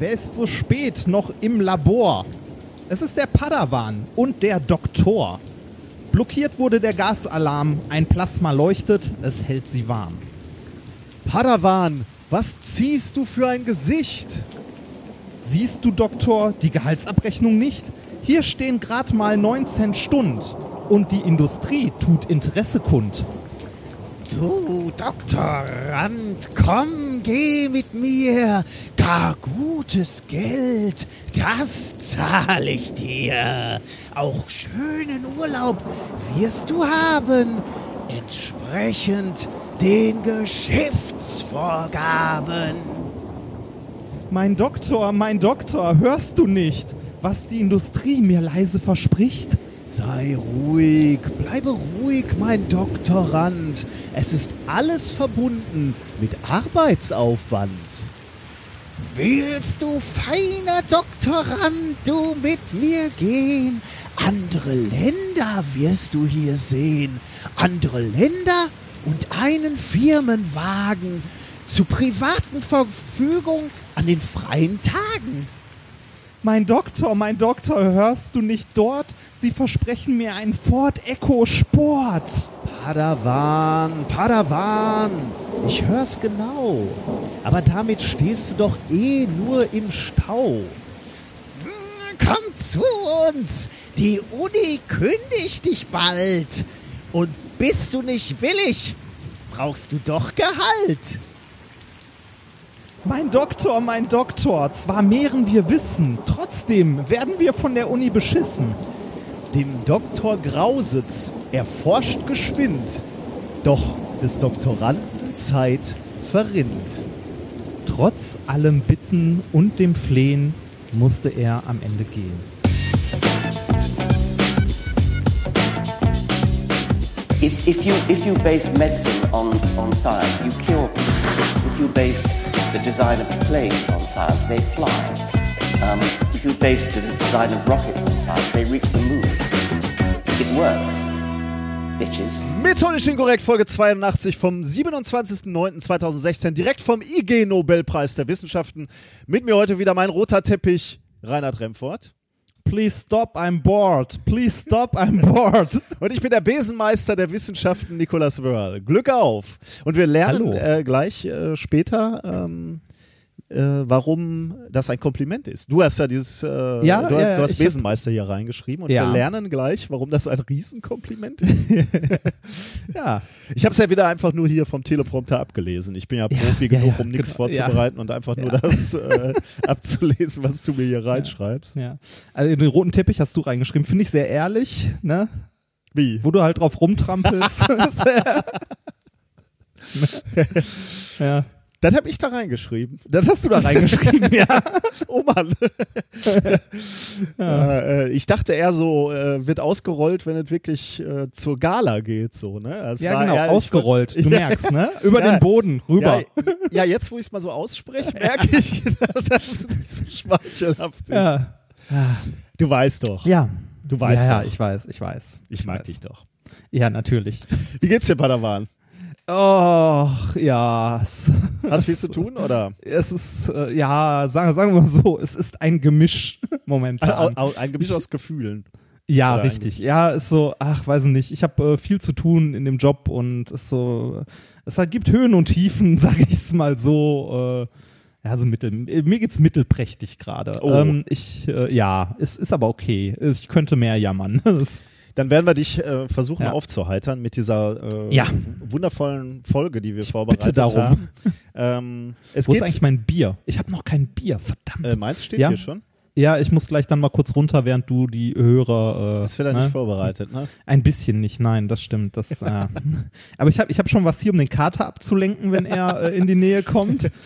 Wer ist so spät noch im Labor? Es ist der Padawan und der Doktor. Blockiert wurde der Gasalarm, ein Plasma leuchtet, es hält sie warm. Padawan, was ziehst du für ein Gesicht? Siehst du, Doktor, die Gehaltsabrechnung nicht? Hier stehen grad mal 19 Stund und die Industrie tut Interesse kund. Du, Doktorand, komm, geh mit mir. Gar gutes Geld, das zahle ich dir. Auch schönen Urlaub wirst du haben, entsprechend den Geschäftsvorgaben. Mein Doktor, mein Doktor, hörst du nicht, was die Industrie mir leise verspricht? Sei ruhig, bleibe ruhig, mein Doktorand. Es ist alles verbunden mit Arbeitsaufwand. Willst du, feiner Doktorand, du mit mir gehen? Andere Länder wirst du hier sehen. Andere Länder und einen Firmenwagen zu privaten Verfügung an den freien Tagen. Mein Doktor, mein Doktor, hörst du nicht dort? Sie versprechen mir einen Ford Echo Sport. Padawan, Padawan, ich hör's genau. Aber damit stehst du doch eh nur im Stau. Komm zu uns, die Uni kündigt dich bald. Und bist du nicht willig, brauchst du doch Gehalt. Mein Doktor, mein Doktor, zwar mehren wir Wissen, trotzdem werden wir von der Uni beschissen. Dem Doktor Grausitz erforscht geschwind, doch des Doktoranden Zeit verrinnt. Trotz allem Bitten und dem Flehen musste er am Ende gehen. If, if, you, if you base medicine on, on science, you cure. If you base the design of planes on science, they fly. Um, if you base the design of rockets on science, they reach the moon. It works. Bitches. Methodisch inkorrekt, Folge 82 vom 27.09.2016, direkt vom IG Nobelpreis der Wissenschaften. Mit mir heute wieder mein roter Teppich, Reinhard Remfort. Please stop, I'm bored. Please stop, I'm bored. Und ich bin der Besenmeister der Wissenschaften, Nicolas Wörl. Glück auf! Und wir lernen äh, gleich äh, später, ähm, äh, warum das ein Kompliment ist. Du hast ja dieses, äh, Ja, du, ja, du hast Besenmeister hier reingeschrieben und Ja. wir lernen gleich, warum das ein Riesenkompliment ist. ja, Ich habe es ja wieder einfach nur hier vom Teleprompter abgelesen. Ich bin ja Profi genug, um nichts genau, vorzubereiten und einfach nur das äh, abzulesen, was du mir hier reinschreibst. ja. Also den roten Teppich hast du reingeschrieben. Finde ich sehr ehrlich, ne? Wie? Wo du halt drauf rumtrampelst. ja. Das habe ich da reingeschrieben. Das hast du da reingeschrieben, ja. Oh Mann. äh, äh, ich dachte eher so, äh, wird ausgerollt, wenn es wirklich äh, zur Gala geht, so, ne? Es Ja, genau, eher- ich- ausgerollt. Du Ja. merkst, ne? Über Ja. den Boden, rüber. Ja, ja, jetzt, wo ich es mal so ausspreche, merke ich, dass das nicht so schmeichelhaft ist. Ja. Du weißt doch. Ja. Du weißt ja, ja, doch. ich weiß, ich weiß. Ich mag weiß. dich doch. Ja, natürlich. Wie geht's dir, Padawan? Oh, ja. Es, Hast viel zu tun, oder? es ist, äh, ja, sagen, sagen wir mal so, es ist ein Gemisch momentan. Au- Ein Gemisch aus Gefühlen. Ja, Oder richtig. Ja, ist so, ach, weiß ich nicht. Ich habe äh, viel zu tun in dem Job und es ist so, es halt gibt Höhen und Tiefen, sage ich es mal so. Äh, ja, so mittel. Mir geht's mittelprächtig gerade. Oh. Ähm, ich, äh, ja, es ist aber okay. Ich könnte mehr jammern. Dann werden wir dich äh, versuchen Ja. aufzuheitern mit dieser äh, Ja. wundervollen Folge, die wir vorbereitet darum. haben. Ähm, es Wo ist geht, eigentlich mein Bier? Ich habe noch kein Bier, verdammt. äh, meins steht Ja. hier schon. Ja, ich muss gleich dann mal kurz runter, während du die Hörer. Äh, Das wird ja ne? nicht vorbereitet, ne? Ein bisschen nicht, nein, das stimmt. Das, äh, aber ich habe ich hab schon was hier, um den Kater abzulenken, wenn er äh, in die Nähe kommt.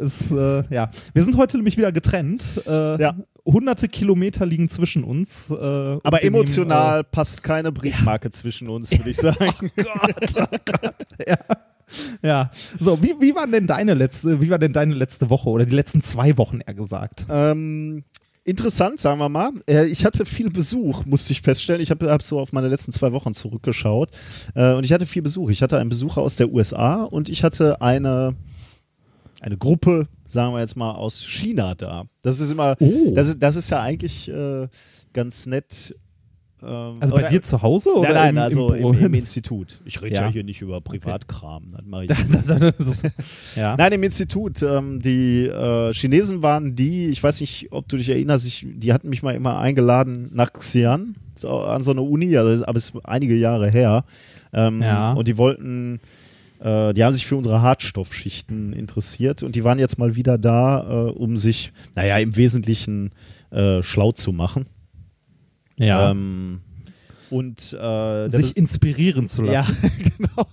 Es, äh, ja. Wir sind heute nämlich wieder getrennt. Äh, Ja. Hunderte Kilometer liegen zwischen uns. Äh, Aber emotional passt keine Briefmarke zwischen uns, würde ich sagen. Nehmen, äh, ja. So, wie, wie war denn deine letzte, wie war denn deine letzte Woche oder die letzten zwei Wochen eher gesagt? ähm, interessant, sagen wir mal. Äh, ich hatte viel Besuch, musste ich feststellen. Ich habe hab so auf meine letzten zwei Wochen zurückgeschaut. Äh, und ich hatte viel Besuch. Ich hatte einen Besucher aus der USA und ich hatte eine eine Gruppe, sagen wir jetzt mal, aus China da. Das ist immer, Oh. das, ist, das ist ja eigentlich äh, ganz nett. Ähm, Also bei oder- dir zu Hause oder Nein, nein, im, also im, im, im Institut. Ich rede ja. Ja. hier nicht über Privatkram. Ich Das ist- ja. Nein, im Institut. Ähm, die äh, Chinesen waren die, ich weiß nicht, ob du dich erinnerst, ich, die hatten mich mal immer eingeladen nach Xi'an, so, an so eine Uni, also, aber es ist einige Jahre her. Ähm, Ja. Und die wollten, äh, die haben sich für unsere Hartstoffschichten interessiert und die waren jetzt mal wieder da, äh, um sich, naja, im Wesentlichen äh, schlau zu machen. ja. Ähm, und äh, sich inspirieren zu ja, lassen. genau.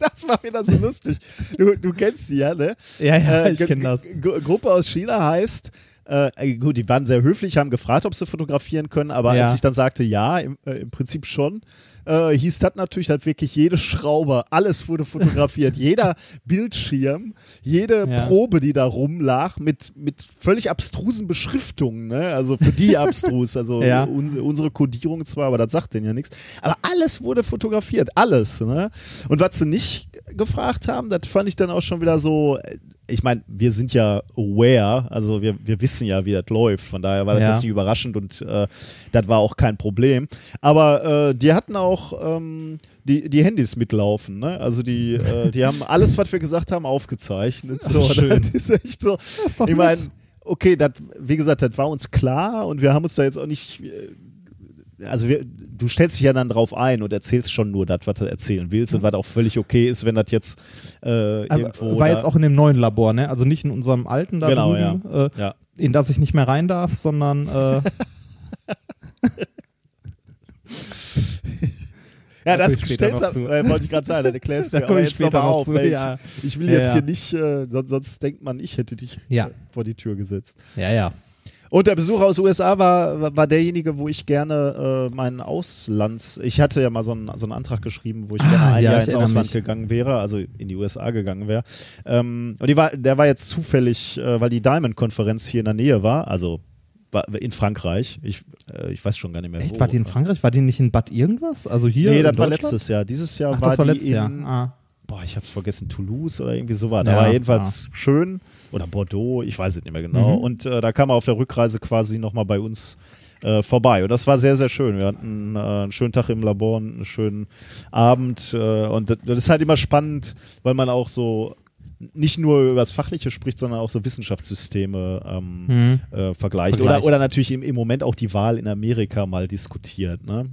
Das war wieder so lustig. Du, du kennst sie ja, ne? Ja, ja, Äh, ich kenne das. G- Gruppe aus China heißt, äh, gut, die waren sehr höflich, haben gefragt, ob sie fotografieren können, aber Ja. als ich dann sagte, ja, im, äh, im Prinzip schon, äh, hieß das natürlich, dass wirklich jede Schraube, alles wurde fotografiert, jeder Bildschirm, jede Ja. Probe, die da rumlag, mit, mit völlig abstrusen Beschriftungen, ne? also für die abstrus, also Ja. unsere, unsere Kodierung zwar, aber das sagt denen ja nichts, aber alles wurde fotografiert, alles. Ne? Und was sie nicht gefragt haben, das fand ich dann auch schon wieder so, äh, ich meine, wir sind ja aware, also wir, wir wissen ja, wie das läuft. Von daher war das Ja. jetzt nicht überraschend und äh, das war auch kein Problem. Aber äh, die hatten auch ähm, die, die Handys mitlaufen. Ne? Also die, äh, die haben alles, was wir gesagt haben, aufgezeichnet. So, schön. Das ist echt so. ist ich meine, okay, das, wie gesagt, das war uns klar und wir haben uns da jetzt auch nicht. Also wir, du stellst dich ja dann drauf ein und erzählst schon nur das, was du erzählen willst und was auch völlig okay ist, wenn das jetzt äh, Aber irgendwo. war da- jetzt auch in dem neuen Labor, ne? Also nicht in unserem alten da Genau, drüben, Äh, ja. in das ich nicht mehr rein darf, sondern äh, Ja, Da das stellst noch du, äh, wollte ich gerade sagen, das erklärst Da du komm aber ich jetzt noch später mal noch auf. zu, weil ja. Ich, ich will Ja, jetzt ja. hier nicht, äh, sonst, sonst denkt man, ich hätte dich Ja. äh, vor die Tür gesetzt. ja, ja. Und der Besuch aus USA war, war derjenige, wo ich gerne äh, meinen Auslands... Ich hatte ja mal so einen, so einen Antrag geschrieben, wo ich Ah, gerne ein ja, Jahr ins Ausland mich. gegangen wäre, also in die USA gegangen wäre. Ähm, und die war, der war jetzt zufällig, äh, weil die Diamond-Konferenz hier in der Nähe war, also in Frankreich. Ich, äh, ich weiß schon gar nicht mehr, Echt, wo. war die in Frankreich? War die nicht in Bad irgendwas? Also hier Nee, das war letztes Jahr. Dieses Jahr Ach, war das war die letztes in, Jahr. Ah. Boah, ich hab's vergessen, Toulouse oder irgendwie so war. Ja, Da war jedenfalls schön. Oder Bordeaux, ich weiß es nicht mehr genau. Mhm. Und äh, da kam er auf der Rückreise quasi nochmal bei uns äh, vorbei. Und das war sehr, sehr schön. Wir hatten äh, einen schönen Tag im Labor und einen schönen Abend. Äh, und das, das ist halt immer spannend, weil man auch so nicht nur über das Fachliche spricht, sondern auch so Wissenschaftssysteme ähm, Mhm. äh, vergleicht. Vergleicht. Oder, oder natürlich im, im Moment auch die Wahl in Amerika mal diskutiert. Ne?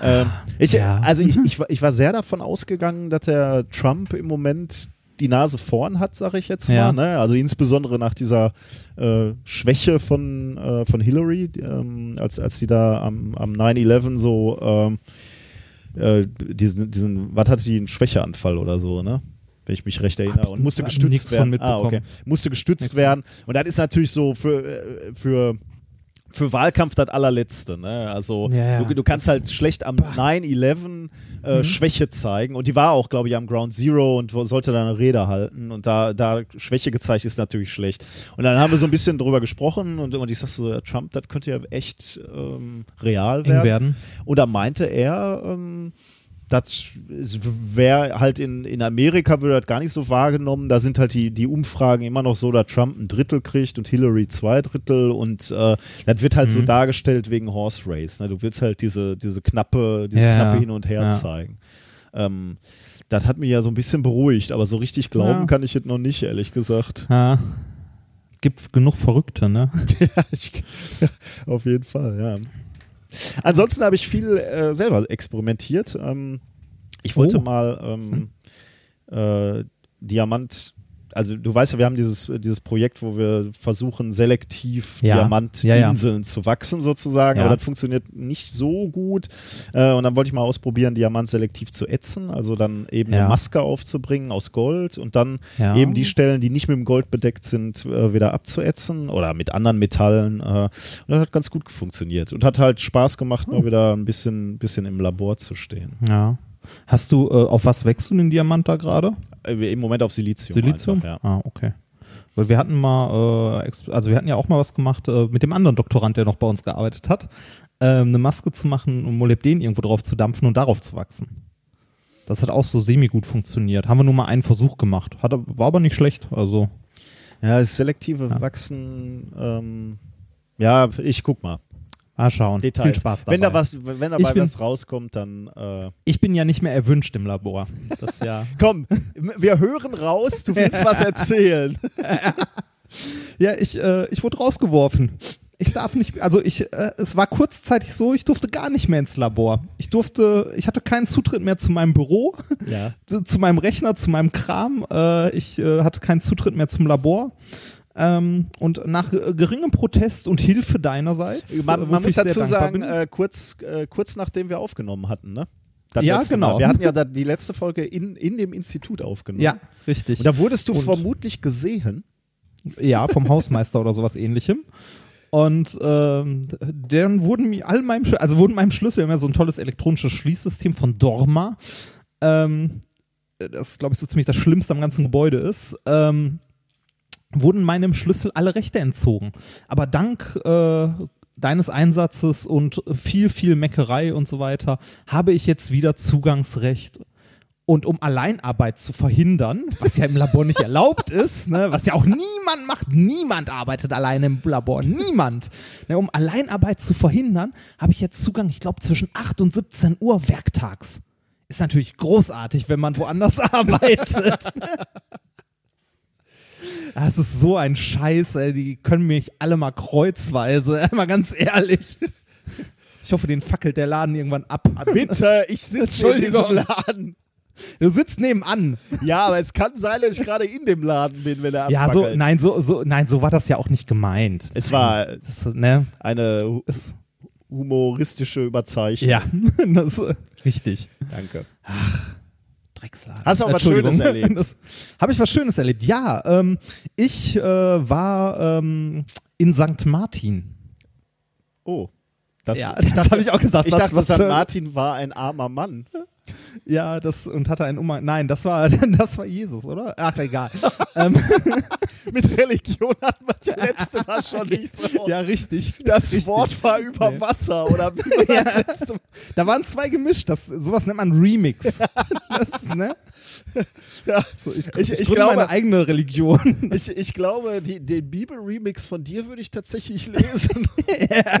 Ähm, ich, Ja. Also ich, ich, war- ich war sehr davon ausgegangen, dass der Trump im Moment die Nase vorn hat, sage ich jetzt mal. Ja. Ne? Also insbesondere nach dieser äh, Schwäche von, äh, von Hillary, ähm, als, als sie da am, am 9-11 so ähm, äh, diesen, diesen, was hatte die, einen Schwächeanfall oder so, ne? Wenn ich mich recht erinnere. Und musste gestützt werden. Ah, okay. Musste gestützt von- werden. Und das ist natürlich so für, äh, für, für Wahlkampf das allerletzte. Ne? Also Ja. Du, du kannst halt schlecht am 9-11 äh, Mhm. Schwäche zeigen. Und die war auch, glaube ich, am Ground Zero und sollte da eine Rede halten. Und da, da Schwäche gezeigt ist natürlich schlecht. Und dann haben wir so ein bisschen drüber gesprochen und, und ich sag so, Trump, das könnte ja echt ähm, real werden. werden. Und da meinte er, ähm, das wäre halt in, in Amerika würde das gar nicht so wahrgenommen. Da sind halt die, die Umfragen immer noch so, dass Trump ein Drittel kriegt und Hillary zwei Drittel und äh, das wird halt so Mhm. dargestellt wegen Horse Race. Ne? Du willst halt diese, diese knappe, diese Ja, knappe. Hin und Her Ja. zeigen. Ähm, das hat mich ja so ein bisschen beruhigt, aber so richtig glauben Ja. kann ich es noch nicht, ehrlich gesagt. Ja. Gibt genug Verrückte, ne? Ja, ich, auf jeden Fall, ja. Ansonsten habe ich viel äh, selber experimentiert. Ähm, ich wollte Oh. mal ähm, äh, Diamant, also du weißt ja, wir haben dieses, dieses Projekt, wo wir versuchen, selektiv Ja. Diamantinseln zu wachsen sozusagen, Ja. aber das funktioniert nicht so gut. Äh, und dann wollte ich mal ausprobieren, Diamant selektiv zu ätzen, also dann eben Ja. eine Maske aufzubringen aus Gold und dann Ja. eben die Stellen, die nicht mit dem Gold bedeckt sind, äh, wieder abzuätzen oder mit anderen Metallen. Äh, und das hat ganz gut funktioniert und hat halt Spaß gemacht, Hm. mal wieder ein bisschen, bisschen im Labor zu stehen. Ja. Hast du, äh, auf was wächst du den Diamant da gerade? Äh, Im Moment auf Silizium. Silizium? Einfach, ja. Ah, okay. Weil wir hatten mal, äh, also wir hatten ja auch mal was gemacht äh, mit dem anderen Doktorand, der noch bei uns gearbeitet hat, ähm, eine Maske zu machen und Molybden irgendwo drauf zu dampfen und darauf zu wachsen. Das hat auch so semi gut funktioniert. Haben wir nur mal einen Versuch gemacht. Hat, war aber nicht schlecht. Also Ja, das selektive Ja. Wachsen, ähm, ja, ich guck mal. Mal schauen. Details. Viel Spaß dabei. Wenn da was, wenn dabei bin- was rauskommt, dann äh, ich bin ja nicht mehr erwünscht im Labor. Das ja. komm, wir hören raus, du willst was erzählen. Ja, ich, äh, ich wurde rausgeworfen. Ich darf nicht, also ich, äh, es war kurzzeitig so, ich durfte gar nicht mehr ins Labor. Ich durfte, ich hatte keinen Zutritt mehr zu meinem Büro, Ja. zu- zu meinem Rechner, zu meinem Kram. Äh, ich äh, hatte keinen Zutritt mehr zum Labor. Ähm, und nach äh, geringem Protest und Hilfe deinerseits. äh, Man, wofür man muss dazu sagen, äh, kurz, äh, kurz nachdem wir aufgenommen hatten, ne? Das Ja, genau. Mal. Wir hatten ja da die letzte Folge in, in dem Institut aufgenommen. ja, richtig. Und da wurdest du Und- vermutlich gesehen. Ja, vom Hausmeister oder sowas ähnlichem. Und ähm, dann wurden mir all meinem, also wurden meinem Schlüssel, wir haben ja so ein tolles elektronisches Schließsystem von Dorma, ähm, das glaube ich so ziemlich das Schlimmste am ganzen Gebäude ist, ähm, wurden meinem Schlüssel alle Rechte entzogen. Aber dank äh, deines Einsatzes und viel, viel Meckerei und so weiter habe ich jetzt wieder Zugangsrecht und um Alleinarbeit zu verhindern, was ja im Labor nicht erlaubt ist, ne, was ja auch niemand macht, niemand arbeitet alleine im Labor, niemand. Ne, um Alleinarbeit zu verhindern, habe ich jetzt Zugang, ich glaube, zwischen 8 und 17 Uhr werktags. Ist natürlich großartig, wenn man woanders arbeitet. Das ist so ein Scheiß, ey. die können mich alle mal kreuzweise, mal ganz ehrlich. Ich hoffe, den fackelt der Laden irgendwann ab. Bitte, ich sitze in diesem. Laden. Du sitzt nebenan. Ja, aber es kann sein, dass ich gerade in dem Laden bin, wenn er Ja, so, nein, so, so, nein, so war das ja auch nicht gemeint. Es war Das, ne, eine ist, humoristische Überzeichnung. ja, das, richtig. Danke. Drecksladen. Hast du auch was. Schönes erlebt? Habe ich was Schönes erlebt? Ja, ähm, ich äh, war ähm, in St. Martin. Oh. Das, Ja, das habe ich auch gesagt. Ich was- dachte, was, St. äh, Martin war ein armer Mann. Ja, das und hatte einen Umhang. Nein, das war, das war Jesus, oder? Ach, egal. ähm, Mit Religion hatten wir das letzte Mal schon nicht so. ja, richtig. Das richtig. Wort war über Nee. Wasser oder wie Ja. das letzte? Da waren zwei gemischt. Das, sowas nennt man Remix. Das, ne? Ja. So, ich, Ich- ich, ich glaube- meine eigene Religion. Ich, ich glaube, die, den Bibel-Remix von dir würde ich tatsächlich lesen. Ja.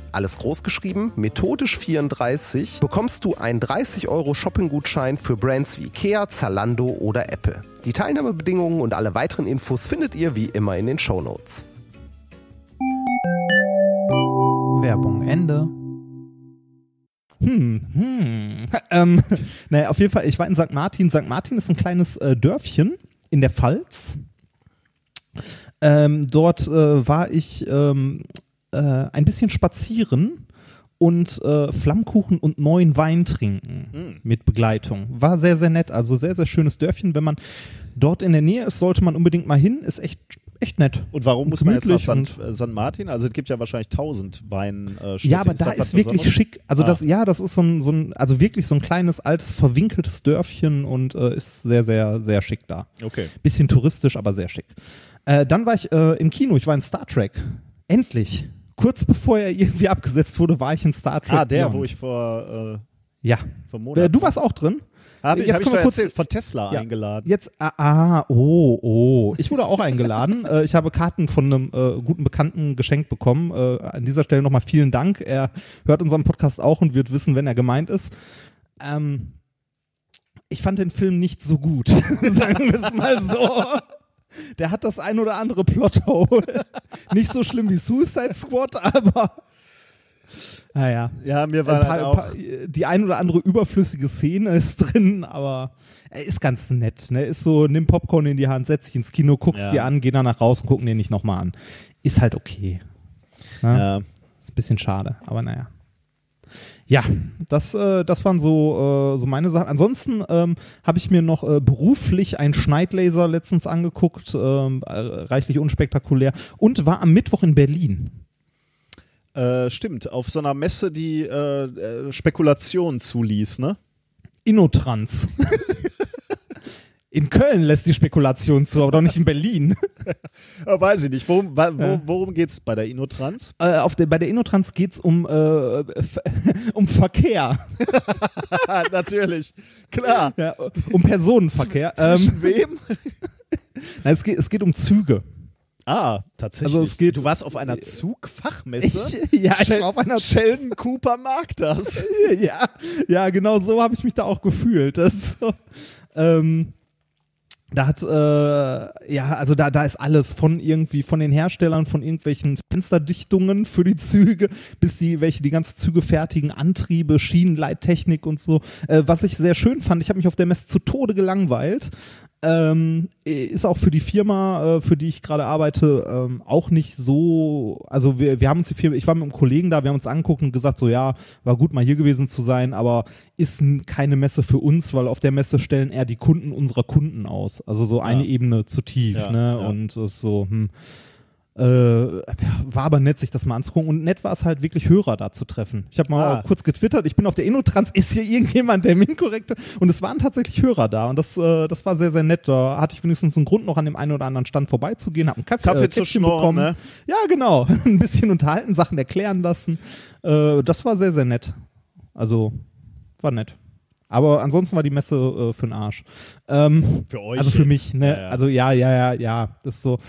alles groß geschrieben, methodisch 34, bekommst du einen 30 Euro Shopping-Gutschein für Brands wie Ikea, Zalando oder Apple. Die Teilnahmebedingungen und alle weiteren Infos findet ihr wie immer in den Shownotes. Werbung Ende. Hm, hm. Ähm, naja, auf jeden Fall, ich war in St. Martin. St. Martin ist ein kleines äh, Dörfchen in der Pfalz. Ähm, dort äh, war ich ähm, äh, ein bisschen spazieren und äh, Flammkuchen und neuen Wein trinken mit Begleitung. War sehr, sehr nett. Also sehr, sehr schönes Dörfchen. Wenn man dort in der Nähe ist, sollte man unbedingt mal hin. Ist echt, echt nett. Und warum muss man jetzt nach Gemütlich San, äh, San Martin? Also es gibt ja wahrscheinlich tausend Wein. Äh, Ja, aber Städte. da ist wirklich Besonderes? schick. Also Ah. das, ja, das ist so ein, so ein, also wirklich so ein kleines, altes, verwinkeltes Dörfchen und äh, ist sehr, sehr, sehr schick da. Okay. Bisschen touristisch, aber sehr schick. Äh, dann war ich äh, im Kino, ich war in Star Trek. Endlich. Kurz bevor er irgendwie abgesetzt wurde, war ich in Star Trek. Ah, der, Beyond. wo ich vor, äh, Ja. vor Äh, Monaten. du warst auch drin? Habe ich, Jetzt hab ich doch kurz- erzählt, von Tesla Ja. eingeladen. Jetzt, ah, ah, oh, oh. Ich wurde auch eingeladen. äh, ich habe Karten von einem äh, guten Bekannten geschenkt bekommen. Äh, an dieser Stelle nochmal vielen Dank. Er hört unseren Podcast auch und wird wissen, wenn er gemeint ist. Ähm, ich fand den Film nicht so gut, sagen wir es mal so. Der hat das ein oder andere Plothole. Nicht so schlimm wie Suicide Squad, aber naja. Ja, mir Ein war paar, halt auch. paar, die ein oder andere überflüssige Szene ist drin, aber er ist ganz nett. Ne? Ist so, nimm Popcorn in die Hand, setz dich ins Kino, guckst Ja. dir an, geh danach raus und gucken den nicht nochmal an. Ist halt okay. Ne? Ja. Ist ein bisschen schade, aber naja. Ja, das, äh, das waren so, äh, so meine Sachen. Ansonsten ähm, habe ich mir noch äh, beruflich einen Schneidlaser letztens angeguckt, ähm, äh, reichlich unspektakulär und war am Mittwoch in Berlin. Äh, stimmt, auf so einer Messe, die äh, Spekulationen zuließ, ne? Innotrans. In Köln lässt die Spekulation zu, aber doch nicht in Berlin. Weiß ich nicht. Worum, wa- wo, worum geht's bei der Innotrans? Äh, auf der, bei der Innotrans geht es um, äh, um Verkehr, natürlich. Klar. ja, um Personenverkehr. Zwischen Ähm, wem? nein, es, geht, es geht um Züge. Ah, tatsächlich. Also es geht- du warst auf einer Zugfachmesse? ja, ich war auf einer Sheldon Cooper mag das. ja, ja, genau so habe ich mich da auch gefühlt. Das so, ähm, da hat, äh, ja, also da, da ist alles von irgendwie, von den Herstellern, von irgendwelchen Fensterdichtungen für die Züge, bis die, welche die ganze Züge fertigen, Antriebe, Schienenleittechnik und so. Äh, was ich sehr schön fand, ich habe mich auf der Messe zu Tode gelangweilt. Ähm, ist auch für die Firma, äh, für die ich gerade arbeite, ähm, auch nicht so, also wir, wir haben uns die Firma, ich war mit einem Kollegen da, wir haben uns angeguckt und gesagt, so ja, war gut mal hier gewesen zu sein, aber ist keine Messe für uns, weil auf der Messe stellen eher die Kunden unserer Kunden aus. Also so eine Ebene zu tief, Ja, ne? ja. Und ist so, hm. Äh, war aber nett, sich das mal anzugucken. Und nett war es halt wirklich, Hörer da zu treffen. Ich habe mal Ah. kurz getwittert, ich bin auf der Innotrans, ist hier irgendjemand terminkorrekt? Und es waren tatsächlich Hörer da. Und das, äh, das war sehr, sehr nett. Da hatte ich wenigstens einen Grund, noch an dem einen oder anderen Stand vorbeizugehen, habe einen Kaffee, Kaffee äh, zu schnorren, bekommen. ne? Ja, genau. Ein bisschen unterhalten, Sachen erklären lassen. Äh, das war sehr, sehr nett. Also, war nett. Aber ansonsten war die Messe äh, für den Arsch. Ähm, Für euch also für jetzt. mich, ne? Ja, ja. Also ja, ja, ja, ja. Das ist so.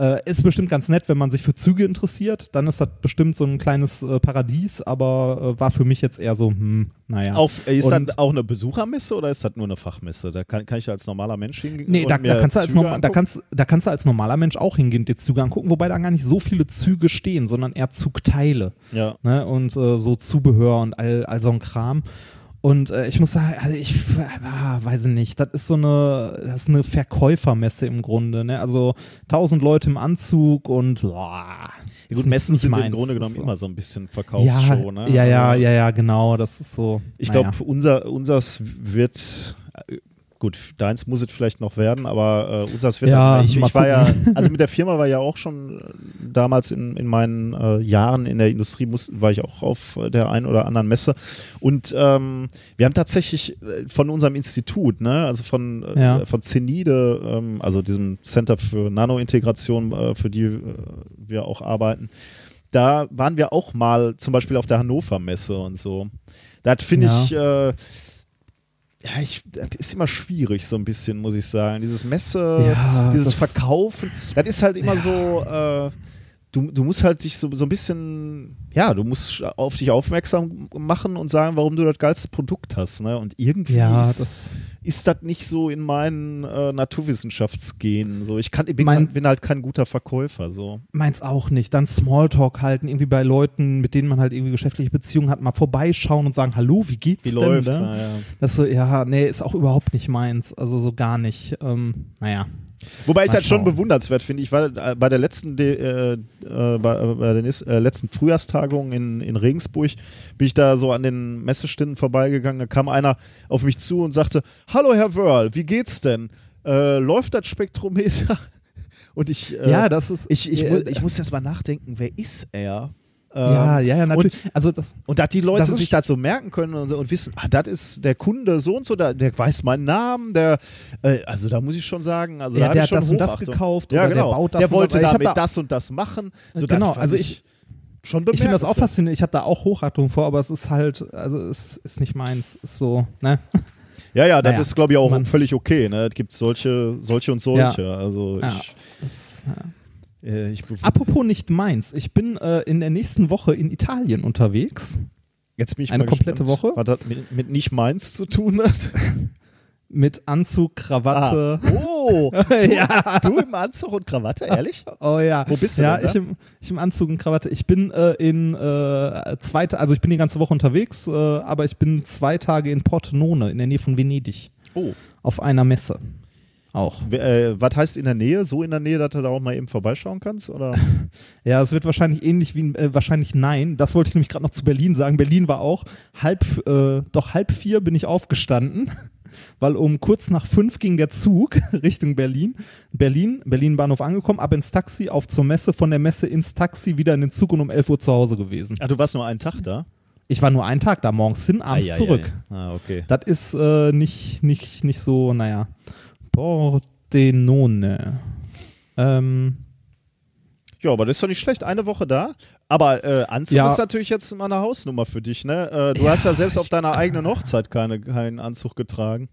Äh, ist bestimmt ganz nett, wenn man sich für Züge interessiert. Dann ist das bestimmt so ein kleines äh, Paradies, aber äh, war für mich jetzt eher so, hm, naja. Auf, ist Und- das auch eine Besuchermesse oder ist das nur eine Fachmesse? Da kann, kann ich als normaler Mensch hingehen. Nee, und da, da, kannst du als Züge norma- da, kannst, da kannst du als normaler Mensch auch hingehen dir Züge angucken, wobei da gar nicht so viele Züge stehen, sondern eher Zugteile. Ja. ne? und äh, so Zubehör und all, all so ein Kram. Und äh, ich muss sagen, also ich ah, weiß ich nicht, das ist so eine, das ist eine Verkäufermesse im Grunde, ne? Also tausend Leute im Anzug und boah, Ja, gut, Messen sind im Grunde genommen so. immer so ein bisschen ja, Verkaufsshow, ne? ja, ja, Also, ja, ja, genau, das ist so. Ich naja. glaube, unser, unsers wird, gut, deins muss es vielleicht noch werden, aber äh, unseres wird Ja, dann, ich, ich war ja, also mit der Firma war ja auch schon äh, damals in, in meinen äh, Jahren in der Industrie, muss, war ich auch auf äh, der einen oder anderen Messe und ähm, wir haben tatsächlich äh, von unserem Institut, ne, also von, äh, Ja. von CENIDE, ähm, also diesem Center für Nanointegration, äh, für die äh, wir auch arbeiten, da waren wir auch mal zum Beispiel auf der Hannover Messe und so. Das finde Ja. ich, äh, ja, ich, das ist immer schwierig, so ein bisschen, muss ich sagen. Dieses Messe, Ja, dieses Verkaufen, das ist halt immer so, äh, du, du musst halt dich so, so ein bisschen, ja, du musst auf dich aufmerksam machen und sagen, warum du das geilste Produkt hast, ne? Und irgendwie ja, ist, das, ist das nicht so in meinen äh, Naturwissenschaftsgenen. So, ich kann, ich bin, Mein- bin halt kein guter Verkäufer. So. meins auch nicht. Dann Smalltalk halten, irgendwie bei Leuten, mit denen man halt irgendwie geschäftliche Beziehungen hat, mal vorbeischauen und sagen, hallo, wie geht's Wie denn? läuft's? ne? Ja, ja. Das so, ja, nee, ist auch überhaupt nicht meins. Also so gar nicht. Ähm, naja. Wobei ich das schon schauen. bewundernswert finde. Ich war äh, bei der letzten, äh, äh, bei, äh, bei der nächsten, äh, letzten Frühjahrstagung in, in Regensburg, bin ich da so an den Messeständen vorbeigegangen. Da kam einer auf mich zu und sagte: Hallo Herr Wörl, wie geht's denn? Äh, läuft das Spektrometer? Und ich, Ja, das ist. ich, ich, ich muss jetzt mal nachdenken, wer ist er? Ja, Ähm, ja, ja, natürlich. also das, Und dass die Leute Das sich das so merken können und, und wissen, ah, das ist der Kunde so und so, der, der weiß meinen Namen, der, äh, also da muss ich schon sagen, also Ja, da der hat das und das gekauft ja, oder der genau. baut das der und das. wollte Ich hab damit da- das und das machen. So, Genau, das also ich schon ich finde das auch faszinierend. Ich habe da auch Hochachtung vor, aber es ist halt, also es ist nicht meins. Ist so, ne? Ja, ja, das Naja, ist, glaube ich, auch man- völlig okay. Ne? Es gibt solche, solche und solche. Also Ja. ich, Das, ja. Äh, Apropos nicht meins. Ich bin äh, in der nächsten Woche in Italien unterwegs. jetzt bin ich eine komplette gespannt, Woche? Was das mit, mit nicht meins zu tun hat. Mit Anzug, Krawatte. Oh, ja. du im Anzug und Krawatte, ehrlich? Oh ja. Wo bist du Ja, denn ich im, ich im Anzug und Krawatte. Ich bin äh, in äh, zwei, also ich bin die ganze Woche unterwegs, äh, aber ich bin zwei Tage in Pordenone in der Nähe von Venedig Oh. auf einer Messe. Auch. Äh, was heißt in der Nähe? So in der Nähe, dass du da auch mal eben vorbeischauen kannst? Oder? Ja, es wird wahrscheinlich ähnlich wie, äh, wahrscheinlich nein. Das wollte ich nämlich gerade noch zu Berlin sagen. Berlin war auch halb, äh, doch halb vier bin ich aufgestanden, weil um kurz nach fünf ging der Zug Richtung Berlin. Berlin, Berlin Bahnhof angekommen, ab ins Taxi, auf zur Messe, von der Messe ins Taxi, wieder in den Zug und um 11 Uhr zu Hause gewesen. Ach, du warst nur einen Tag da? Ich war nur einen Tag da, morgens hin, abends Ah, ja, zurück. Ja, ja. Ah, okay. Das ist äh, nicht, nicht, nicht so, naja. Pordenone. Ähm, Ja, aber das ist doch nicht schlecht. Eine Woche da. Aber äh, Anzug Ja. ist natürlich jetzt mal eine Hausnummer für dich, ne? Äh, du Ja, hast ja selbst auf deiner eigenen Hochzeit keine, keinen Anzug getragen.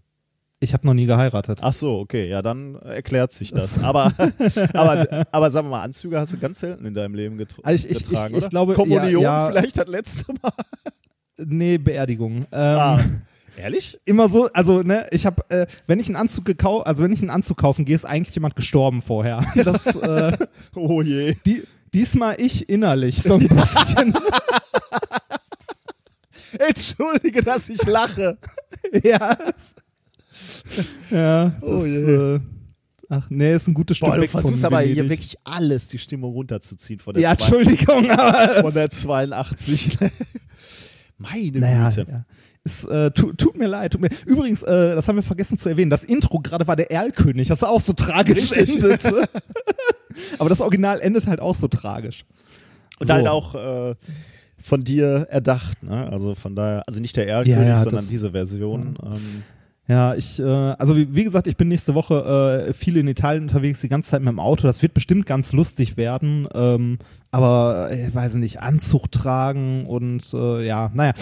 ich habe noch nie geheiratet. Ach so, okay, ja, dann erklärt sich das. Aber, aber, aber sagen wir mal, Anzüge hast du ganz selten in deinem Leben getr Also ich- ich- getragen, ich- ich oder? glaube, Kommunion ja. vielleicht das letzte Mal. Nee, Beerdigung. Ähm, Ah, ehrlich? Immer so, also ne, ich habe, äh, wenn ich einen Anzug gekauft, also wenn ich einen Anzug kaufen gehe, ist eigentlich jemand gestorben vorher. Das, äh, Oh je. die, diesmal ich innerlich so ein bisschen. Entschuldige, dass ich lache. ja. das- Ja. Das, Oh je. Äh, ach nee, ist ein gutes Stück Boah, du weg versuchst aber hier wirklich alles, die Stimmung runterzuziehen von der, Ja, zwei, Entschuldigung, aber von der 82. Meine Naja, Güte. ja. Es, äh, tu, tut mir leid. Tut mir. Übrigens, äh, das haben wir vergessen zu erwähnen. Das Intro gerade war der Erlkönig, das auch so tragisch Richtig. endet. Aber das Original endet halt auch so tragisch. Und So. halt auch äh, von dir erdacht, ne? Also von daher, also nicht der Erlkönig, Ja, ja, sondern das- diese Version. Ähm, Ja, ich, äh, also wie, wie gesagt, ich bin nächste Woche äh, viel in Italien unterwegs, die ganze Zeit mit dem Auto. Das wird bestimmt ganz lustig werden. Ähm, aber, äh, weiß nicht, Anzug tragen und äh, ja, naja.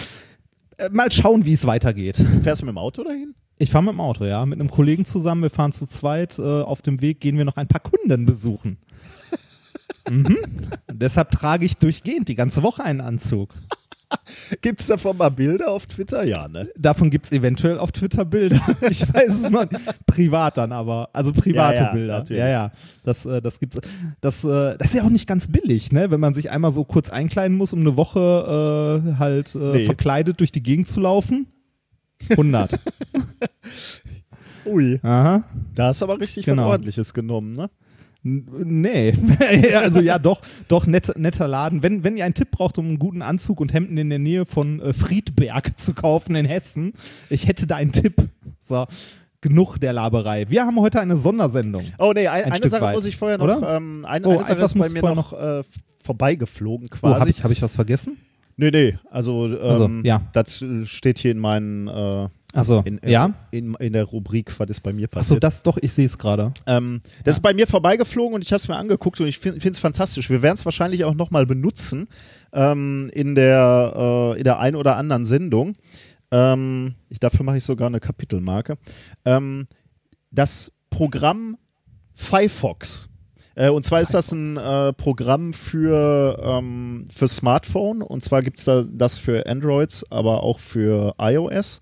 Äh, mal schauen, wie es weitergeht. fährst du mit dem Auto dahin? Ich fahre mit dem Auto, ja, mit einem Kollegen zusammen. Wir fahren zu zweit. Äh, auf dem Weg gehen wir noch ein paar Kunden besuchen. mhm. Deshalb trage ich durchgehend die ganze Woche einen Anzug. Gibt es davon mal Bilder auf Twitter? Ja, ne? Davon gibt es eventuell auf Twitter Bilder. Ich weiß es noch nicht. Privat dann aber. Also private Ja, ja, Bilder. natürlich. Ja, ja. Das, äh, das gibt's. Das, äh, das ist ja auch nicht ganz billig, ne? Wenn man sich einmal so kurz einkleiden muss, um eine Woche äh, halt äh, Nee. verkleidet durch die Gegend zu laufen. 100. Ui. Aha. Da hast du aber richtig Genau. was Ordentliches genommen, ne? Nee, also ja, doch, doch net, netter Laden. Wenn, wenn ihr einen Tipp braucht, um einen guten Anzug und Hemden in der Nähe von äh, Friedberg zu kaufen in Hessen, ich hätte da einen Tipp. So, genug der Laberei. Wir haben heute eine Sondersendung. Oh nee, ein, Ein eine Sache weit, muss ich vorher noch, ähm, eine, Oh, eine Sache ist bei mir vorher noch äh, vorbeigeflogen Oh, quasi. habe ich, hab ich was vergessen? Nee, nee, also, ähm, Also, ja. das steht hier in meinen, äh, Also, in, äh, ja. in, in der Rubrik, was ist bei mir Achso, passiert. das doch, ich sehe es gerade. Ähm, das ist bei mir vorbeigeflogen und ich habe es mir angeguckt und ich finde es fantastisch. Wir werden es wahrscheinlich auch nochmal benutzen ähm, in, der, äh, in der ein oder anderen Sendung. Ähm, ich, dafür mache ich sogar eine Kapitelmarke. Ähm, das Programm Firefox. Äh, und zwar ist das ein äh, Programm für, ähm, für Smartphone und zwar gibt es da das für Androids, aber auch für iOS.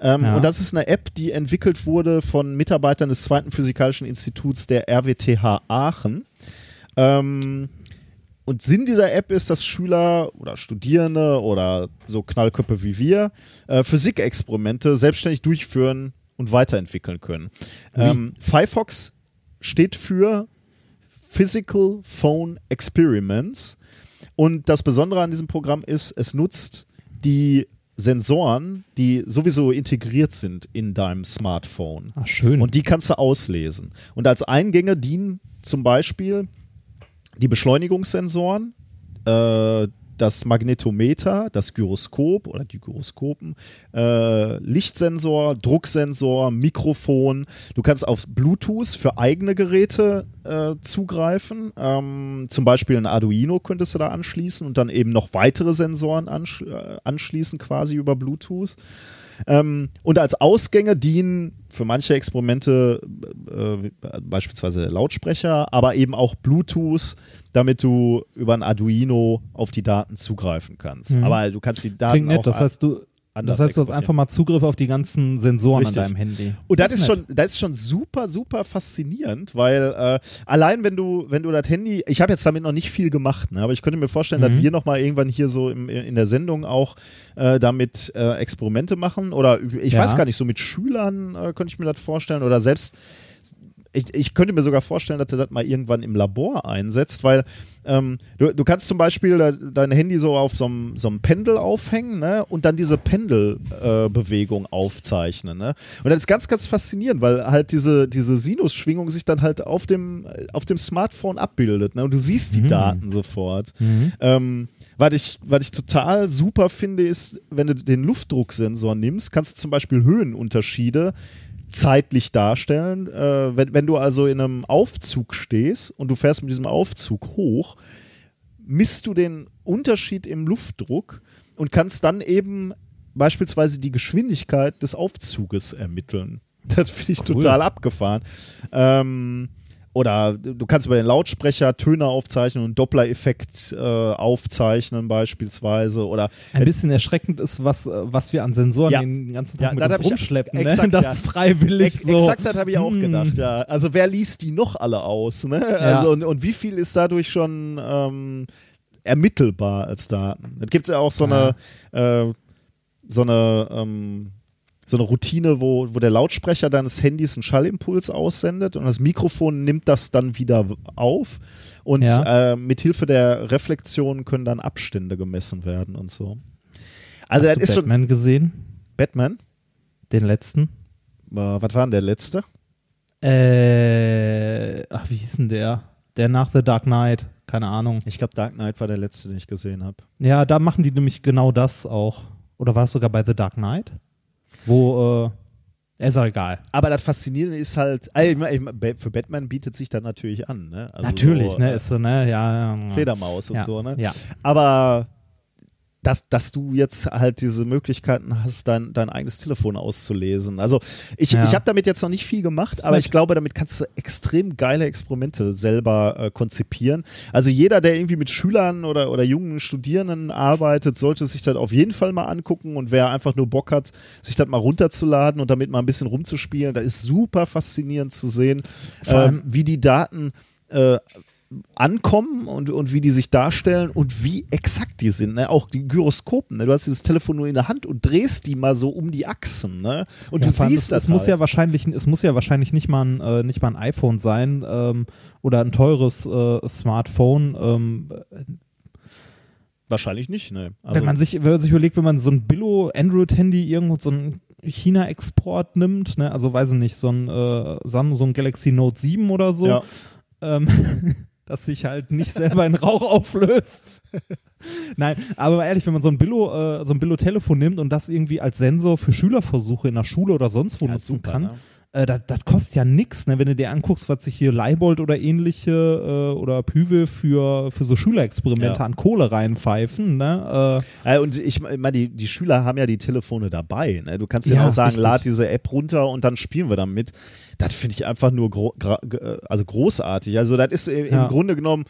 Ähm, Ja. Und das ist eine App, die entwickelt wurde von Mitarbeitern des Zweiten Physikalischen Instituts der RWTH Aachen. Ähm, und Sinn dieser App ist, dass Schüler oder Studierende oder so Knallköpfe wie wir äh, Physikexperimente selbstständig durchführen und weiterentwickeln können. Ähm, Firefox steht für Physical Phone Experiments. Und das Besondere an diesem Programm ist, es nutzt die Sensoren, die sowieso integriert sind in deinem Smartphone. Ach, schön. Und die kannst du auslesen. Und als Eingänge dienen zum Beispiel die Beschleunigungssensoren, äh, das Magnetometer, das Gyroskop oder die Gyroskopen, äh, Lichtsensor, Drucksensor, Mikrofon. Du kannst auf Bluetooth für eigene Geräte äh, zugreifen. Ähm, zum Beispiel ein Arduino könntest du da anschließen und dann eben noch weitere Sensoren ansch äh, anschließen, quasi über Bluetooth. Ähm, und als Ausgänge dienen für manche Experimente äh, beispielsweise Lautsprecher, aber eben auch Bluetooth, damit du über ein Arduino auf die Daten zugreifen kannst. Mhm. Aber du kannst die Daten Klingt nett, auch das heißt, du, anders das heißt, du hast einfach mal Zugriff auf die ganzen Sensoren Richtig. an deinem Handy. Und das ist nett. schon, das ist schon super, super faszinierend, weil äh, allein wenn du, wenn du das Handy, ich habe jetzt damit noch nicht viel gemacht, ne, aber ich könnte mir vorstellen, dass Mhm. wir noch mal irgendwann hier so im, in der Sendung auch äh, damit äh, Experimente machen oder ich Ja. weiß gar nicht, so mit Schülern äh, könnte ich mir das vorstellen oder selbst ich, ich könnte mir sogar vorstellen, dass du das mal irgendwann im Labor einsetzt, weil ähm, du, du kannst zum Beispiel de, dein Handy so auf so einem, Pendel aufhängen ne, und dann diese Pendelbewegung äh, aufzeichnen. Ne? Und das ist ganz, ganz faszinierend, weil halt diese, diese Sinusschwingung sich dann halt auf dem, auf dem Smartphone abbildet. Ne? Und du siehst die Mhm. Daten sofort. Ähm, was ich, was ich total super finde, ist, wenn du den Luftdrucksensor nimmst, kannst du zum Beispiel Höhenunterschiede zeitlich darstellen. Äh, wenn, wenn du also in einem Aufzug stehst und du fährst mit diesem Aufzug hoch, misst du den Unterschied im Luftdruck und kannst dann eben beispielsweise die Geschwindigkeit des Aufzuges ermitteln. Das finde ich total abgefahren. Ähm, oder du kannst über den Lautsprecher Töne aufzeichnen und Doppler-Effekt äh, aufzeichnen beispielsweise. Oder Ein bisschen erschreckend ist, was, äh, was wir an Sensoren Ja. den ganzen Ja, Tag mit das uns hab ich- rumschleppen. exakt, ne? Das ja. freiwillig Ex so. Exakt, das habe ich auch Hm. gedacht, ja. Also wer liest die noch alle aus, ne? Also und, und wie viel ist dadurch schon ähm, ermittelbar als Daten? Es gibt ja auch so eine, äh, so eine, ähm, so eine Routine, wo, wo der Lautsprecher deines Handys einen Schallimpuls aussendet und das Mikrofon nimmt das dann wieder auf und Ja. äh, mit Hilfe der Reflexion können dann Abstände gemessen werden und so. Also Hast das du ist schon Batman gesehen? Batman. Den letzten? Äh, was war denn der letzte? Äh, ach, wie hieß denn der? Der nach The Dark Knight. Keine Ahnung. Ich glaube, Dark Knight war der letzte, den ich gesehen habe. Ja, da machen die nämlich genau das auch. Oder war es sogar bei The Dark Knight? Wo, äh, ist auch egal. Aber das Faszinierende ist halt, Ba- für Batman bietet sich dann natürlich an. Ne? Also Natürlich, so, ne? äh, Ist so, ne? Ja, ja. Fledermaus und ja. so. Ne? Ja. Aber dass, dass du jetzt halt diese Möglichkeiten hast, dein, dein eigenes Telefon auszulesen. Also ich, Ja. ich habe damit jetzt noch nicht viel gemacht, aber ich glaube, damit kannst du extrem geile Experimente selber äh, konzipieren. Also jeder, der irgendwie mit Schülern oder, oder jungen Studierenden arbeitet, sollte sich das auf jeden Fall mal angucken und wer einfach nur Bock hat, sich das mal runterzuladen und damit mal ein bisschen rumzuspielen, da ist super faszinierend zu sehen, äh, wie die Daten äh, ankommen und, und wie die sich darstellen und wie exakt die sind. Ne? Auch die Gyroskopen. Ne? Du hast dieses Telefon nur in der Hand und drehst die mal so um die Achsen. Ne? Und Ja, du siehst es, das. es muss halt. ja wahrscheinlich, es muss ja wahrscheinlich nicht mal ein, äh, nicht mal ein iPhone sein ähm, oder ein teures äh, Smartphone. Ähm, Wahrscheinlich nicht, ne? Also, wenn man sich, wenn man sich überlegt, wenn man so ein Billo Android-Handy irgendwo so ein China-Export nimmt, ne, also weiß ich nicht, so ein äh, Samsung Galaxy Note 7 oder so, ja. ähm, das sich halt nicht selber in Rauch auflöst. Nein, aber ehrlich, wenn man so ein Billo, äh, so ein Billo-Telefon nimmt und das irgendwie als Sensor für Schülerversuche in der Schule oder sonst wo Ja, nutzen super, kann, ne? äh, das, das kostet ja nichts, ne? wenn du dir anguckst, was sich hier Leibold oder ähnliche äh, oder Püvel für, für so Schülerexperimente Ja. an Kohle reinpfeifen. Ne? Äh, Ja, und ich meine, die, die Schüler haben ja die Telefone dabei. Ne? Du kannst Ja, auch sagen, lad diese App runter und dann spielen wir damit. Das finde ich einfach nur gro äh, also großartig. Also das ist im Ja. Grunde genommen,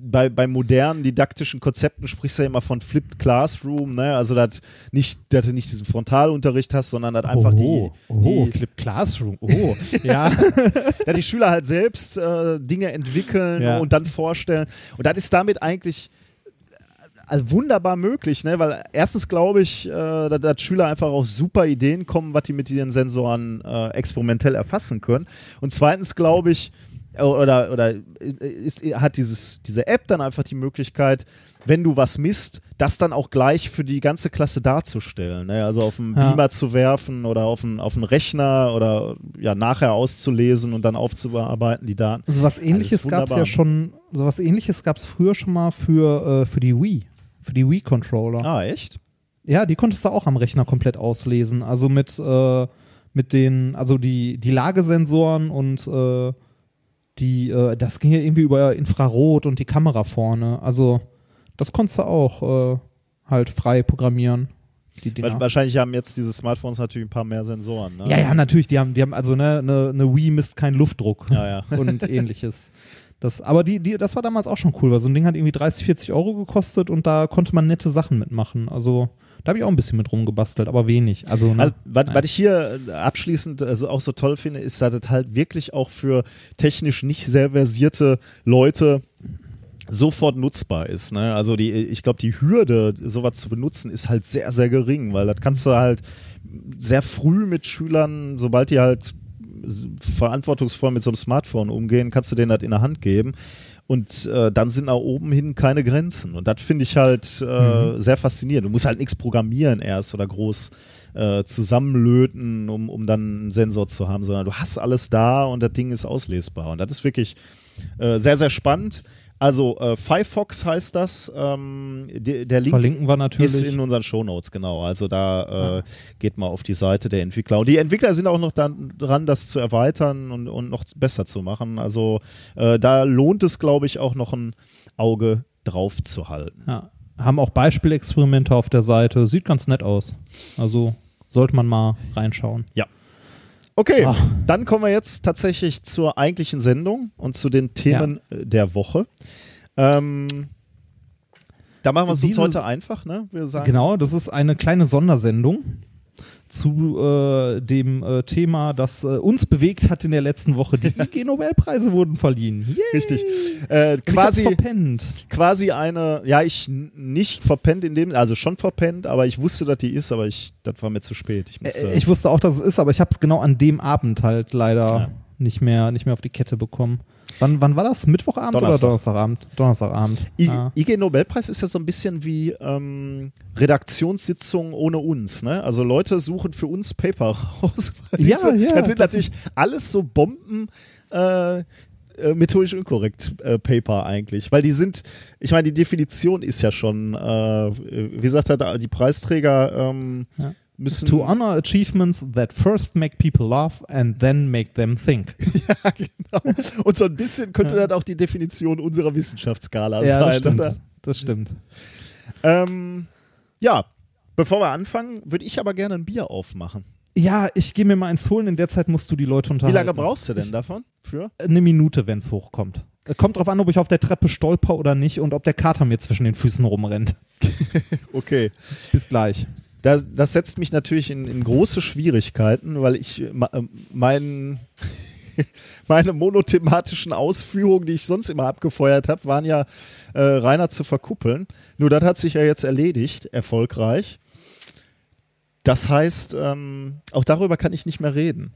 bei, bei modernen didaktischen Konzepten sprichst du ja immer von Flipped Classroom. Ne? Also dass nicht, dass du nicht diesen Frontalunterricht hast, sondern dass einfach oh, die, oh, die, Flip Classroom. Oh, ja. dass die Schüler halt selbst äh, Dinge entwickeln Ja. und dann vorstellen. Und das ist damit eigentlich also wunderbar möglich, ne? weil erstens glaube ich, äh, dass, dass Schüler einfach auf super Ideen kommen, was die mit ihren Sensoren äh, experimentell erfassen können. Und zweitens glaube ich, oder, oder ist, hat dieses, diese App dann einfach die Möglichkeit, wenn du was misst, das dann auch gleich für die ganze Klasse darzustellen. Ne? Also auf einen Ja. Beamer zu werfen oder auf einen, auf einen Rechner oder ja nachher auszulesen und dann aufzubearbeiten, die Daten. So was ähnliches ist gab es ja schon, so was ähnliches gab es früher schon mal für, äh, für die Wii, für die Wii-Controller. Ah, echt? Ja, die konntest du auch am Rechner komplett auslesen. Also mit, äh, mit den, also die, die Lagesensoren und äh, die, äh, das ging ja irgendwie über Infrarot und die Kamera vorne. Also das konntest du auch äh, halt frei programmieren. Wahrscheinlich haben jetzt diese Smartphones natürlich ein paar mehr Sensoren. Ne? Ja, ja, natürlich. Die haben, die haben also ne, ne, eine Wii misst keinen Luftdruck Ja, ja. und ähnliches. Das, aber die, die, das war damals auch schon cool, weil so ein Ding hat irgendwie 30, 40 Euro gekostet und da konnte man nette Sachen mitmachen. Also da habe ich auch ein bisschen mit rumgebastelt, aber wenig. Also, ne, Also, was, was ich hier äh, abschließend also auch so toll finde, ist, dass es halt wirklich auch für technisch nicht sehr versierte Leute sofort nutzbar ist. Ne? Also die, ich glaube, die Hürde, sowas zu benutzen, ist halt sehr, sehr gering, weil das kannst du halt sehr früh mit Schülern, sobald die halt verantwortungsvoll mit so einem Smartphone umgehen, kannst du denen das in der Hand geben. Und äh, dann sind nach oben hin keine Grenzen. Und das finde ich halt äh, sehr faszinierend. Du musst halt nichts programmieren erst oder groß äh, zusammenlöten, um, um dann einen Sensor zu haben, sondern du hast alles da und das Ding ist auslesbar. Und das ist wirklich äh, sehr, sehr spannend. Also äh, Firefox heißt das. Ähm, de, der Link Verlinken wir natürlich. ist in unseren Shownotes, genau. Also da äh, geht mal auf die Seite der Entwickler. Und die Entwickler sind auch noch dann dran, das zu erweitern und, und noch besser zu machen. Also äh, da lohnt es, glaube ich, auch noch ein Auge drauf zu halten. ja, haben auch Beispielexperimente auf der Seite. Sieht ganz nett aus. Also sollte man mal reinschauen. Okay, So. dann kommen wir jetzt tatsächlich zur eigentlichen Sendung und zu den Themen äh, der Woche. Ähm, da machen wir es uns heute einfach, ne? Wir sagen, Genau, das ist eine kleine Sondersendung zu äh, dem äh, Thema, das äh, uns bewegt hat in der letzten Woche. Die IG-Nobelpreise wurden verliehen. Yay! Richtig. Äh, quasi, verpennt. quasi eine, ja, ich nicht verpennt in dem, also schon verpennt, aber ich wusste, dass die ist, aber ich, das war mir zu spät. Ich musste, Ich wusste auch, dass es ist, aber ich habe es genau an dem Abend halt leider Ja. nicht, mehr, nicht mehr auf die Kette bekommen. Wann, wann war das? Mittwochabend Donnerstag. oder Donnerstagabend? Donnerstagabend. I, Ah. IG Nobelpreis ist ja so ein bisschen wie ähm, Redaktionssitzungen ohne uns. Ne? Also Leute suchen für uns Paper raus. Ja, Diese- ja, Das sind das natürlich alles so Bomben. Äh, äh, methodisch inkorrekt äh, Paper eigentlich, weil die sind, ich meine, die Definition ist ja schon, äh, wie sagt er, die Preisträger ähm, Ja. Müssen To honor achievements that first make people laugh and then make them think. ja, genau. Und so ein bisschen könnte das auch die Definition unserer Wissenschaftsskala ja, das sein, stimmt. oder? Das stimmt. Ähm, ja, bevor wir anfangen, würde ich aber gerne ein Bier aufmachen. Ja, ich gehe mir mal eins holen. In der Zeit musst du die Leute Wie unterhalten. lange brauchst du denn davon? Für? Eine Minute, wenn es hochkommt. Kommt drauf an, ob ich auf der Treppe stolper oder nicht und ob der Kater mir zwischen den Füßen rumrennt. Okay. Bis gleich. Das, das setzt mich natürlich in, in große Schwierigkeiten, weil ich äh, äh, mein, meine monothematischen Ausführungen, die ich sonst immer abgefeuert habe, waren ja äh, reiner zu verkuppeln. Nur das hat sich ja jetzt erledigt, erfolgreich. Das heißt, ähm, auch darüber kann ich nicht mehr reden.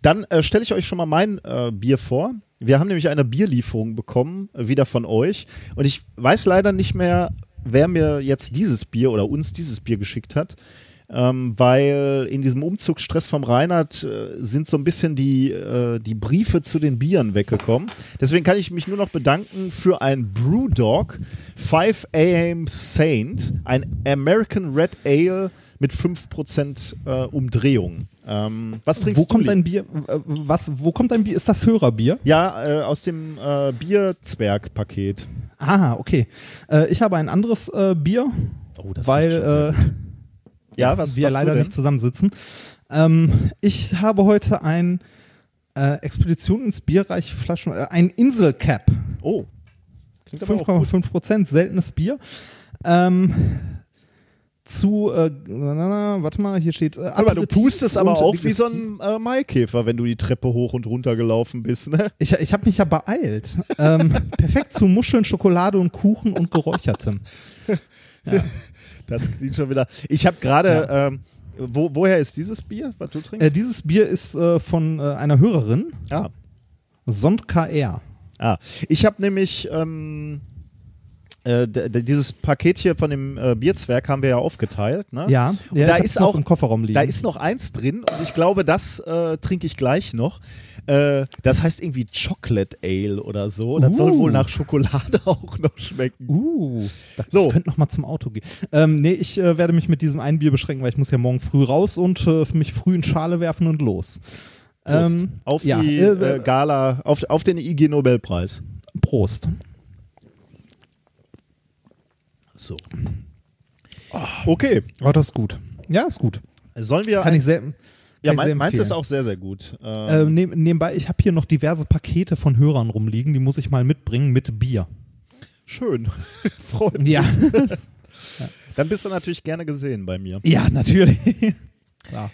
Dann äh, stelle ich euch schon mal mein äh, Bier vor. Wir haben nämlich eine Bierlieferung bekommen, äh, wieder von euch. Und ich weiß leider nicht mehr, wer mir jetzt dieses Bier oder uns dieses Bier geschickt hat. Ähm, weil in diesem Umzugsstress vom Reinhard äh, sind so ein bisschen die, äh, die Briefe zu den Bieren weggekommen. Deswegen kann ich mich nur noch bedanken für ein Brewdog 5 AM Saint, ein American Red Ale mit 5% äh, Umdrehung. Ähm, was trinkst Wo du? kommt Lee? dein Bier? äh, Was, wo kommt dein Bier? Ist das Hörerbier? Ja, äh, aus dem äh, Bierzwerg-Paket. Ah, okay. Äh, ich habe ein anderes äh, Bier, Oh, weil äh, ja, was, wir was leider nicht zusammensitzen. Ähm, ich habe heute ein äh, Expedition ins Bierreich Flaschen, äh, ein Inselcap. Oh. Klingt aber auch gut. 5,5 Prozent, seltenes Bier. Ähm, zu, äh, na, na, na, warte mal, hier steht. Äh, Aber du pustest aber auch wie so ein äh, Maikäfer, wenn du die Treppe hoch und runter gelaufen bist, ne? Ich, ich habe mich ja beeilt. ähm, perfekt zu Muscheln, Schokolade und Kuchen und Geräuchertem. Das klingt schon wieder. Ich habe gerade. Ähm, wo, woher ist dieses Bier, was du trinkst? Äh, dieses Bier ist äh, von äh, einer Hörerin. ah, SondKR. Ah, ich habe nämlich ähm, äh, dieses Paket hier von dem äh, Bierzwerg haben wir ja aufgeteilt. Ne? Ja, ja da ist auch im Kofferraum liegen. Da ist noch eins drin und ich glaube, das äh, trinke ich gleich noch. Äh, das heißt irgendwie Chocolate Ale oder so. Das soll Uh. wohl nach Schokolade auch noch schmecken. Uh, So. ich könnte noch mal zum Auto gehen. Ähm, nee, ich äh, werde mich mit diesem einen Bier beschränken, weil ich muss ja morgen früh raus und äh, mich früh in Schale werfen und los. Prost. Ähm, auf ja, die Gala, auf, auf den IG Nobelpreis. Prost. So. Okay. Oh, das ist gut. Ja, ist gut. Sollen wir. Kann ich sehr. ja, mein, meins ist auch sehr, sehr gut. Ähm, Äh, neb, nebenbei, ich habe hier noch diverse Pakete von Hörern rumliegen, die muss ich mal mitbringen mit Bier. schön. Freut mich. Ja, Dann bist du natürlich gerne gesehen bei mir. ja natürlich.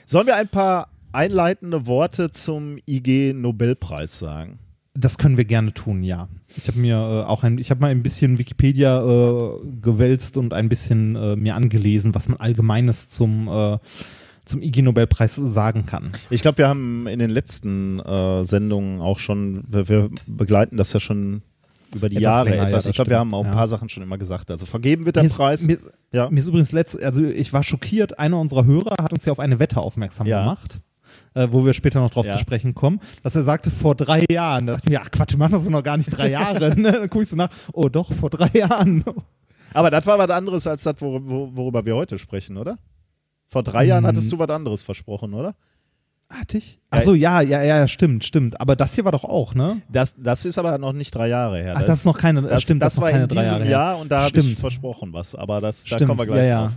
Sollen wir ein paar einleitende Worte zum IG Nobelpreis sagen? Das können wir gerne tun, ja. Ich habe mir äh, auch ein, ich habe mal ein bisschen Wikipedia äh, gewälzt und ein bisschen äh, mir angelesen, was man allgemeines zum äh, zum IG Nobelpreis sagen kann. Ich glaube, wir haben in den letzten äh, Sendungen auch schon, wir, wir begleiten das ja schon über die Etwas Jahre länger, ja, etwas. das ich glaube, wir haben auch ein ja. paar Sachen schon immer gesagt. Also vergeben wird der Mir ist, Preis. Mir ist, ja. mir ist übrigens letzt, also ich war schockiert, einer unserer Hörer hat uns ja auf eine Wette aufmerksam Ja. gemacht. Äh, wo wir später noch drauf Ja. zu sprechen kommen, dass er sagte, vor drei Jahren. Da dachte ich mir, ach Quatsch, wir machen das noch gar nicht drei Jahre. ne? Dann gucke ich so nach, oh doch, vor drei Jahren. Aber das war was anderes als das, wor wor worüber wir heute sprechen, oder? Vor drei Jahren Hm. hattest du was anderes versprochen, oder? Hatte ich? Achso, ja, ja, ja, stimmt, stimmt. Aber das hier war doch auch, ne? Das, das ist aber noch nicht drei Jahre her. Ach, das ist noch keine, das, stimmt, das noch war in drei diesem Jahre her. Jahr und da habe ich versprochen was. Aber das, da Stimmt, kommen wir gleich ja, drauf.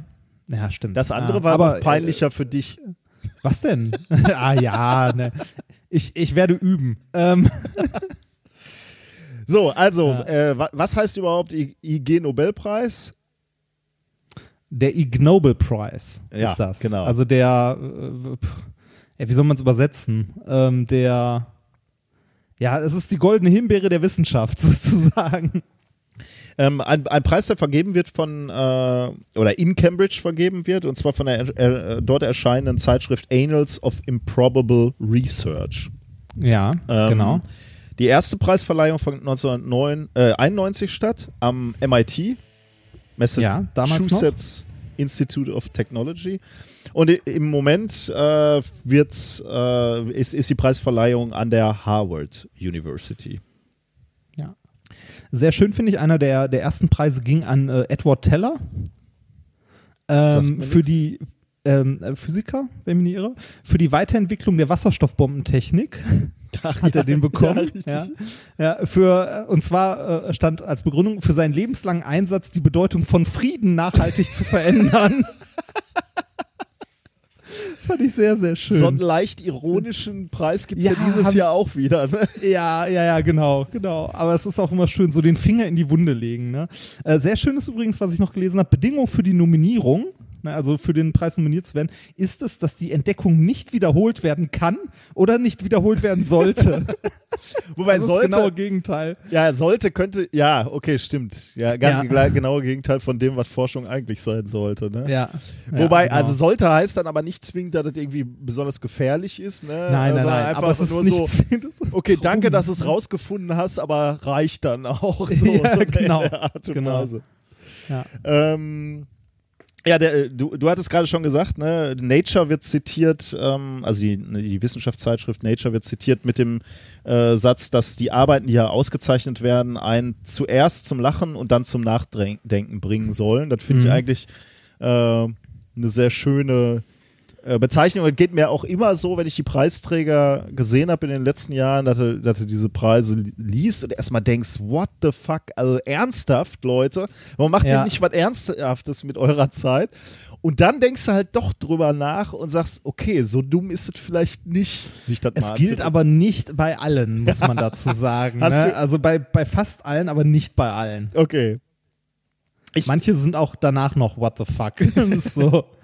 ja. Ja, stimmt. Das andere ja, war aber, aber peinlicher für dich. Äh, was denn? ah ja, ne. Ich, ich werde üben. Ähm, So, also, äh, wa was heißt überhaupt I- IG Nobelpreis? der Ig Nobel Prize Ja, ist das. genau. Also der, äh, ja, wie soll man es übersetzen? Ähm, der, ja, es ist die goldene Himbeere der Wissenschaft sozusagen. Ähm, ein, ein Preis, der vergeben wird von, äh, oder in Cambridge vergeben wird, und zwar von der äh, dort erscheinenden Zeitschrift Annals of Improbable Research. Ja, Ähm, genau. Die erste Preisverleihung von 1991 statt am MIT, Ja. Massachusetts Institute of Technology. Und im Moment äh, wird's, äh, ist, ist die Preisverleihung an der Harvard University. Ja. Sehr schön finde ich, einer der, der ersten Preise ging an äh, Edward Teller. Ähm, für die ähm, äh, Physiker, wenn ich mich nicht irre, für die Weiterentwicklung der Wasserstoffbombentechnik hat er den bekommen. richtig. Ja, ja, für, äh, und zwar äh, stand als Begründung für seinen lebenslangen Einsatz, die Bedeutung von Frieden nachhaltig zu verändern. Fand ich sehr, sehr schön. So einen leicht ironischen Preis gibt es ja, Ja, dieses Jahr auch wieder. Ne? Ja, ja, ja, genau, genau. Aber es ist auch immer schön, so den Finger in die Wunde legen. Ne? Äh, sehr schön ist übrigens, was ich noch gelesen habe, Bedingung für die Nominierung, ne, also für den Preis nominiert zu werden, ist es, dass die Entdeckung nicht wiederholt werden kann oder nicht wiederholt werden sollte. Wobei das ist sollte, das genaue Gegenteil. ja, sollte, könnte, ja, okay, stimmt. Ja, ganz Ja. genaue Gegenteil von dem, was Forschung eigentlich sein sollte. Ne? Ja. Wobei, ja, genau. also sollte heißt dann aber nicht zwingend, dass das irgendwie besonders gefährlich ist. Ne? Nein, nein, Sondern nein. Einfach Aber es ist nur nicht so, zwingend. okay, danke, dass du es rausgefunden hast, aber reicht dann auch. So Ja, genau, Art und genau. Weise. Ja. Ähm, ja, der, äh, du, du hattest gerade schon gesagt, ne, Nature wird zitiert, ähm, also die, die Wissenschaftszeitschrift Nature wird zitiert mit dem äh, Satz, dass die Arbeiten, die ja ausgezeichnet werden, einen zuerst zum Lachen und dann zum Nachdenken bringen sollen. Das finde ich Mhm. eigentlich äh, eine sehr schöne äh, Bezeichnung. Und geht mir auch immer so, wenn ich die Preisträger gesehen habe in den letzten Jahren, dass du, dass du diese Preise li- liest und erstmal denkst, what the fuck? Also ernsthaft, Leute. Warum macht Ja. ihr nicht was Ernsthaftes mit eurer Zeit? Und dann denkst du halt doch drüber nach und sagst, okay, so dumm ist es vielleicht nicht, sich das Es gilt aber nicht bei allen, muss man dazu sagen. Ne? Also bei, bei fast allen, aber nicht bei allen. Okay. Manche sind auch danach noch what the fuck. So.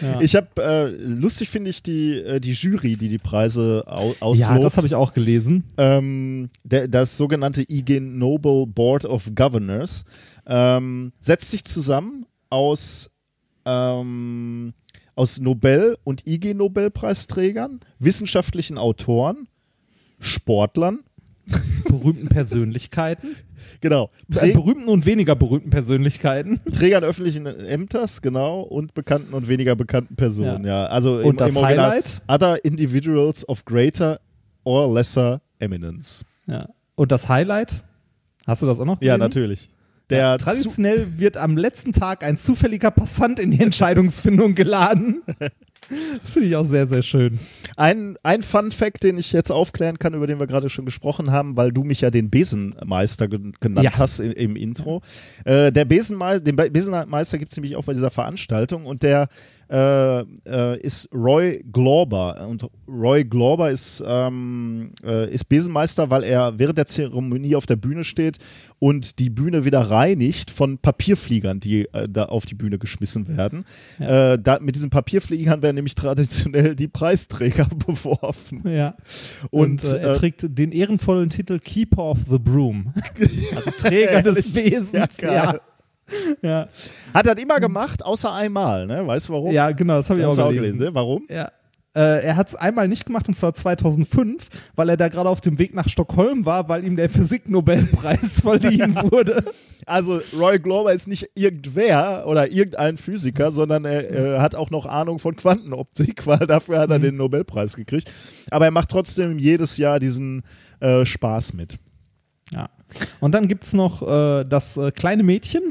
Ja. Ich habe, äh, lustig finde ich die, äh, die Jury, die die Preise au auslobt. Ja, das habe ich auch gelesen. ähm, der, das sogenannte IG Nobel Board of Governors ähm, setzt sich zusammen aus, ähm, aus Nobel- und IG Nobelpreisträgern, wissenschaftlichen Autoren, Sportlern, berühmten Persönlichkeiten. Genau. Äh, berühmten und weniger berühmten Persönlichkeiten. Trägern öffentlichen Ämters, genau, und bekannten und weniger bekannten Personen, ja. Also Und im, das im Original, Highlight? Other individuals of greater or lesser eminence. Ja. Und das Highlight? Hast du das auch noch? Ja, gelesen? natürlich. Der Ja, traditionell wird am letzten Tag ein zufälliger Passant in die Entscheidungsfindung geladen. Finde ich auch sehr, sehr schön. Ein, ein Fun Fact, den ich jetzt aufklären kann, über den wir gerade schon gesprochen haben, weil du mich ja den Besenmeister gen genannt Ja. hast im, im Intro. Äh, der Besenmeister, den Be- Besenmeister gibt es nämlich auch bei dieser Veranstaltung und der äh, äh, ist Roy Glauber. Und Roy Glauber ist, ähm, äh, ist Besenmeister, weil er während der Zeremonie auf der Bühne steht und die Bühne wieder reinigt von Papierfliegern, die äh, da auf die Bühne geschmissen werden. Äh, da, mit diesen Papierfliegern werden nämlich traditionell die Preisträger beworfen. Ja. Und, Und, er trägt den ehrenvollen Titel Keeper of the Broom. Also Träger des Wesens. Ja, Ja. ja. Hat er immer gemacht, außer einmal, ne? Weißt du warum? ja genau, das habe ich auch du gelesen. ne? Warum? Ja. Äh, er hat es einmal nicht gemacht, und zwar 2005, weil er da gerade auf dem Weg nach Stockholm war, weil ihm der Physiknobelpreis verliehen wurde. Also Roy Glauber ist nicht irgendwer oder irgendein Physiker, sondern er äh, hat auch noch Ahnung von Quantenoptik, weil dafür hat er den Nobelpreis gekriegt. Aber er macht trotzdem jedes Jahr diesen äh, Spaß mit. Ja. Und dann gibt es noch äh, das äh, kleine Mädchen.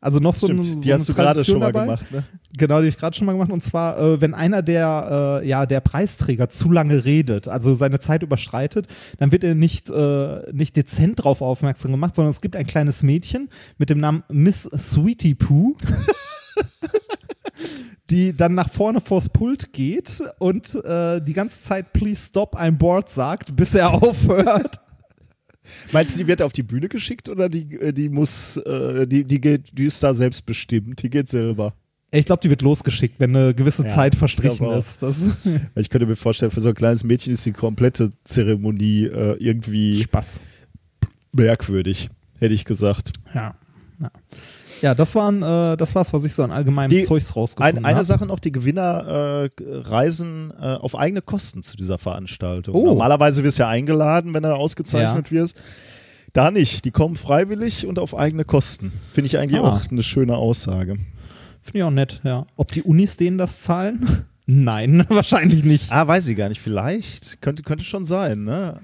Also noch so, Stimmt, eine, so die hast du gerade schon mal dabei. gemacht, ne? Genau, die habe ich gerade schon mal gemacht. Und zwar, äh, wenn einer der, äh, ja, der Preisträger zu lange redet, also seine Zeit überschreitet, dann wird er nicht, äh, nicht dezent darauf aufmerksam gemacht, sondern es gibt ein kleines Mädchen mit dem Namen Miss Sweetie Pooh. die dann nach vorne vors Pult geht und äh, die ganze Zeit Please stop, I'm bored sagt, bis er aufhört. Meinst du, die wird auf die Bühne geschickt oder die, äh, die muss, äh, die, die geht, die ist da selbstbestimmt, die geht selber? Ich glaube, die wird losgeschickt, wenn eine gewisse Ja, Zeit verstrichen ist. Das Ich könnte mir vorstellen, für so ein kleines Mädchen ist die komplette Zeremonie äh, irgendwie Spaß. merkwürdig, hätte ich gesagt. Ja. Ja, ja das waren, äh, das war's, was ich so an allgemeinem Die- Zeugs rausgefunden Ein, eine habe. Sache noch, die Gewinner äh, reisen äh, auf eigene Kosten zu dieser Veranstaltung. Oh. Normalerweise wirst du ja eingeladen, wenn du ausgezeichnet wirst. Da nicht. Die kommen freiwillig und auf eigene Kosten. Finde ich eigentlich Ah. auch eine schöne Aussage. Finde ich auch nett, ja. Ob die Unis denen das zahlen? Nein, wahrscheinlich nicht. Ah, weiß ich gar nicht. Vielleicht. Könnte, könnte schon sein, ne?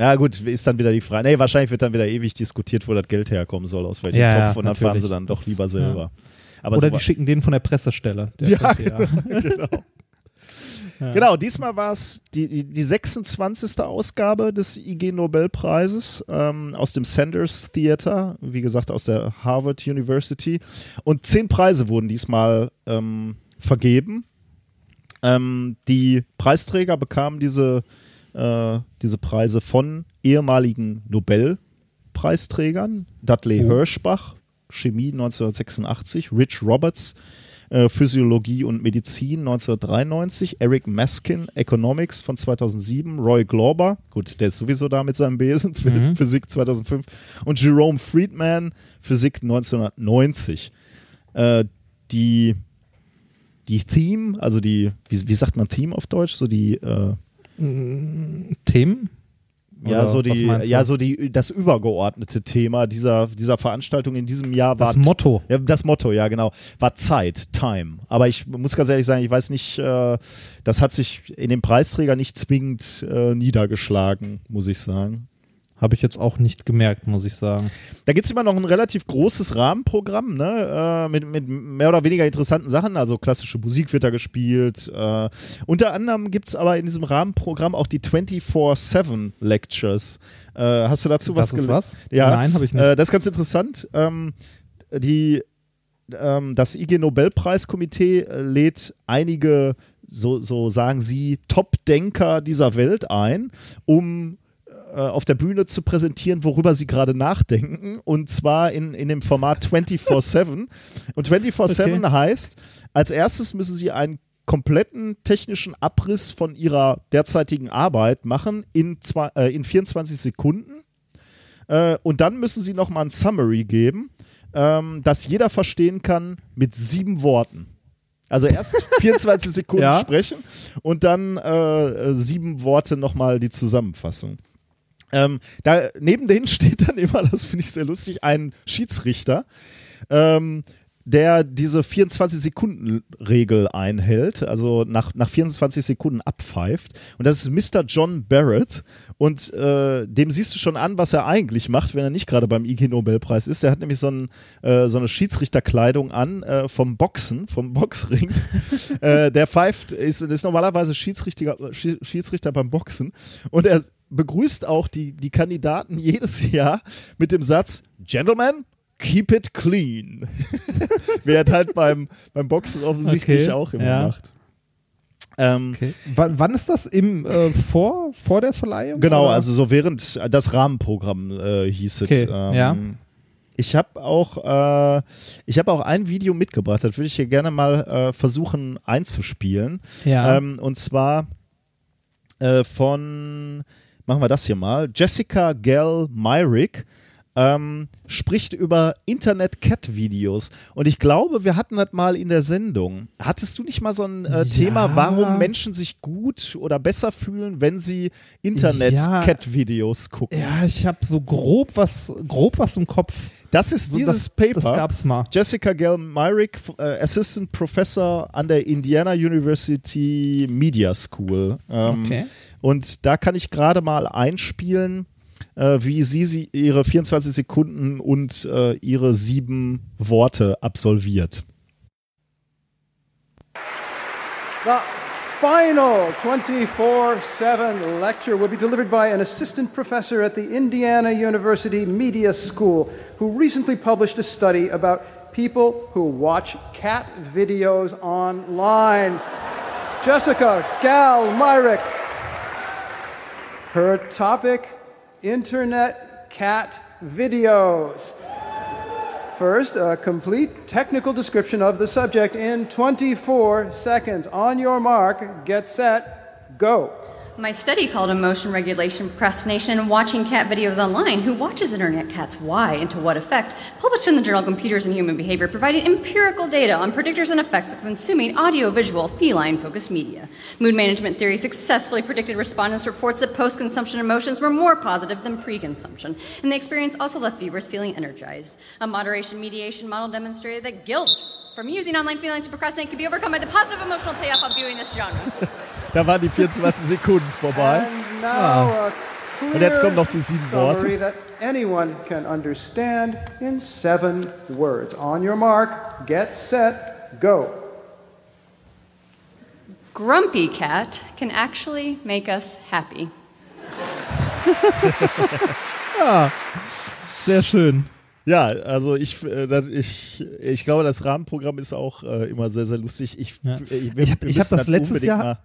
Ja, gut, ist dann wieder die Frage. Nee, wahrscheinlich wird dann wieder ewig diskutiert, wo das Geld herkommen soll, aus welchem Ja, Topf. Und dann fahren sie dann doch lieber selber. Aber Oder so die schicken den von der Pressestelle. Der Ja, genau. Genau, diesmal war es die, die, die 26. Ausgabe des IG Nobelpreises ähm, aus dem Sanders Theater, wie gesagt aus der Harvard University. Und zehn Preise wurden diesmal ähm, vergeben. Ähm, die Preisträger bekamen diese, äh, diese Preise von ehemaligen Nobelpreisträgern. Dudley Oh. Hirschbach, Chemie 1986, Rich Roberts, äh, Physiologie und Medizin 1993, Eric Maskin, Economics von 2007, Roy Glauber, gut, der ist sowieso da mit seinem Besen, Mhm. Physik 2005 und Jerome Friedman, Physik 1990. Äh, die, die Theme, also die, wie, wie sagt man Theme auf Deutsch? So die, äh, Themen? ja, Oder so die, ja, so die, das übergeordnete Thema dieser, dieser Veranstaltung in diesem Jahr war Das Motto. Ja, das Motto, ja, genau. War Zeit, Time. Aber ich muss ganz ehrlich sagen, ich weiß nicht, äh, das hat sich in dem Preisträger nicht zwingend äh, niedergeschlagen, muss ich sagen. Habe ich jetzt auch nicht gemerkt, muss ich sagen. Da gibt es immer noch ein relativ großes Rahmenprogramm, ne? äh, mit, mit mehr oder weniger interessanten Sachen. Also klassische Musik wird da gespielt. Äh, unter anderem gibt es aber in diesem Rahmenprogramm auch die 24-7 Lectures. Äh, hast du dazu was Das was? Ja. Nein, habe ich nicht. Äh, das ist ganz interessant. Ähm, die, ähm, das IG Nobelpreiskomitee äh, lädt einige, so, so sagen sie, Top-Denker dieser Welt ein, um äh, auf der Bühne zu präsentieren, worüber sie gerade nachdenken. Und zwar in, in dem Format 24-7. Und 24-7 Okay. heißt, als erstes müssen sie einen kompletten technischen Abriss von ihrer derzeitigen Arbeit machen in, zwei, äh, in 24 Sekunden. Äh, und dann müssen sie nochmal ein Summary geben, ähm, das jeder verstehen kann mit sieben Worten. Also erst 24 Sekunden Ja. sprechen und dann äh, sieben Worte nochmal die Zusammenfassung. Ähm, da neben denen steht dann immer, das finde ich sehr lustig, ein Schiedsrichter. Ähm, der diese 24-Sekunden-Regel einhält, also nach, nach 24 Sekunden abpfeift. Und das ist Mr. John Barrett. Und äh, dem siehst du schon an, was er eigentlich macht, wenn er nicht gerade beim IG-Nobelpreis ist. Er hat nämlich so, ein, äh, so eine Schiedsrichterkleidung an äh, vom Boxen, vom Boxring. äh, der pfeift, ist, ist normalerweise Schiedsrichter, Schiedsrichter beim Boxen. Und er begrüßt auch die, die Kandidaten jedes Jahr mit dem Satz, Gentlemen, keep it clean. Wer halt beim, beim Boxen offensichtlich Okay, auch immer ja. macht. Ähm, Okay. Wann, ist das im äh, vor, vor der Verleihung? Genau, oder? also so während das Rahmenprogramm äh, hieß Okay, es. Ähm, ja. Ich habe auch, äh, ich habe auch ein Video mitgebracht, das würde ich hier gerne mal äh, versuchen einzuspielen. Ja. Ähm, und zwar äh, von, machen wir das hier mal, Jessica Gell Myrick. Ähm, spricht über Internet-Cat-Videos. Und ich glaube, wir hatten das mal in der Sendung. Hattest du nicht mal so ein äh, Thema, warum Menschen sich gut oder besser fühlen, wenn sie Internet-Cat-Videos gucken? ja, ich habe so grob was, grob was im Kopf. Das ist dieses das, Paper. Das gab's mal. Jessica Gell Myrick, äh, Assistant Professor an der Indiana University Media School. Ähm, Okay. Und da kann ich gerade mal einspielen, äh, wie sie, sie ihre 24 Sekunden und äh, ihre sieben Worte absolviert. The final 24 7 lecture will be delivered by an assistant professor at the Indiana University Media School who recently published a study about people who watch cat videos online. Jessica Gal Myrick. Her topic Internet cat videos. First, a complete technical description of the subject in 24 seconds. On your mark, get set, go. My study called Emotion Regulation, Procrastination, and Watching Cat Videos Online Who Watches Internet Cats, Why, and to What Effect, published in the journal Computers and Human Behavior, provided empirical data on predictors and effects of consuming audio-visual, feline-focused media. Mood management theory successfully predicted respondents' reports that post-consumption emotions were more positive than pre-consumption, and the experience also left viewers feeling energized. A moderation mediation model demonstrated that guilt from using online feelings to procrastinate could be overcome by the positive emotional payoff of viewing this genre. Da waren die 24 Sekunden vorbei. And now ah. a clear Und jetzt kommen noch die sieben summary Worte. that anyone can understand in seven words. On your mark, get set, go. Grumpy Cat can actually make us happy. Ah, sehr schön. Ja, also ich, äh, ich, ich glaube, das Rahmenprogramm ist auch äh, immer sehr, sehr lustig. Ich, Ja. ich, Ich hab- ich hab das letztes unbedingt Jahr- Mal,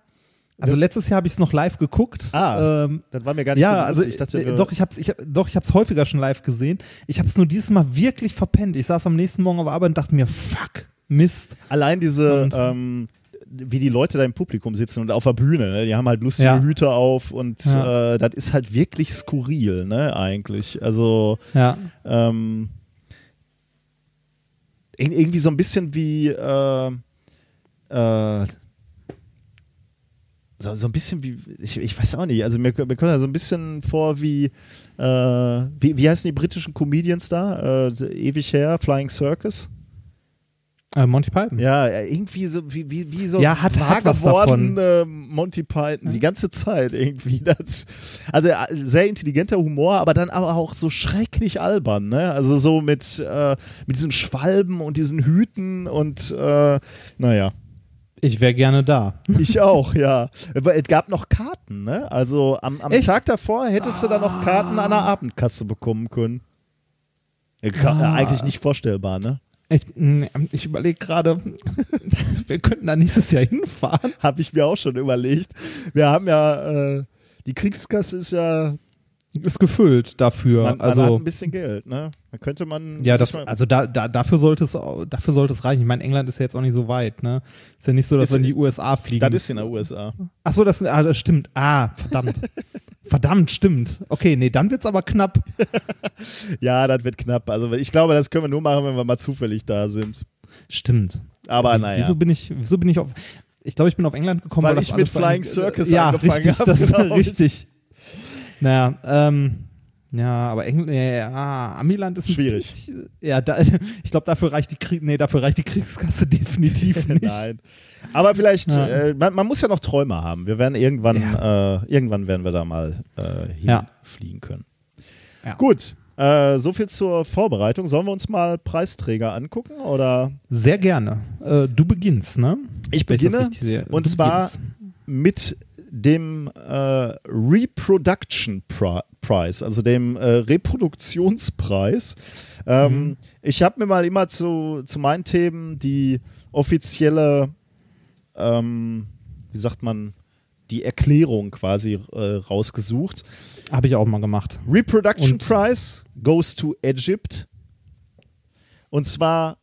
Also letztes Jahr habe ich es noch live geguckt. ah, Ähm, das war mir gar nicht ja, so bewusst. also ich dachte, äh, doch, ich hab's, ich, hab- doch, ich häufiger schon live gesehen. Ich hab's nur dieses Mal wirklich verpennt. Ich saß am nächsten Morgen auf Arbeit und dachte mir, fuck, Mist. Allein diese, Und- ähm, wie die Leute da im Publikum sitzen und auf der Bühne, ne? die haben halt lustige Ja. Hüte auf und Ja. äh, das ist halt wirklich skurril, ne, eigentlich. Also Ja. ähm, ir- irgendwie so ein bisschen wie äh, äh, so, so ein bisschen wie, ich, ich weiß auch nicht, also mir, mir kommt da so ein bisschen vor wie, äh, wie, wie heißen die britischen Comedians da? Äh, ewig her, Flying Circus? Äh, Monty Python. Ja, irgendwie so wie, wie, wie so Ja, hat- wahr hat geworden äh, Monty Python die ganze Zeit irgendwie. Das, also äh, sehr intelligenter Humor, aber dann aber auch so schrecklich albern, ne? Also so mit, äh, mit diesen Schwalben und diesen Hüten und äh, naja. Ich wäre gerne da. Ich auch, ja. Es gab noch Karten, ne? Also am, am? Tag davor hättest du dann noch Karten an der Abendkasse bekommen können. Ah. Eigentlich nicht vorstellbar, ne? Ich, mh, ich überlege gerade, wir könnten da nächstes Jahr hinfahren. Habe ich mir auch schon überlegt. Wir haben ja, äh, die Kriegskasse ist ja, Ist gefüllt dafür. man, man also hat ein bisschen Geld, ne? Da könnte man. Ja, das, also da, da, dafür sollte es dafür sollte es reichen. Ich meine, England ist ja jetzt auch nicht so weit, ne? Ist ja nicht so, dass Ist- wir in die USA fliegen. das ist in der USA. Ach so, das, ah, das stimmt. Ah, verdammt. verdammt, stimmt. Okay, nee, dann wird's aber knapp. Ja, das wird knapp. Also ich glaube, das können wir nur machen, wenn wir mal zufällig da sind. Stimmt. Aber naja. Wieso bin ich, wieso bin ich auf, ich glaube, ich bin auf England gekommen, Weil weil, ich das mit Flying Circus ja, angefangen richtig, hab, das ist glaub ich. richtig. Naja, ähm, ja, aber England, ja, ja, Amiland ist ein Schwierig. Bisschen, ja, da, ich glaube, dafür reicht die Krieg, nee, dafür reicht die Kriegskasse definitiv nicht. Nein. Aber vielleicht, Ja. äh, man, man muss ja noch Träume haben. Wir werden irgendwann, äh, irgendwann werden wir da mal äh, Ja. hinfliegen können. Ja. Gut. Äh, so viel zur Vorbereitung. Sollen wir uns mal Preisträger angucken oder? Sehr gerne. Äh, du beginnst, ne? Ich beginne und Du zwar beginnst. mit dem äh, Reproduction Pri Prize, also dem äh, Reproduktionspreis. Ähm, Mhm. Ich habe mir mal immer zu, zu meinen Themen die offizielle, ähm, wie sagt man, die Erklärung quasi äh, rausgesucht. Habe ich auch mal gemacht. Reproduction Und- Prize goes to Egypt. Und zwar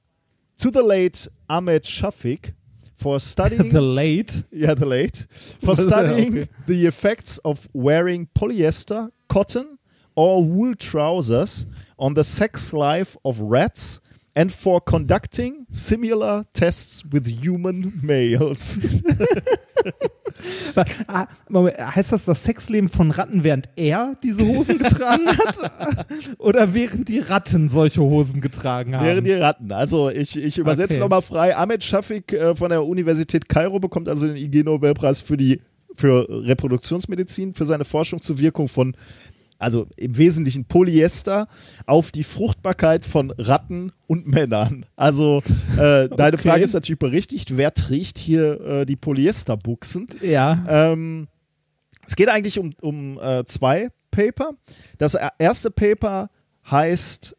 to the late Ahmed Shafiq for studying The Late. Yeah, the late. For studying Okay. the effects of wearing polyester, cotton, or wool trousers on the sex life of rats and for conducting similar tests with human males. Ah, heißt das das Sexleben von Ratten, während er diese Hosen getragen hat? Oder während die Ratten solche Hosen getragen haben? Wären die Ratten. Also ich, ich übersetze Okay. nochmal frei. Ahmed Shafiq äh, von der Universität Kairo bekommt also den IG-Nobelpreis für die für Reproduktionsmedizin, für seine Forschung zur Wirkung von, also im Wesentlichen Polyester auf die Fruchtbarkeit von Ratten und Männern. Also äh, deine Okay. Frage ist natürlich berechtigt, wer trägt hier äh, die Polyesterbuchsen? ja. Ähm, es geht eigentlich um, um äh, zwei Paper. Das e- erste Paper heißt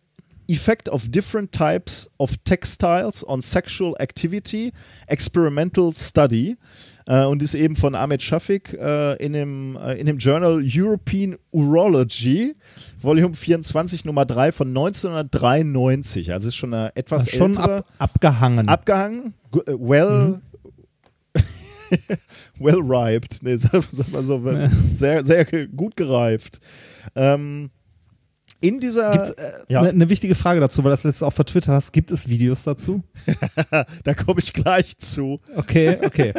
Effect of Different Types of Textiles on Sexual Activity, Experimental Study äh, und ist eben von Ahmed Shafiq äh, in, dem, äh, in dem Journal European Urology, Volume 24, Nummer 3 von 1993. Also ist schon eine etwas Schon ältere ab, abgehangen. abgehangen, äh, well, well riped, nee, sag, sag mal so, sehr, sehr gut gereift. Ähm, in dieser, Gibt's, äh, ja, Eine ne wichtige Frage dazu, weil das letzte auch vertwittert hast. Gibt es Videos dazu? da komme ich gleich zu. Okay, okay.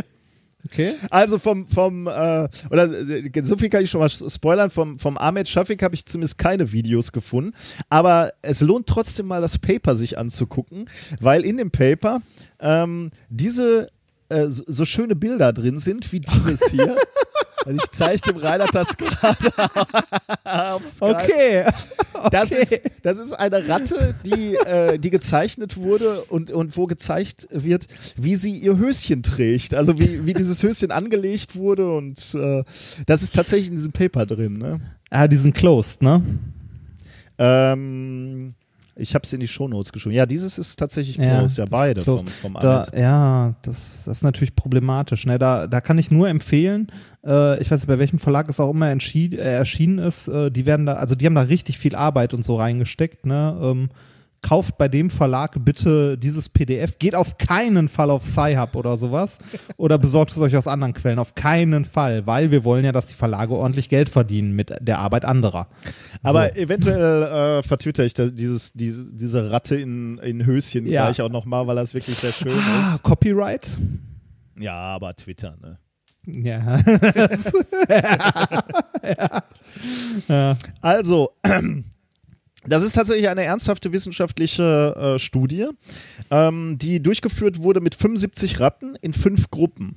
Okay. Also vom, vom äh, oder äh, so viel kann ich schon mal spoilern, vom, vom Ahmed Shafiq habe ich zumindest keine Videos gefunden, aber es lohnt trotzdem mal das Paper sich anzugucken, weil in dem Paper ähm, diese äh, so schöne Bilder drin sind, wie dieses hier. Also ich zeige dem Reinhard das gerade auf Skype. Okay. Das, Okay. ist, das ist eine Ratte, die, äh, die gezeichnet wurde und, und wo gezeigt wird, wie sie ihr Höschen trägt. Also wie, wie dieses Höschen angelegt wurde und äh, das ist tatsächlich in diesem Paper drin. Ne? Ah, die sind closed, ne? Ähm, ich habe es in die Shownotes geschrieben. Ja, dieses ist tatsächlich closed. Ja, ist beide closed. vom, vom Da, ja, das, das ist natürlich problematisch. Ne? Da, da kann ich nur empfehlen, äh, ich weiß nicht, bei welchem Verlag es auch immer äh, erschienen ist, äh, die werden da, also die haben da richtig viel Arbeit und so reingesteckt. Ne? Ähm, kauft bei dem Verlag bitte dieses PDF. Geht auf keinen Fall auf Sci-Hub oder sowas. Oder besorgt es euch aus anderen Quellen. Auf keinen Fall, weil wir wollen ja, dass die Verlage ordentlich Geld verdienen mit der Arbeit anderer. Aber so. eventuell äh, vertwitter ich dieses, diese, diese Ratte in, in Höschen Ja. gleich auch nochmal, weil das wirklich sehr schön Ah, ist. Copyright? Ja, aber Twitter, ne? Ja. Das- Also, das ist tatsächlich eine ernsthafte wissenschaftliche äh, Studie, ähm, die durchgeführt wurde mit 75 Ratten in fünf Gruppen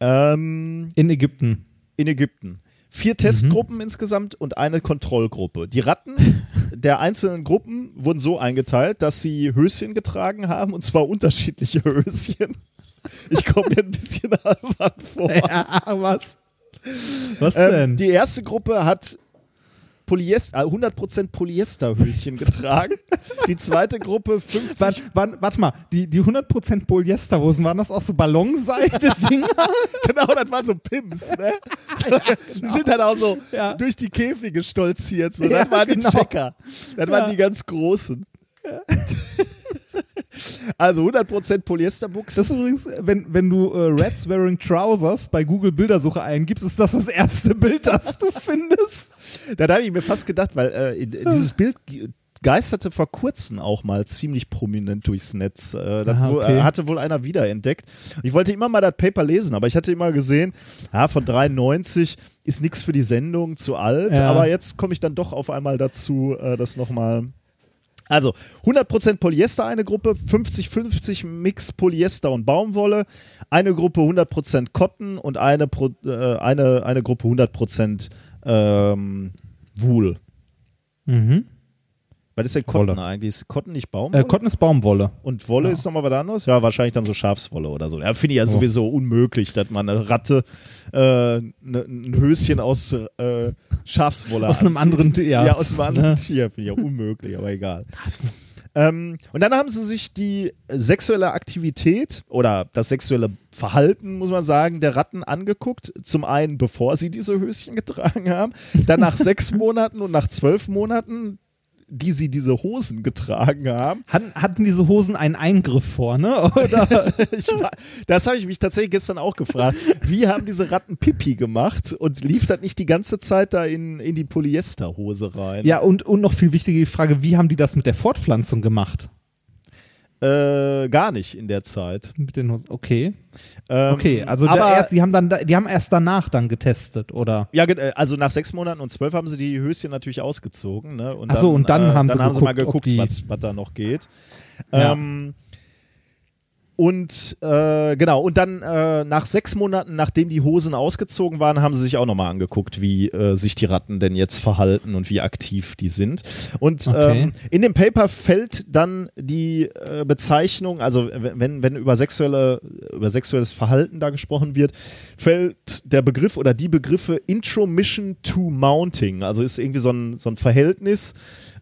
ähm, In Ägypten. in Ägypten. Vier Testgruppen insgesamt und eine Kontrollgruppe. Die Ratten der einzelnen Gruppen wurden so eingeteilt, dass sie Höschen getragen haben und zwar unterschiedliche Höschen. Ich komme mir ein bisschen albern vor. Ja, was? Was Ähm, denn? die erste Gruppe hat Polyester, äh, 100% Polyesterhöschen getragen. Die zweite Gruppe 50. Warte, warte, warte mal, die, die 100% Polyesterhosen, waren das auch so Ballonseide-Dinger? genau, das waren so Pimps, ne? So, Die sind dann auch so Ja. durch die Käfige stolziert. So. Ja, Das waren die genau. Checker. Das waren Ja. die ganz großen. Also 100% Polyesterbuchs. Das ist übrigens, wenn, wenn du äh, Rats wearing Trousers bei Google Bildersuche eingibst, ist das das erste Bild, das du findest. Da habe ich mir fast gedacht, weil äh, dieses Bild geisterte vor kurzem auch mal ziemlich prominent durchs Netz. Äh, das Ah, wo- okay. äh, hatte wohl einer wiederentdeckt. Ich wollte immer mal das Paper lesen, aber ich hatte immer gesehen, ja, von 93 ist nichts für die Sendung, zu alt. Ja. Aber jetzt komme ich dann doch auf einmal dazu, äh, das nochmal. Also 100% Polyester eine Gruppe, 50-50 Mix Polyester und Baumwolle, eine Gruppe 100% Cotton und eine, Pro, äh, eine, eine Gruppe 100% ähm, Wool. Mhm. Was ist denn Cotton Wolle. eigentlich? Ist Cotton nicht Baumwolle? Äh, Cotton ist Baumwolle. und Wolle ist nochmal was anderes? Ja, wahrscheinlich dann so Schafswolle oder so. Ja, finde ich ja Oh. sowieso unmöglich, dass man eine Ratte äh, ne, ein Höschen aus äh, Schafswolle Aus einem anderen Tier, Ja, ja. aus einem anderen Ne? Tier. Finde ich ja unmöglich, aber egal. Ähm, und dann haben sie sich die sexuelle Aktivität oder das sexuelle Verhalten, muss man sagen, der Ratten angeguckt. Zum einen, bevor sie diese Höschen getragen haben, dann nach sechs Monaten und nach zwölf Monaten, die sie diese Hosen getragen haben. Hatten, hatten diese Hosen einen Eingriff vorne? Oder? War, das habe ich mich tatsächlich gestern auch gefragt. Wie haben diese Ratten Pipi gemacht und lief das nicht die ganze Zeit da in, in die Polyesterhose rein? ja, und, und noch viel wichtiger die Frage, wie haben die das mit der Fortpflanzung gemacht? Äh, gar nicht in der Zeit. Mit den Hosen? Okay. Ähm, Okay, also aber, erst, die, haben dann, da- die haben erst danach dann getestet, oder? Ja, äh, also nach sechs Monaten und zwölf haben sie die Höschen natürlich ausgezogen. Ne? Und Ach so, und dann haben sie dann haben sie mal geguckt, geguckt, was, was da noch geht. Ja. Ähm, und äh, genau, und dann äh, nach sechs Monaten, nachdem die Hosen ausgezogen waren, haben sie sich auch nochmal angeguckt, wie äh, sich die Ratten denn jetzt verhalten und wie aktiv die sind. Und Okay. ähm, in dem Paper fällt dann die äh, Bezeichnung, also wenn, wenn über, sexuelle, über sexuelles Verhalten da gesprochen wird, fällt der Begriff oder die Begriffe Intromission to Mounting, also ist irgendwie so ein, so ein Verhältnis.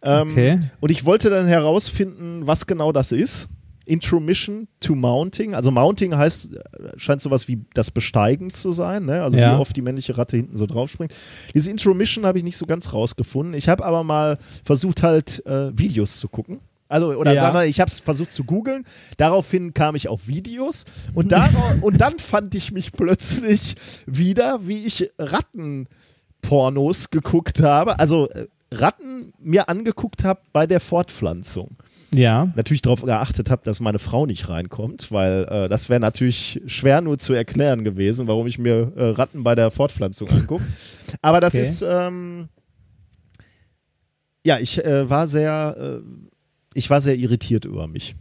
Ähm, Okay. Und ich wollte dann herausfinden, was genau das ist. Intromission to Mounting. Also Mounting heißt, scheint sowas wie das Besteigen zu sein, ne? also Ja. wie oft die männliche Ratte hinten so draufspringt. Diese Intromission habe ich nicht so ganz rausgefunden. Ich habe aber mal versucht halt äh, Videos zu gucken. Also, oder Ja. sagen wir, ich habe es versucht zu googeln. Daraufhin kam ich auf Videos und, darauf, und dann fand ich mich plötzlich wieder, wie ich Rattenpornos geguckt habe. Also äh, Ratten mir angeguckt habe bei der Fortpflanzung Ja. natürlich darauf geachtet habe, dass meine Frau nicht reinkommt, weil äh, das wäre natürlich schwer nur zu erklären gewesen, warum ich mir äh, Ratten bei der Fortpflanzung angucke. Aber das Okay. ist, ähm, ja, ich äh, war sehr, äh, ich war sehr irritiert über mich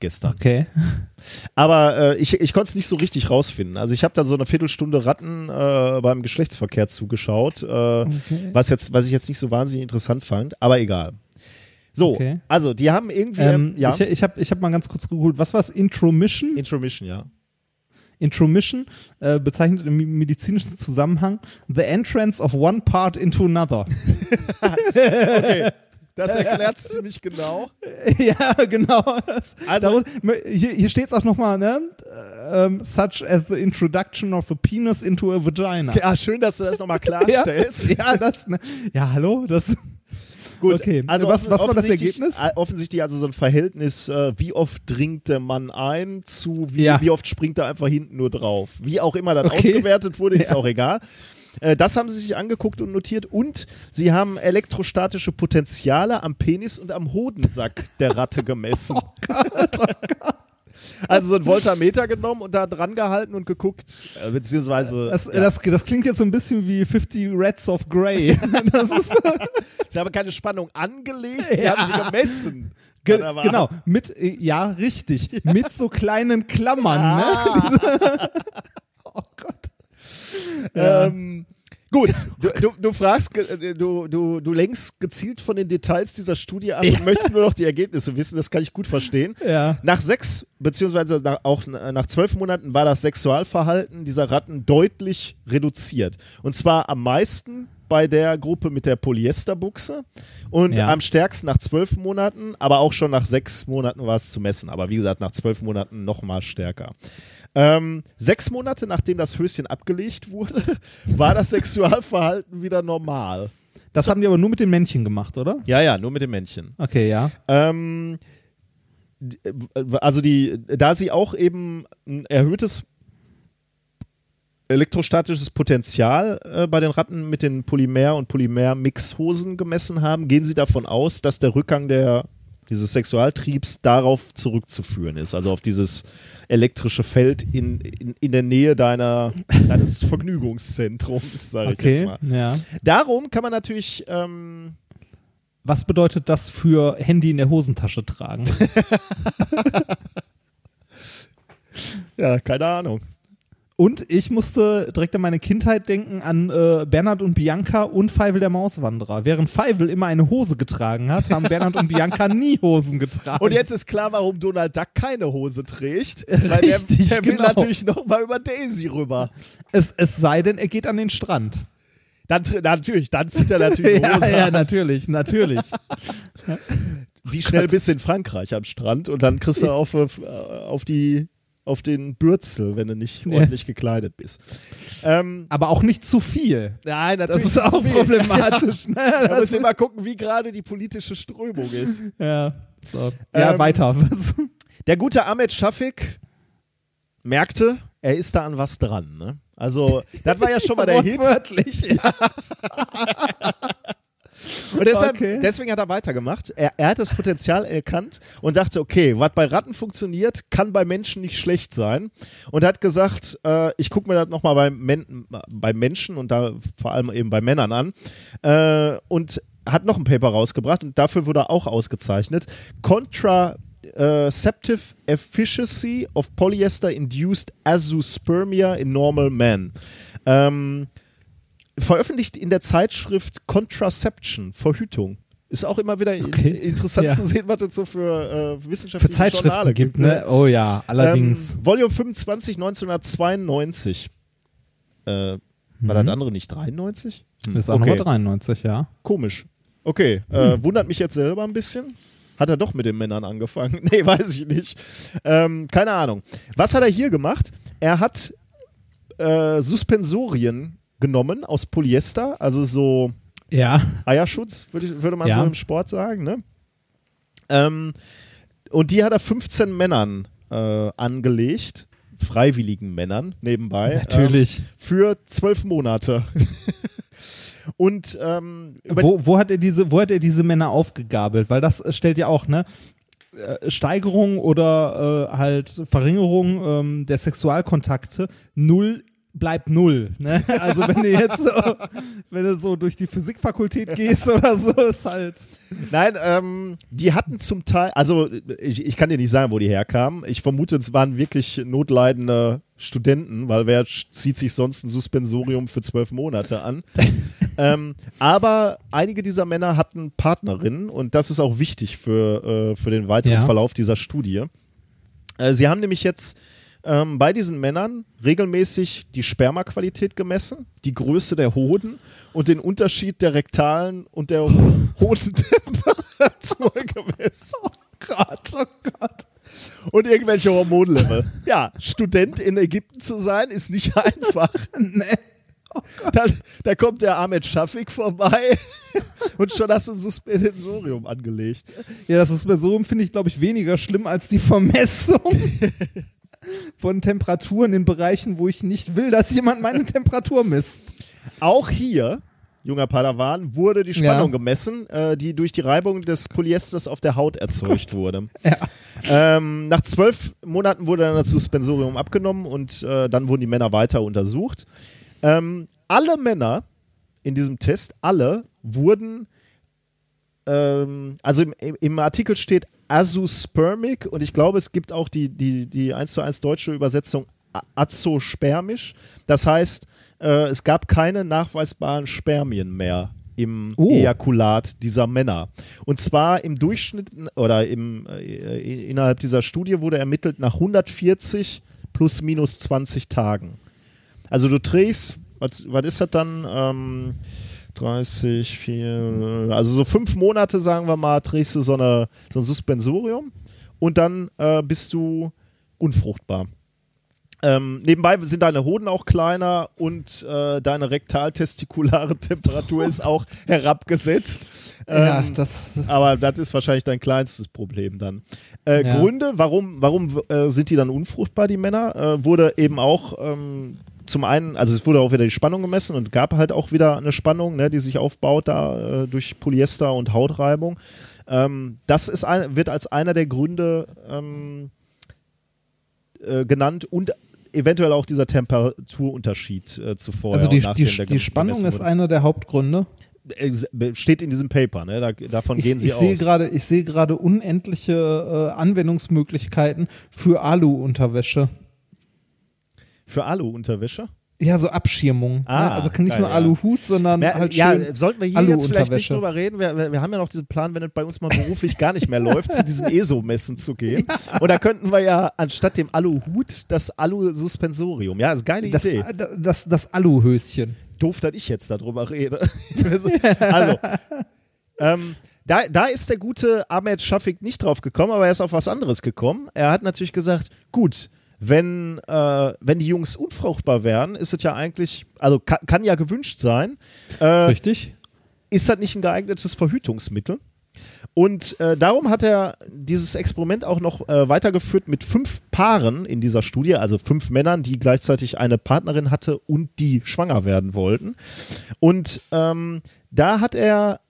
gestern. Okay. Aber äh, ich, ich konnte es nicht so richtig rausfinden. Also ich habe da so eine Viertelstunde Ratten äh, beim Geschlechtsverkehr zugeschaut, äh, was, jetzt, was ich jetzt nicht so wahnsinnig interessant fand, aber egal. So, Okay. also die haben irgendwie, Ähm, ja, Ich, ich habe ich hab mal ganz kurz gegoogelt. Was war es? Intromission? Intromission, ja. Intromission äh, bezeichnet im medizinischen Zusammenhang the entrance of one part into another. Okay, das erklärt es ziemlich genau. ja, genau. Also- hier, hier steht es auch nochmal, ne? Ähm, such as the introduction of a penis into a vagina. Ja, schön, dass du das nochmal klarstellst. ja, das, ne? ja, hallo, das. Gut, okay. also was, was war das Ergebnis? äh, Offensichtlich also so ein Verhältnis, äh, wie oft dringt der Mann ein zu wie, Ja. wie oft springt er einfach hinten nur drauf. Wie auch immer das Okay. ausgewertet wurde, ist Ja. auch egal. Äh, Das haben sie sich angeguckt und notiert und sie haben elektrostatische Potenziale am Penis und am Hodensack der Ratte gemessen. Also so ein Voltameter genommen und da dran gehalten und geguckt, äh, beziehungsweise Das, ja. das, das klingt jetzt so ein bisschen wie 50 Reds of Grey. sie haben keine Spannung angelegt, sie Ja. haben sie gemessen. ge genau, mit, äh, ja, richtig, mit so kleinen Klammern, ne? Oh Gott. Ähm, gut, du, du, du fragst, äh, du, du, du lenkst gezielt von den Details dieser Studie ab und möchtest nur noch die Ergebnisse wissen, das kann ich gut verstehen. Ja. Nach sechs, beziehungsweise nach, auch äh, nach zwölf Monaten war das Sexualverhalten dieser Ratten deutlich reduziert. Und zwar am meisten bei der Gruppe mit der Polyesterbuchse und Ja. am stärksten nach zwölf Monaten, aber auch schon nach sechs Monaten war es zu messen. Aber wie gesagt, nach zwölf Monaten noch mal stärker. Ähm, sechs Monate nachdem das Höschen abgelegt wurde, war das Sexualverhalten wieder normal. Das haben die aber nur mit den Männchen gemacht, oder? Ja, ja, nur mit dem Männchen. Okay, ja. Ähm, äh, also die, da sie auch eben ein erhöhtes elektrostatisches Potenzial äh, bei den Ratten mit den Polymer- und Polymer-Mixhosen gemessen haben, gehen Sie davon aus, dass der Rückgang der, dieses Sexualtriebs darauf zurückzuführen ist, also auf dieses elektrische Feld in, in, in der Nähe deiner, deines Vergnügungszentrums, sage ich jetzt Okay, mal. ja. Darum kann man natürlich ähm, Was bedeutet das für Handy in der Hosentasche tragen? Ja, keine Ahnung. Und ich musste direkt an meine Kindheit denken, an äh, Bernhard und Bianca und Feivel der Mauswanderer. Während Feivel immer eine Hose getragen hat, haben Bernhard und Bianca nie Hosen getragen. Und jetzt ist klar, warum Donald Duck keine Hose trägt. Weil der, Richtig, der will genau. natürlich nochmal über Daisy rüber. es, es sei denn, er geht an den Strand. Dann, natürlich, dann zieht er natürlich Ja, Hose ja, an. natürlich, natürlich. Wie schnell bist du in Frankreich am Strand und dann kriegst du auf, äh, auf, die, auf den Bürzel, wenn du nicht Ja. ordentlich gekleidet bist. Ähm, Aber auch nicht zu viel. nein, Das natürlich ist auch problematisch. Ne? Da Das, musst du immer gucken, wie gerade die politische Strömung ist. ja, so. ja Ähm, weiter. Der gute Ahmed Shafik merkte, er ist da an was dran. Ne? Also, das war ja schon mal der Hit. Wortwörtlich. Und deshalb, Okay. deswegen hat er weitergemacht. Er, er hat das Potenzial erkannt und dachte, okay, was bei Ratten funktioniert, kann bei Menschen nicht schlecht sein. Und hat gesagt, äh, ich gucke mir das nochmal bei, Men bei Menschen und da vor allem eben bei Männern an. Äh, und hat noch ein Paper rausgebracht und dafür wurde er auch ausgezeichnet. Contraceptive Efficacy of Polyester-Induced Azoospermia in Normal Men. Ähm, veröffentlicht in der Zeitschrift Contraception, Verhütung. Ist auch immer wieder Okay. interessant Ja. zu sehen, was es so für äh, Für wissenschaftliche Zeitschriften Journale gibt, ne? Oh ja, allerdings. Ähm, Volume 25, 1992. Äh, war das andere nicht 93? Hm, das ist auch okay. Nummer 93, ja. Komisch. Okay, äh, wundert mich jetzt selber ein bisschen. Hat er doch mit den Männern angefangen? Nee, weiß ich nicht. Ähm, keine Ahnung. Was hat er hier gemacht? Er hat äh, Suspensorien genommen aus Polyester, also so Ja. Eierschutz, würde, ich, würde man Ja. so im Sport sagen, ne? Ähm, und die hat er 15 Männern äh, angelegt, freiwilligen Männern nebenbei. Natürlich. Ähm, für zwölf Monate. und ähm, Wo, wo, hat er diese, wo hat er diese Männer aufgegabelt? Weil das äh, stellt ja auch, ne? äh, Steigerung oder äh, halt Verringerung ähm, der Sexualkontakte null bleibt null. Ne? Also wenn du jetzt so, wenn du so durch die Physikfakultät gehst oder so, ist halt. Nein, ähm, die hatten zum Teil, also ich, ich kann dir nicht sagen, wo die herkamen. Ich vermute, es waren wirklich notleidende Studenten, weil wer zieht sich sonst ein Suspensorium für zwölf Monate an? ähm, aber einige dieser Männer hatten Partnerinnen und das ist auch wichtig für, äh, für den weiteren Ja. Verlauf dieser Studie. Äh, sie haben nämlich jetzt ähm, bei diesen Männern regelmäßig die Spermaqualität gemessen, die Größe der Hoden und den Unterschied der rektalen und der Hodentemperatur gemessen. Oh Gott, oh Gott. Und irgendwelche Hormonlevel. Ja, Student in Ägypten zu sein, ist nicht einfach. Nee. Dann, da kommt der Ahmed Shafik vorbei und schon hast du ein Suspensorium angelegt. Ja, das so finde ich, glaube ich, weniger schlimm als die Vermessung von Temperaturen in Bereichen, wo ich nicht will, dass jemand meine Temperatur misst. Auch hier, junger Padawan, wurde die Spannung Ja. gemessen, äh, die durch die Reibung des Polyesters auf der Haut erzeugt wurde. Ähm, nach zwölf Monaten wurde dann das Suspensorium abgenommen und äh, dann wurden die Männer weiter untersucht. Ähm, alle Männer in diesem Test, alle wurden, ähm, also im- im Artikel steht Azoospermic und ich glaube, es gibt auch die, die, die 1 zu 1 deutsche Übersetzung azospermisch. Das heißt, äh, es gab keine nachweisbaren Spermien mehr im Oh. Ejakulat dieser Männer. Und zwar im Durchschnitt oder im, äh, innerhalb dieser Studie wurde ermittelt nach 140 plus minus 20 Tagen. Also du trägst, was, was ist das dann? Ähm, 30, 4, also so fünf Monate, sagen wir mal, trägst du so, eine, so ein Suspensorium und dann äh, bist du unfruchtbar. Ähm, nebenbei sind deine Hoden auch kleiner und äh, deine rektaltestikulare Temperatur ist auch herabgesetzt. ja, Ähm, das. aber das ist wahrscheinlich dein kleinstes Problem dann. Äh, Ja. Gründe, warum, warum äh, sind die dann unfruchtbar, die Männer, äh, wurde eben auch ähm, zum einen, also es wurde auch wieder die Spannung gemessen und gab halt auch wieder eine Spannung, ne, die sich aufbaut da äh, durch Polyester und Hautreibung. Ähm, das ist ein, wird als einer der Gründe ähm, äh, genannt und eventuell auch dieser Temperaturunterschied äh, zuvor. Also die, die, die Spannung ist einer der Hauptgründe. Äh, steht in diesem Paper, ne? Da, davon ich, gehen sie ich aus. Sehe grade, ich sehe gerade unendliche äh, Anwendungsmöglichkeiten für Alu-Unterwäsche. Für Alu-Unterwäsche? Ja, so Abschirmung. Ah, ne? Also nicht geil, nur ja. Aluhut, sondern Ja, halt ja, schön sollten wir hier jetzt vielleicht nicht drüber reden. Wir, wir, wir haben ja noch diesen Plan, wenn es bei uns mal beruflich gar nicht mehr läuft, zu diesen ESO-Messen zu gehen. Und da könnten wir ja anstatt dem Aluhut das Alu-Suspensorium. Ja, ist eine geile Das, Idee. das, das Aluhöschen. Doof, dass ich jetzt darüber rede. also, ähm, da, da ist der gute Ahmed Shafik nicht drauf gekommen, aber er ist auf was anderes gekommen. Er hat natürlich gesagt, gut, wenn, äh, wenn die Jungs unfruchtbar wären, ist es ja eigentlich, also kann, kann ja gewünscht sein. Äh, Richtig? ist das nicht ein geeignetes Verhütungsmittel? Und äh, darum hat er dieses Experiment auch noch äh, weitergeführt mit fünf Paaren in dieser Studie, also fünf Männern, die gleichzeitig eine Partnerin hatte und die schwanger werden wollten. Und ähm, da hat er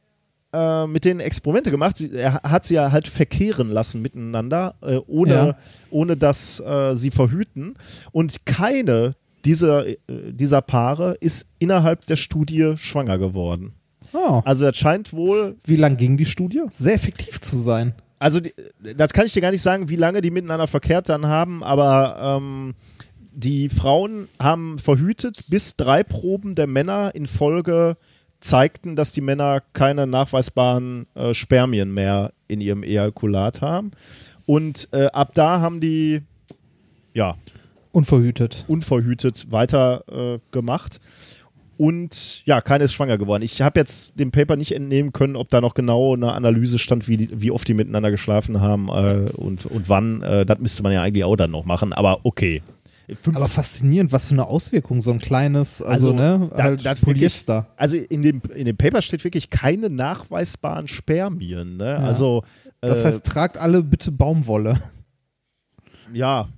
äh, mit denen Experimente gemacht. Sie, er hat sie ja halt verkehren lassen miteinander, äh, ohne, Ja. ohne dass äh, sie verhüten. Und keine dieser, äh, dieser Paare ist innerhalb der Studie schwanger geworden. Oh. Also das scheint wohl, Wie lang ging die Studie? Sehr effektiv zu sein. also die, das kann ich dir gar nicht sagen, wie lange die miteinander verkehrt dann haben, aber ähm, die Frauen haben verhütet, bis drei Proben der Männer in Folge zeigten, dass die Männer keine nachweisbaren äh, Spermien mehr in ihrem Ejakulat haben. Und äh, ab da haben die ja Unverhütet. unverhütet weiter äh, gemacht. Und ja, keine ist schwanger geworden. Ich habe jetzt dem Paper nicht entnehmen können, ob da noch genau eine Analyse stand, wie, die, wie oft die miteinander geschlafen haben äh, und, und wann. Äh, das müsste man ja eigentlich auch dann noch machen, aber okay. Aber faszinierend, was für eine Auswirkung so ein kleines, also, ne, da- halt da Polyester. Wirklich, also in dem, in dem Paper steht wirklich keine nachweisbaren Spermien. Ne? Also Das äh, heißt, tragt alle bitte Baumwolle. Ja.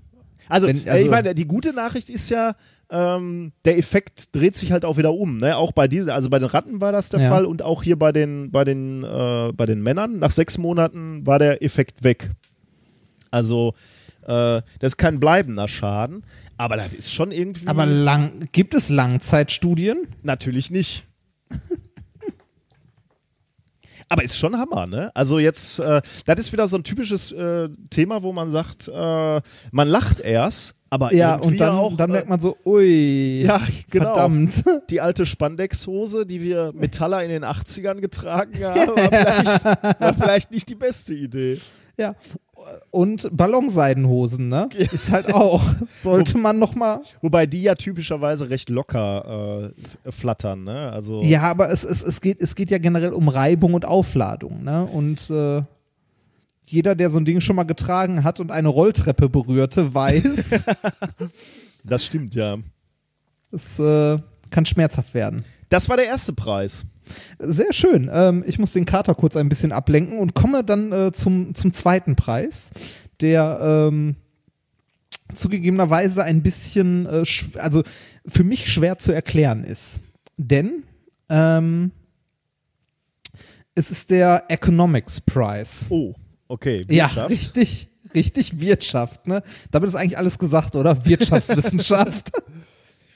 Also, Wenn- äh, also- ich meine, die gute Nachricht ist ja, ähm, der Effekt dreht sich halt auch wieder um. Ne? Auch bei dieser, also bei den Ratten war das der Ja. Fall und auch hier bei den, bei den, äh, bei den Männern. Nach sechs Monaten war der Effekt weg. Also, äh, das ist kein bleibender Schaden, aber das ist schon irgendwie. Aber lang, gibt es Langzeitstudien? Natürlich nicht. Aber ist schon Hammer, ne? Also jetzt, äh, das ist wieder so ein typisches äh, Thema, wo man sagt, äh, man lacht erst, aber Ja, irgendwie und dann, auch, dann äh, merkt man so, ui, ja, genau. verdammt. Die alte Spandexhose, die wir Metaller in den 80ern getragen haben, war vielleicht, war vielleicht nicht die beste Idee. Ja. Und Ballonseidenhosen, ne? Ist halt auch. Sollte man noch mal. Wobei die ja typischerweise recht locker äh, flattern, ne? Also Ja, aber es, es, es, geht, es geht ja generell um Reibung und Aufladung, ne? Und äh, jeder, der so ein Ding schon mal getragen hat und eine Rolltreppe berührte, weiß, das stimmt, ja. es äh, kann schmerzhaft werden. Das war der erste Preis. Sehr schön. Ähm, ich muss den Kater kurz ein bisschen ablenken und komme dann äh, zum, zum zweiten Preis, der ähm, zugegebenerweise ein bisschen, äh, also für mich schwer zu erklären ist. Denn ähm, es ist der Economics Prize. Oh, okay. Ja, Wirtschaft. richtig, richtig Wirtschaft. Ne? Damit ist eigentlich alles gesagt, oder? Wirtschaftswissenschaft.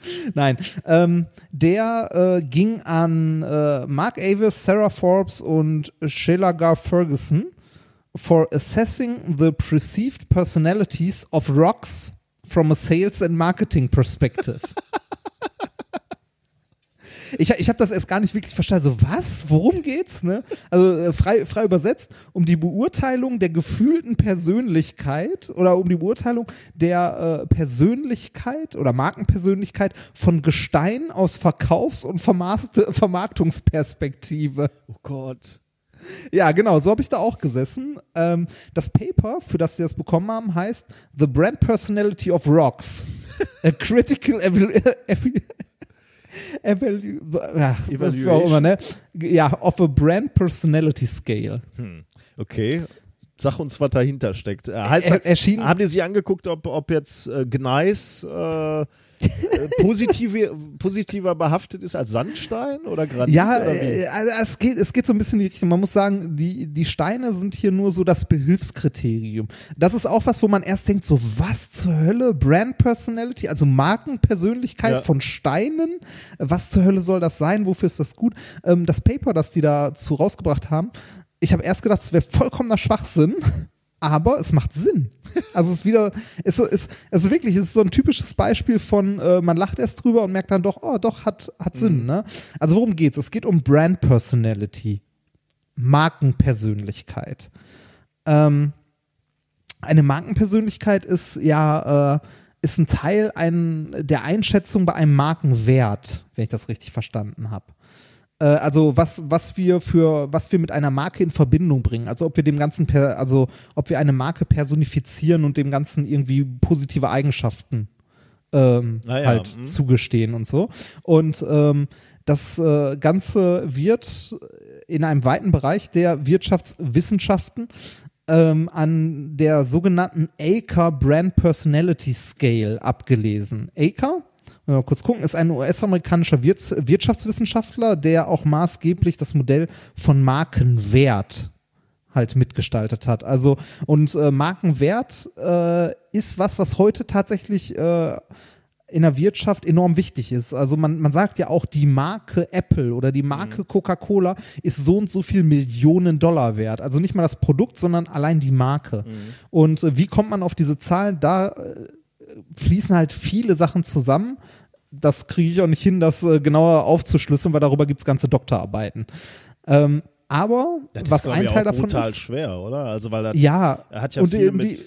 Nein, ähm, der äh, ging an äh, Mark Avis, Sarah Forbes und Sheila Gar Ferguson for assessing the perceived personalities of rocks from a sales and marketing perspective. Ich, ich habe das erst gar nicht wirklich verstanden. So, was? Worum geht's? Ne? Also äh, frei, frei übersetzt, um die Beurteilung der gefühlten Persönlichkeit oder um die Beurteilung der äh, Persönlichkeit oder Markenpersönlichkeit von Gestein aus Verkaufs- und Vermarkt Vermarktungsperspektive. Oh Gott. Ja, genau, so habe ich da auch gesessen. Ähm, das Paper, für das sie das bekommen haben, heißt The Brand Personality of Rocks. A Critical Evalu Evalu Evalu ja, wie auch immer, ne? Ja, of a Brand Personality Scale. Okay. Sag uns, was dahinter steckt. Äh, heißt, Er- erschien- haben die sich angeguckt, ob, ob jetzt äh, Gneis äh, positive, positiver behaftet ist als Sandstein oder Granit? Ja, oder äh, also es, geht, es geht so ein bisschen in die Richtung. Man muss sagen, die, die Steine sind hier nur so das Behilfskriterium. Das ist auch was, wo man erst denkt, so was zur Hölle? Brand Personality, also Markenpersönlichkeit Ja. von Steinen? Was zur Hölle soll das sein? Wofür ist das gut? Ähm, das Paper, das die dazu rausgebracht haben, ich habe erst gedacht, es wäre vollkommener Schwachsinn. Aber es macht Sinn. Also es ist wieder, es ist, es ist wirklich, es ist so ein typisches Beispiel von, äh, man lacht erst drüber und merkt dann doch, oh, doch, hat, hat Sinn. Ne? Also worum geht's? Es geht um Brand Personality, Markenpersönlichkeit. Ähm, eine Markenpersönlichkeit ist ja, äh, ist ein Teil ein, der Einschätzung bei einem Markenwert, wenn ich das richtig verstanden habe also was, was wir für, was wir mit einer Marke in Verbindung bringen. Also ob wir dem Ganzen per, also ob wir eine Marke personifizieren und dem Ganzen irgendwie positive Eigenschaften ähm, ja, halt mhm. zugestehen und so. Und ähm, das äh, Ganze wird in einem weiten Bereich der Wirtschaftswissenschaften ähm, an der sogenannten ACAR Brand Personality Scale abgelesen. ACAR Mal kurz gucken, ist ein US-amerikanischer Wirts Wirtschaftswissenschaftler, der auch maßgeblich das Modell von Markenwert halt mitgestaltet hat. Also und äh, Markenwert äh, ist was, was heute tatsächlich äh, in der Wirtschaft enorm wichtig ist. Also man, man sagt ja auch, die Marke Apple oder die Marke Coca-Cola ist so und so viel Millionen Dollar wert. Also nicht mal das Produkt, sondern allein die Marke. Und äh, wie kommt man auf diese Zahlen? Da äh, fließen halt viele Sachen zusammen. Das kriege ich auch nicht hin, das äh, genauer aufzuschlüsseln, weil darüber gibt es ganze Doktorarbeiten. Ähm, aber Das was ist, ein Teil davon brutal ist, schwer, oder? Also weil das, ja, er hat ja und viel mit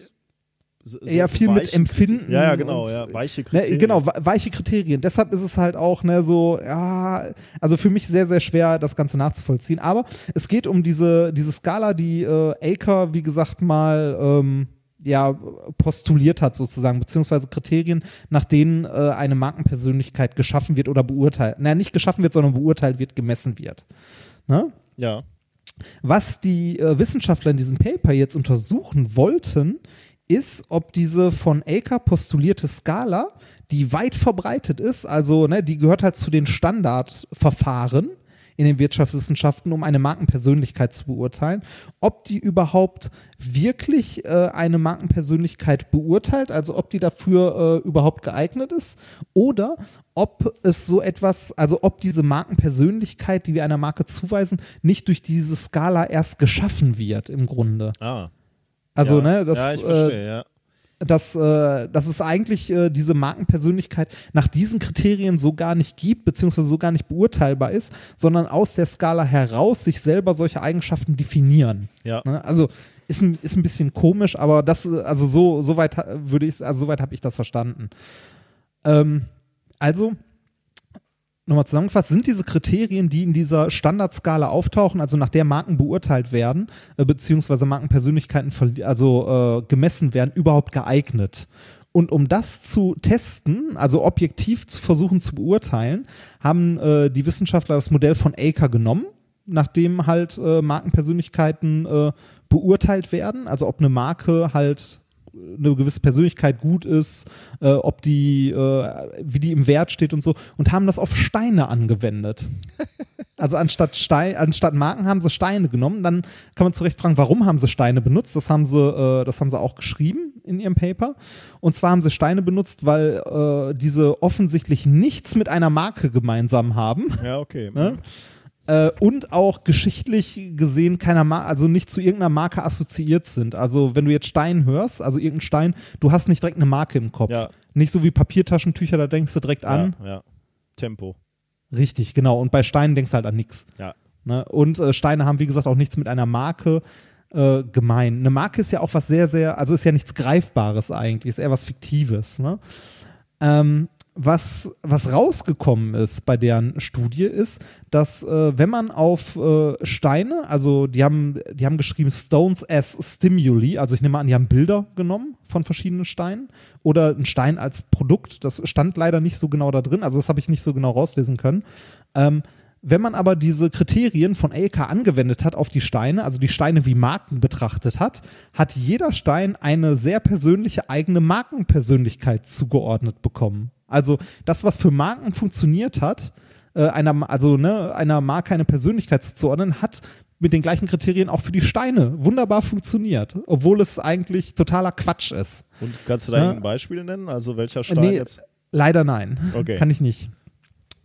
so- eher viel mit Empfinden. Ja, ja, genau, und- ja, weiche Ne, Kriterien. genau, we- weiche Kriterien. Deshalb ist es halt auch ne, so, ja, also für mich sehr, sehr schwer, das Ganze nachzuvollziehen. Aber es geht um diese, diese Skala, die äh, Aker, wie gesagt, mal ähm, ja, postuliert hat sozusagen, beziehungsweise Kriterien, nach denen äh, eine Markenpersönlichkeit geschaffen wird oder beurteilt. Naja, nicht geschaffen wird, sondern beurteilt wird, gemessen wird. Ne? Ja. Was die äh, Wissenschaftler in diesem Paper jetzt untersuchen wollten, ist, ob diese von Aker postulierte Skala, die weit verbreitet ist, also ne, die gehört halt zu den Standardverfahren in den Wirtschaftswissenschaften, um eine Markenpersönlichkeit zu beurteilen, ob die überhaupt wirklich äh, eine Markenpersönlichkeit beurteilt, also ob die dafür äh, überhaupt geeignet ist, oder ob es so etwas, also ob diese Markenpersönlichkeit, die wir einer Marke zuweisen, nicht durch diese Skala erst geschaffen wird im Grunde. Ah. Also, ja. ne, das, ja, ich äh, verstehe, ja. Dass, äh, dass es eigentlich äh, diese Markenpersönlichkeit nach diesen Kriterien so gar nicht gibt, beziehungsweise so gar nicht beurteilbar ist, sondern aus der Skala heraus sich selber solche Eigenschaften definieren. Ja. Ne? Also ist ein, ist ein bisschen komisch, aber das, also so, so weit ha- würde ich, also so weit habe ich das verstanden. Ähm, also, nochmal zusammengefasst, sind diese Kriterien, die in dieser Standardskala auftauchen, also nach der Marken beurteilt werden, äh, beziehungsweise Markenpersönlichkeiten also äh, gemessen werden, überhaupt geeignet? Und um das zu testen, also objektiv zu versuchen zu beurteilen, haben äh, die Wissenschaftler das Modell von Aker genommen, nachdem halt äh, Markenpersönlichkeiten äh, beurteilt werden, also ob eine Marke halt eine gewisse Persönlichkeit gut ist, äh, ob die, äh, wie die im Wert steht und so, und haben das auf Steine angewendet. Also anstatt, Stein, anstatt Marken haben sie Steine genommen. Dann kann man zu Recht fragen, warum haben sie Steine benutzt? Das haben sie, äh, das haben sie auch geschrieben in ihrem Paper. Und zwar haben sie Steine benutzt, weil äh, diese offensichtlich nichts mit einer Marke gemeinsam haben. Ja, okay. Ne? Äh, und auch geschichtlich gesehen keiner Mar also nicht zu irgendeiner Marke assoziiert sind. Also wenn du jetzt Stein hörst, also irgendein Stein, du hast nicht direkt eine Marke im Kopf. Ja. Nicht so wie Papiertaschentücher, da denkst du direkt an. Ja, ja. Tempo. Richtig, genau. Und bei Steinen denkst du halt an nichts. Ja. Ne? Und äh, Steine haben, wie gesagt, auch nichts mit einer Marke äh, gemein. Eine Marke ist ja auch was sehr, sehr, also ist ja nichts Greifbares eigentlich, ist eher was Fiktives. Ne? Ähm, was, was rausgekommen ist bei deren Studie ist, dass äh, wenn man auf äh, Steine, also die haben, die haben geschrieben Stones as Stimuli, also ich nehme an, die haben Bilder genommen von verschiedenen Steinen oder ein Stein als Produkt, das stand leider nicht so genau da drin, also das habe ich nicht so genau rauslesen können. Ähm, Wenn man aber diese Kriterien von ALK angewendet hat auf die Steine, also die Steine wie Marken betrachtet hat, hat jeder Stein eine sehr persönliche eigene Markenpersönlichkeit zugeordnet bekommen. Also das, was für Marken funktioniert hat, äh, einer, also ne, einer Marke eine Persönlichkeit zuzuordnen, hat mit den gleichen Kriterien auch für die Steine wunderbar funktioniert, obwohl es eigentlich totaler Quatsch ist. Und kannst du da Ja. ein Beispiel nennen? Also welcher Stein Nee, jetzt? Leider nein. Okay. Kann ich nicht.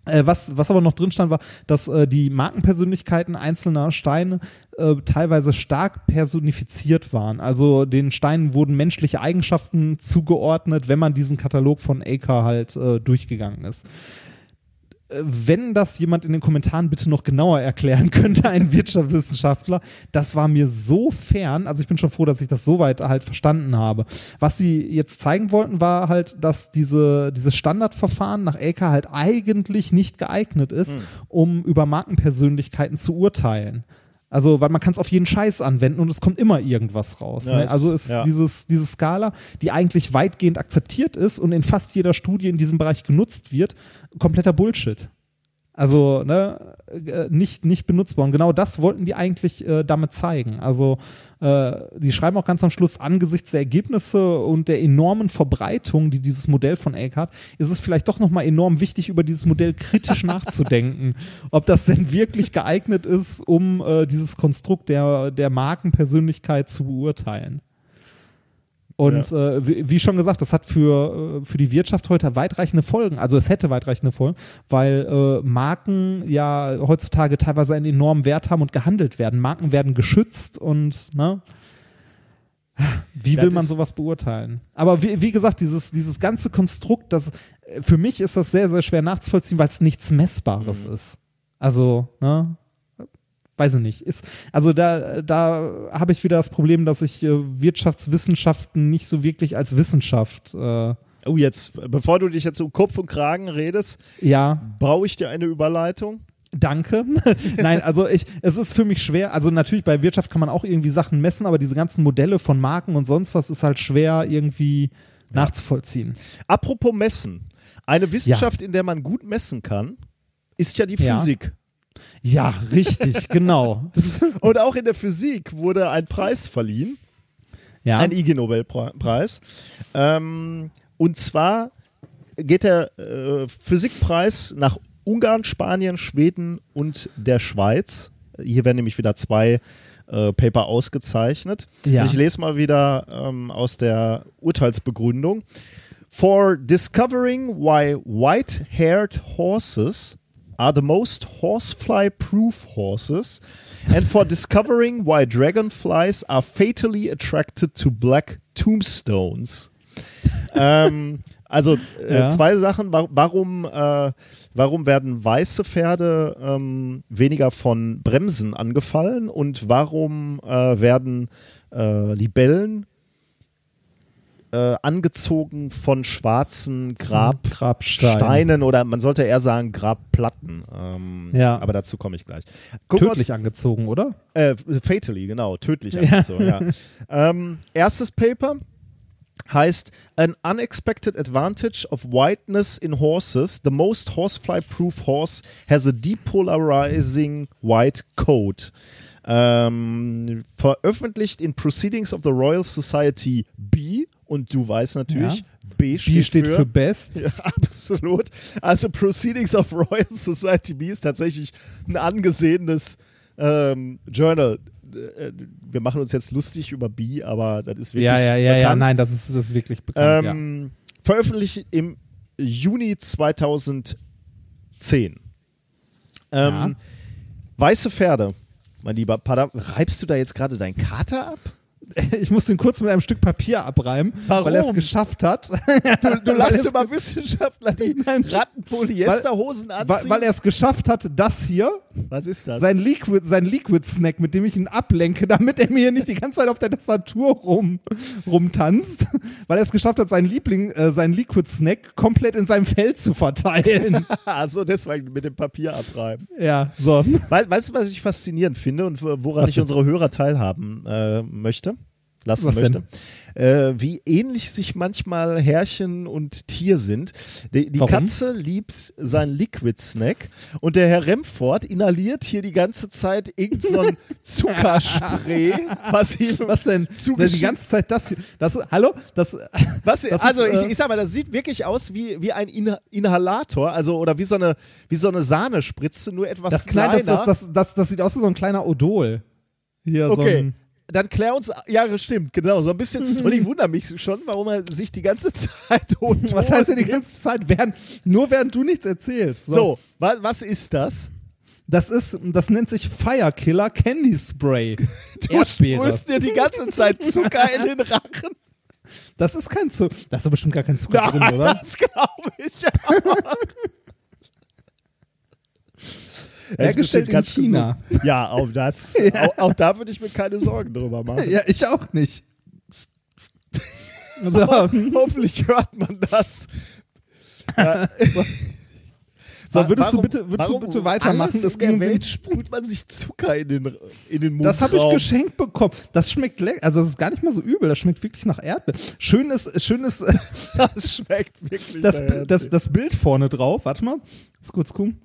Äh, was, was aber noch drin stand, war, dass äh, die Markenpersönlichkeiten einzelner Steine äh, teilweise stark personifiziert waren. Also den Steinen wurden menschliche Eigenschaften zugeordnet, wenn man diesen Katalog von Acre halt äh, durchgegangen ist. Äh, Wenn das jemand in den Kommentaren bitte noch genauer erklären könnte, ein Wirtschaftswissenschaftler, das war mir so fern. Also ich bin schon froh, dass ich das soweit halt verstanden habe. Was sie jetzt zeigen wollten, war halt, dass diese, dieses Standardverfahren nach Elka halt eigentlich nicht geeignet ist, um über Markenpersönlichkeiten zu urteilen. Also, weil man kann es auf jeden Scheiß anwenden und es kommt immer irgendwas raus. Ja, ne? Also ist ja. dieses, diese Skala, die eigentlich weitgehend akzeptiert ist und in fast jeder Studie in diesem Bereich genutzt wird, kompletter Bullshit. Also ne, äh, nicht, nicht benutzbar. Und genau das wollten die eigentlich äh, damit zeigen. Also die schreiben auch ganz am Schluss, angesichts der Ergebnisse und der enormen Verbreitung, die dieses Modell von Elk hat, ist es vielleicht doch nochmal enorm wichtig, über dieses Modell kritisch nachzudenken. Ob das denn wirklich geeignet ist, um äh, dieses Konstrukt der, der Markenpersönlichkeit zu beurteilen. Und äh, wie, wie schon gesagt, das hat für, äh, für die Wirtschaft heute weitreichende Folgen. Also es hätte weitreichende Folgen, weil äh, Marken ja heutzutage teilweise einen enormen Wert haben und gehandelt werden. Marken werden geschützt und ne? Wie will man sowas beurteilen? Aber wie, wie gesagt, dieses, dieses ganze Konstrukt, das für mich ist das sehr, sehr schwer nachzuvollziehen, weil es nichts Messbares Mhm. ist. Also, ne? Weiß ich nicht. Ist, also da, da habe ich wieder das Problem, dass ich äh, Wirtschaftswissenschaften nicht so wirklich als Wissenschaft, äh, Oh, jetzt, bevor du dich jetzt um Kopf und Kragen redest, ja, brauche ich dir eine Überleitung? danke. Nein, also ich, es ist für mich schwer, also natürlich bei Wirtschaft kann man auch irgendwie Sachen messen, aber diese ganzen Modelle von Marken und sonst was ist halt schwer irgendwie nachzuvollziehen. Apropos Messen. Eine Wissenschaft, in der man gut messen kann, ist ja die Ja. Physik. Ja, richtig, genau. Und auch in der Physik wurde ein Preis verliehen, ja, ein IG Nobelpreis. Ähm, und zwar geht der äh, Physikpreis nach Ungarn, Spanien, Schweden und der Schweiz. Hier werden nämlich wieder zwei äh, Paper ausgezeichnet. Ja. Ich lese mal wieder ähm, aus der Urteilsbegründung. For discovering why white-haired horses are the most horsefly-proof horses and for discovering why dragonflies are fatally attracted to black tombstones. ähm, also äh, Ja. zwei Sachen. Wa- Warum, äh, warum werden weiße Pferde ähm, weniger von Bremsen angefallen und warum äh, werden äh, Libellen äh, angezogen von schwarzen Grab Grabstein. Steinen oder man sollte eher sagen Grabplatten. Ähm, Ja. Aber dazu komme ich gleich. Gucken wir uns- Tödlich angezogen, oder? äh, fatally, genau, tödlich angezogen, ja. Ähm, erstes Paper heißt An Unexpected Advantage of Whiteness in Horses. The most horsefly-proof horse has a depolarizing white coat. Ähm, veröffentlicht in Proceedings of the Royal Society B. Und du weißt natürlich, Ja. B steht, Die steht für, Best. ja, absolut. Also Proceedings of Royal Society B ist tatsächlich ein angesehenes ähm, Journal. Äh, Wir machen uns jetzt lustig über B, aber das ist wirklich Ja, ja, ja, ja, bekannt. nein, das ist, das ist wirklich bekannt. Ähm, Veröffentlicht im Juni 2010. Ähm, Ja. Weiße Pferde, mein lieber Pada, reibst du da jetzt gerade deinen Kater ab? Ich muss den kurz mit einem Stück Papier abreiben, Warum? weil er es geschafft hat. Du, du Weil es- immer Wissenschaftler die Nein. Rattenpolyesterhosen weil, anziehen. weil er es geschafft hat, das hier, Was ist das? sein Liquid, sein Liquid Snack, mit dem ich ihn ablenke, damit er mir hier nicht die ganze Zeit auf der Tastatur rum, rumtanzt, weil er es geschafft hat, seinen Liebling, äh, seinen Liquid Snack komplett in seinem Feld zu verteilen. Also deswegen mit dem Papier abreiben. ja, so. We weißt du, was ich faszinierend finde und woran Was ich unsere Hörer teilhaben äh, möchte? Lassen Was möchte? äh, wie ähnlich sich manchmal Herrchen und Tier sind. Die, die? Katze liebt seinen Liquid Snack und der Herr Remford inhaliert hier die ganze Zeit irgend so ein Zuckerspray, was ihm Was denn? Die zugeschickt ganze Zeit das hier. Das, hallo? Das, was, das also ist, ich, äh, ich sag mal, das sieht wirklich aus wie, wie ein Inha Inhalator, also oder wie so eine, wie so eine Sahnespritze, nur etwas das, kleiner. das, das, das, das, das sieht aus wie so ein kleiner Odol. Hier so okay. ein, Dann klär uns, ja, stimmt, genau, so ein bisschen. Und ich wundere mich schon, warum er sich die ganze Zeit. was heißt denn die ganze Zeit? Während, nur während du nichts erzählst. So, wa was ist das? Das ist, das nennt sich Firekiller Candy Spray. Du Erdbeere. sprühst dir die ganze Zeit Zucker in den Rachen. Das ist kein Zucker. Da ist doch bestimmt gar kein Zucker drin, Nein, oder? das glaube ich auch. Er ist Hergestellt in China. gesund. Ja, auch, das, auch, auch da würde ich mir keine Sorgen drüber machen. Ja, ich auch nicht. So, Hoffentlich hört man das. Ja. so würdest Warum- du bitte, würdest du bitte weitermachen? Es in der Welt sprüht man sich Zucker in den, in den Mund. Das habe ich geschenkt bekommen. Das schmeckt lecker. Also, das ist gar nicht mal so übel. Das schmeckt wirklich nach Erdbeeren. Schön ist, schön ist Das schmeckt wirklich. das, das, das Bild vorne drauf. Warte mal. Lass kurz gucken.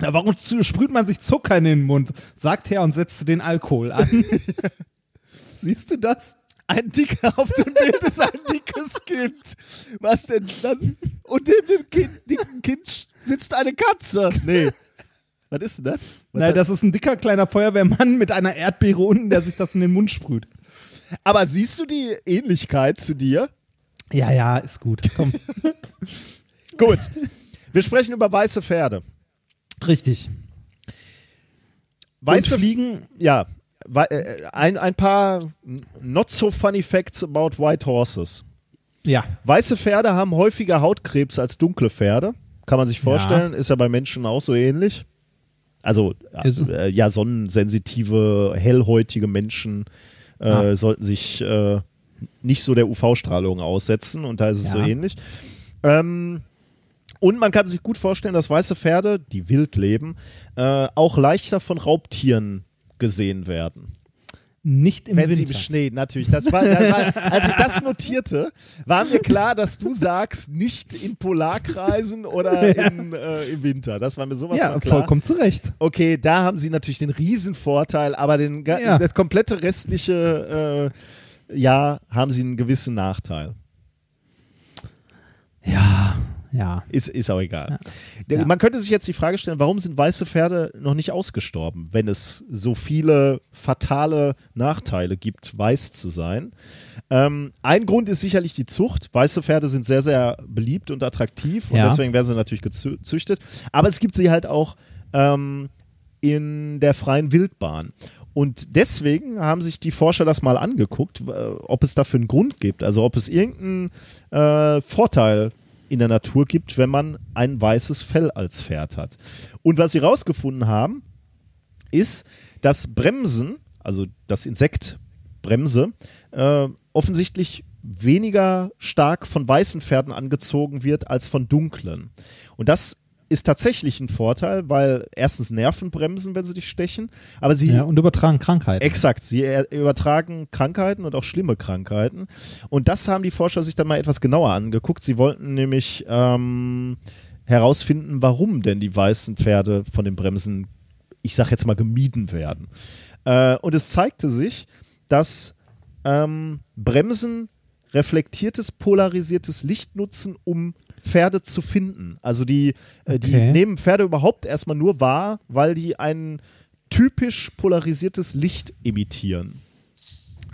Ja, warum sprüht man sich Zucker in den Mund? Sagt her und setzt den Alkohol an. Siehst du das? Ein dicker auf dem Bild ist ein dickes Kind. Was denn dann? Und neben dem kind, dicken Kind sitzt eine Katze. Nee. Was ist denn das? Was Nein, das ist ein dicker kleiner Feuerwehrmann mit einer Erdbeere unten, der sich das in den Mund sprüht. Aber siehst du die Ähnlichkeit zu dir? Ja, ja, ist gut. Komm. Gut. Wir sprechen über weiße Pferde. Richtig. Weiße Fliegen. Ja. äh, Ein, ein paar not so funny facts about white horses. Ja. Weiße Pferde haben häufiger Hautkrebs als dunkle Pferde. Kann man sich vorstellen. Ist ja bei Menschen auch so ähnlich. Also, Ist- äh, ja, sonnensensitive, hellhäutige Menschen äh, Ah. sollten sich äh, nicht so der UV-Strahlung aussetzen und da ist es so Ja. ähnlich. Ähm, und man kann sich gut vorstellen, dass weiße Pferde, die wild leben, äh, auch leichter von Raubtieren gesehen werden. Nicht im Wenn sie Winter. im Schnee, natürlich. Das war, das war, als ich das notierte, war mir klar, dass du sagst, nicht in Polarkreisen oder in, äh, im Winter. Das war mir sowas ja, von klar. vollkommen zu Recht. Okay, da haben sie natürlich den Riesenvorteil, aber den, Ja. das komplette restliche äh, Jahr haben sie einen gewissen Nachteil. Ja, ja. Ist, ist auch egal. Ja. Man könnte sich jetzt die Frage stellen, warum sind weiße Pferde noch nicht ausgestorben, wenn es so viele fatale Nachteile gibt, weiß zu sein? Ähm, ein Grund ist sicherlich die Zucht. Weiße Pferde sind sehr, sehr beliebt und attraktiv und Ja. deswegen werden sie natürlich gezüchtet. Aber es gibt sie halt auch ähm, in der freien Wildbahn. Und deswegen haben sich die Forscher das mal angeguckt, ob es dafür einen Grund gibt, also ob es irgendeinen äh, Vorteil in der Natur gibt, wenn man ein weißes Fell als Pferd hat. Und was sie rausgefunden haben, ist, dass Bremsen, also das Insekt Bremse, äh, offensichtlich weniger stark von weißen Pferden angezogen wird als von dunklen. Und das ist tatsächlich ein Vorteil, weil erstens Nerven bremsen, wenn sie dich stechen, aber sie ja. Und übertragen Krankheiten. Exakt, sie er- übertragen Krankheiten und auch schlimme Krankheiten. Und das haben die Forscher sich dann mal etwas genauer angeguckt. Sie wollten nämlich ähm, herausfinden, warum denn die weißen Pferde von den Bremsen, ich sag jetzt mal, gemieden werden. Äh, und es zeigte sich, dass ähm, Bremsen reflektiertes, polarisiertes Licht nutzen, um Pferde zu finden. Also die, äh, die Okay. nehmen Pferde überhaupt erstmal nur wahr, weil die ein typisch polarisiertes Licht emittieren.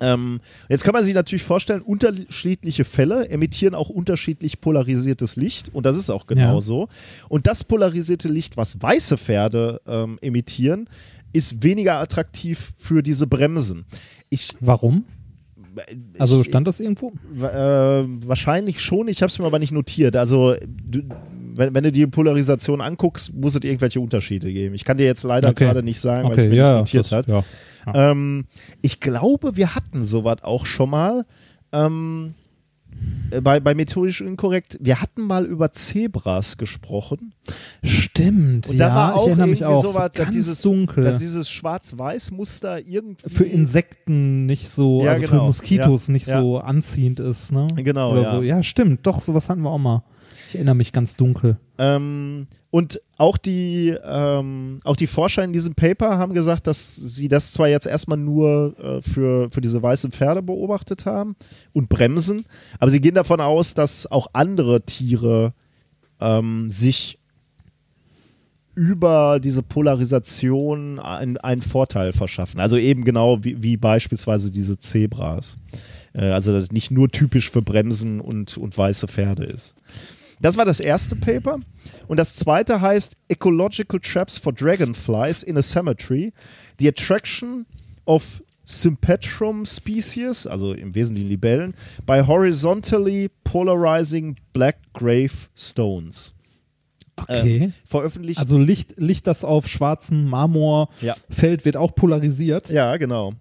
Ähm, jetzt kann man sich natürlich vorstellen, unterschiedliche Fälle emittieren auch unterschiedlich polarisiertes Licht und das ist auch genau Ja. so. Und das polarisierte Licht, was weiße Pferde ähm, emittieren, ist weniger attraktiv für diese Bremsen. Ich, Warum? Also stand das irgendwo? Äh, wahrscheinlich schon, ich habe es mir aber nicht notiert. Also, du, wenn, wenn du die Polarisation anguckst, muss es irgendwelche Unterschiede geben. Ich kann dir jetzt leider Okay. gerade nicht sagen, weil Okay, ich mir ja, nicht notiert das- hat. ja. Ähm, ich glaube, wir hatten sowas auch schon mal. Ähm, äh, bei, bei methodisch inkorrekt, wir hatten mal über Zebras gesprochen. Stimmt, Und ja, da war auch irgendwie auch. so dass ganz dieses, dunkel. dass dieses Schwarz-Weiß-Muster irgendwie. für Insekten nicht so, Ja, also genau. für Moskitos Ja, nicht ja. so anziehend ist, ne? Genau, Oder ja. so. Ja, stimmt, doch, sowas hatten wir auch mal. Ich erinnere mich ganz dunkel. Ähm, und auch die, ähm, auch die Forscher in diesem Paper haben gesagt, dass sie das zwar jetzt erstmal nur äh, für, für diese weißen Pferde beobachtet haben und bremsen, aber sie gehen davon aus, dass auch andere Tiere ähm, sich über diese Polarisation ein- einen Vorteil verschaffen. Also eben genau wie, wie beispielsweise diese Zebras. Äh, also das nicht nur typisch für Bremsen und, und weiße Pferde ist. Das war das erste Paper. Und das zweite heißt Ecological Traps for Dragonflies in a Cemetery. The Attraction of Sympetrum Species, also im Wesentlichen Libellen, by horizontally polarizing black grave stones. Okay. Ähm, veröffentlicht. also Licht, Licht, das auf schwarzen Marmor Ja. fällt, wird auch polarisiert. ja, genau.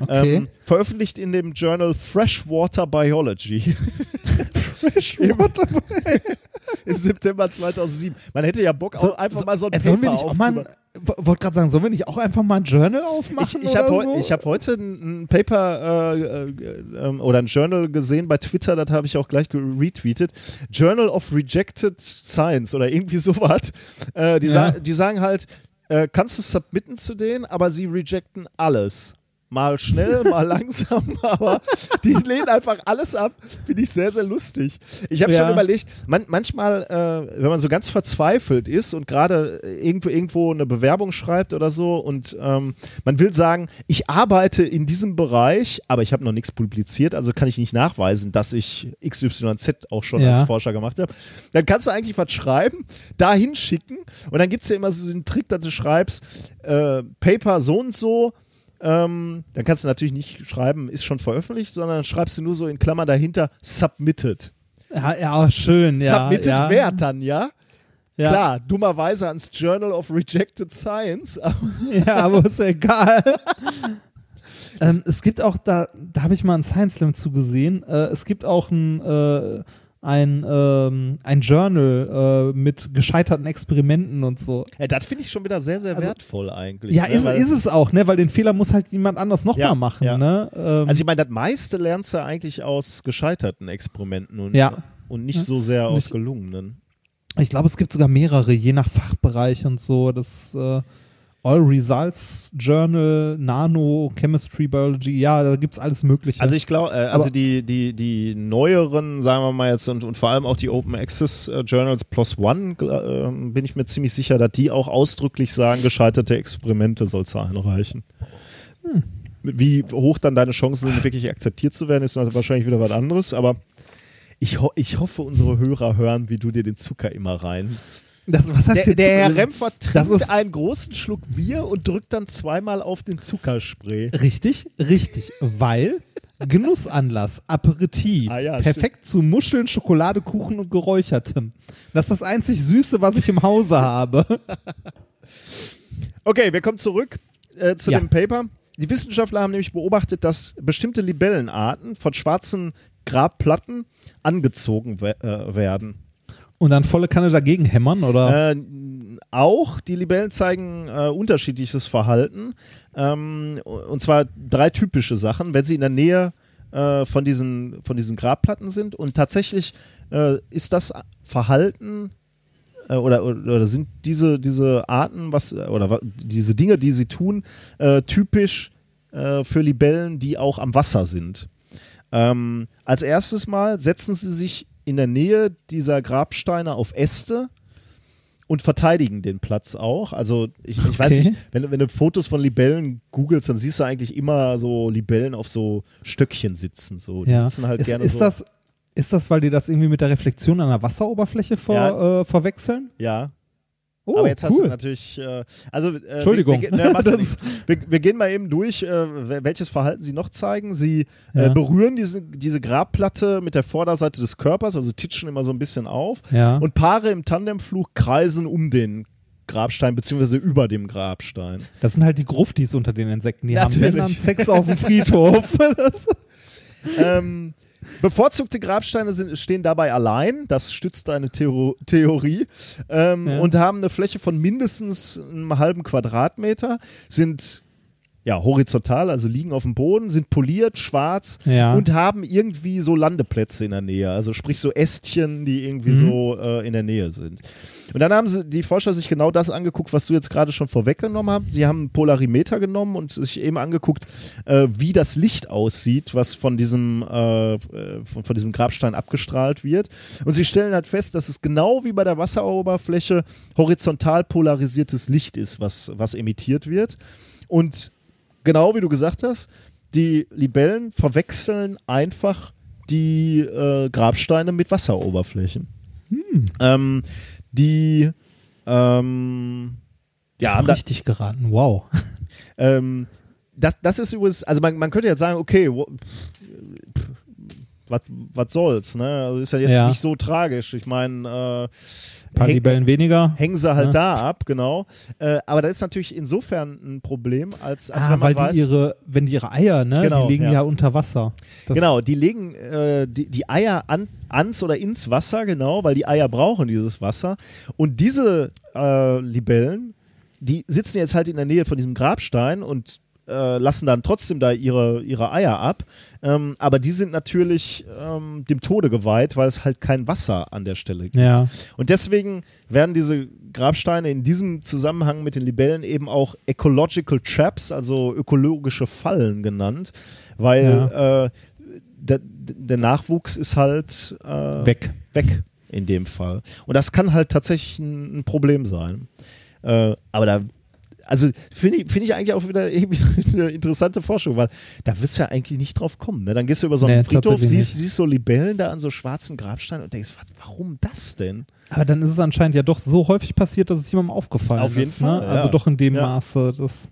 Okay. Ähm, veröffentlicht in dem Journal Freshwater Biology. Im September 2007. Man hätte ja Bock, auch einfach mal so ein Äh, sollen wir Paper nicht auch mal, wollte gerade sagen, sollen wir nicht auch einfach mal ein Journal aufmachen Ich, ich habe so? hab heute ein, ein Paper äh, äh, ähm, oder ein Journal gesehen bei Twitter, das habe ich auch gleich retweetet. Journal of Rejected Science oder irgendwie sowas. Äh, die, Ja. sa die sagen halt, äh, kannst du submitten zu denen, aber sie rejecten alles. Mal schnell, mal langsam, aber die lehnen einfach alles ab. Finde ich sehr, sehr lustig. Ich habe Ja. schon überlegt, man, manchmal, äh, wenn man so ganz verzweifelt ist und gerade irgendwo, irgendwo eine Bewerbung schreibt oder so und ähm, man will sagen, ich arbeite in diesem Bereich, aber ich habe noch nichts publiziert, also kann ich nicht nachweisen, dass ich XYZ auch schon Ja. als Forscher gemacht habe, dann kannst du eigentlich was schreiben, da hinschicken und dann gibt es ja immer so den Trick, dass du schreibst, äh, Paper so und so, ähm, dann kannst du natürlich nicht schreiben, ist schon veröffentlicht, sondern schreibst du nur so in Klammern dahinter, submitted. ja, ja, schön, ja. submitted ja. wer dann, ja? Ja. Klar, dummerweise ans Journal of Rejected Science. aber- Ja, aber ist egal. ähm, es gibt auch, da, da habe ich mal ein Science Slam zugesehen, äh, es gibt auch ein, äh, ein, ähm, ein Journal äh, mit gescheiterten Experimenten und so. Ja, das finde ich schon wieder sehr, sehr wertvoll eigentlich. Ja, ne? ist, Weil- ist es auch, ne? Weil den Fehler muss halt jemand anders nochmal Ja, machen, ja. ne? Ähm, Also ich meine, das meiste lernst du eigentlich aus gescheiterten Experimenten und, Ja. und nicht so sehr aus gelungenen. ich glaube, es gibt sogar mehrere, je nach Fachbereich und so. Das äh, All Results Journal, Nano, Chemistry, Biology, ja, da gibt es alles Mögliche. Also ich glaube, äh, also die, die, die neueren, sagen wir mal jetzt, und, und vor allem auch die Open Access äh, Journals Plus One, äh, bin ich mir ziemlich sicher, dass die auch ausdrücklich sagen, gescheiterte Experimente soll es einreichen. Hm. Wie hoch dann deine Chancen sind, wirklich akzeptiert zu werden, ist wahrscheinlich wieder was anderes, aber ich, ho ich hoffe, unsere Hörer hören, wie du dir den Zucker immer rein. Das, was Der, der Herr Remford trinkt ist- einen großen Schluck Bier und drückt dann zweimal auf den Zuckerspray. Richtig, richtig, weil Genussanlass, Aperitif, Ah ja, perfekt zu Muscheln, Schokolade, Kuchen und Geräuchertem. Das ist das einzig Süße, was ich im Hause habe. Okay, wir kommen zurück äh, zu Ja. dem Paper. Die Wissenschaftler haben nämlich beobachtet, dass bestimmte Libellenarten von schwarzen Grabplatten angezogen we äh, werden. Und dann volle Kanne dagegen hämmern, oder? Äh, auch die Libellen zeigen äh, unterschiedliches Verhalten. Ähm, und zwar drei typische Sachen, wenn sie in der Nähe äh, von, diesen, von diesen Grabplatten sind. Und tatsächlich äh, ist das Verhalten äh, oder, oder, sind diese, diese Arten, was, oder diese Dinge, die sie tun, äh, typisch äh, für Libellen, die auch am Wasser sind. Ähm, als erstes Mal setzen sie sich in der Nähe dieser Grabsteine auf Äste und verteidigen den Platz auch. Also ich, ich weiß Okay. nicht, wenn, du- wenn du Fotos von Libellen googelst, dann siehst du eigentlich immer so Libellen auf so Stöckchen sitzen. So. Die sitzen halt ist, gerne ist, so. das, ist das, weil die das irgendwie mit der Reflexion an der Wasseroberfläche ver, Ja. äh, verwechseln? ja. Oh, Aber jetzt hast du cool. natürlich, äh, also äh, Entschuldigung. Wir, wir, ne, ja wir, wir gehen mal eben durch, äh, wel- welches Verhalten sie noch zeigen. Sie Ja. äh, berühren diese, diese Grabplatte mit der Vorderseite des Körpers, also titschen immer so ein bisschen auf. Ja. Und Paare im Tandemflug kreisen um den Grabstein beziehungsweise über dem Grabstein. Das sind halt die Gruftis unter den Insekten. Die haben Natürlich. dann Sex auf dem Friedhof. ähm, Bevorzugte Grabsteine sind, stehen dabei allein, das stützt deine Theor Theorie, ähm, Ja. und haben eine Fläche von mindestens einem halben Quadratmeter, sind ja, horizontal, also liegen auf dem Boden, sind poliert, schwarz Ja. und haben irgendwie so Landeplätze in der Nähe. Also sprich so Ästchen, die irgendwie Mhm. so äh, in der Nähe sind. Und dann haben sie, die Forscher sich genau das angeguckt, was du jetzt gerade schon vorweggenommen hast. Sie haben einen Polarimeter genommen und sich eben angeguckt, äh, wie das Licht aussieht, was von diesem, äh, von, von diesem Grabstein abgestrahlt wird. Und sie stellen halt fest, dass es genau wie bei der Wasseroberfläche horizontal polarisiertes Licht ist, was, was emittiert wird. Und genau wie du gesagt hast, die Libellen verwechseln einfach die äh, Grabsteine mit Wasseroberflächen. Ähm, die ähm, ja, da, Richtig geraten, wow. ähm, das, das ist übrigens, also man, man könnte jetzt sagen, okay, was, was soll's, ne? Also ist ja jetzt Ja. nicht so tragisch. Ich meine, äh, paar häng- Libellen weniger. hängen sie halt Ja. da ab, genau. Äh, aber das ist natürlich insofern ein Problem, als, als ah, wenn man weil weiß, die ihre, wenn die ihre Eier, ne, Genau, die liegen ja. ja, unter Wasser. Das, Genau, die legen äh, die, die Eier an, ans oder ins Wasser, genau, weil die Eier brauchen dieses Wasser. Und diese äh, Libellen, die sitzen jetzt halt in der Nähe von diesem Grabstein und äh, lassen dann trotzdem da ihre, ihre Eier ab. Ähm, aber die sind natürlich ähm, dem Tode geweiht, weil es halt kein Wasser an der Stelle gibt. Ja, Und deswegen werden diese Grabsteine in diesem Zusammenhang mit den Libellen eben auch Ecological Traps, also ökologische Fallen genannt, weil äh, der, der Nachwuchs ist halt äh, weg. weg in dem Fall. Und das kann halt tatsächlich ein, ein Problem sein. Äh, aber da, also finde ich, find ich eigentlich auch wieder irgendwie eine interessante Forschung, weil da wirst du ja eigentlich nicht drauf kommen. Ne? Dann gehst du über so einen Nee, Friedhof, siehst, siehst so Libellen da an so schwarzen Grabsteinen und denkst, was, warum das denn? Aber dann ist es anscheinend ja doch so häufig passiert, dass es jemandem aufgefallen Auf jeden ist. Fall, ne? ja. Also doch in dem Ja. Maße. Das,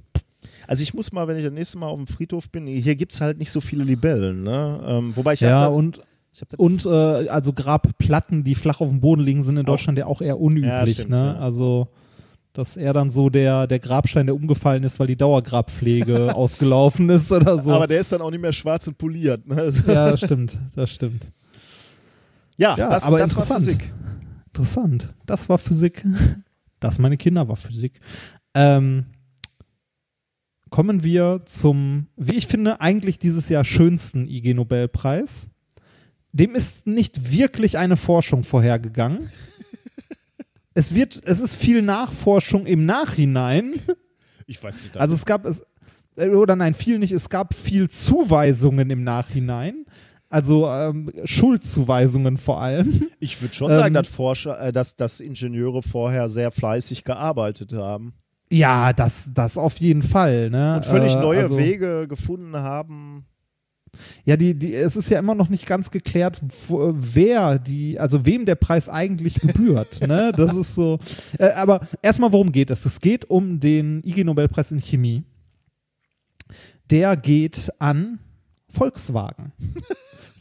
Also ich muss mal, wenn ich das nächste Mal auf dem Friedhof bin, hier gibt es halt nicht so viele Libellen. Ne? Ähm, wobei ich ja, und, und äh, also Grabplatten, die flach auf dem Boden liegen, sind in Auch- Deutschland ja auch eher unüblich. Ja, stimmt, ne? Also dass er dann so der, der Grabstein, der umgefallen ist, weil die Dauergrabpflege ausgelaufen ist oder so. Aber der ist dann auch nicht mehr schwarz und poliert. Ne? Also, ja, das stimmt, das stimmt. ja, Ja, das, aber das war. Physik. Interessant. Das war Physik. Das meine Kinder war Physik. Ähm, kommen wir zum, wie ich finde, eigentlich dieses Jahr schönsten IG Nobelpreis. Dem ist nicht wirklich eine Forschung vorhergegangen. Es wird, es ist viel Nachforschung im Nachhinein. Ich weiß nicht. Also es gab es, äh, oder nein, viel nicht, es gab viel Zuweisungen im Nachhinein. Also ähm, Schuldzuweisungen vor allem. ich würde schon ähm, sagen, dass Forscher, äh, dass, dass Ingenieure vorher sehr fleißig gearbeitet haben Ja, das, das auf jeden Fall. Ne? und völlig Äh, neue also, Wege gefunden haben. Ja, die, die, es ist ja immer noch nicht ganz geklärt, wo, wer die, also wem der Preis eigentlich gebührt. ne? Das ist so. Äh, aber erstmal, worum geht es? Es geht um den IG Nobelpreis in Chemie. Der geht an Volkswagen.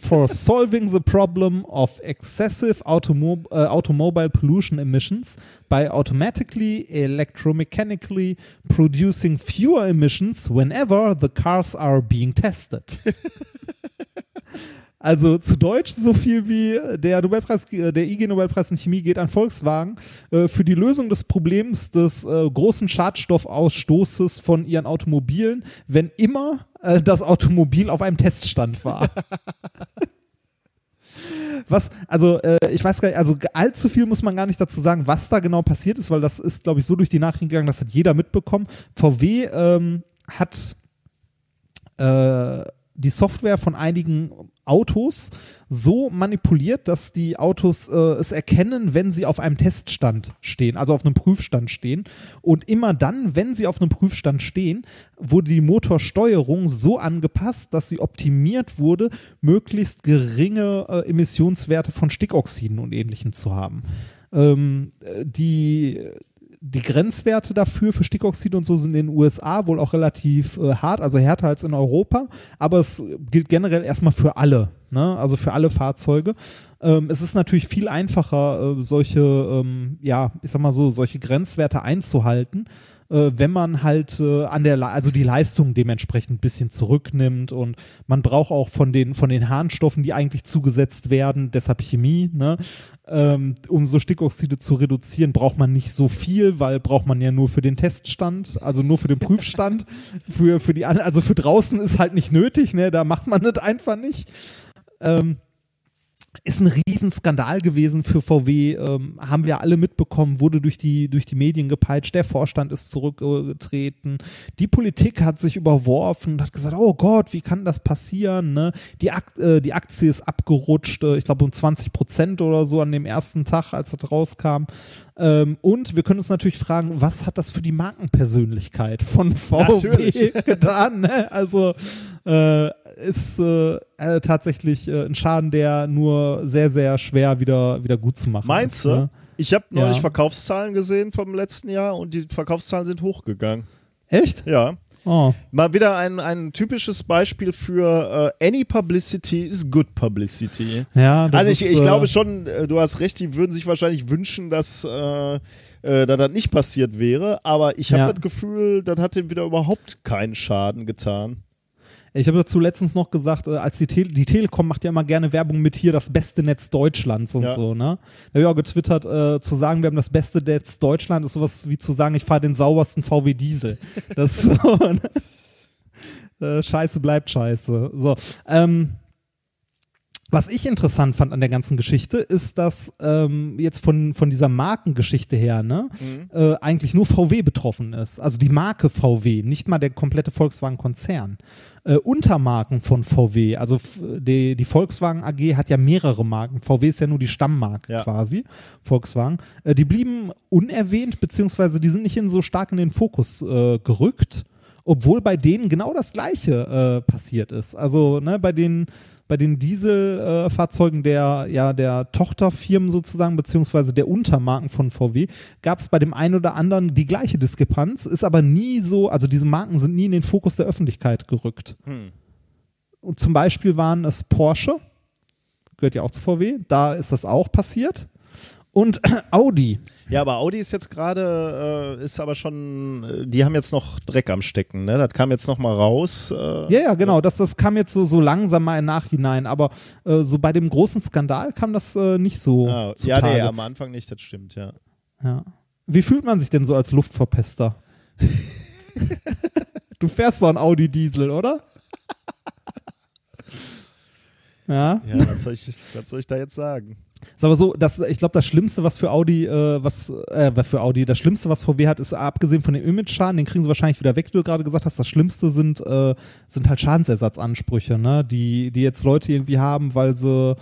For solving the problem of excessive äh, automobile pollution emissions by automatically electromechanically producing fewer emissions whenever the cars are being tested. Also zu Deutsch so viel wie der Nobelpreis, äh, der IG Nobelpreis in Chemie geht an Volkswagen äh, für die Lösung des Problems des äh, großen Schadstoffausstoßes von ihren Automobilen, wenn immer äh, das Automobil auf einem Teststand war. Was, also äh, ich weiß gar nicht, also allzu viel muss man gar nicht dazu sagen, was da genau passiert ist, weil das ist, glaube ich, so durch die Nachrichten gegangen, das hat jeder mitbekommen. VW ähm, hat äh, die Software von einigen Autos so manipuliert, dass die Autos äh, es erkennen, wenn sie auf einem Teststand stehen, also auf einem Prüfstand stehen. Und immer dann, wenn sie auf einem Prüfstand stehen, wurde die Motorsteuerung so angepasst, dass sie optimiert wurde, möglichst geringe äh, Emissionswerte von Stickoxiden und ähnlichem zu haben. Ähm, äh, die die Grenzwerte dafür für Stickoxid und so sind in den USA wohl auch relativ äh, hart, also härter als in Europa, aber es gilt generell erstmal für alle, ne? also für alle Fahrzeuge. Ähm, es ist natürlich viel einfacher, äh, solche, ähm, ja, ich sag mal so, solche Grenzwerte einzuhalten, wenn man halt äh, an der, also die Leistung dementsprechend ein bisschen zurücknimmt und man braucht auch von den, von den Harnstoffen, die eigentlich zugesetzt werden, deshalb Chemie, ne, ähm, um so Stickoxide zu reduzieren, braucht man nicht so viel, weil braucht man ja nur für den Teststand, also nur für den Prüfstand, für, für die, also für draußen ist halt nicht nötig, ne, da macht man das einfach nicht. Ähm, ist ein Riesenskandal gewesen für VW, ähm, haben wir alle mitbekommen, wurde durch die, durch die Medien gepeitscht, der Vorstand ist zurückgetreten, die Politik hat sich überworfen und hat gesagt, oh Gott, wie kann das passieren? Ne? Die, Akt, äh, die Aktie ist abgerutscht, äh, ich glaube um 20 Prozent oder so an dem ersten Tag, als das rauskam. Ähm, und wir können uns natürlich fragen, was hat das für die Markenpersönlichkeit von VW natürlich. getan? Ne? Also äh, ist äh, äh, tatsächlich äh, ein Schaden, der nur sehr, sehr schwer wieder, wieder gut zu machen Meinst ist. du? Ne? Ich habe neulich Ja. Verkaufszahlen gesehen vom letzten Jahr und die Verkaufszahlen sind hochgegangen. Echt? Ja. Oh. Mal wieder ein, ein typisches Beispiel für äh, any publicity is good publicity. Ja, das also ich, ist, ich äh, glaube schon, äh, du hast recht, die würden sich wahrscheinlich wünschen, dass äh, äh, da das nicht passiert wäre, aber ich habe Ja. das Gefühl, das hat dem wieder überhaupt keinen Schaden getan. Ich habe dazu letztens noch gesagt, äh, als die, Tele die Telekom macht ja immer gerne Werbung mit hier das beste Netz Deutschlands und Ja. so, ne? Da habe ich auch getwittert, äh, zu sagen, wir haben das beste Netz Deutschland ist sowas wie zu sagen, ich fahre den saubersten VW Diesel. Das ist so, ne? äh, Scheiße bleibt scheiße. So, ähm, was ich interessant fand an der ganzen Geschichte, ist, dass ähm, jetzt von, von dieser Markengeschichte her, ne, äh, eigentlich nur VW betroffen ist. Also die Marke VW, nicht mal der komplette Volkswagen-Konzern. Äh, Untermarken von VW, also die, die Volkswagen AG hat ja mehrere Marken. VW ist ja nur die Stammmarke Ja. quasi, Volkswagen. Äh, die blieben unerwähnt, beziehungsweise die sind nicht in so stark in den Fokus äh, gerückt obwohl bei denen genau das Gleiche äh, passiert ist. Also ne, bei den bei den Dieselfahrzeugen äh, der ja der Tochterfirmen sozusagen beziehungsweise der Untermarken von VW gab es bei dem einen oder anderen die gleiche Diskrepanz, ist aber nie so, also diese Marken sind nie in den Fokus der Öffentlichkeit gerückt. Und zum Beispiel waren es Porsche, gehört ja auch zu VW, da ist das auch passiert. Und Audi. Ja, aber Audi ist jetzt gerade, äh, ist aber schon, äh, die haben jetzt noch Dreck am Stecken, ne? Das kam jetzt noch mal raus. Äh, Ja, ja, genau. Das, das kam jetzt so, so langsam mal im Nachhinein. Aber äh, so bei dem großen Skandal kam das äh, nicht so ah, ja, nee, am Anfang nicht, das stimmt, ja. Ja. Wie fühlt man sich denn so als Luftverpester? du fährst so ein Audi Diesel, oder? Ja. Ja, was soll ich, was soll ich da jetzt sagen? Ist aber so, das, ich glaube, das Schlimmste, was für Audi, äh, was, äh, für Audi, das Schlimmste, was VW hat, ist abgesehen von dem Image-Schaden, den kriegen sie wahrscheinlich wieder weg, wie du gerade gesagt hast. Das Schlimmste sind, äh, sind halt Schadensersatzansprüche, ne? Die, die jetzt Leute irgendwie haben, weil sie,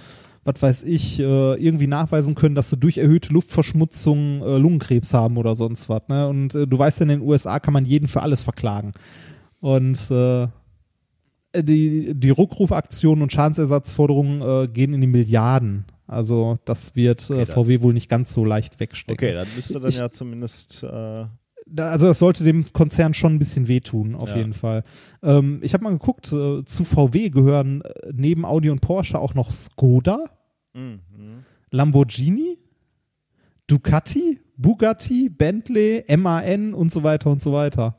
was weiß ich, äh, irgendwie nachweisen können, dass sie durch erhöhte Luftverschmutzung äh, Lungenkrebs haben oder sonst was, ne? Und äh, du weißt ja, in den USA kann man jeden für alles verklagen. Und äh, die, die Rückrufaktionen und Schadensersatzforderungen äh, gehen in die Milliarden. Also das wird äh, Okay, dann- VW wohl nicht ganz so leicht wegstecken. Okay, dann müsste dann Ich- ja zumindest. Äh, also das sollte dem Konzern schon ein bisschen wehtun, auf Ja. jeden Fall. Ähm, ich habe mal geguckt, äh, zu VW gehören äh, neben Audi und Porsche auch noch Skoda, mhm. Lamborghini, Ducati, Bugatti, Bentley, MAN und so weiter und so weiter.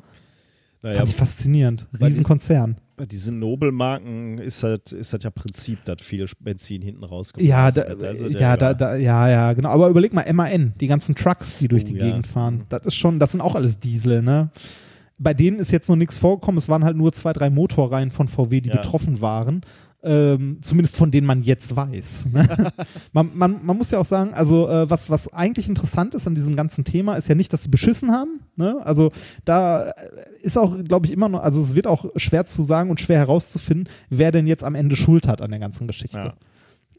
naja, Fand ich faszinierend. Riesenkonzern. Bei diesen Nobelmarken ist halt, ist halt ja Prinzip, dass viel Benzin hinten rauskommt. Ja, da, also ja, da, da, ja, ja, genau. Aber überleg mal, MAN, die ganzen Trucks, die durch Oh, die ja. Gegend fahren. Das ist schon, das sind auch alles Diesel, ne? Bei denen ist jetzt noch nichts vorgekommen. Es waren halt nur zwei, drei Motorreihen von VW, die Ja. betroffen waren. Ähm, zumindest von denen man jetzt weiß. Ne? man, man, man muss ja auch sagen, also äh, was, was eigentlich interessant ist an diesem ganzen Thema, ist ja nicht, dass sie beschissen haben. Ne? Also da äh, ist auch, glaube ich, immer noch, also es wird auch schwer zu sagen und schwer herauszufinden, wer denn jetzt am Ende Schuld hat an der ganzen Geschichte. Ja.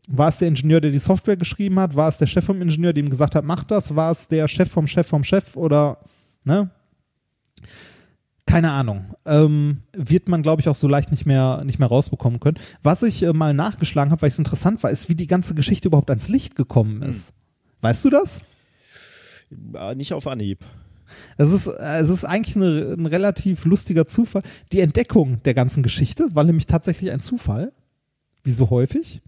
War es der Ingenieur, der die Software geschrieben hat? War es der Chef vom Ingenieur, der ihm gesagt hat, mach das? War es der Chef vom Chef vom Chef oder, ne? Keine Ahnung. Ähm, wird man, glaube ich, auch so leicht nicht mehr, nicht mehr rausbekommen können. Was ich äh, mal nachgeschlagen habe, weil es interessant war, ist, wie die ganze Geschichte überhaupt ans Licht gekommen ist. Weißt du das? Ah, nicht auf Anhieb. Es ist, äh, es ist eigentlich eine, ein relativ lustiger Zufall. Die Entdeckung der ganzen Geschichte war nämlich tatsächlich ein Zufall, wie so häufig.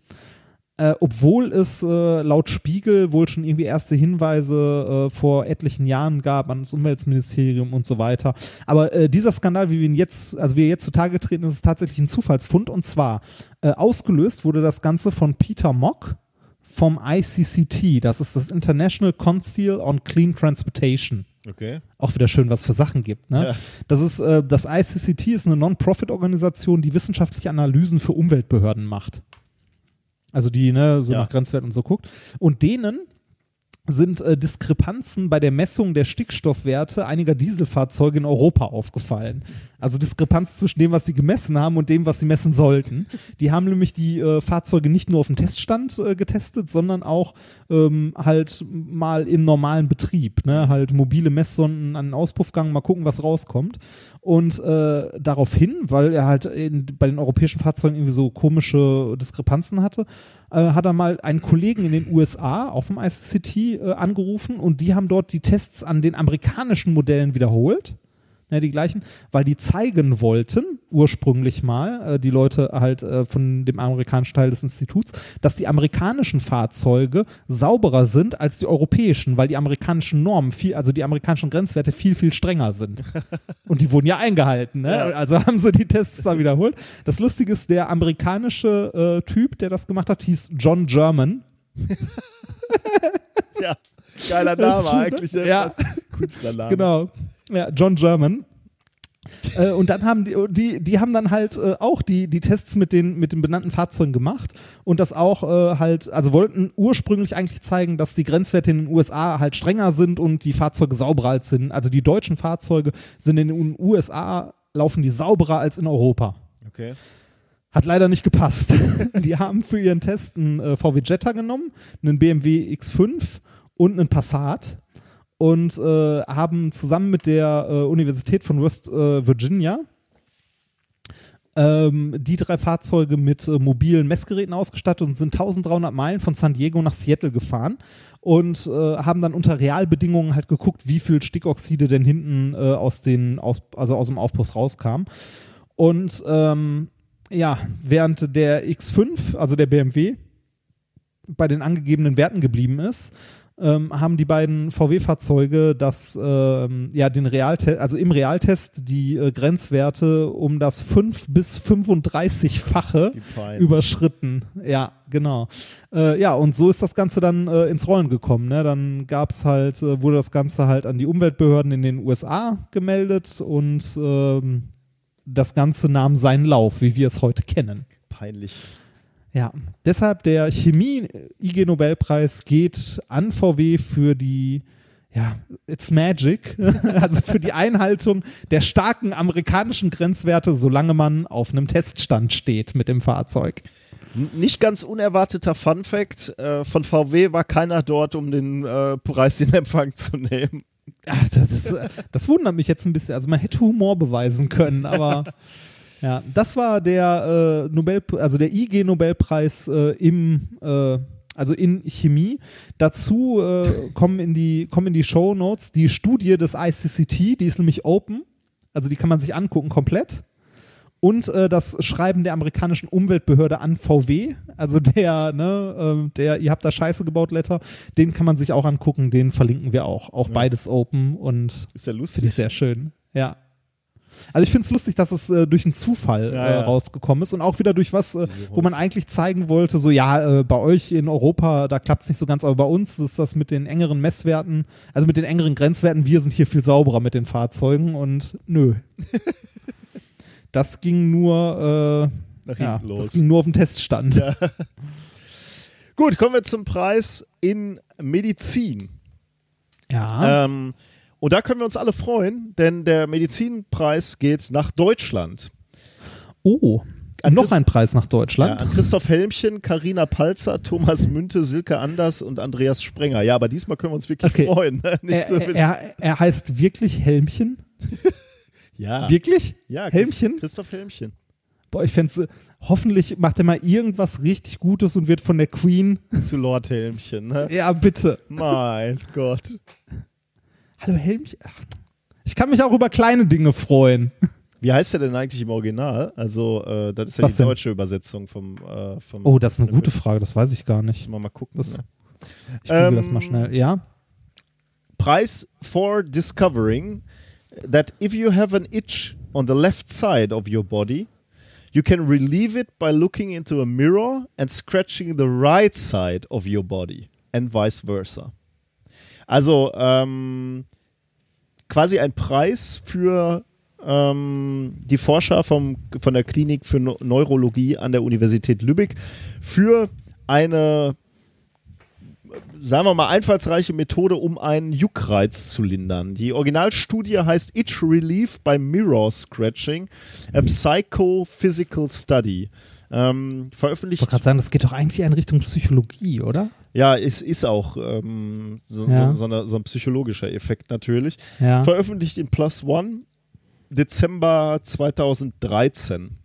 Äh, obwohl es äh, laut Spiegel wohl schon irgendwie erste Hinweise äh, vor etlichen Jahren gab an das Umweltministerium und so weiter. Aber äh, dieser Skandal, wie wir ihn jetzt, also wie er jetzt zutage treten, ist es tatsächlich ein Zufallsfund. Und zwar äh, ausgelöst wurde das Ganze von Peter Mock vom ICCT. Das ist das International Council on Clean Transportation. Okay. Auch wieder schön, was für Sachen gibt. Ne? Ja. Das ist äh, das ICCT ist eine Non-Profit-Organisation, die wissenschaftliche Analysen für Umweltbehörden macht. Also die ne, so Ja. nach Grenzwerten und so guckt. Und denen sind äh, Diskrepanzen bei der Messung der Stickstoffwerte einiger Dieselfahrzeuge in Europa aufgefallen. Also Diskrepanz zwischen dem, was sie gemessen haben und dem, was sie messen sollten. Die haben nämlich die äh, Fahrzeuge nicht nur auf dem Teststand äh, getestet, sondern auch ähm, halt mal im normalen Betrieb. Ne? Halt mobile Messsonden an den Auspuffgang, mal gucken, was rauskommt. Und äh, daraufhin, weil er halt in, bei den europäischen Fahrzeugen irgendwie so komische Diskrepanzen hatte, äh, hat er mal einen Kollegen in den USA auf dem ICCT äh, angerufen und die haben dort die Tests an den amerikanischen Modellen wiederholt. Ja, die gleichen, weil die zeigen wollten, ursprünglich mal, äh, die Leute halt äh, von dem amerikanischen Teil des Instituts, dass die amerikanischen Fahrzeuge sauberer sind als die europäischen, weil die amerikanischen Normen viel, also die amerikanischen Grenzwerte viel, viel strenger sind. Und die wurden ja eingehalten, ne? Ja. Also haben sie die Tests da wiederholt. Das Lustige ist, der amerikanische äh, Typ, der das gemacht hat, hieß John German. Ja, geiler Name ne? eigentlich. ne? Ja. Künstlername. Genau. Ja, John German. äh, und dann haben die, die, die haben dann halt äh, auch die, die Tests mit den, mit den benannten Fahrzeugen gemacht und das auch äh, halt, also wollten ursprünglich eigentlich zeigen, dass die Grenzwerte in den USA halt strenger sind und die Fahrzeuge sauberer als sind. Also die deutschen Fahrzeuge sind in den USA, laufen die sauberer als in Europa. Okay. Hat leider nicht gepasst. Die haben für ihren Test einen äh, VW Jetta genommen, einen BMW X5 und einen Passat und äh, haben zusammen mit der äh, Universität von West äh, Virginia ähm, die drei Fahrzeuge mit äh, mobilen Messgeräten ausgestattet und sind 1300 Meilen von San Diego nach Seattle gefahren und äh, haben dann unter Realbedingungen halt geguckt, wie viel Stickoxide denn hinten aus den aus, also aus dem Aufbruch rauskam. Und ähm, ja, während der X5, also der BMW, bei den angegebenen Werten geblieben ist, ähm, haben die beiden VW-Fahrzeuge das, ähm, ja, den Realtest, also im Realtest die äh, Grenzwerte um das 5 bis 35-fache Wie peinlich. überschritten. Ja, genau. Äh, ja, und so ist das Ganze dann äh, ins Rollen gekommen. Ne? Dann gab's halt, äh, wurde das Ganze halt an die Umweltbehörden in den USA gemeldet und ähm, das Ganze nahm seinen Lauf, wie wir es heute kennen. Peinlich. Ja, deshalb der Chemie-IG-Nobelpreis geht an VW für die, ja, it's magic, also für die Einhaltung der starken amerikanischen Grenzwerte, solange man auf einem Teststand steht mit dem Fahrzeug. Nicht ganz unerwarteter Fun Fact: äh, Von VW war keiner dort, um den äh, Preis in Empfang zu nehmen. Ach, das, ist, das wundert mich jetzt ein bisschen. Also man hätte Humor beweisen können, aber ja, das war der äh, Nobel, also der IG-Nobelpreis äh, im, äh, also in Chemie. Dazu äh, kommen in die kommen in die Show Notes die Studie des ICCT, die ist nämlich open, also die kann man sich angucken komplett. Und äh, das Schreiben der amerikanischen Umweltbehörde an VW, also der, ne, ähm, der, ihr habt da Scheiße gebaut, Letter, den kann man sich auch angucken, den verlinken wir auch. Auch beides open und Ist ja finde lustig. ich sehr schön. Ja. Also ich finde es lustig, dass es äh, durch einen Zufall Ja, äh, rausgekommen ist und auch wieder durch was, äh, wo man eigentlich zeigen wollte, so ja, äh, bei euch in Europa, da klappt es nicht so ganz, aber bei uns ist das mit den engeren Messwerten, also mit den engeren Grenzwerten, wir sind hier viel sauberer mit den Fahrzeugen und nö. das ging nur, äh, Nach ja, los. das ging nur auf dem Teststand. Ja. Gut, kommen wir zum Preis in Medizin. Ja. Ähm, und da können wir uns alle freuen, denn der Medizinpreis geht nach Deutschland. oh, An noch Christ- ein Preis nach Ja, Deutschland. an Christoph Helmchen, Karina Palzer, Thomas Münte, Silke Anders und Andreas Sprenger. Ja, aber diesmal können wir uns wirklich Okay. freuen. ne? Nicht er, so er, er, heißt wirklich Helmchen? ja, Wirklich? ja, Helmchen? Christoph Helmchen. Boah, ich fände hoffentlich macht er mal irgendwas richtig Gutes und wird von der Queen. Zu Lord Helmchen. Ne? Ja, bitte. Mein Gott. Hallo Helmchen. Ich kann mich auch über kleine Dinge freuen. Wie heißt der denn eigentlich im Original? Also, äh, das ist ja Was die denn? deutsche Übersetzung vom. Äh, vom Oh, das ist eine gute Frage, das weiß ich gar nicht. Wir mal gucken. Das, ne? ich google Ähm, das mal schnell. Ja? Price for discovering that if you have an itch on the left side of your body, you can relieve it by looking into a mirror and scratching the right side of your body and vice versa. Also ähm, quasi ein Preis für ähm, die Forscher vom, von der Klinik für Neu- Neurologie an der Universität Lübeck für eine sagen wir mal, einfallsreiche Methode, um einen Juckreiz zu lindern. Die Originalstudie heißt Itch Relief by Mirror Scratching, a Psychophysical Study. Ähm, Ich veröffentlicht, wollte gerade sagen, das geht doch eigentlich in Richtung Psychologie, oder? Ja, es ist auch ähm, so, Ja. so, so, so ein psychologischer Effekt natürlich. Ja. Veröffentlicht in Plus One Dezember 2013.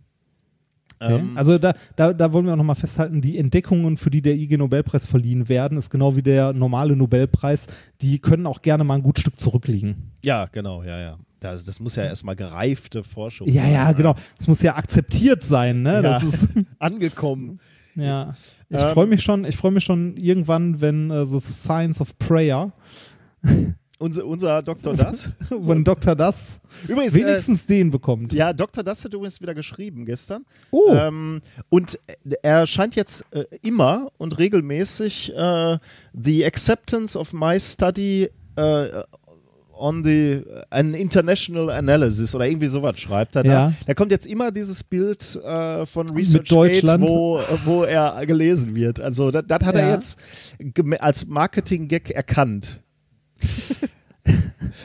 Okay. Ähm, also da, da, da wollen wir auch nochmal festhalten, die Entdeckungen, für die der IG Nobelpreis verliehen werden, ist genau wie der normale Nobelpreis, die können auch gerne mal ein gut Stück zurückliegen. ja, genau, ja, ja. Das, das muss ja erstmal gereifte Forschung Ja, sein. ja, ne? genau. Es muss ja akzeptiert sein, ne? Das Ja. ist, Angekommen. ja. Ich Ähm, freue mich schon, ich freue mich schon irgendwann, wenn äh, The Science of Prayer, Unser, unser Doktor Das. wenn Dr. Das Übrigens, äh, wenigstens den bekommt. Ja, Dr. Das hat übrigens wieder geschrieben gestern. Oh. Ähm, und er scheint jetzt äh, immer und regelmäßig äh, The Acceptance of My Study äh, on the an International Analysis oder irgendwie sowas schreibt er da. Ja. Da kommt jetzt immer dieses Bild äh, von Research Deutschland. wo, wo er gelesen wird. Also das, das hat er Ja. jetzt gem- als Marketing-Gag erkannt.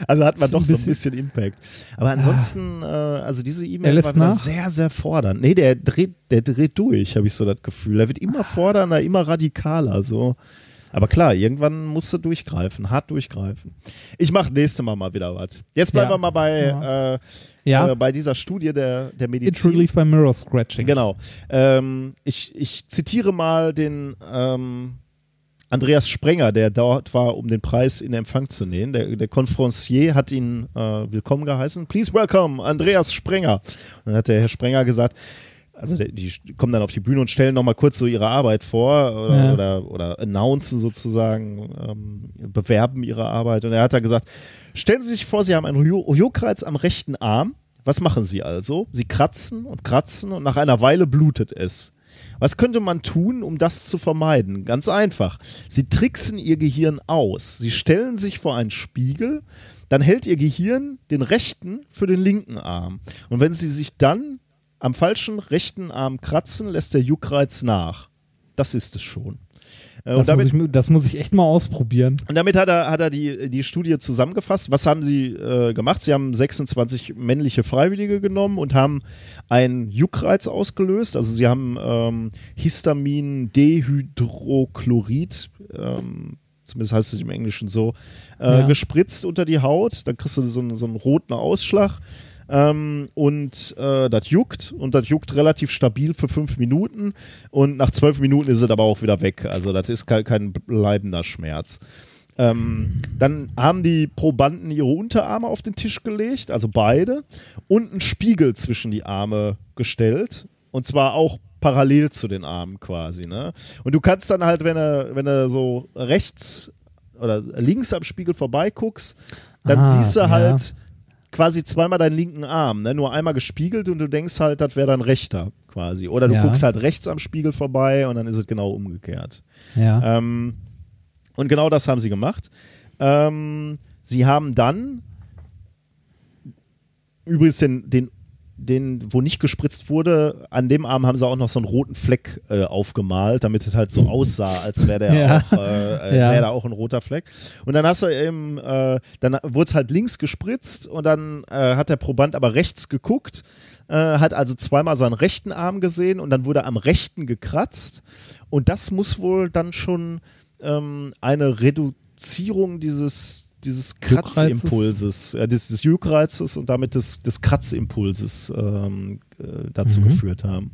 Also hat man doch so ein bisschen Impact. Aber ansonsten, äh, also diese Er E-Mail war nach? sehr, sehr fordernd. Nee, der dreht, der dreht durch, habe ich so das Gefühl. Er wird immer fordernder, immer radikaler. So. Aber klar, irgendwann musst du durchgreifen, hart durchgreifen. Ich mache nächste Mal mal wieder was. Jetzt bleiben Ja. wir mal bei, Ja. äh, Ja. äh, bei dieser Studie der, der It's Medizin. Relief by Mirror Scratching. Genau. Ähm, ich, ich zitiere mal den ähm, Andreas Sprenger, der dort war, um den Preis in Empfang zu nehmen. Der, der Conferencier hat ihn äh, willkommen geheißen. Please welcome Andreas Sprenger. Und dann hat der Herr Sprenger gesagt, also der, die kommen dann auf die Bühne und stellen nochmal kurz so ihre Arbeit vor oder, Ja. oder, oder announcen sozusagen, ähm, bewerben ihre Arbeit. Und er hat da gesagt, stellen Sie sich vor, Sie haben einen Ju- Juckreiz am rechten Arm. Was machen Sie also? Sie kratzen und kratzen und nach einer Weile blutet es. Was könnte man tun, um das zu vermeiden? Ganz einfach. Sie tricksen ihr Gehirn aus. Sie stellen sich vor einen Spiegel, dann hält ihr Gehirn den rechten für den linken Arm. Und wenn sie sich dann am falschen rechten Arm kratzen, lässt der Juckreiz nach. Das ist es schon. Äh, Das, damit, muss ich, das muss ich echt mal ausprobieren. und damit hat er, hat er die, die Studie zusammengefasst. Was haben sie äh, gemacht? Sie haben 26 männliche Freiwillige genommen und haben einen Juckreiz ausgelöst. Also sie haben ähm, Histamin Dehydrochlorid, ähm, zumindest heißt es im Englischen so, äh, Ja. gespritzt unter die Haut. Dann kriegst du so, einen- so einen roten Ausschlag. Ähm, und äh, das juckt und das juckt relativ stabil für fünf Minuten und nach zwölf Minuten ist es aber auch wieder weg. Also das ist kein, kein bleibender Schmerz. Ähm, dann haben die Probanden ihre Unterarme auf den Tisch gelegt, also beide, und einen Spiegel zwischen die Arme gestellt. Und zwar auch parallel zu den Armen quasi. Ne? Und du kannst dann halt, wenn du, wenn du so rechts oder links am Spiegel vorbeiguckst, dann Ah, siehst du ja. halt quasi zweimal deinen linken Arm, ne? nur einmal gespiegelt und du denkst halt, das wäre dein rechter quasi. Oder du Ja. guckst halt rechts am Spiegel vorbei und dann ist es genau umgekehrt. Ja. Ähm, und genau das haben sie gemacht. Ähm, sie haben dann übrigens den, den, den, wo nicht gespritzt wurde, an dem Arm haben sie auch noch so einen roten Fleck äh, aufgemalt, damit es halt so aussah, als wäre der Ja. auch, äh, äh, Ja. wäre da auch ein roter Fleck. Und dann hast du eben, äh, dann wurde es halt links gespritzt und dann äh, hat der Proband aber rechts geguckt, äh, hat also zweimal seinen rechten Arm gesehen und dann wurde am rechten gekratzt. Und das muss wohl dann schon ähm, eine Reduzierung dieses, dieses? Kratzimpulses, äh, des, des Juckreizes und damit des, des Kratzimpulses ähm, äh, dazu Mhm. geführt haben.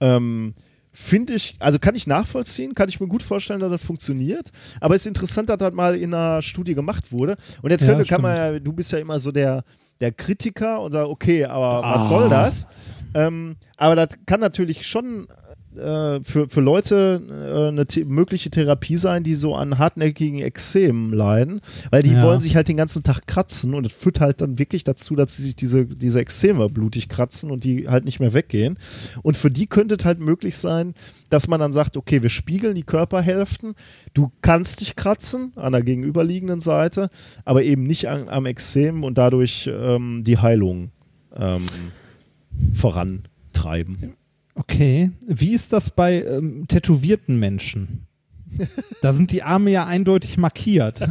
Ähm, Finde ich, also kann ich nachvollziehen, kann ich mir gut vorstellen, dass das funktioniert. Aber es ist interessant, dass das mal in einer Studie gemacht wurde. Und jetzt könnte, Ja, kann man ja, du bist ja immer so der, der Kritiker und sagt, okay, aber was soll das? Ähm, aber das kann natürlich schon äh, für, für Leute äh, eine the mögliche Therapie sein, die so an hartnäckigen Ekzemen leiden, weil die Ja. wollen sich halt den ganzen Tag kratzen und das führt halt dann wirklich dazu, dass sie sich diese, diese Ekzeme blutig kratzen und die halt nicht mehr weggehen. Und für die könnte es halt möglich sein, dass man dann sagt, okay, wir spiegeln die Körperhälften, du kannst dich kratzen an der gegenüberliegenden Seite, aber eben nicht an, am Ekzem und dadurch ähm, die Heilung ähm, vorantreiben. Okay. Wie ist das bei ähm, tätowierten Menschen? Da sind die Arme ja eindeutig markiert.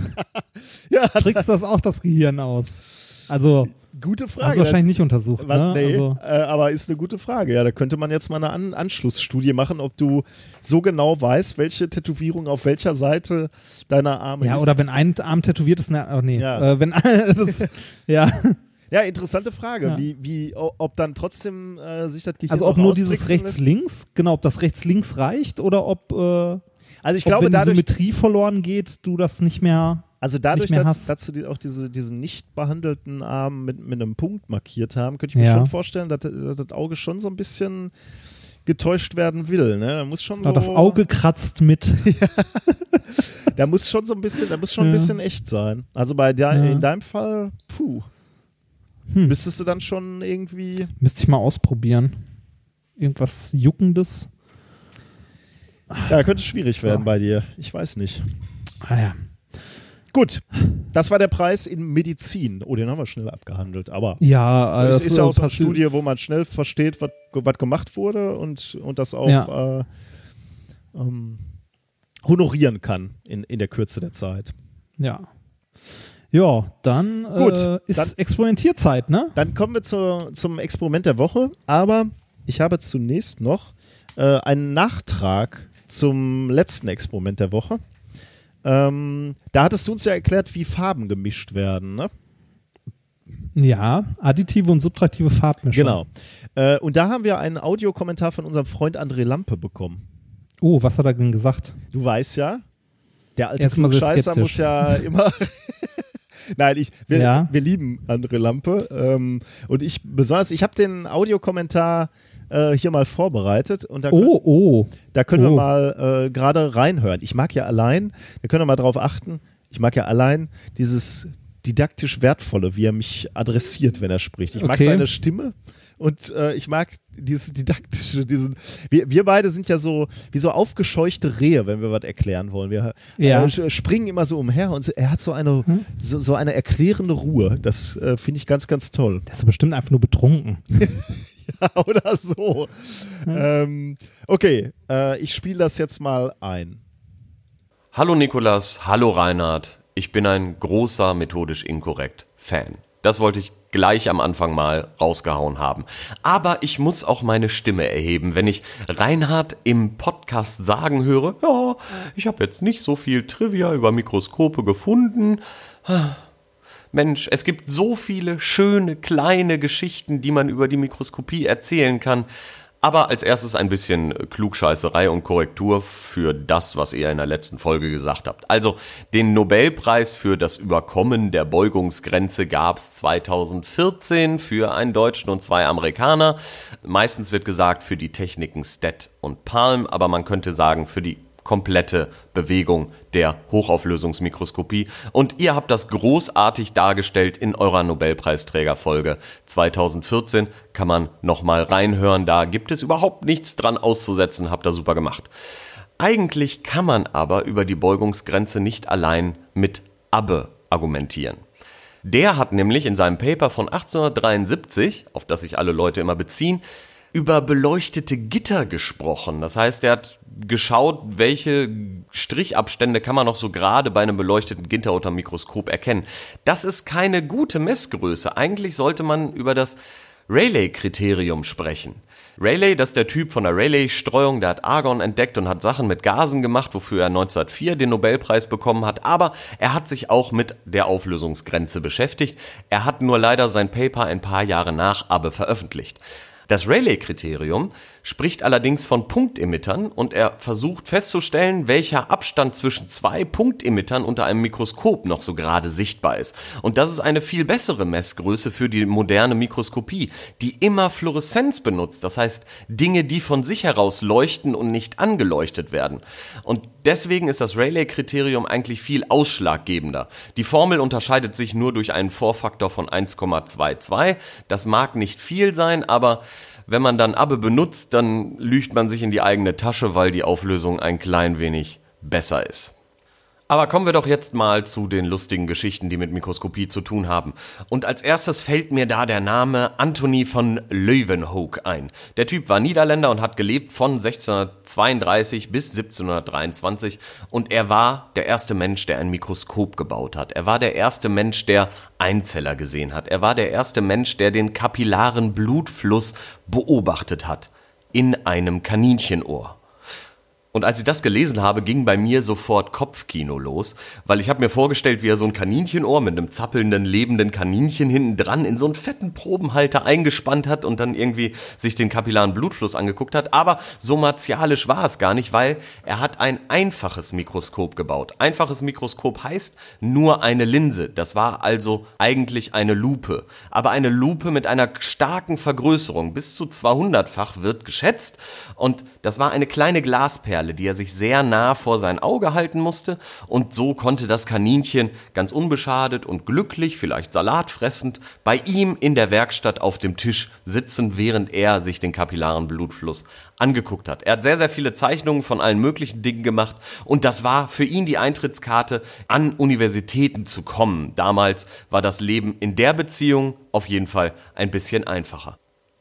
Ja, Trickst das auch das Gehirn aus? Also, gute Frage. du wahrscheinlich nicht untersucht, Was, ne? nee, Also, äh, aber ist eine gute Frage. Ja, da könnte man jetzt mal eine An Anschlussstudie machen, ob du so genau weißt, welche Tätowierung auf welcher Seite deiner Arme ja, ist. oder wenn ein Arm tätowiert ist, ne, oh nee, Ja. äh, wenn das, ja, ja, interessante Frage, Ja. wie, wie, ob dann trotzdem äh, sich das Gehirn also ob nur dieses rechts-links, genau, ob das rechts-links reicht oder ob, äh, Also ich ob glaube, wenn die dadurch, Symmetrie verloren geht, du das nicht mehr, also dadurch, mehr dass, dass du die, auch diese, diesen nicht behandelten Arm mit, mit einem Punkt markiert haben, könnte ich mir Ja. schon vorstellen, dass, dass das Auge schon so ein bisschen getäuscht werden will. Ne? Da muss schon so, das Auge kratzt mit. Da muss schon so ein bisschen, da muss schon ein bisschen echt sein. Also bei Ja. in deinem Fall, puh. Hm. Müsstest du dann schon irgendwie. Müsste ich mal ausprobieren. Irgendwas Juckendes. Ja, könnte schwierig So. werden bei dir. Ich weiß nicht. Ah ja. Gut, das war der Preis in Medizin. Oh, den haben wir schnell abgehandelt. Aber Ja, äh, es das ist ja auch so eine Studie, wo man schnell versteht, was was gemacht wurde und, und das auch Ja. äh, ähm, honorieren kann in, in der Kürze der Zeit. Ja. Ja, dann Gut, äh, ist dann- Experimentierzeit, ne? Dann kommen wir zur, zum Experiment der Woche. Aber ich habe zunächst noch äh, einen Nachtrag zum letzten Experiment der Woche. Ähm, da hattest du uns ja erklärt, wie Farben gemischt werden. Ne? Ja, additive und subtraktive Farbmischung. Genau. Äh, und da haben wir einen Audiokommentar von unserem Freund André Lampe bekommen. Oh, was hat er denn gesagt? Du weißt ja, der alte Scheißer muss ja immer. Nein, ich, wir, Ja. wir lieben André Lampe. Ähm, und ich besonders, ich habe den Audiokommentar äh, hier mal vorbereitet und da, Oh, oh. da können wir Oh. mal äh, gerade reinhören. Ich mag ja allein, da können wir mal drauf achten, ich mag ja allein dieses didaktisch Wertvolle, wie er mich adressiert, wenn er spricht. Ich mag Okay. seine Stimme und äh, ich mag dieses didaktische, diesen. Wir, wir beide sind ja so wie so aufgescheuchte Rehe, wenn wir was erklären wollen. Wir Ja. äh, springen immer so umher und er hat so eine so, so eine erklärende Ruhe. Das äh, finde ich ganz, ganz toll. Der ist bestimmt einfach nur betrunken. Oder so. Ähm, okay, äh, ich spiele das jetzt mal ein. Hallo Nikolas, hallo Reinhard. Ich bin ein großer methodisch inkorrekt Fan. Das wollte ich gleich am Anfang mal rausgehauen haben. Aber ich muss auch meine Stimme erheben, wenn ich Reinhard im Podcast sagen höre, ja, ich habe jetzt nicht so viel Trivia über Mikroskope gefunden. Mensch, es gibt so viele schöne kleine Geschichten, die man über die Mikroskopie erzählen kann. Aber als erstes ein bisschen Klugscheißerei und Korrektur für das, was ihr in der letzten Folge gesagt habt. Also den Nobelpreis für das Überkommen der Beugungsgrenze gab es 2014 für einen Deutschen und zwei Amerikaner. Meistens wird gesagt für die Techniken Stet und Palm, aber man könnte sagen für die komplette Bewegung der Hochauflösungsmikroskopie. Und ihr habt das großartig dargestellt in eurer Nobelpreisträgerfolge 2014. Kann man nochmal reinhören. Da gibt es überhaupt nichts dran auszusetzen. Habt ihr super gemacht. Eigentlich kann man aber über die Beugungsgrenze nicht allein mit Abbe argumentieren. Der hat nämlich in seinem Paper von 1873, auf das sich alle Leute immer beziehen, über beleuchtete Gitter gesprochen. Das heißt, er hat geschaut, welche Strichabstände kann man noch so gerade bei einem beleuchteten Gitter unter Mikroskop erkennen. Das ist keine gute Messgröße. Eigentlich sollte man über das Rayleigh-Kriterium sprechen. Rayleigh, das ist der Typ von der Rayleigh-Streuung, der hat Argon entdeckt und hat Sachen mit Gasen gemacht, wofür er 1904 den Nobelpreis bekommen hat. Aber er hat sich auch mit der Auflösungsgrenze beschäftigt. Er hat nur leider sein Paper ein paar Jahre nach Abbe veröffentlicht. Das Rayleigh-Kriterium spricht allerdings von Punktemittern und er versucht festzustellen, welcher Abstand zwischen zwei Punktemittern unter einem Mikroskop noch so gerade sichtbar ist. Und das ist eine viel bessere Messgröße für die moderne Mikroskopie, die immer Fluoreszenz benutzt. Das heißt, Dinge, die von sich heraus leuchten und nicht angeleuchtet werden. Und deswegen ist das Rayleigh-Kriterium eigentlich viel ausschlaggebender. Die Formel unterscheidet sich nur durch einen Vorfaktor von 1,22. Das mag nicht viel sein, aber wenn man dann Abbe benutzt, dann lügt man sich in die eigene Tasche, weil die Auflösung ein klein wenig besser ist. Aber kommen wir doch jetzt mal zu den lustigen Geschichten, die mit Mikroskopie zu tun haben. Und als erstes fällt mir da der Name Anthony von Leeuwenhoek ein. Der Typ war Niederländer und hat gelebt von 1632 bis 1723 und er war der erste Mensch, der ein Mikroskop gebaut hat. Er war der erste Mensch, der Einzeller gesehen hat. Er war der erste Mensch, der den kapillaren Blutfluss beobachtet hat. In einem Kaninchenohr. Und als ich das gelesen habe, ging bei mir sofort Kopfkino los, weil ich habe mir vorgestellt, wie er so ein Kaninchenohr mit einem zappelnden, lebenden Kaninchen hinten dran in so einen fetten Probenhalter eingespannt hat und dann irgendwie sich den kapillaren Blutfluss angeguckt hat. Aber so martialisch war es gar nicht, weil er hat ein einfaches Mikroskop gebaut. Einfaches Mikroskop heißt nur eine Linse. Das war also eigentlich eine Lupe. Aber eine Lupe mit einer starken Vergrößerung. Bis zu 200-fach wird geschätzt. Und das war eine kleine Glasperle, die er sich sehr nah vor sein Auge halten musste, und so konnte das Kaninchen ganz unbeschadet und glücklich, vielleicht salatfressend, bei ihm in der Werkstatt auf dem Tisch sitzen, während er sich den kapillaren Blutfluss angeguckt hat. Er hat sehr, sehr viele Zeichnungen von allen möglichen Dingen gemacht und das war für ihn die Eintrittskarte, an Universitäten zu kommen. Damals war das Leben in der Beziehung auf jeden Fall ein bisschen einfacher.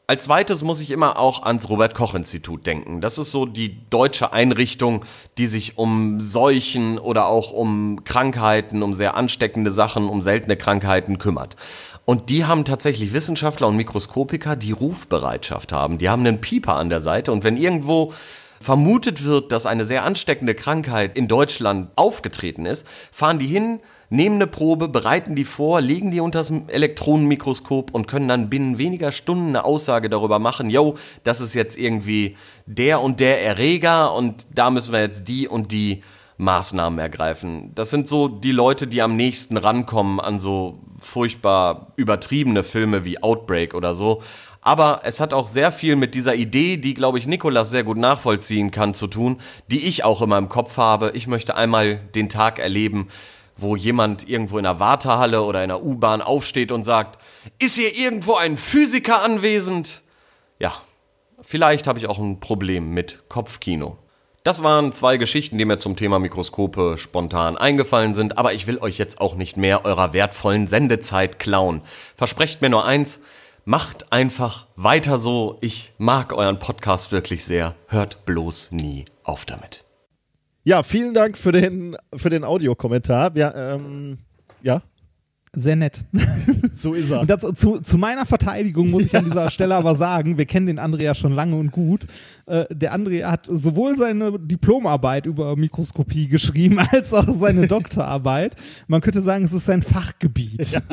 Als zweites muss ich immer auch ans Robert Koch Institut denken. Das ist so die deutsche Einrichtung, die sich um Seuchen oder auch um Krankheiten, um sehr ansteckende Sachen, um seltene Krankheiten kümmert. Und die haben tatsächlich Wissenschaftler und Mikroskopiker, die Rufbereitschaft haben. Die haben einen Pieper an der Seite und wenn irgendwo vermutet wird, dass eine sehr ansteckende Krankheit in Deutschland aufgetreten ist, fahren die hin, nehmen eine Probe, bereiten die vor, legen die unter das Elektronenmikroskop und können dann binnen weniger Stunden eine Aussage darüber machen, yo, das ist jetzt irgendwie der und der Erreger und da müssen wir jetzt die und die Maßnahmen ergreifen. Das sind so die Leute, die am nächsten rankommen an so furchtbar übertriebene Filme wie Outbreak oder so. Aber es hat auch sehr viel mit dieser Idee, die, glaube ich, Nikolas sehr gut nachvollziehen kann, zu tun, die ich auch immer im Kopf habe. Ich möchte einmal den Tag erleben, wo jemand irgendwo in einer Wartehalle oder in einer U-Bahn aufsteht und sagt, ist hier irgendwo ein Physiker anwesend? Ja, vielleicht habe ich auch ein Problem mit Kopfkino. Das waren zwei Geschichten, die mir zum Thema Mikroskope spontan eingefallen sind, aber ich will euch jetzt auch nicht mehr eurer wertvollen Sendezeit klauen. Versprecht mir nur eins, macht einfach weiter so. Ich mag euren Podcast wirklich sehr. Hört bloß nie auf damit. Ja, vielen Dank für den, für den Audiokommentar. Ja, ähm, ja. Sehr nett. So ist er. Das, zu, zu meiner Verteidigung muss ich an dieser Stelle aber sagen, wir kennen den Andrea schon lange und gut. Äh, der Andrea hat sowohl seine Diplomarbeit über Mikroskopie geschrieben, als auch seine Doktorarbeit. Man könnte sagen, es ist sein Fachgebiet. Ja.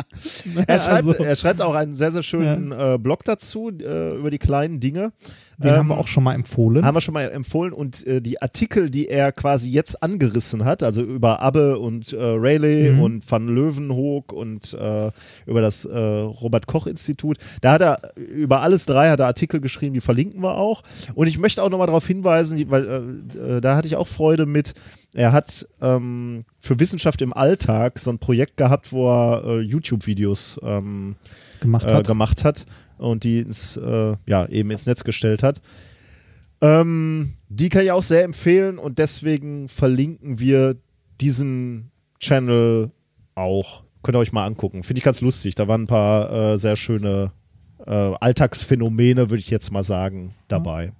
Er, schreibt, also, er schreibt auch einen sehr, sehr schönen ja. äh, Blog dazu, äh, über die kleinen Dinge. Den ähm, haben wir auch schon mal empfohlen. Haben wir schon mal empfohlen und äh, die Artikel, die er quasi jetzt angerissen hat, also über Abbe und äh, Rayleigh mhm. und Van Löwenhoek und äh, über das äh, Robert Koch Institut, da hat er über alles drei hat er Artikel geschrieben, die verlinken wir auch. Und ich möchte auch nochmal darauf hinweisen, weil äh, äh, da hatte ich auch Freude mit. Er hat ähm, für Wissenschaft im Alltag so ein Projekt gehabt, wo er YouTube-Videos ähm, gemacht hat. gemacht hat und die ins, äh, ja, eben ins Netz gestellt hat. Ähm, die kann ich auch sehr empfehlen und deswegen verlinken wir diesen Channel auch. Könnt ihr euch mal angucken. Finde ich ganz lustig. Da waren ein paar äh, sehr schöne äh, Alltagsphänomene, würde ich jetzt mal sagen, dabei.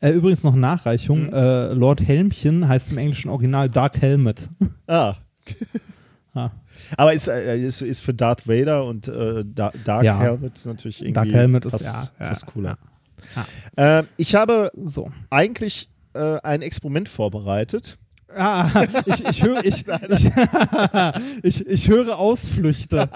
Äh, übrigens noch Nachreichung. Mhm. Äh, Lord Helmchen heißt im englischen Original Dark Helmet. Ah. ah. Aber ist, äh, ist, ist für Darth Vader und äh, Dark ja. Helmet natürlich irgendwie Dark Helmet ist was, ja, was cooler. Ja. Ja. Äh, ich habe so. eigentlich äh, ein Experiment vorbereitet. Ah, ich, ich, höre, ich, ich, ich, ich, höre Ausflüchte.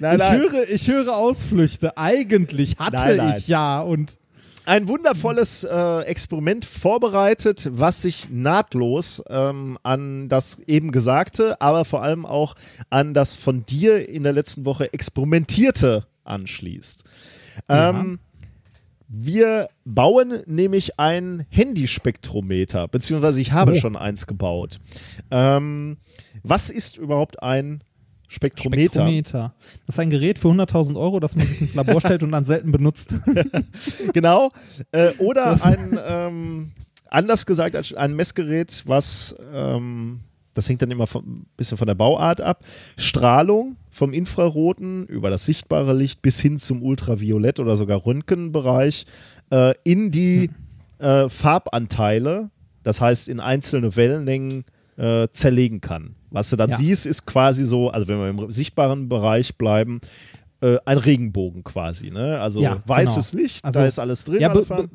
nein, ich, nein. Höre, ich höre Ausflüchte. Eigentlich hatte nein, ich ja und ein wundervolles äh, Experiment vorbereitet, was sich nahtlos ähm, an das eben Gesagte, aber vor allem auch an das von dir in der letzten Woche experimentierte anschließt. Ähm, wir bauen nämlich ein Handyspektrometer, beziehungsweise ich habe Oh. schon eins gebaut. Ähm, was ist überhaupt ein Spektrometer? Spektrometer. Das ist ein Gerät für 100.000 Euro, das man sich ins Labor stellt und dann selten benutzt. Genau. Äh, oder Das- ein, ähm, anders gesagt, ein Messgerät, was, ähm, das hängt dann immer ein bisschen von der Bauart ab, Strahlung vom Infraroten über das sichtbare Licht bis hin zum Ultraviolett oder sogar Röntgenbereich äh, in die äh, Farbanteile, das heißt in einzelne Wellenlängen, äh, zerlegen kann. Was du dann Ja. siehst, ist quasi so, also wenn wir im sichtbaren Bereich bleiben, äh, ein Regenbogen quasi. Ne? Also Ja, weißes genau. Licht, Also- da ist alles drin. Ja, be be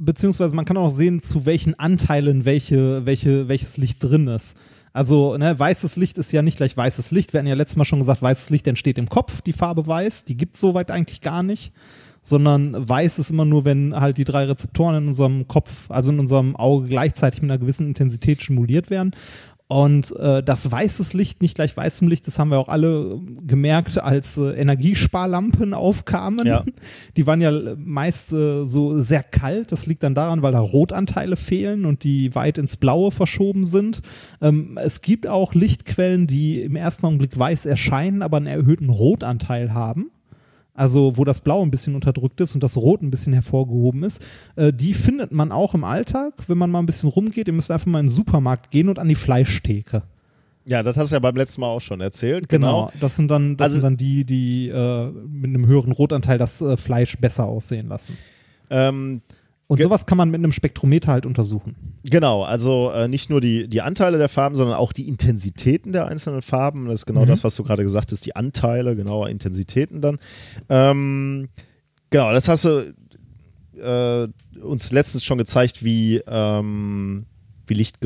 beziehungsweise man kann auch sehen, zu welchen Anteilen welche, welche, welches Licht drin ist. Also ne, weißes Licht ist ja nicht gleich weißes Licht. Wir hatten ja letztes Mal schon gesagt, weißes Licht entsteht im Kopf, die Farbe weiß. Die gibt es soweit eigentlich gar nicht. Sondern weiß ist immer nur, wenn halt die drei Rezeptoren in unserem Kopf, also in unserem Auge gleichzeitig mit einer gewissen Intensität stimuliert werden. Und äh, das weißes Licht, nicht gleich weißem Licht, das haben wir auch alle gemerkt, als äh, Energiesparlampen aufkamen. Ja. Die waren ja meist äh, so sehr kalt. Das liegt dann daran, weil da Rotanteile fehlen und die weit ins Blaue verschoben sind. Ähm, es gibt auch Lichtquellen, die im ersten Augenblick weiß erscheinen, aber einen erhöhten Rotanteil haben. Also wo das Blau ein bisschen unterdrückt ist und das Rot ein bisschen hervorgehoben ist. Äh, die findet man auch im Alltag, wenn man mal ein bisschen rumgeht. Ihr müsst einfach mal in den Supermarkt gehen und an die Fleischtheke. Ja, das hast du ja beim letzten Mal auch schon erzählt. Genau, Genau. das sind dann, das Also- sind dann die, die äh, mit einem höheren Rotanteil das äh, Fleisch besser aussehen lassen. Ähm, Und Ge- sowas kann man mit einem Spektrometer halt untersuchen. genau, also äh, nicht nur die, die Anteile der Farben, sondern auch die Intensitäten der einzelnen Farben. Das ist genau Mhm. das, was du gerade gesagt hast, die Anteile, genauer Intensitäten dann. Ähm, genau, das hast du äh, uns letztens schon gezeigt, wie, ähm, wie Licht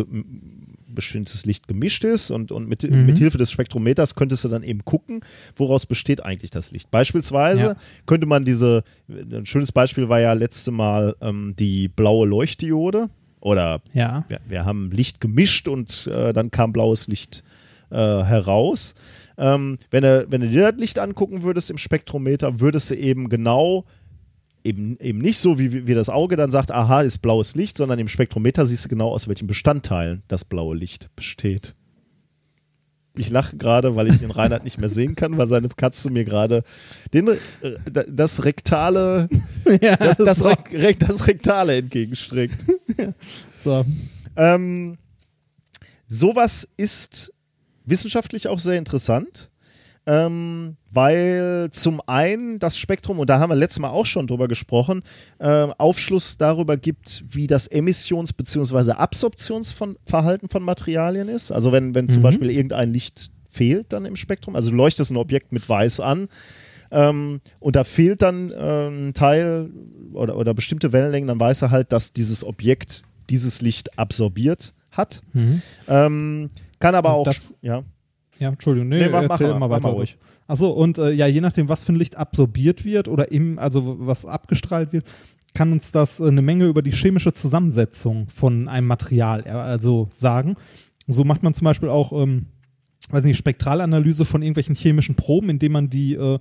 bestimmtes Licht gemischt ist und, und mit, Mhm. mit Hilfe des Spektrometers könntest du dann eben gucken, woraus besteht eigentlich das Licht. Beispielsweise Ja. könnte man diese, ein schönes Beispiel war ja letzte Mal ähm, die blaue Leuchtdiode oder Ja. wir, wir haben Licht gemischt und äh, dann kam blaues Licht äh, heraus. Ähm, wenn, du, wenn du dir das Licht angucken würdest im Spektrometer, würdest du eben genau, eben, eben nicht so, wie, wie das Auge dann sagt, aha, ist blaues Licht, sondern im Spektrometer siehst du genau, aus welchen Bestandteilen das blaue Licht besteht. Ich lache gerade, weil ich den Reinhard nicht mehr sehen kann, weil seine Katze mir gerade den, äh, das rektale, ja das, das, war- Rek, das rektale entgegenstreckt. so. Ähm, sowas ist wissenschaftlich auch sehr interessant, ähm, weil zum einen das Spektrum, und da haben wir letztes Mal auch schon drüber gesprochen, ähm, Aufschluss darüber gibt, wie das Emissions- bzw. Absorptionsverhalten von Materialien ist. Also wenn, wenn zum Mhm. Beispiel irgendein Licht fehlt dann im Spektrum, also du leuchtest ein Objekt mit weiß an, ähm, und da fehlt dann äh, ein Teil oder, oder bestimmte Wellenlängen, dann weiß er halt, dass dieses Objekt dieses Licht absorbiert hat. Mhm. Ähm, kann aber Und auch, das- ja, Ja, Entschuldigung, nee, Nee, mach- mach erzähl mal, mal mach weiter mal ruhig. Achso, und äh, ja, je nachdem, was für ein Licht absorbiert wird oder im, also was abgestrahlt wird, kann uns das äh, eine Menge über die chemische Zusammensetzung von einem Material äh, also sagen. So macht man zum Beispiel auch, ähm, weiß nicht, Spektralanalyse von irgendwelchen chemischen Proben, indem man die äh,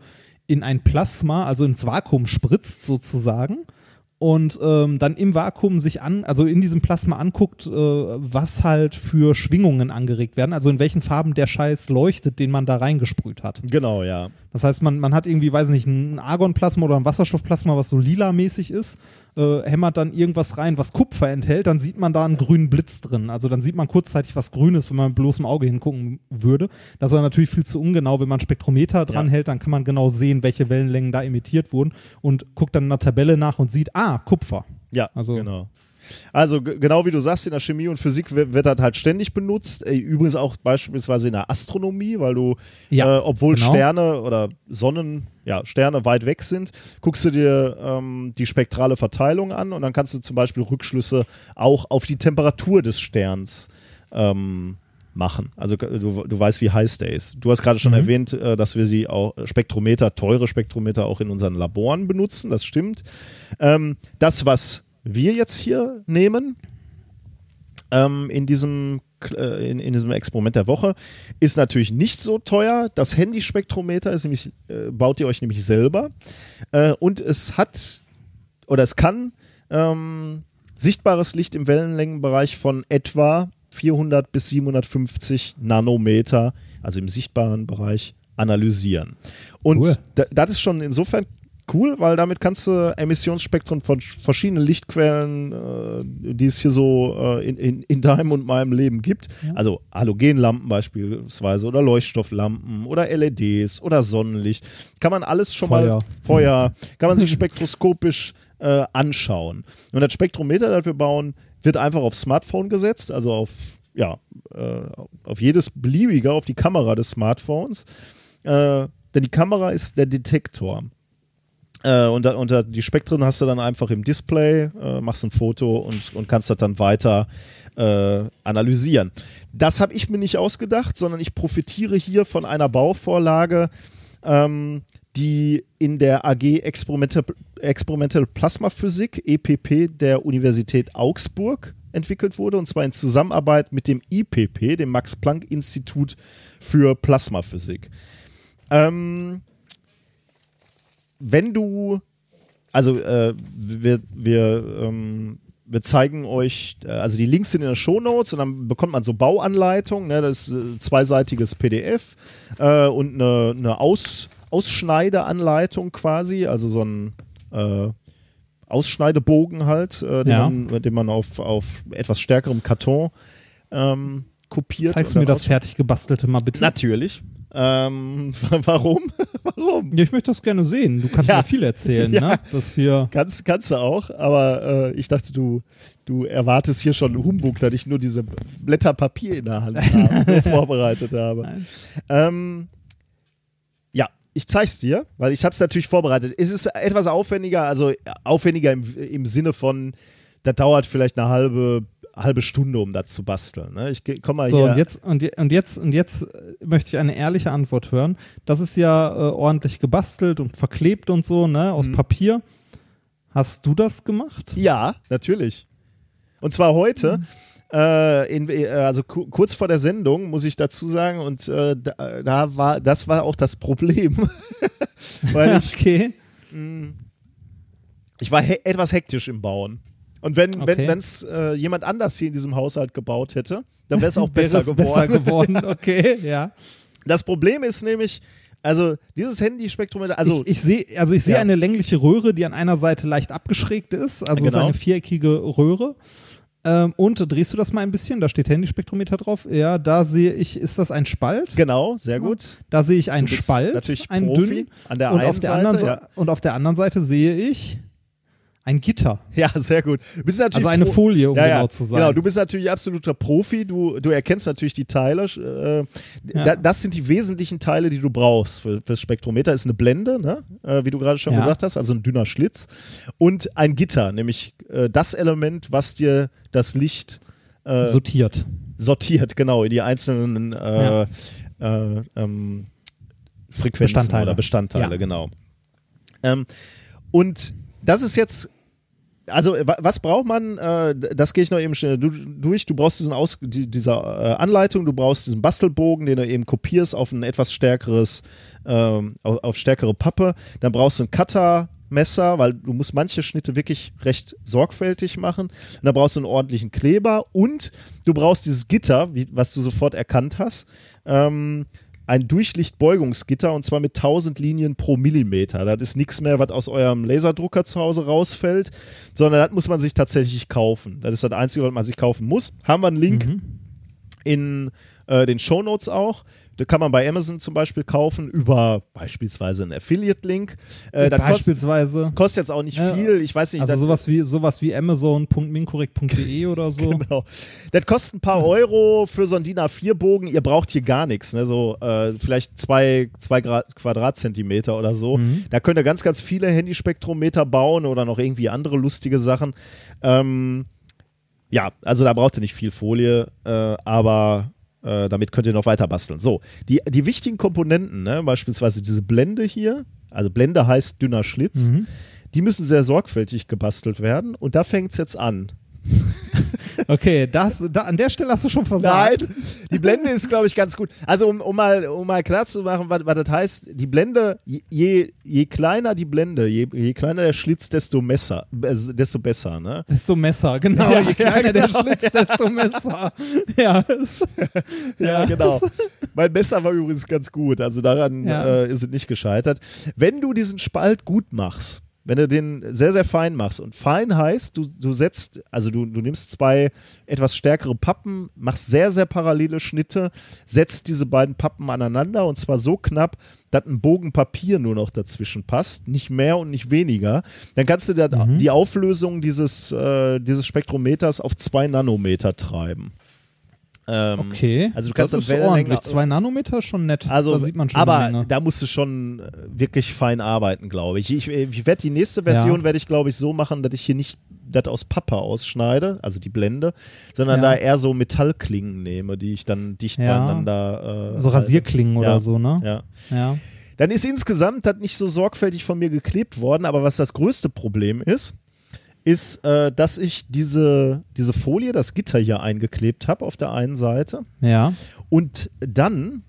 in ein Plasma, also ins Vakuum spritzt sozusagen und ähm, dann im Vakuum sich an, also in diesem Plasma anguckt, äh, was halt für Schwingungen angeregt werden, also in welchen Farben der Scheiß leuchtet, den man da reingesprüht hat. genau, ja. Das heißt, man, man hat irgendwie, weiß nicht, ein Argonplasma oder ein Wasserstoffplasma, was so lila-mäßig ist, äh, hämmert dann irgendwas rein, was Kupfer enthält, dann sieht man da einen grünen Blitz drin. Also dann sieht man kurzzeitig was Grünes, wenn man mit bloßem Auge hingucken würde. Das ist aber natürlich viel zu ungenau. Wenn man Spektrometer dran Ja. hält, dann kann man genau sehen, welche Wellenlängen da emittiert wurden und guckt dann in der Tabelle nach und sieht, ah, Kupfer. Ja, Also- genau. Also genau wie du sagst, in der Chemie und Physik wird, das halt ständig benutzt. Äh, Übrigens auch beispielsweise in der Astronomie, weil du, Ja, äh, obwohl genau. Sterne oder Sonnen, ja, Sterne weit weg sind, guckst du dir ähm, die spektrale Verteilung an und dann kannst du zum Beispiel Rückschlüsse auch auf die Temperatur des Sterns ähm, machen. Also du, du weißt, wie heiß der ist. Du hast gerade schon Mhm. erwähnt, äh, dass wir sie auch Spektrometer, teure Spektrometer auch in unseren Laboren benutzen. Das stimmt. Ähm, das, was wir jetzt hier nehmen, ähm, in diesem äh, in, in diesem Experiment der Woche ist natürlich nicht so teuer. Das Handyspektrometer ist nämlich, äh, baut ihr euch nämlich selber. Äh, und es hat oder es kann ähm, sichtbares Licht im Wellenlängenbereich von etwa 400 bis 750 Nanometer, also im sichtbaren Bereich, analysieren. Und Cool. da, das ist schon insofern cool, weil damit kannst du Emissionsspektren von verschiedenen Lichtquellen, äh, die es hier so äh, in, in, in deinem und meinem Leben gibt, also Halogenlampen beispielsweise oder Leuchtstofflampen oder LEDs oder Sonnenlicht, kann man alles schon Feuer. mal Feuer, kann man sich spektroskopisch äh, anschauen. Und das Spektrometer, das wir bauen, wird einfach aufs Smartphone gesetzt, also auf, ja, äh, auf jedes beliebige, auf die Kamera des Smartphones. Äh, denn die Kamera ist der Detektor. Äh, und, da, und die Spektren hast du dann einfach im Display, äh, machst ein Foto und, und kannst das dann weiter äh, analysieren. Das habe ich mir nicht ausgedacht, sondern ich profitiere hier von einer Bauvorlage, ähm, die in der AG Experimental, Experimental Plasma Physik, EPP, der Universität Augsburg entwickelt wurde, und zwar in Zusammenarbeit mit dem IPP, dem Max-Planck-Institut für Plasmaphysik. Ähm, wenn du, also äh, wir, wir, ähm, wir zeigen euch, äh, also die Links sind in den Shownotes und dann bekommt man so Bauanleitungen, ne, das ist äh, zweiseitiges PDF äh, und eine, eine Aus, Ausschneideanleitung quasi, also so ein äh, Ausschneidebogen halt, äh, den, Ja. man, den man auf, auf etwas stärkerem Karton ähm, kopiert. Zeigst du mir das fertig gebastelte mal bitte? Natürlich. Ähm, warum? warum? Ja, ich möchte das gerne sehen. Du kannst Ja. mir viel erzählen, Ja. ne? Das hier. Kannst, kannst du auch, aber äh, ich dachte, du, du erwartest hier schon Humbug, dass ich nur diese Blätter Papier in der Hand habe, vorbereitet habe. Ähm, ja, ich zeig's dir, weil ich habe es natürlich vorbereitet. Es ist etwas aufwendiger, also aufwendiger im, im Sinne von, das dauert vielleicht eine halbe halbe Stunde, um das zu basteln. Ne? Ich ge- komm mal So, hier. und jetzt, und, und jetzt, und jetzt äh, möchte ich eine ehrliche Antwort hören. Das ist ja äh, ordentlich gebastelt und verklebt und so, ne, aus Mhm. Papier. Hast du das gemacht? Ja, natürlich. Und zwar heute. Äh, in, äh, also ku kurz vor der Sendung muss ich dazu sagen und äh, da, da war das war auch das Problem, weil ich okay. ich war he etwas hektisch im Bauen. Und wenn Okay. wenn es äh, jemand anders hier in diesem Haushalt gebaut hätte, dann wäre es auch besser geworden. Besser geworden, okay, ja. Das Problem ist nämlich, also dieses Handyspektrometer, also ich ich sehe also ich sehe Ja. eine längliche Röhre, die an einer Seite leicht abgeschrägt ist, also es ist Genau. eine viereckige Röhre. Ähm, und drehst du das mal ein bisschen? Da steht Handyspektrometer drauf. Ja, da sehe ich, ist das ein Spalt? genau, sehr gut. Da sehe ich einen Spalt, natürlich einen Profi dünnen. an der und, einen auf der Seite, anderen ja. Und auf der anderen Seite sehe ich ein Gitter. Ja, sehr gut. Du bist natürlich Also eine Folie, um ja, genau ja. zu sein. Genau, du bist natürlich absoluter Profi. Du, du erkennst natürlich die Teile. Äh, Ja. da, das sind die wesentlichen Teile, die du brauchst für, fürs Spektrometer. Ist eine Blende, ne? äh, wie du gerade schon gesagt hast, also ein dünner Schlitz. Und ein Gitter, nämlich äh, das Element, was dir das Licht äh, Sortiert. sortiert, genau, in die einzelnen äh, äh, ähm, Frequenzen Bestandteile. oder Bestandteile, genau. Ähm, und das ist jetzt, also wa- was braucht man, äh, das gehe ich noch eben schnell du, durch, du brauchst diesen Aus, die, dieser äh, Anleitung, du brauchst diesen Bastelbogen, den du eben kopierst auf ein etwas stärkeres, ähm, auf, stärkere Pappe, dann brauchst du ein Cutter, Messer, weil du musst manche Schnitte wirklich recht sorgfältig machen. Und dann brauchst du einen ordentlichen Kleber und du brauchst dieses Gitter, was du sofort erkannt hast. Ähm, ein Durchlichtbeugungsgitter und zwar mit 1000 Linien pro Millimeter. Das ist nichts mehr, was aus eurem Laserdrucker zu Hause rausfällt, sondern das muss man sich tatsächlich kaufen. Das ist das Einzige, was man sich kaufen muss. Haben wir einen Link in äh, den Shownotes auch. Da kann man bei Amazon zum Beispiel kaufen über beispielsweise einen Affiliate-Link. Äh, das kostet, Beispielsweise. kostet jetzt auch nicht Ja, viel. Ich weiß nicht, Also sowas wie sowas wie Amazon.minkorrekt.de oder so. Genau. Das kostet ein paar Euro für so einen DIN A4-Bogen. Ihr braucht hier gar nichts, ne? So äh, vielleicht zwei, zwei Grad, Quadratzentimeter oder so. Da könnt ihr ganz, ganz viele Handyspektrometer bauen oder noch irgendwie andere lustige Sachen. Ähm, ja, also da braucht ihr nicht viel Folie, äh, aber äh, damit könnt ihr noch weiter basteln. So, die, die wichtigen Komponenten, ne, beispielsweise diese Blende hier, also Blende heißt dünner Schlitz, Mhm. die müssen sehr sorgfältig gebastelt werden und da fängt es jetzt an. Okay, das, da, an der Stelle hast du schon versagt. Nein, die Blende ist, glaube ich, ganz gut. Also, um, um, mal, um mal klar zu machen, was, was das heißt, die Blende, je, je kleiner die Blende, je, je kleiner der Schlitz, desto, Messer, also desto besser. Ne? Desto Messer, genau. Ja, Je ja, kleiner der genau, Schlitz, desto Messer. Ja, Ja, genau. Mein Messer war übrigens ganz gut, also daran Ja. äh, ist es nicht gescheitert. Wenn du diesen Spalt gut machst, wenn du den sehr, sehr fein machst und fein heißt, du, du setzt, also du, du nimmst zwei etwas stärkere Pappen, machst sehr, sehr parallele Schnitte, setzt diese beiden Pappen aneinander und zwar so knapp, dass ein Bogen Papier nur noch dazwischen passt, nicht mehr und nicht weniger, dann kannst du da Mhm. die Auflösung dieses, äh, dieses Spektrometers auf zwei Nanometer treiben. Ähm, okay. Also du kannst das ist Wellenlängen- ordentlich. Zwei Nanometer schon nett. Also, da sieht man schon aber da musst du schon äh, wirklich fein arbeiten, glaube ich. Ich, ich werde die nächste Version Ja. werde ich, glaube ich, so machen, dass ich hier nicht das aus Pappe ausschneide, also die Blende, sondern Ja. da eher so Metallklingen nehme, die ich dann dicht Ja. beieinander. Äh, so. Rasierklingen oder Ja. so, ne? Ja. Ja. Dann ist insgesamt das nicht so sorgfältig von mir geklebt worden, aber was das größte Problem ist, ist, äh, dass ich diese, diese Folie, das Gitter hier eingeklebt habe auf der einen Seite. Ja. Und dann,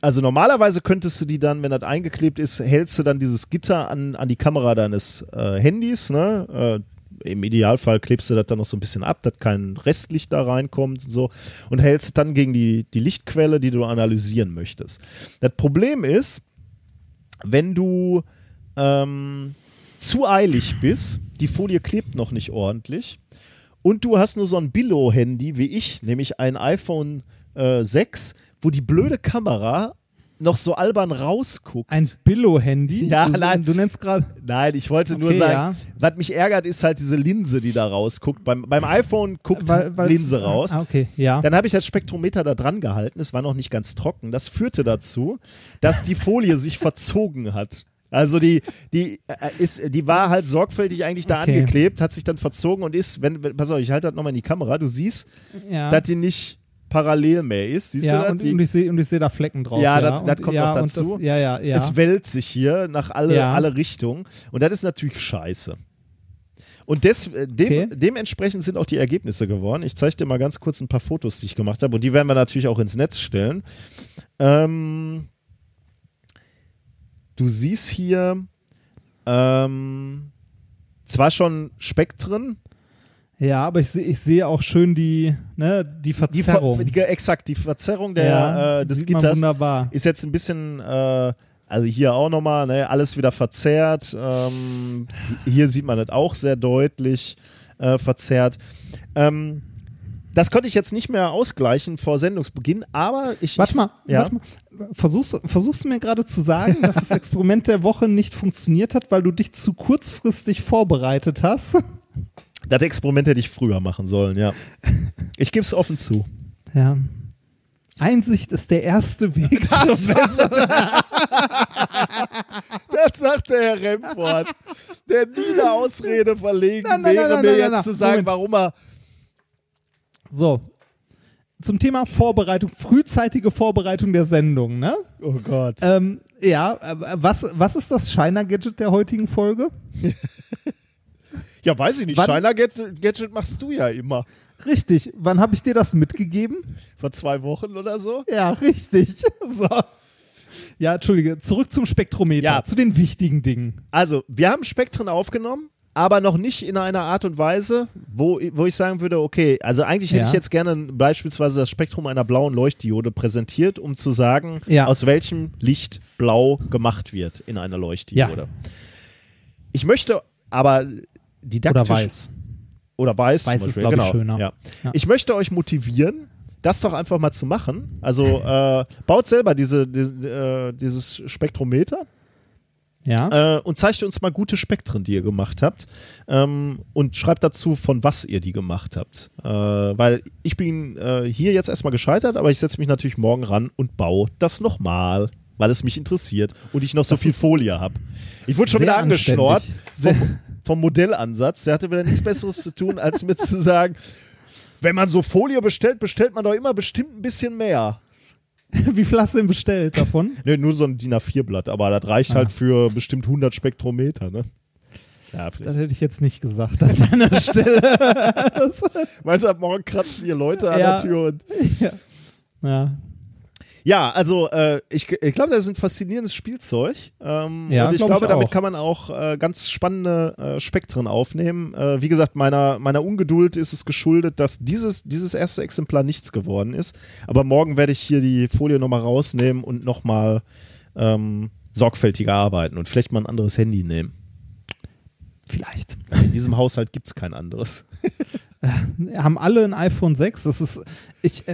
also normalerweise könntest du die dann, wenn das eingeklebt ist, hältst du dann dieses Gitter an, an die Kamera deines äh, Handys, ne? Äh, Im Idealfall klebst du das dann noch so ein bisschen ab, dass kein Restlicht da reinkommt und so und hältst dann gegen die, die Lichtquelle, die du analysieren möchtest. Das Problem ist, wenn du ähm, zu eilig bist, die Folie klebt noch nicht ordentlich und du hast nur so ein Billo-Handy wie ich, nämlich ein iPhone äh, 6, wo die blöde Kamera noch so albern rausguckt. Ein Billo-Handy? Ja, du, nein. Du nennst gerade. Nein, ich wollte nur Okay, sagen, ja. was mich ärgert, ist halt diese Linse, die da rausguckt. Beim, beim iPhone guckt Weil- weil's- Linse raus. Ah, okay, ja. Dann habe ich das Spektrometer da dran gehalten, es war noch nicht ganz trocken. Das führte dazu, dass die Folie sich verzogen hat. Also die, die, äh, ist, die war halt sorgfältig eigentlich da Okay. angeklebt, hat sich dann verzogen und ist, wenn, pass auf, ich halte das nochmal in die Kamera, du siehst, ja. dass die nicht parallel mehr ist. Siehst du ja, das? und, und ich sehe sehe da Flecken drauf. Ja, Ja, das- kommt ja, noch dazu. Das, ja, ja, ja. Es wälzt sich hier nach alle, alle Richtungen und das ist natürlich scheiße. Und des, äh, dem, Okay. dementsprechend sind auch die Ergebnisse geworden. Ich zeige dir mal ganz kurz ein paar Fotos, die ich gemacht habe und die werden wir natürlich auch ins Netz stellen. Ähm, du siehst hier ähm, zwar schon Spektren, ja, aber ich, seh, ich sehe auch schön die, ne, die die Ver Verzerrung. die, exakt, die Verzerrung der, ja, äh, des Gitters wunderbar. ist jetzt ein bisschen, äh, also hier auch nochmal, ne, alles wieder verzerrt. Ähm, hier sieht man das auch sehr deutlich äh, verzerrt. Ähm, das konnte ich jetzt nicht mehr ausgleichen vor Sendungsbeginn, aber ich. Warte mal, ja. warte mal. Versuchst, versuchst du mir gerade zu sagen, dass das Experiment der Woche nicht funktioniert hat, weil du dich zu kurzfristig vorbereitet hast? Das Experiment hätte ich früher machen sollen, ja. Ich gebe es offen zu. Ja. Einsicht ist der erste Weg zur Besserung. Das sagt der Herr Remford, der nie eine Ausrede verlegen Nein, nein, wäre, nein, mir jetzt zu sagen, Moment. warum er. So. Zum Thema Vorbereitung, frühzeitige Vorbereitung der Sendung, ne? Oh Gott. Ähm, ja, äh, was, was ist das Shiner-Gadget der heutigen Folge? Ja, weiß ich nicht. Wann- Shiner Gadget, Gadget machst du ja immer. Richtig. Wann habe ich dir das mitgegeben? Vor zwei Wochen oder so. Ja, richtig. So. Ja, Entschuldige, zurück zum Spektrometer, Ja. zu den wichtigen Dingen. Also, wir haben Spektren aufgenommen, aber noch nicht in einer Art und Weise, wo, wo ich sagen würde, okay, also eigentlich hätte Ja. ich jetzt gerne beispielsweise das Spektrum einer blauen Leuchtdiode präsentiert, um zu sagen, Ja. aus welchem Licht blau gemacht wird in einer Leuchtdiode. Ja. Ich möchte aber didaktisch Oder weiß. oder weiß, Weiß ist, Beispiel, glaub ich, genau. schöner. Ich möchte euch motivieren, das doch einfach mal zu machen. Also äh, baut selber diese, diese, äh, dieses Spektrometer Ja. äh, und zeigt uns mal gute Spektren, die ihr gemacht habt. Ähm, und schreibt dazu, von was ihr die gemacht habt. Äh, weil ich bin äh, hier jetzt erstmal gescheitert, aber ich setze mich natürlich morgen ran und baue das nochmal, weil es mich interessiert und ich noch so Das viel ist Folie habe. Ich wurde schon wieder angeschnort vom, vom Modellansatz. Der hatte wieder nichts Besseres zu tun, als mir zu sagen, Wenn man so Folie bestellt, bestellt man doch immer bestimmt ein bisschen mehr. Wie viel hast du denn bestellt davon? Ne, nur so ein DIN A4-Blatt, aber das reicht Ah. halt für bestimmt 100 Spektrometer, ne? Ja, Das hätte ich jetzt nicht gesagt an deiner Stelle. Weißt du, ab morgen kratzen hier Leute an Ja. der Tür und. ja. Ja, also äh, ich, ich glaube, das ist ein faszinierendes Spielzeug. Ähm, Ja, und ich glaub glaube, ich damit kann man auch äh, ganz spannende äh, Spektren aufnehmen. Äh, wie gesagt, meiner, meiner Ungeduld ist es geschuldet, dass dieses, dieses erste Exemplar nichts geworden ist. Aber morgen werde ich hier die Folie nochmal rausnehmen und nochmal ähm, sorgfältiger arbeiten und vielleicht mal ein anderes Handy nehmen. Vielleicht. In diesem Haushalt gibt es kein anderes. Haben alle ein iPhone 6. Das ist. Ich.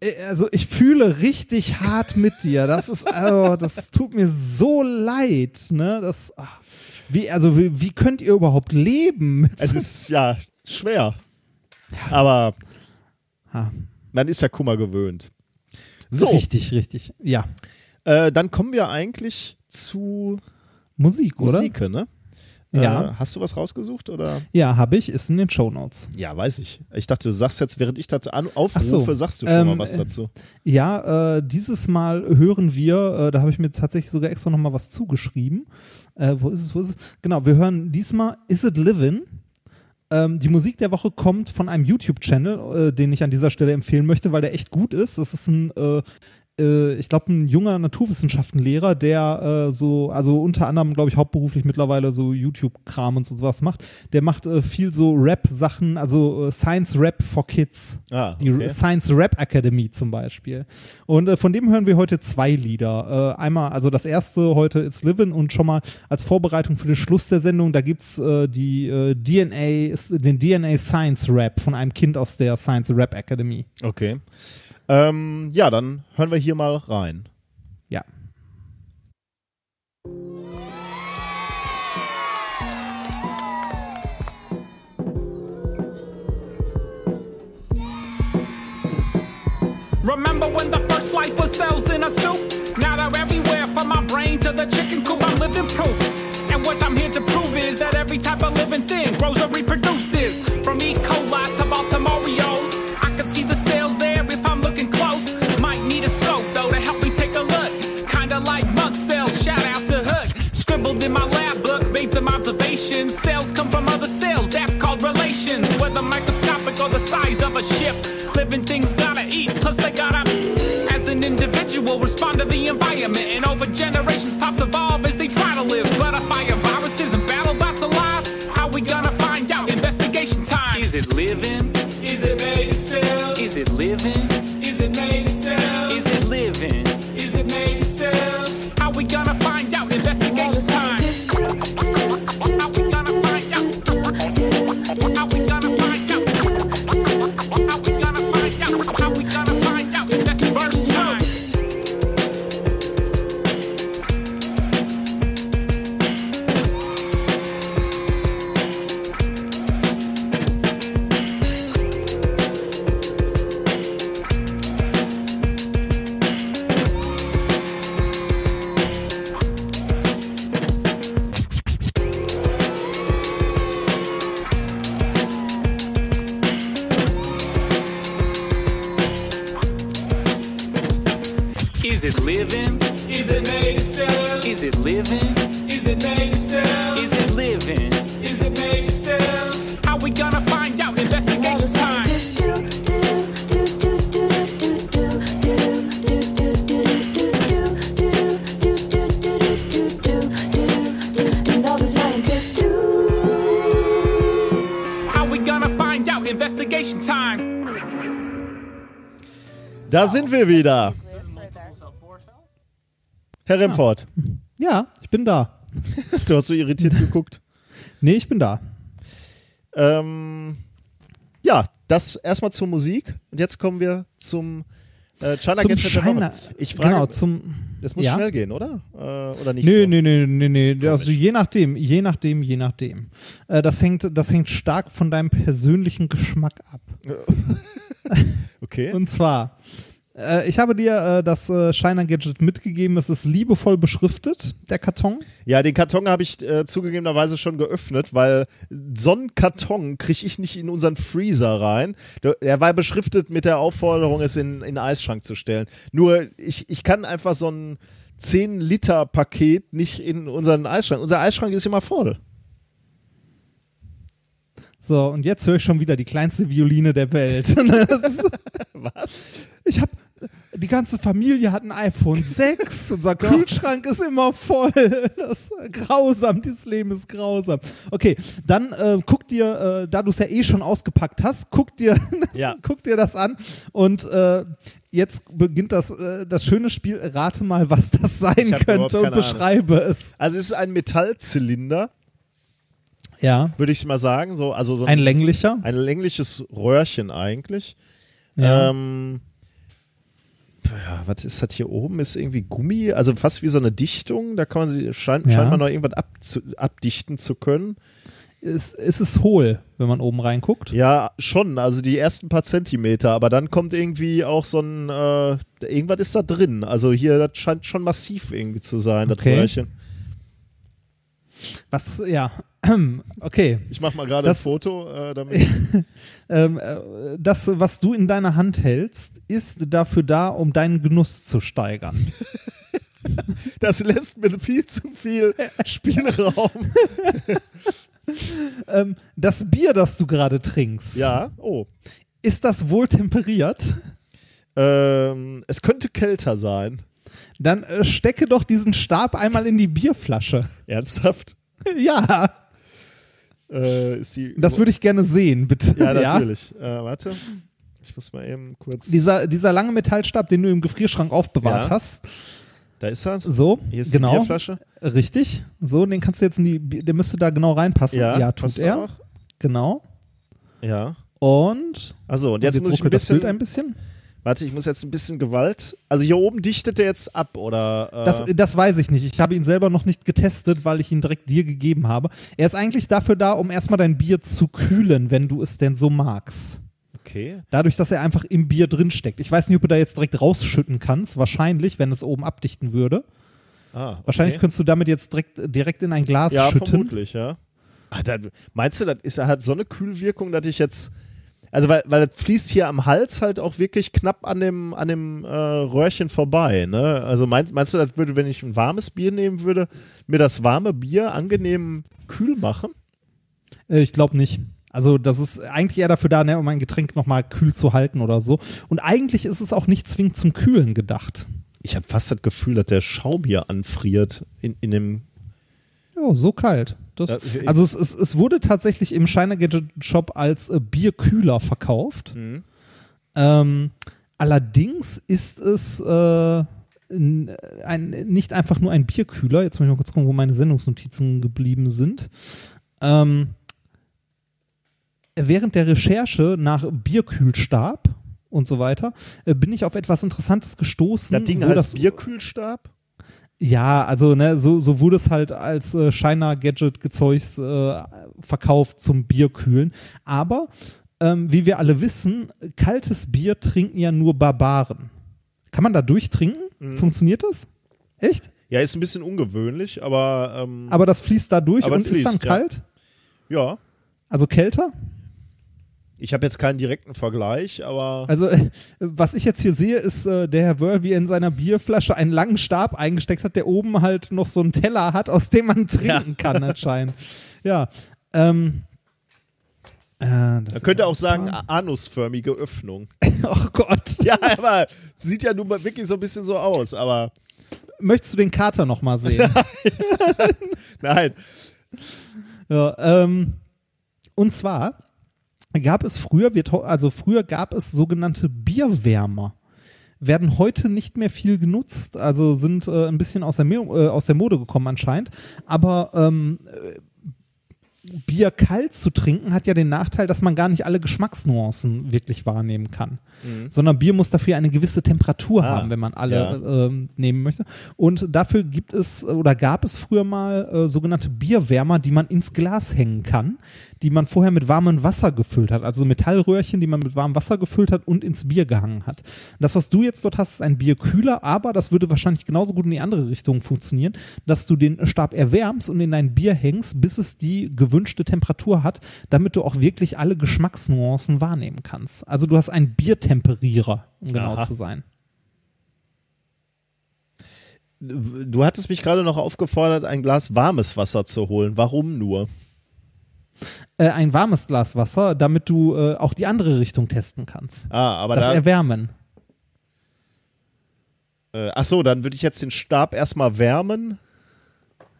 Äh, also ich fühle richtig hart mit dir. Das ist, also, das tut mir so leid, ne? Das, ach, wie, also wie, wie könnt ihr überhaupt leben? mit Es ist ja schwer. Aber Ha. man ist ja Kummer gewöhnt. So, Richtig, richtig. Ja. äh, dann kommen wir eigentlich zu Musik, oder? Musik, ne? Ja. Äh, hast du was rausgesucht oder? Ja, habe ich. Ist in den Shownotes. Ja, weiß ich. Ich dachte, du sagst jetzt, während ich das aufrufe, so. sagst du schon Ähm, mal was dazu. Ja, äh, dieses Mal hören wir, äh, da habe ich mir tatsächlich sogar extra nochmal was zugeschrieben. Äh, wo ist es, wo ist es? Genau, wir hören diesmal Is It Livin'? Ähm, die Musik der Woche kommt von einem YouTube-Channel, äh, den ich an dieser Stelle empfehlen möchte, weil der echt gut ist. Das ist ein, äh, äh, ich glaube, ein junger Naturwissenschaftenlehrer, der äh, so, also unter anderem, glaube ich, hauptberuflich mittlerweile so YouTube-Kram und so sowas macht. Der macht äh, viel so Rap-Sachen, also äh, Science-Rap for Kids. Ah, Die okay. Science Rap Academy zum Beispiel. Und äh, von dem hören wir heute zwei Lieder. Äh, einmal, also das erste heute It's Livin' und schon mal als Vorbereitung für den Schluss der Sendung, da gibt es die DNA, ist- den DNA Science Rap von einem Kind aus der Science Rap Academy. Okay. Ähm, ja, dann hören wir hier mal rein. Ja. Remember when the first life was cells in a soup? Now they're everywhere, from my brain to the chicken coop. I'm living proof. And what I'm here to prove is that every type of living thing grows size of a ship, living things gotta eat, plus they gotta, as an individual, respond to the environment. And over generations, pops evolve as they try to live. But if fire viruses and battle bots alive, how we gonna find out? Investigation time. Is it living? Da sind wir wieder. Herr Remford, Ja, ich bin da. du hast so irritiert geguckt. Nee, ich bin da. Ähm, ja, das erstmal zur Musik. Und jetzt kommen wir zum äh, China Zum Gadget China. Ich frage, genau, zum, das muss ja? schnell gehen, oder? Äh, oder nicht Nee, so? nee, nee, nee, nee. Also je nachdem, je nachdem, je nachdem. Äh, das, hängt, das hängt stark von deinem persönlichen Geschmack ab. Okay. Und zwar, Äh, ich habe dir äh, das äh, Shiner Gadget mitgegeben. Es ist liebevoll beschriftet, der Karton. Ja, den Karton habe ich äh, zugegebenerweise schon geöffnet, weil so einen Karton kriege ich nicht in unseren Freezer rein. Er war beschriftet mit der Aufforderung, es in, in den Eisschrank zu stellen. Nur ich, ich kann einfach so ein 10-Liter-Paket nicht in unseren Eisschrank. Unser Eisschrank ist immer voll. So, und jetzt höre ich schon wieder die kleinste Violine der Welt. Was? Ich habe die ganze Familie hat ein iPhone 6, unser Kühlschrank ist immer voll. Das ist grausam, dieses Leben ist grausam. Okay, dann äh, guck dir, äh, da du es ja eh schon ausgepackt hast, guck dir, das, Ja. guck dir das an und äh, jetzt beginnt das, äh, das schöne Spiel. Rate mal, was das sein könnte und keine Ahnung. beschreibe es. Also es ist ein Metallzylinder, Ja, würde ich mal sagen. So, also so ein länglicher. ein längliches Röhrchen eigentlich. Ja. Ähm, ja, was ist das hier oben? Ist irgendwie Gummi, also fast wie so eine Dichtung. Da kann man sie scheint, Ja. scheint man noch irgendwas abzu, abdichten zu können. Es, es ist hohl, wenn man oben reinguckt. Ja, schon. Also die ersten paar Zentimeter, aber dann kommt irgendwie auch so ein äh, irgendwas ist da drin. Also hier, das scheint schon massiv irgendwie zu sein, das Okay. Röhrchen. Was, ja, okay. Ich mach mal gerade ein Das- Foto, äh, damit. Ähm, äh, das, was du in deiner Hand hältst, ist dafür da, um deinen Genuss zu steigern. Das lässt mir viel zu viel Spielraum. ähm, das Bier, das du gerade trinkst, ja, oh. ist das wohl temperiert? Ähm, es könnte kälter sein. Dann äh, stecke doch diesen Stab einmal in die Bierflasche. Ernsthaft? ja, Äh, das würde ich gerne sehen, bitte. Ja, natürlich. Äh, warte. Ich muss mal eben kurz. Dieser, dieser lange Metallstab, den du im Gefrierschrank aufbewahrt Ja. hast. da ist er. So, Hier ist genau. die Bierflasche. Richtig. So, den kannst du jetzt in die, der müsste da genau reinpassen. Ja, tut passt er. auch. Genau. Ja. Und Also, und jetzt, muss ich ein ruckelt das Bild bisschen. ein bisschen. Warte, ich muss jetzt ein bisschen Gewalt. Also, hier oben dichtet er jetzt ab, oder? Äh, Das, das weiß ich nicht. Ich habe ihn selber noch nicht getestet, weil ich ihn direkt dir gegeben habe. Er ist eigentlich dafür da, um erstmal dein Bier zu kühlen, wenn du es denn so magst. okay. Dadurch, dass er einfach im Bier drin steckt. Ich weiß nicht, ob du da jetzt direkt rausschütten kannst. Wahrscheinlich, wenn es oben abdichten würde. Ah, okay. Wahrscheinlich könntest du damit jetzt direkt, direkt in ein Glas Ja, schütten. vermutlich, ja. Ah, da, meinst du, das ist, hat so eine Kühlwirkung, dass ich jetzt. Also, weil, weil das fließt hier am Hals halt auch wirklich knapp an dem, an dem äh, Röhrchen vorbei. Ne? Also, meinst, meinst du, das würde, wenn ich ein warmes Bier nehmen würde, mir das warme Bier angenehm kühl machen? Äh, Ich glaube nicht. Also das ist eigentlich eher dafür da, ne, um ein Getränk nochmal kühl zu halten oder so. Und eigentlich ist es auch nicht zwingend zum Kühlen gedacht. Ich habe fast das Gefühl, dass der Schaum hier anfriert in, in dem. Ja, so kalt. Das, also es, es, es wurde tatsächlich im Shiner Gadget Shop als äh, Bierkühler verkauft. Mhm. Ähm, allerdings ist es äh, n- ein, nicht einfach nur ein Bierkühler. Jetzt muss ich mal kurz gucken, wo meine Sendungsnotizen geblieben sind. Ähm, während der Recherche nach Bierkühlstab und so weiter äh, bin ich auf etwas Interessantes gestoßen. Das Ding heißt das, Bierkühlstab? Ja, also ne, so, so wurde es halt als äh, Shiner Gadget Gezeugs äh, verkauft zum Bierkühlen. Aber ähm, wie wir alle wissen, kaltes Bier trinken ja nur Barbaren. Kann man da durchtrinken? Mhm. Funktioniert das? Echt? Ja, ist ein bisschen ungewöhnlich, aber. Ähm, Aber das fließt da durch und ist dann fließt, ja. kalt? ja. Also kälter? Ich habe jetzt keinen direkten Vergleich, aber. Also, äh, was ich jetzt hier sehe, ist äh, der Herr Wörl, wie er in seiner Bierflasche einen langen Stab eingesteckt hat, der oben halt noch so einen Teller hat, aus dem man trinken kann, anscheinend. Ja. Ähm, äh, Man könnte auch sagen, anusförmige Öffnung. Oh Gott. Ja, aber sieht ja nun mal wirklich so ein bisschen so aus, aber Möchtest du den Kater noch mal sehen? nein. ja, ähm, und zwar gab es früher, wird, also früher gab es sogenannte Bierwärmer. Werden heute nicht mehr viel genutzt, also sind äh, ein bisschen aus der, äh, aus der Mode gekommen anscheinend. Aber ähm, äh, Bier kalt zu trinken hat ja den Nachteil, dass man gar nicht alle Geschmacksnuancen wirklich wahrnehmen kann. Sondern Bier muss dafür eine gewisse Temperatur Ah, haben, wenn man alle ja. ähm, nehmen möchte. Und dafür gibt es oder gab es früher mal äh, sogenannte Bierwärmer, die man ins Glas hängen kann. Die man vorher mit warmem Wasser gefüllt hat. Also Metallröhrchen, die man mit warmem Wasser gefüllt hat und ins Bier gehangen hat. Das, was du jetzt dort hast, ist ein Bierkühler, aber das würde wahrscheinlich genauso gut in die andere Richtung funktionieren, dass du den Stab erwärmst und in dein Bier hängst, bis es die gewünschte Temperatur hat, damit du auch wirklich alle Geschmacksnuancen wahrnehmen kannst. Also du hast einen Biertemperierer, um genau Aha. zu sein. Du hattest mich gerade noch aufgefordert, ein Glas warmes Wasser zu holen. Warum nur? Äh, ein warmes Glas Wasser, damit du äh, auch die andere Richtung testen kannst. Ah, aber das da. Erwärmen. Äh, ach so, dann würde ich jetzt den Stab erstmal wärmen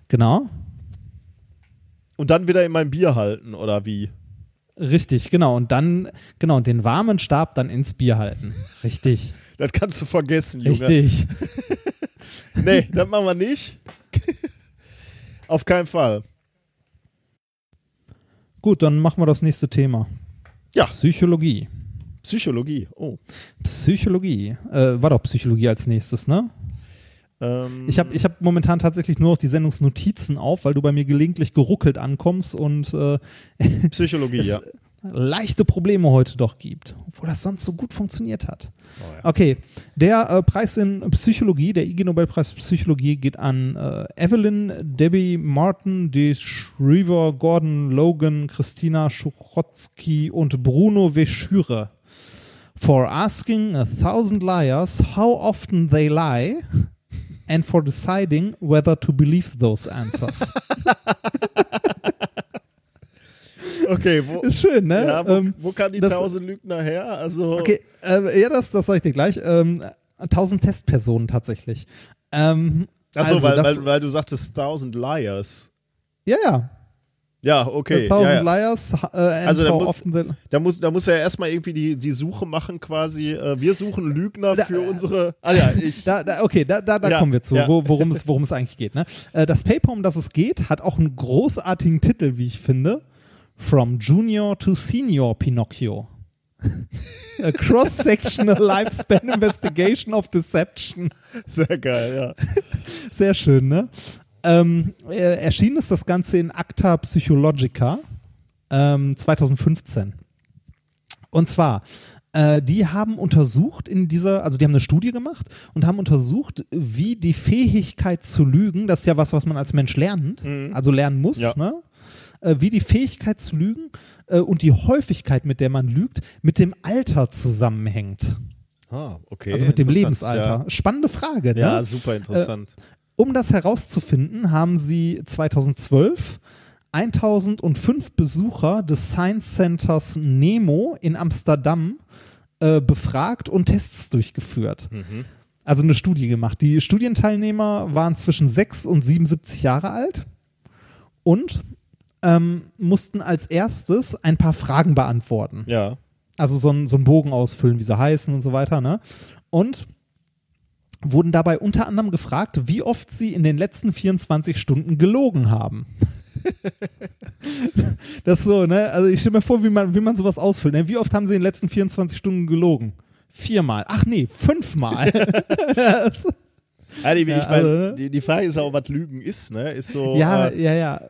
Genau. und dann wieder in mein Bier halten, oder wie? Richtig, genau. Und dann, genau, den warmen Stab dann ins Bier halten. Richtig. Das kannst du vergessen, Junge. Richtig. Nee, das machen wir nicht. Auf keinen Fall. Gut, dann machen wir das nächste Thema. Ja. Psychologie. Psychologie. Oh. Psychologie. Äh, war doch Psychologie als nächstes, ne? Ähm, Ich habe ich hab momentan tatsächlich nur noch die Sendungsnotizen auf, weil du bei mir gelegentlich geruckelt ankommst und äh, Psychologie, es ja. leichte Probleme heute doch gibt, obwohl das sonst so gut funktioniert hat. Oh Okay, der äh, Preis in Psychologie, der IG Nobelpreis Psychologie geht an äh, Evelyn, Debbie Martin, De Shriver, Gordon Logan, Christina Schuchotzky und Bruno Weschüre for asking a thousand liars how often they lie and for deciding whether to believe those answers. Okay, wo, Ist schön, ne? ja, wo, Ähm, wo kam die das- tausend Lügner her? Also, Okay, äh, ja, das, das sage ich dir gleich. Ähm, 1000 Testpersonen tatsächlich. Ähm, Achso, also weil, das, weil, weil du sagtest thousand liars. ja, ja. Ja, okay. 1000 ja, ja. Liars. Äh, Also da how mu- often the, Da muss, da muss er erstmal irgendwie die, die Suche machen, quasi. Äh, wir suchen Lügner Da- für unsere. Ah ja, ich. da, da, okay, da, da, da Ja, kommen wir zu, ja. wo, worum, es, worum es eigentlich geht. Ne? Äh, das Paper, um das es geht, hat auch einen großartigen Titel, wie ich finde. From Junior to Senior Pinocchio. A Cross-Sectional Lifespan Investigation of Deception. Sehr geil, ja. Sehr schön, ne? Ähm, äh, erschienen ist das Ganze in Acta Psychologica ähm, 2015. Und zwar, äh, die haben untersucht in dieser, also die haben eine Studie gemacht und haben untersucht, wie die Fähigkeit zu lügen, das ist ja was, was man als Mensch lernt, also lernen muss, Ja. ne? Äh, wie die Fähigkeit zu lügen äh, und die Häufigkeit, mit der man lügt, mit dem Alter zusammenhängt. Ah, okay. Also mit dem Lebensalter. Spannende Frage, ne? Ja, ja super interessant. Um das herauszufinden, haben sie 2012 1005 Besucher des Science Centers Nemo in Amsterdam äh, befragt und Tests durchgeführt. Also eine Studie gemacht. Die Studienteilnehmer waren zwischen 6 und 77 Jahre alt und ähm, mussten als erstes ein paar Fragen beantworten. ja. Also so einen so einen Bogen ausfüllen, wie sie heißen und so weiter. Ne? Und wurden dabei unter anderem gefragt, wie oft sie in den letzten 24 Stunden gelogen haben. das ist so, ne? Also ich stelle mir vor, wie man, wie man sowas ausfüllt. Ne? Wie oft haben sie in den letzten 24 Stunden gelogen? Viermal. Ach nee, fünfmal. Ja, die, ich mein, also- die, die Frage ist auch, was Lügen ist, ne? Ist so. ja, äh, ja, ja.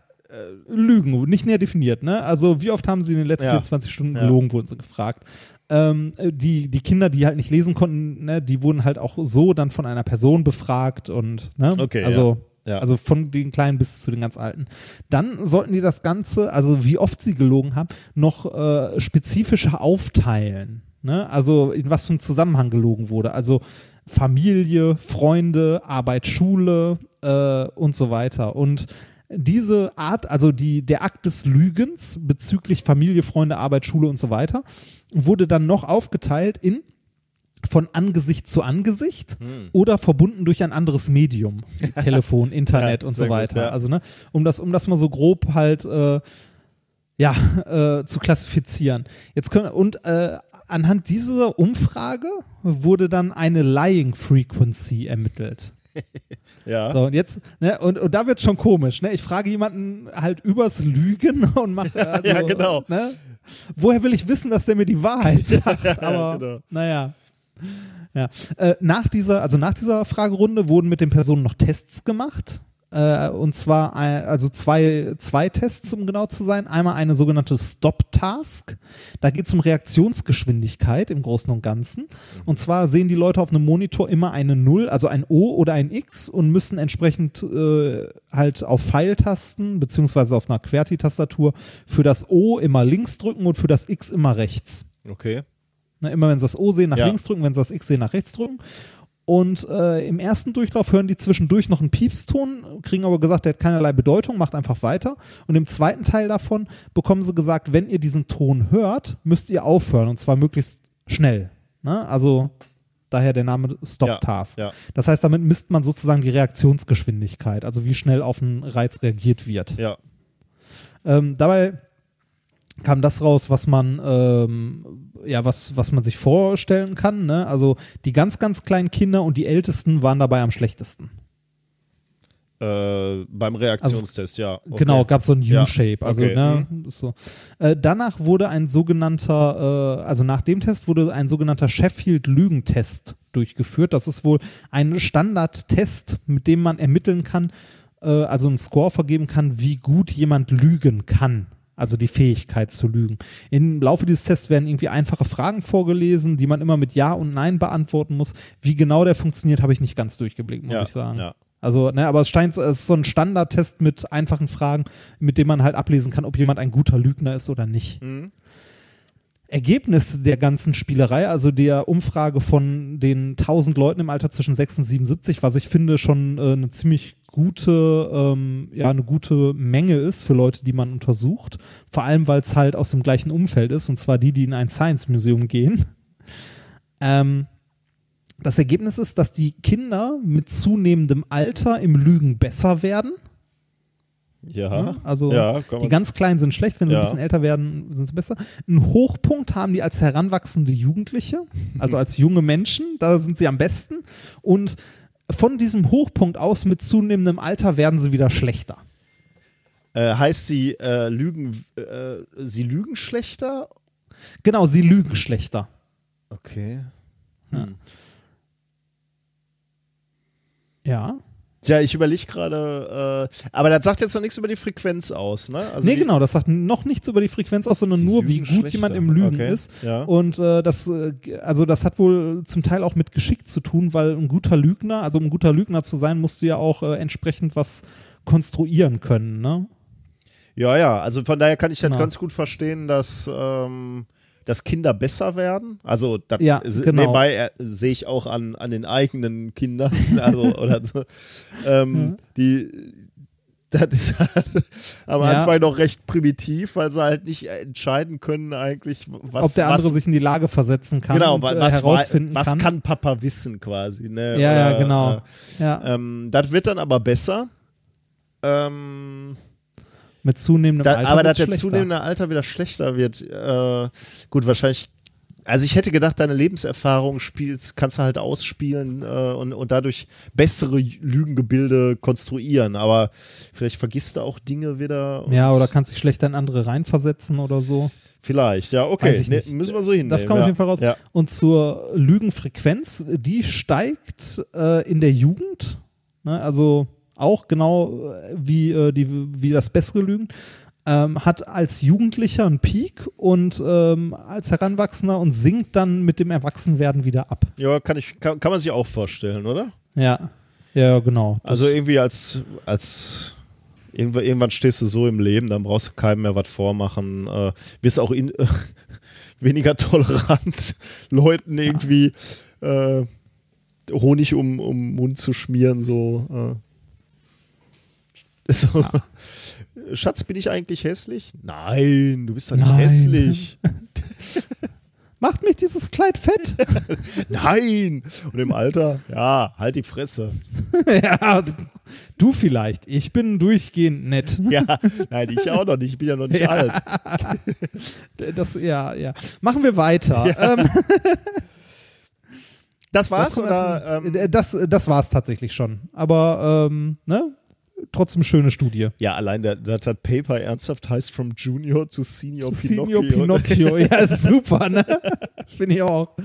Lügen, nicht näher definiert, ne? Also wie oft haben sie in den letzten Ja. 24 Stunden Ja. gelogen, wurden sie gefragt. Ähm, die, die Kinder, die halt nicht lesen konnten, ne, die wurden halt auch so dann von einer Person befragt und, ne? Okay, Also, ja. Ja. also von den Kleinen bis zu den ganz Alten. Dann sollten die das Ganze, also wie oft sie gelogen haben, noch äh, spezifischer aufteilen. Ne? Also in was für einem Zusammenhang gelogen wurde. Also Familie, Freunde, Arbeit, Schule äh, und so weiter. Und diese Art, also die, der Akt des Lügens bezüglich Familie, Freunde, Arbeit, Schule und so weiter, wurde dann noch aufgeteilt in von Angesicht zu Angesicht oder verbunden durch ein anderes Medium, Telefon, Internet Ja, und so gut, weiter. ja. Also ne, um das, um das mal so grob halt äh, ja äh, zu klassifizieren. Jetzt können und äh, anhand dieser Umfrage wurde dann eine Lying Frequency ermittelt. ja. So, und jetzt, ne, und, und da wird schon komisch, ne? Ich frage jemanden halt übers Lügen und mache. Also, Ja, genau. Ne? Woher will ich wissen, dass der mir die Wahrheit sagt? Aber genau. naja. Ja. Äh, nach dieser, also nach dieser Fragerunde wurden mit den Personen noch Tests gemacht. Äh, und zwar äh, also zwei, zwei Tests, um genau zu sein. Einmal eine sogenannte Stop-Task. Da geht es um Reaktionsgeschwindigkeit im Großen und Ganzen. Und zwar sehen die Leute auf einem Monitor immer eine 0, also ein O oder ein X und müssen entsprechend äh, halt auf Pfeiltasten beziehungsweise auf einer QWERTY-Tastatur für das O immer links drücken und für das X immer rechts. Okay. Ne, immer wenn sie das O sehen, nach Ja. links drücken, wenn sie das X sehen, nach rechts drücken. Und äh, im ersten Durchlauf hören die zwischendurch noch einen Piepston, kriegen aber gesagt, der hat keinerlei Bedeutung, macht einfach weiter. Und im zweiten Teil davon bekommen sie gesagt, wenn ihr diesen Ton hört, müsst ihr aufhören und zwar möglichst schnell. Ne? Also daher der Name Stop Ja, Task. ja. Das heißt, damit misst man sozusagen die Reaktionsgeschwindigkeit, also wie schnell auf einen Reiz reagiert wird. Ja. Ähm, dabei kam das raus, was man ähm, ja was was man sich vorstellen kann. Ne? Also die ganz ganz kleinen Kinder und die Ältesten waren dabei am schlechtesten. Äh, beim Reaktionstest, ja. Okay. Genau, gab so ein Ja, U-Shape. Also okay, ne, ist so. Äh, danach wurde ein sogenannter, äh, also nach dem Test wurde ein sogenannter Sheffield-Lügentest durchgeführt. Das ist wohl ein Standardtest, mit dem man ermitteln kann, äh, also einen Score vergeben kann, wie gut jemand lügen kann. Also die Fähigkeit zu lügen. Im Laufe dieses Tests werden irgendwie einfache Fragen vorgelesen, die man immer mit Ja und Nein beantworten muss. Wie genau der funktioniert, habe ich nicht ganz durchgeblickt, muss Ja, ich sagen. ja. Also, ne, aber es scheint, es ist so ein Standardtest mit einfachen Fragen, mit dem man halt ablesen kann, ob jemand ein guter Lügner ist oder nicht. Ergebnis der ganzen Spielerei, also der Umfrage von den 1000 Leuten im Alter zwischen 6 und 77, was ich finde schon äh, eine ziemlich gute, ähm, ja, eine gute Menge ist für Leute, die man untersucht. Vor allem, weil es halt aus dem gleichen Umfeld ist, und zwar die, die in ein Science Museum gehen. Ähm, das Ergebnis ist, dass die Kinder mit zunehmendem Alter im Lügen besser werden. Ja. Also ja, die ganz Kleinen sind schlecht, wenn sie Ja. ein bisschen älter werden, sind sie besser. Einen Hochpunkt haben die als heranwachsende Jugendliche, also als junge Menschen, da sind sie am besten. Und von diesem Hochpunkt aus mit zunehmendem Alter werden sie wieder schlechter. Äh, heißt sie äh, lügen, äh, sie lügen schlechter? Genau, sie lügen schlechter. Okay. Ja. Tja, ich überlege gerade, äh, aber das sagt jetzt noch nichts über die Frequenz aus, ne? Also nee, genau, das sagt noch nichts über die Frequenz aus, sondern nur, wie gut schlechter. jemand im Lügen Okay, ist. ja. Und äh, das, äh, also das hat wohl zum Teil auch mit Geschick zu tun, weil ein guter Lügner, also um ein guter Lügner zu sein, musst du ja auch äh, entsprechend was konstruieren können, ne? Ja, ja, also von daher kann ich halt Genau. ganz gut verstehen, dass, ähm, dass Kinder besser werden. Also das Ja, s- genau. nebenbei äh, sehe ich auch an, an den eigenen Kindern, also oder so, ähm, die das ist halt am Ja. Anfang noch recht primitiv, weil sie halt nicht entscheiden können eigentlich, was Ob der andere was, sich in die Lage versetzen kann genau, und äh, was, herausfinden was kann. kann Papa wissen quasi, ne? Ja, ja, Oder, genau. Äh, ja, ähm, das wird dann aber besser. Ähm, mit zunehmendem da, Alter. aber dass der zunehmende Alter wieder schlechter wird, äh, gut, wahrscheinlich. Also ich hätte gedacht, deine Lebenserfahrung spielst, kannst du halt ausspielen äh, und, und dadurch bessere Lügengebilde konstruieren. Aber vielleicht vergisst du auch Dinge wieder. Ja, oder kannst dich schlechter in andere reinversetzen oder so. Vielleicht, ja, okay. Ne, müssen wir so hinnehmen. Das kommt ja. auf jeden Fall raus. Ja. Und zur Lügenfrequenz, die steigt äh, in der Jugend. Ne? Also auch genau äh, wie, äh, die, wie das bessere Lügen. Ähm, hat als Jugendlicher einen Peak und ähm, als Heranwachsender und sinkt dann mit dem Erwachsenwerden wieder ab. ja, kann, ich, kann, kann man sich auch vorstellen, oder? Ja, ja, genau. Also irgendwie als, als irgendwann, irgendwann stehst du so im Leben, dann brauchst du keinem mehr was vormachen. Äh, wirst auch in, weniger tolerant, Leuten irgendwie äh, Honig um, um den Mund zu schmieren, so. So. Schatz, bin ich eigentlich hässlich? Nein, du bist doch nicht Nein. hässlich. Macht mich dieses Kleid fett? Nein! Und im Alter, ja, halt die Fresse. ja, du vielleicht. Ich bin durchgehend nett. Ja, nein, ich auch noch nicht, ich bin ja noch nicht Ja. alt. Das, ja, ja. Machen wir weiter. Ähm, Das war's, kommt oder? Ähm, äh, das, das war es tatsächlich schon. Aber ähm, ne? Trotzdem schöne Studie. Ja, allein der, das hat Paper ernsthaft heißt from Junior to Senior, Senior Pinocchio. Pinocchio. Ja, super, ne? Finde ich auch.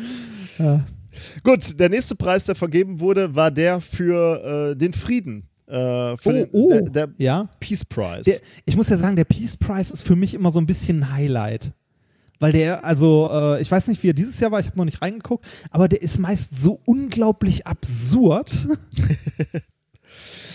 Gut, der nächste Preis, der vergeben wurde, war der für äh, den Frieden. Äh, Oh, den, oh, der, der ja. Peace Prize. Der, ich muss ja sagen, der Peace Prize ist für mich immer so ein bisschen ein Highlight. Weil der, also, äh, ich weiß nicht, wie er dieses Jahr war, ich habe noch nicht reingeguckt, aber der ist meist so unglaublich absurd.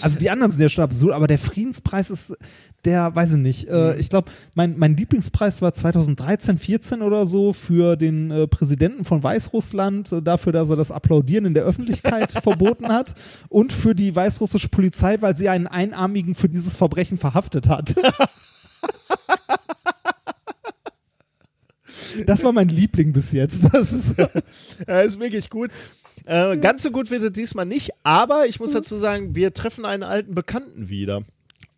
also die anderen sind ja schon absurd, aber der Friedenspreis ist, der, weiß ich nicht, äh, ich glaube, mein, mein Lieblingspreis war 2013, 14 oder so für den äh, Präsidenten von Weißrussland, äh, dafür, dass er das Applaudieren in der Öffentlichkeit verboten hat und für die weißrussische Polizei, weil sie einen Einarmigen für dieses Verbrechen verhaftet hat. Das war mein Liebling bis jetzt. Das ist, Ja, ist wirklich gut. Äh, ganz so gut wird es diesmal nicht, aber ich muss dazu sagen, wir treffen einen alten Bekannten wieder.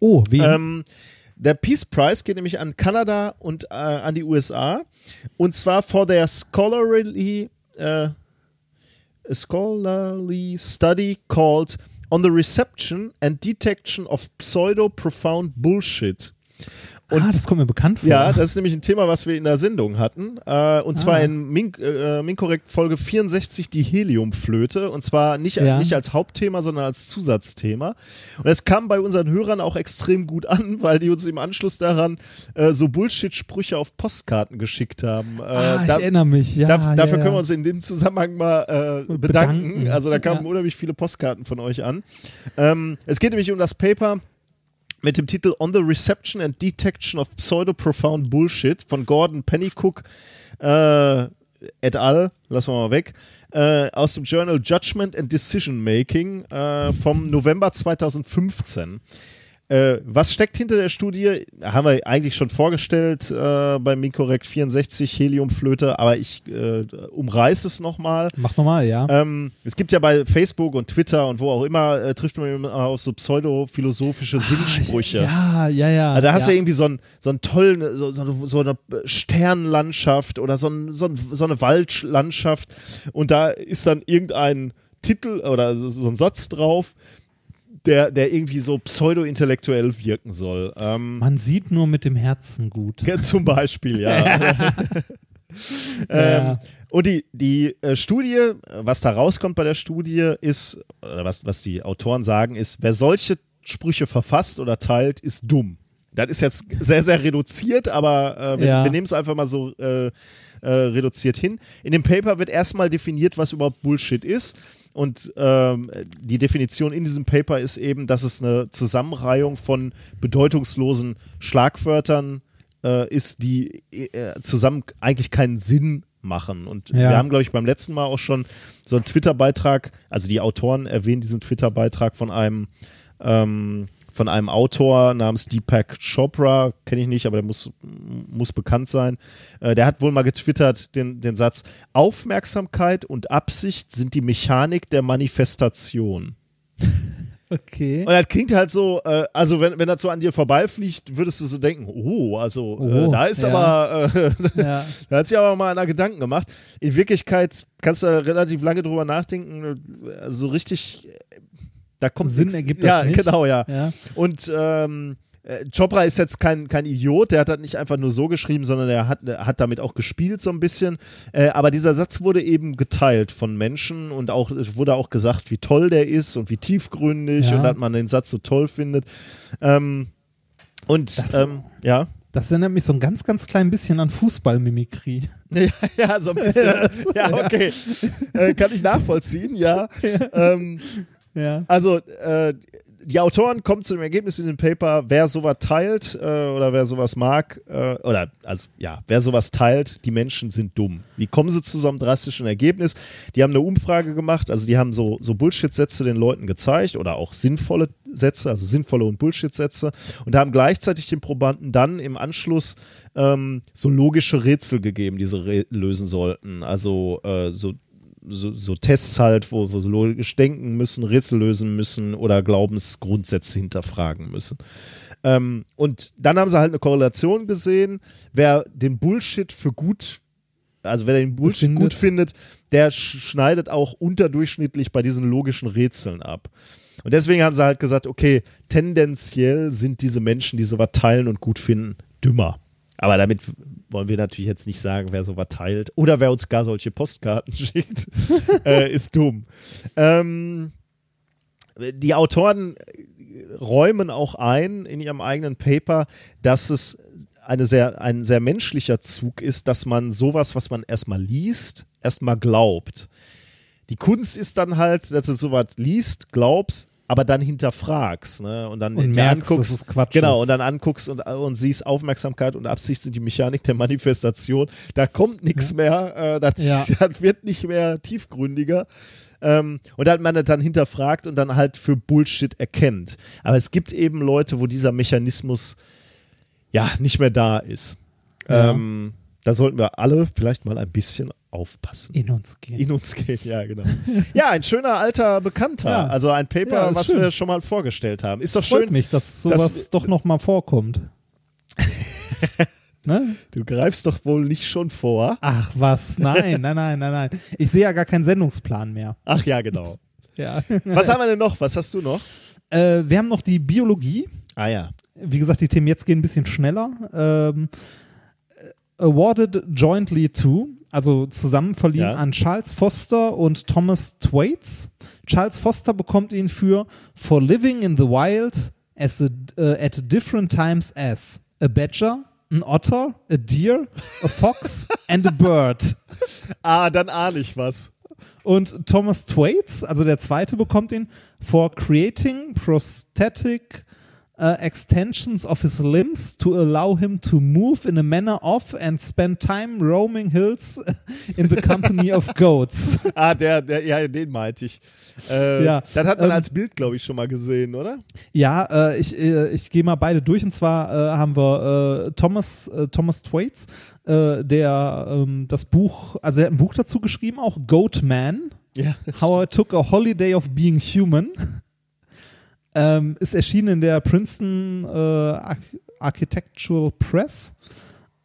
oh, wen? Ähm, der Peace Prize geht nämlich an Kanada und äh, an die USA. Und zwar for their scholarly, äh, scholarly study called On the Reception and Detection of Pseudo-Profound Bullshit. Und ah, das kommt mir bekannt vor. ja, das ist nämlich ein Thema, was wir in der Sendung hatten. Äh, und zwar Ah. in Mink, äh, Minkorrekt Folge 64, die Heliumflöte. Und zwar nicht, Ja. nicht als Hauptthema, sondern als Zusatzthema. Und es kam bei unseren Hörern auch extrem gut an, weil die uns im Anschluss daran äh, so Bullshit-Sprüche auf Postkarten geschickt haben. Äh, ah, ich da- erinnere mich. Ja, da, ja, dafür ja. können wir uns in dem Zusammenhang mal äh, bedanken. Bedanken. Also da kamen unheimlich viele Postkarten von euch an. Ähm, es geht nämlich um das Paper mit dem Titel On the Reception and Detection of Pseudo-Profound Bullshit von Gordon Pennycook äh, et al., lassen wir mal weg, äh, aus dem Journal Judgment and Decision Making äh, vom November 2015. Äh, was steckt hinter der Studie? Haben wir eigentlich schon vorgestellt äh, bei Minkorrekt 64 Heliumflöte, aber ich äh, umreiße es nochmal. Mach nochmal, ja. Ähm, es gibt ja bei Facebook und Twitter und wo auch immer, äh, trifft man immer auf so pseudo-philosophische Sinnsprüche. Ah, ja, ja, ja. Also da hast ja. du irgendwie so einen, so einen tollen, so, so, so eine Sternlandschaft oder so, ein, so, ein, so eine Waldlandschaft und da ist dann irgendein Titel oder so ein Satz drauf, der, der irgendwie so pseudo-intellektuell wirken soll. Ähm, Man sieht nur mit dem Herzen gut. ja, zum Beispiel, ja. ähm, und die, die äh, Studie, was da rauskommt bei der Studie, ist, oder was, was die Autoren sagen, ist, wer solche Sprüche verfasst oder teilt, ist dumm. Das ist jetzt sehr, sehr reduziert, aber äh, wir, Ja. wir nehmen es einfach mal so äh, äh, reduziert hin. In dem Paper wird erstmal definiert, was überhaupt Bullshit ist. Und ähm, die Definition in diesem Paper ist eben, dass es eine Zusammenreihung von bedeutungslosen Schlagwörtern äh, ist, die äh, zusammen eigentlich keinen Sinn machen. Und Ja. wir haben, glaube ich, beim letzten Mal auch schon so einen Twitter-Beitrag, also die Autoren erwähnen diesen Twitter-Beitrag von einem ähm, von einem Autor namens Deepak Chopra, kenne ich nicht, aber der muss, muss bekannt sein. Äh, der hat wohl mal getwittert den, den Satz, Aufmerksamkeit und Absicht sind die Mechanik der Manifestation. Okay. Und das klingt halt so, äh, also wenn, wenn das so an dir vorbeifliegt, würdest du so denken, oh, also äh, Oh, da ist ja. aber, äh, Ja. da hat sich aber mal einer Gedanken gemacht. In Wirklichkeit kannst du da relativ lange drüber nachdenken, äh, so richtig, äh, da kommt Sinn ergibt das ja, nicht. genau, ja. Ja. Und ähm, äh, Chopra ist jetzt kein, kein Idiot, der hat das nicht einfach nur so geschrieben, sondern er hat, er hat damit auch gespielt so ein bisschen. Äh, aber dieser Satz wurde eben geteilt von Menschen und auch es wurde auch gesagt, wie toll der ist und wie tiefgründig Ja. und dass man den Satz so toll findet. Ähm, und Das- ähm, ja. Das erinnert mich so ein ganz, ganz klein bisschen an Fußballmimikrie. Ja, ja, so ein bisschen. ja, okay. Äh, kann ich nachvollziehen, ja. Ähm, Ja. also, äh, die Autoren kommen zu dem Ergebnis in dem Paper, wer sowas teilt äh, oder wer sowas mag, äh, oder also ja, wer sowas teilt, die Menschen sind dumm. Wie kommen sie zu so einem drastischen Ergebnis? Die haben eine Umfrage gemacht, also die haben so, so Bullshit-Sätze den Leuten gezeigt oder auch sinnvolle Sätze, also sinnvolle und Bullshit-Sätze und haben gleichzeitig den Probanden dann im Anschluss ähm, so logische Rätsel gegeben, die sie lösen sollten. Also äh, so so, so Tests halt, wo, wo sie logisch denken müssen, Rätsel lösen müssen oder Glaubensgrundsätze hinterfragen müssen. Ähm, und dann haben sie halt eine Korrelation gesehen, wer den Bullshit für gut, also wer den Bullshit Findet. gut findet, der sch schneidet auch unterdurchschnittlich bei diesen logischen Rätseln ab. Und deswegen haben sie halt gesagt, okay, tendenziell sind diese Menschen, die sowas teilen und gut finden, dümmer. Aber damit wollen wir natürlich jetzt nicht sagen, wer sowas teilt oder wer uns gar solche Postkarten schickt, äh, ist dumm. Ähm, die Autoren räumen auch ein in ihrem eigenen Paper, dass es eine sehr, ein sehr menschlicher Zug ist, dass man sowas, was man erstmal liest, erstmal glaubt. Die Kunst ist dann halt, dass du sowas liest, glaubst, aber dann hinterfragst, ne? Und dann Und merkst, dass es Quatsch genau, ist. und dann anguckst und, und siehst Aufmerksamkeit und Absicht sind die Mechanik der Manifestation. Da kommt nichts mehr, äh, das, Ja. das wird nicht mehr tiefgründiger. Ähm, und dann man das dann hinterfragt und dann halt für Bullshit erkennt. Aber es gibt eben Leute, wo dieser Mechanismus ja nicht mehr da ist. Ja. Ähm, da sollten wir alle vielleicht mal ein bisschen aufpassen. In uns gehen. In uns gehen, ja, genau. ja, ein schöner alter Bekannter. Ja. Also ein Paper, Ja, was schön. wir schon mal vorgestellt haben. Ist doch Freut schön. mich, dass sowas dass- doch noch mal vorkommt. ne? Du greifst doch wohl nicht schon vor. Ach was, nein, nein, nein, nein, nein. Ich sehe ja gar keinen Sendungsplan mehr. Ach ja, genau. Ja. Was haben wir denn noch? Was hast du noch? Äh, wir haben noch die Biologie. Ah ja. Wie gesagt, die Themen jetzt gehen ein bisschen schneller. Ähm, äh, awarded jointly to, also zusammen verliehen Ja. an Charles Foster und Thomas Thwaites. Charles Foster bekommt ihn für For living in the wild as a, äh, at different times as a badger, an otter, a deer, a fox and a bird. Ah, dann ahne ich was. Und Thomas Thwaites, also der zweite, bekommt ihn for creating prosthetic uh, extensions of his limbs to allow him to move in a manner of and spend time roaming hills in the company of goats. Ah, der, der, ja, den meinte ich. Äh, Ja, Das hat man ähm, als Bild, glaube ich, schon mal gesehen, oder? Ja, äh, ich, äh, ich gehe mal beide durch. Und zwar äh, haben wir äh, Thomas, Thomas Thwaites, der ähm, das Buch, also er hat ein Buch dazu geschrieben, auch Goat Man. Ja. How I Took a Holiday of Being Human. Ähm, ist erschienen in der Princeton äh, Arch Architectural Press.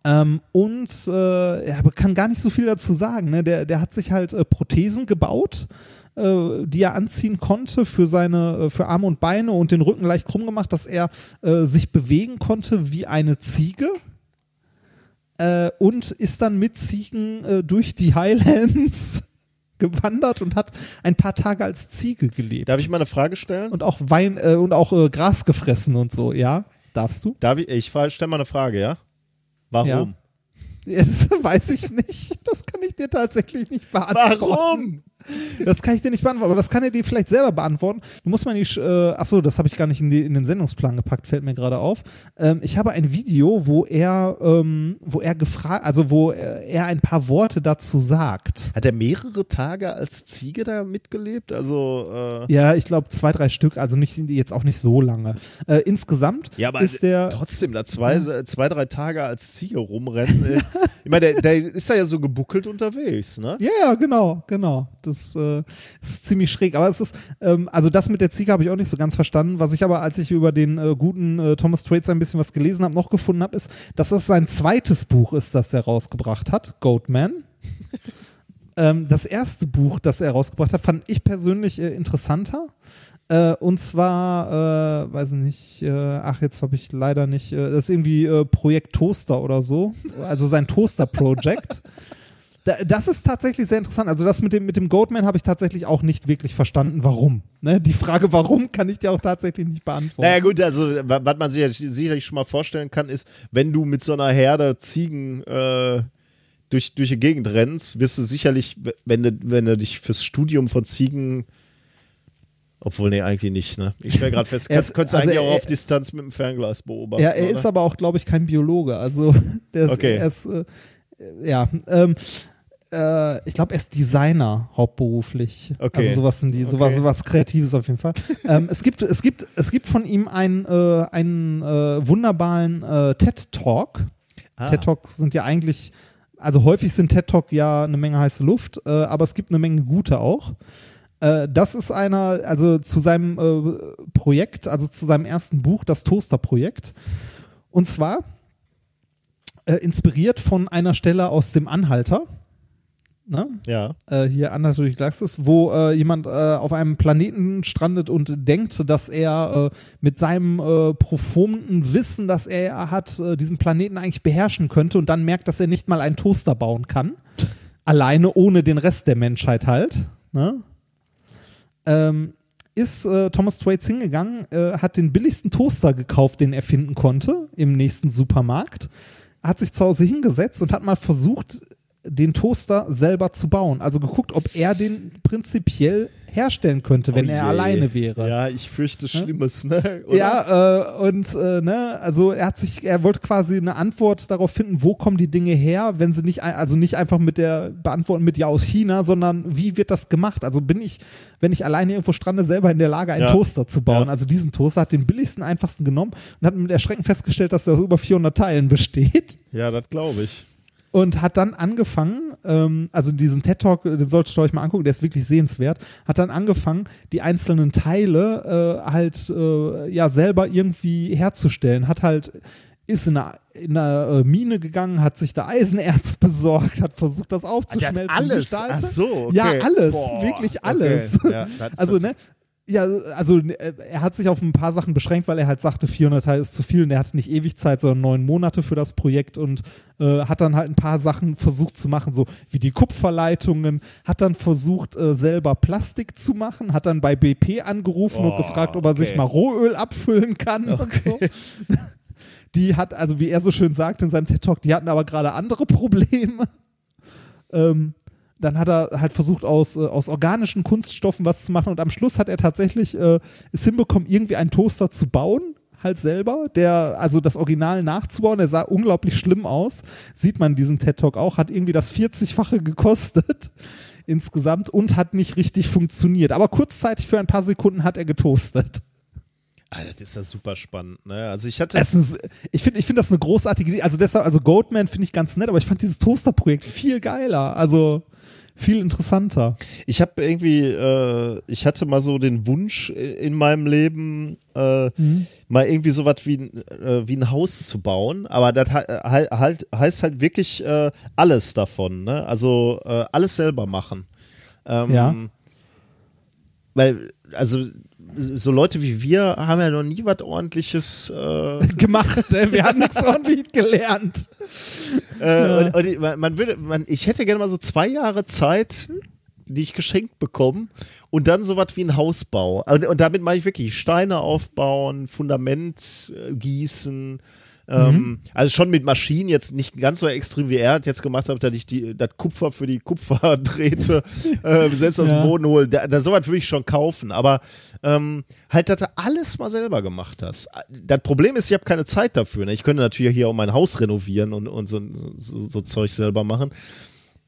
Ähm, und äh, ja, kann gar nicht so viel dazu sagen. Ne? Der, der hat sich halt äh, Prothesen gebaut, äh, die er anziehen konnte für seine, äh, für Arme und Beine und den Rücken leicht krumm gemacht, dass er äh, sich bewegen konnte wie eine Ziege. Äh, und ist dann mit Ziegen durch die Highlands gewandert und hat ein paar Tage als Ziege gelebt. Darf ich mal eine Frage stellen? Und auch Wein äh, und auch äh, Gras gefressen und so, ja? Darfst du? Darf ich, ich stelle mal eine Frage, ja? Warum? Das weiß ich nicht. Das kann ich dir tatsächlich nicht beantworten. Warum? Das kann ich dir nicht beantworten, aber das kann er dir vielleicht selber beantworten. Du musst mal nicht, äh, achso, das habe ich gar nicht in, die, in den Sendungsplan gepackt, fällt mir gerade auf. Ähm, ich habe ein Video, wo er, ähm, wo er gefragt, also wo er, ein paar Worte dazu sagt. Hat er mehrere Tage als Ziege da mitgelebt? Also, äh, Ja, ich glaube zwei, drei Stück, also nicht jetzt auch nicht so lange. Äh, insgesamt ja, aber ist der. trotzdem, da zwei, zwei, drei Tage als Ziege rumrennen. äh, ich meine, der, der ist da ja so gebuckelt unterwegs, ne? Ja, ja, genau, genau. Das äh, ist ziemlich schräg. Aber es ist, ähm, also das mit der Ziege habe ich auch nicht so ganz verstanden. Was ich aber, als ich über den äh, guten äh, Thomas Thwaites ein bisschen was gelesen habe, noch gefunden habe, ist, dass das sein zweites Buch ist, das er rausgebracht hat, Goatman. ähm, das erste Buch, das er rausgebracht hat, fand ich persönlich äh, interessanter. Äh, und zwar, äh, weiß ich nicht, äh, ach, jetzt habe ich leider nicht, äh, das ist irgendwie äh, Projekt Toaster oder so, also sein Toaster-Project. Da- Das ist tatsächlich sehr interessant. Also das mit dem, mit dem Goatman habe ich tatsächlich auch nicht wirklich verstanden, warum. Ne? Die Frage, warum, kann ich dir auch tatsächlich nicht beantworten. Naja gut, also wa- was man sich sicherlich schon mal vorstellen kann, ist, wenn du mit so einer Herde Ziegen äh, durch, durch die Gegend rennst, wirst du sicherlich, wenn du, wenn du dich fürs Studium von Ziegen obwohl, nee, eigentlich nicht, ne? Ich stelle gerade fest, Er könntest du also eigentlich auch er- auf Distanz mit dem Fernglas beobachten. Ja, er oder? ist aber auch, glaube ich, kein Biologe. Also der ist, Okay. er ist äh, ja, ähm, äh, ich glaube, er ist Designer hauptberuflich. Okay. Also sowas in die, sowas, Okay. sowas Kreatives auf jeden Fall. ähm, es gibt, es gibt, es gibt von ihm einen, äh, einen äh, wunderbaren äh, TED Talk. Ah. TED Talks sind ja eigentlich, also häufig sind TED Talk ja eine Menge heiße Luft, äh, aber es gibt eine Menge gute auch. Äh, das ist einer, also zu seinem äh, Projekt, also zu seinem ersten Buch, das Toaster-Projekt. Und zwar äh, inspiriert von einer Stelle aus dem Anhalter. Ne? Ja. Äh, hier Anhalter durch die Galaxis, wo äh, jemand äh, auf einem Planeten strandet und denkt, dass er äh, mit seinem äh, profunden Wissen, das er hat, äh, diesen Planeten eigentlich beherrschen könnte und dann merkt, dass er nicht mal einen Toaster bauen kann. Alleine ohne den Rest der Menschheit halt. Ne? Ähm, ist Thomas Thwaites hingegangen, hat den billigsten Toaster gekauft, den er finden konnte im nächsten Supermarkt, hat sich zu Hause hingesetzt und hat mal versucht, den Toaster selber zu bauen. Also geguckt, ob er den prinzipiell herstellen könnte, wenn Oh er alleine wäre. Ja, ich fürchte Schlimmes, ne? Oder? Ja, äh, und äh, ne, also er hat sich, er wollte quasi eine Antwort darauf finden, wo kommen die Dinge her, wenn sie nicht, also nicht einfach mit der beantworten mit ja aus China, sondern wie wird das gemacht? Also bin ich, wenn ich alleine irgendwo strande, selber in der Lage, einen Ja. Toaster zu bauen. Ja. Also diesen Toaster hat den billigsten, einfachsten genommen und hat mit Erschrecken festgestellt, dass er aus über 400 Teilen besteht Ja, das glaube ich. Und hat dann angefangen, ähm, also diesen TED Talk, den solltet ihr euch mal angucken, der ist wirklich sehenswert, hat dann angefangen, die einzelnen Teile äh, halt äh, ja selber irgendwie herzustellen, hat halt ist in eine, in eine äh, Mine gegangen, hat sich da Eisenerz besorgt, hat versucht, das aufzuschmelzen. alles? gestaltet. Ach so, okay. Ja, alles, Boah, wirklich okay. alles. Ja, das ist also, ne, ja, also äh, er hat sich auf ein paar Sachen beschränkt, weil er halt sagte, 400 Teile ist zu viel und er hatte nicht ewig Zeit, sondern neun Monate für das Projekt und äh, hat dann halt ein paar Sachen versucht zu machen, so wie die Kupferleitungen, hat dann versucht, äh, selber Plastik zu machen, hat dann bei BP angerufen und Oh, gefragt, ob er sich okay. mal Rohöl abfüllen kann und so. Die hat, also wie er so schön sagt in seinem TED-Talk, die hatten aber gerade andere Probleme. Ähm, dann hat er halt versucht, aus, äh, aus organischen Kunststoffen was zu machen und am Schluss hat er tatsächlich äh, es hinbekommen, irgendwie einen Toaster zu bauen, halt selber, der, also das Original nachzubauen, der sah unglaublich schlimm aus, sieht man in diesem TED-Talk auch, hat irgendwie das 40-fache gekostet insgesamt und hat nicht richtig funktioniert. Aber kurzzeitig für ein paar Sekunden hat er getoastet. Ah, das ist ja super spannend, ne? Also ich hatte. Ist, ich finde ich find das eine großartige Idee. Also deshalb, also Goatman finde ich ganz nett, aber ich fand dieses Toaster-Projekt viel geiler. Also viel interessanter. Ich habe irgendwie, äh, ich hatte mal so den Wunsch in meinem Leben, äh, mal irgendwie sowas wie, ein- äh, wie ein Haus zu bauen, aber das he- halt, heißt halt wirklich äh, alles davon, ne? Also äh, alles selber machen. Ähm, Ja. Weil, also so Leute wie wir haben ja noch nie was ordentliches äh, Gemacht, ne? Wir haben nichts ordentlich gelernt. Äh, und, und ich- man, man würde, man, ich hätte gerne mal so zwei Jahre Zeit, die ich geschenkt bekommen und dann sowas wie ein Hausbau. Und, und damit meine ich wirklich Steine aufbauen, Fundament äh, gießen. Ähm, Also schon mit Maschinen, jetzt nicht ganz so extrem wie er jetzt gemacht hat, dass ich die, das Kupfer für die Kupferdrähte äh, selbst aus Ja. dem Boden hole. Da, da, sowas würde ich schon kaufen. Aber ähm, halt, dass du alles mal selber gemacht hast. Das Problem ist, ich habe keine Zeit dafür. Ne? Ich könnte natürlich hier auch mein Haus renovieren und, und so, so, so Zeug selber machen.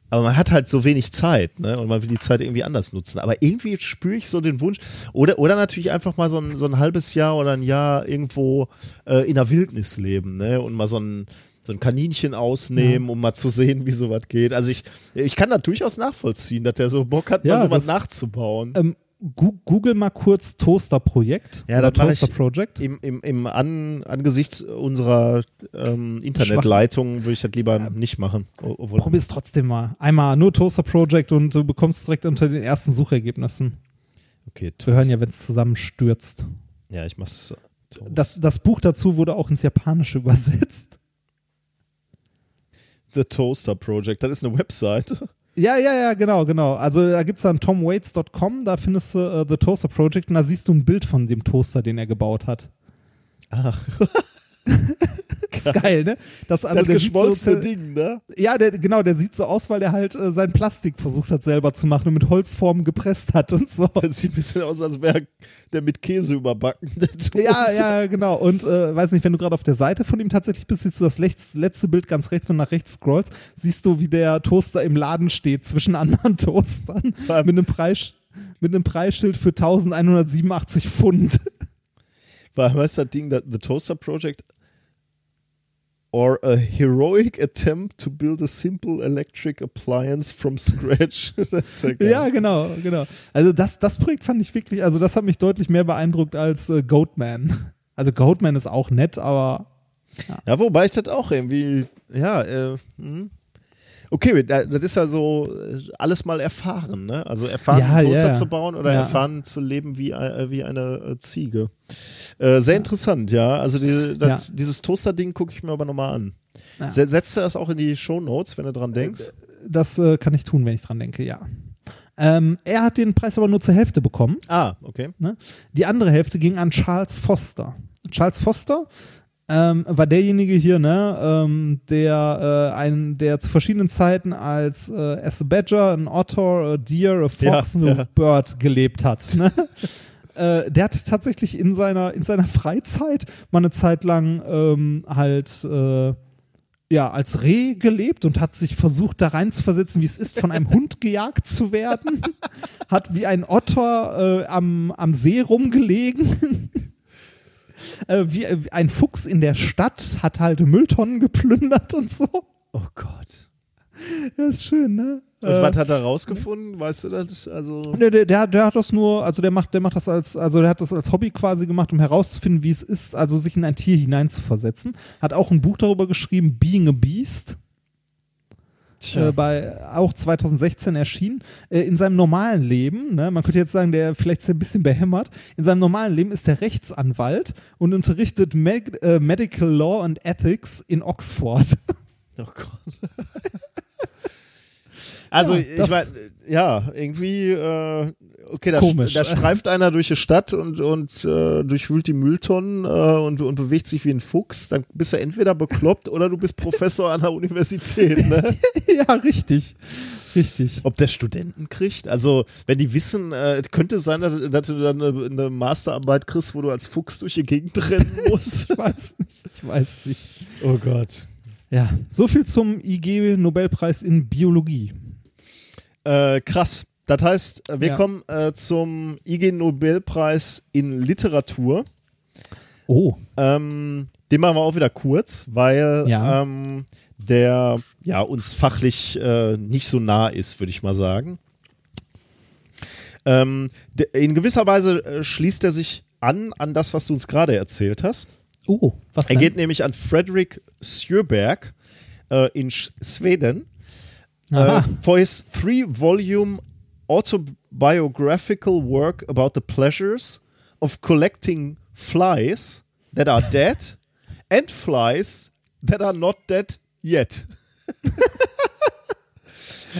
Aber man hat halt so wenig Zeit, ne? Und man will die Zeit irgendwie anders nutzen. Aber irgendwie spüre ich so den Wunsch. Oder, oder natürlich einfach mal so ein, so ein halbes Jahr oder ein Jahr irgendwo äh, in der Wildnis leben, ne? Und mal so ein, so ein Kaninchen ausnehmen, um mal zu sehen, wie sowas geht. Also ich, ich kann das durchaus nachvollziehen, dass der so Bock hat, Ja, mal sowas nachzubauen. Ähm, google mal kurz Toaster-Projekt Ja, oder ich. Toaster-Project. Im, im, im An, angesichts unserer ähm, Internetleitung würde ich das lieber nicht machen. Probier es trotzdem mal. Einmal nur Toaster-Project und du bekommst direkt unter den ersten Suchergebnissen. okay, Wir hören ja, wenn es zusammenstürzt. Ja, ich mach's. Das, das Buch dazu wurde auch ins Japanische übersetzt. The Toaster Project, das ist eine Webseite. Ja, ja, ja, genau, genau. Also da gibt es dann tomwaits.com, da findest du äh, The Toaster Project und da siehst du ein Bild von dem Toaster, den er gebaut hat. Ach, Ist geil, ne? Das, also das geschmolzene so, Ding, ne? Ja, der, genau, der sieht so aus, weil der halt äh, sein Plastik versucht hat selber zu machen und mit Holzformen gepresst hat und so. Das sieht ein bisschen aus, als wäre der mit Käse überbacken. Ja, ja, genau. Und äh, weiß nicht, wenn du gerade auf der Seite von ihm tatsächlich bist, siehst du das letzte, Bild ganz rechts, wenn du nach rechts scrollst, siehst du, wie der Toaster im Laden steht zwischen anderen Toastern allem- mit einem Preis mit einem Preisschild für 1187 Pfund. Weil, weißt du, das Ding, das The Toaster Project or a heroic attempt to build a simple electric appliance from scratch. ja. Ja, genau, genau. Also das, das Projekt fand ich wirklich, also das hat mich deutlich mehr beeindruckt als äh, Goatman. Also Goatman ist auch nett, aber Ja, wobei ich das auch irgendwie, ja, äh, hm. Okay, da- das ist ja so äh, alles mal erfahren, ne? Also erfahren, Ja, Toaster ja. zu bauen oder Ja. erfahren zu leben wie, äh, wie eine äh, Ziege. Äh, sehr interessant, ja. Also die, das, Ja. dieses Toaster-Ding gucke ich mir aber nochmal an. Ja. Se- Setzt du das auch in die Show Notes, wenn du dran denkst? das äh, kann ich tun, wenn ich dran denke, ja. Ähm, er hat den Preis aber nur zur Hälfte bekommen. Ah, okay. Ne? Die andere Hälfte ging an Charles Foster. Charles Foster ähm, war derjenige hier, ne, ähm, der, äh, ein, der zu verschiedenen Zeiten als äh, as a Badger, ein Otter, a Deer, a Fox Ja, und a ja. Bird gelebt hat. Ne? äh, der hat tatsächlich in seiner, in seiner Freizeit mal eine Zeit lang ähm, halt äh, ja, als Reh gelebt und hat sich versucht, da rein zu versetzen, wie es ist, von einem Hund gejagt zu werden. Hat wie ein Otter äh, am, am See rumgelegen. äh, wie, äh, ein Fuchs in der Stadt hat halt Mülltonnen geplündert und so. Oh Gott. Das ist schön, ne? Und Äh, was hat er rausgefunden? Weißt du das? Also. Der, der, der, der hat das nur, also der macht, der macht das als, also der hat das als Hobby quasi gemacht, um herauszufinden, wie es ist, also sich in ein Tier hineinzuversetzen. Hat auch ein Buch darüber geschrieben, Being a Beast. Äh, bei auch 2016 erschienen. Äh, in seinem normalen Leben, ne, man könnte jetzt sagen, der vielleicht ist ein bisschen behämmert. In seinem normalen Leben ist er Rechtsanwalt und unterrichtet Med äh, Medical Law and Ethics in Oxford. Oh Gott. Also, Ja, ich meine, ja, irgendwie, äh, okay, da, Komisch. da streift einer durch die Stadt und, und äh, durchwühlt die Mülltonnen äh, und, und bewegt sich wie ein Fuchs. Dann bist du entweder bekloppt oder du bist Professor an der Universität. Ne? ja, richtig. Richtig. Ob der Studenten kriegt? Also, wenn die wissen, äh, es könnte sein, dass, du dann eine, eine Masterarbeit kriegst, wo du als Fuchs durch die Gegend rennen musst. Ich weiß nicht. Ich weiß nicht. oh Gott. Ja, so viel zum IG-Nobelpreis in Biologie. Äh, krass. Das heißt, wir Ja. kommen äh, zum IG Nobelpreis in Literatur. Oh. Ähm, den machen wir auch wieder kurz, weil Ja. ähm, der ja uns fachlich äh, nicht so nah ist, würde ich mal sagen. Ähm, in gewisser Weise äh, schließt er sich an an das, was du uns gerade erzählt hast. Oh, was Er denn? geht nämlich an Fredrik Sjöberg äh, in Sch Schweden uh, for his three-volume autobiographical work about the pleasures of collecting flies that are dead and flies that are not dead yet.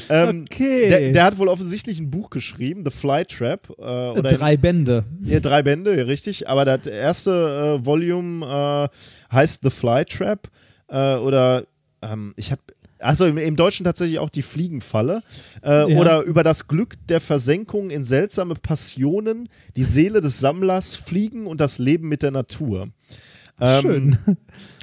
ähm, Okay. der, der hat wohl offensichtlich ein Buch geschrieben, The Fly Trap. Äh, Drei Bände. ja, drei Bände, ja, richtig. Aber das erste äh, Volume äh, heißt The Fly Trap. Äh, oder ähm, ich habe also im, im Deutschen tatsächlich auch die Fliegenfalle. Äh, Ja. Oder über das Glück der Versenkung in seltsame Passionen, die Seele des Sammlers, Fliegen und das Leben mit der Natur. Ähm, Schön.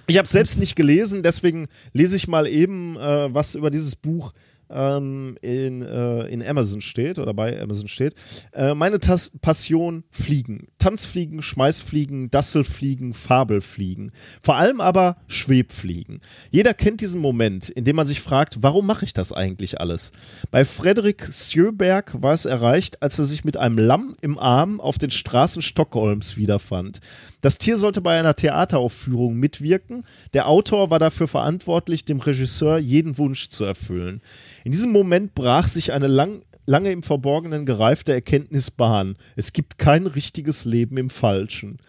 Ich habe selbst nicht gelesen, deswegen lese ich mal eben, äh, was über dieses Buch ähm, in, äh, in Amazon steht oder bei Amazon steht. Äh, meine Tas Passion Fliegen. Tanzfliegen, Schmeißfliegen, Dasselfliegen, Fabelfliegen. Vor allem aber Schwebfliegen. Jeder kennt diesen Moment, in dem man sich fragt, warum mache ich das eigentlich alles? Bei Frederik Sjöberg war es erreicht, als er sich mit einem Lamm im Arm auf den Straßen Stockholms wiederfand. Das Tier sollte bei einer Theateraufführung mitwirken. Der Autor war dafür verantwortlich, dem Regisseur jeden Wunsch zu erfüllen. In diesem Moment brach sich eine lang, lange im Verborgenen gereifte Erkenntnis Bahn. Es gibt kein richtiges Leben im Falschen.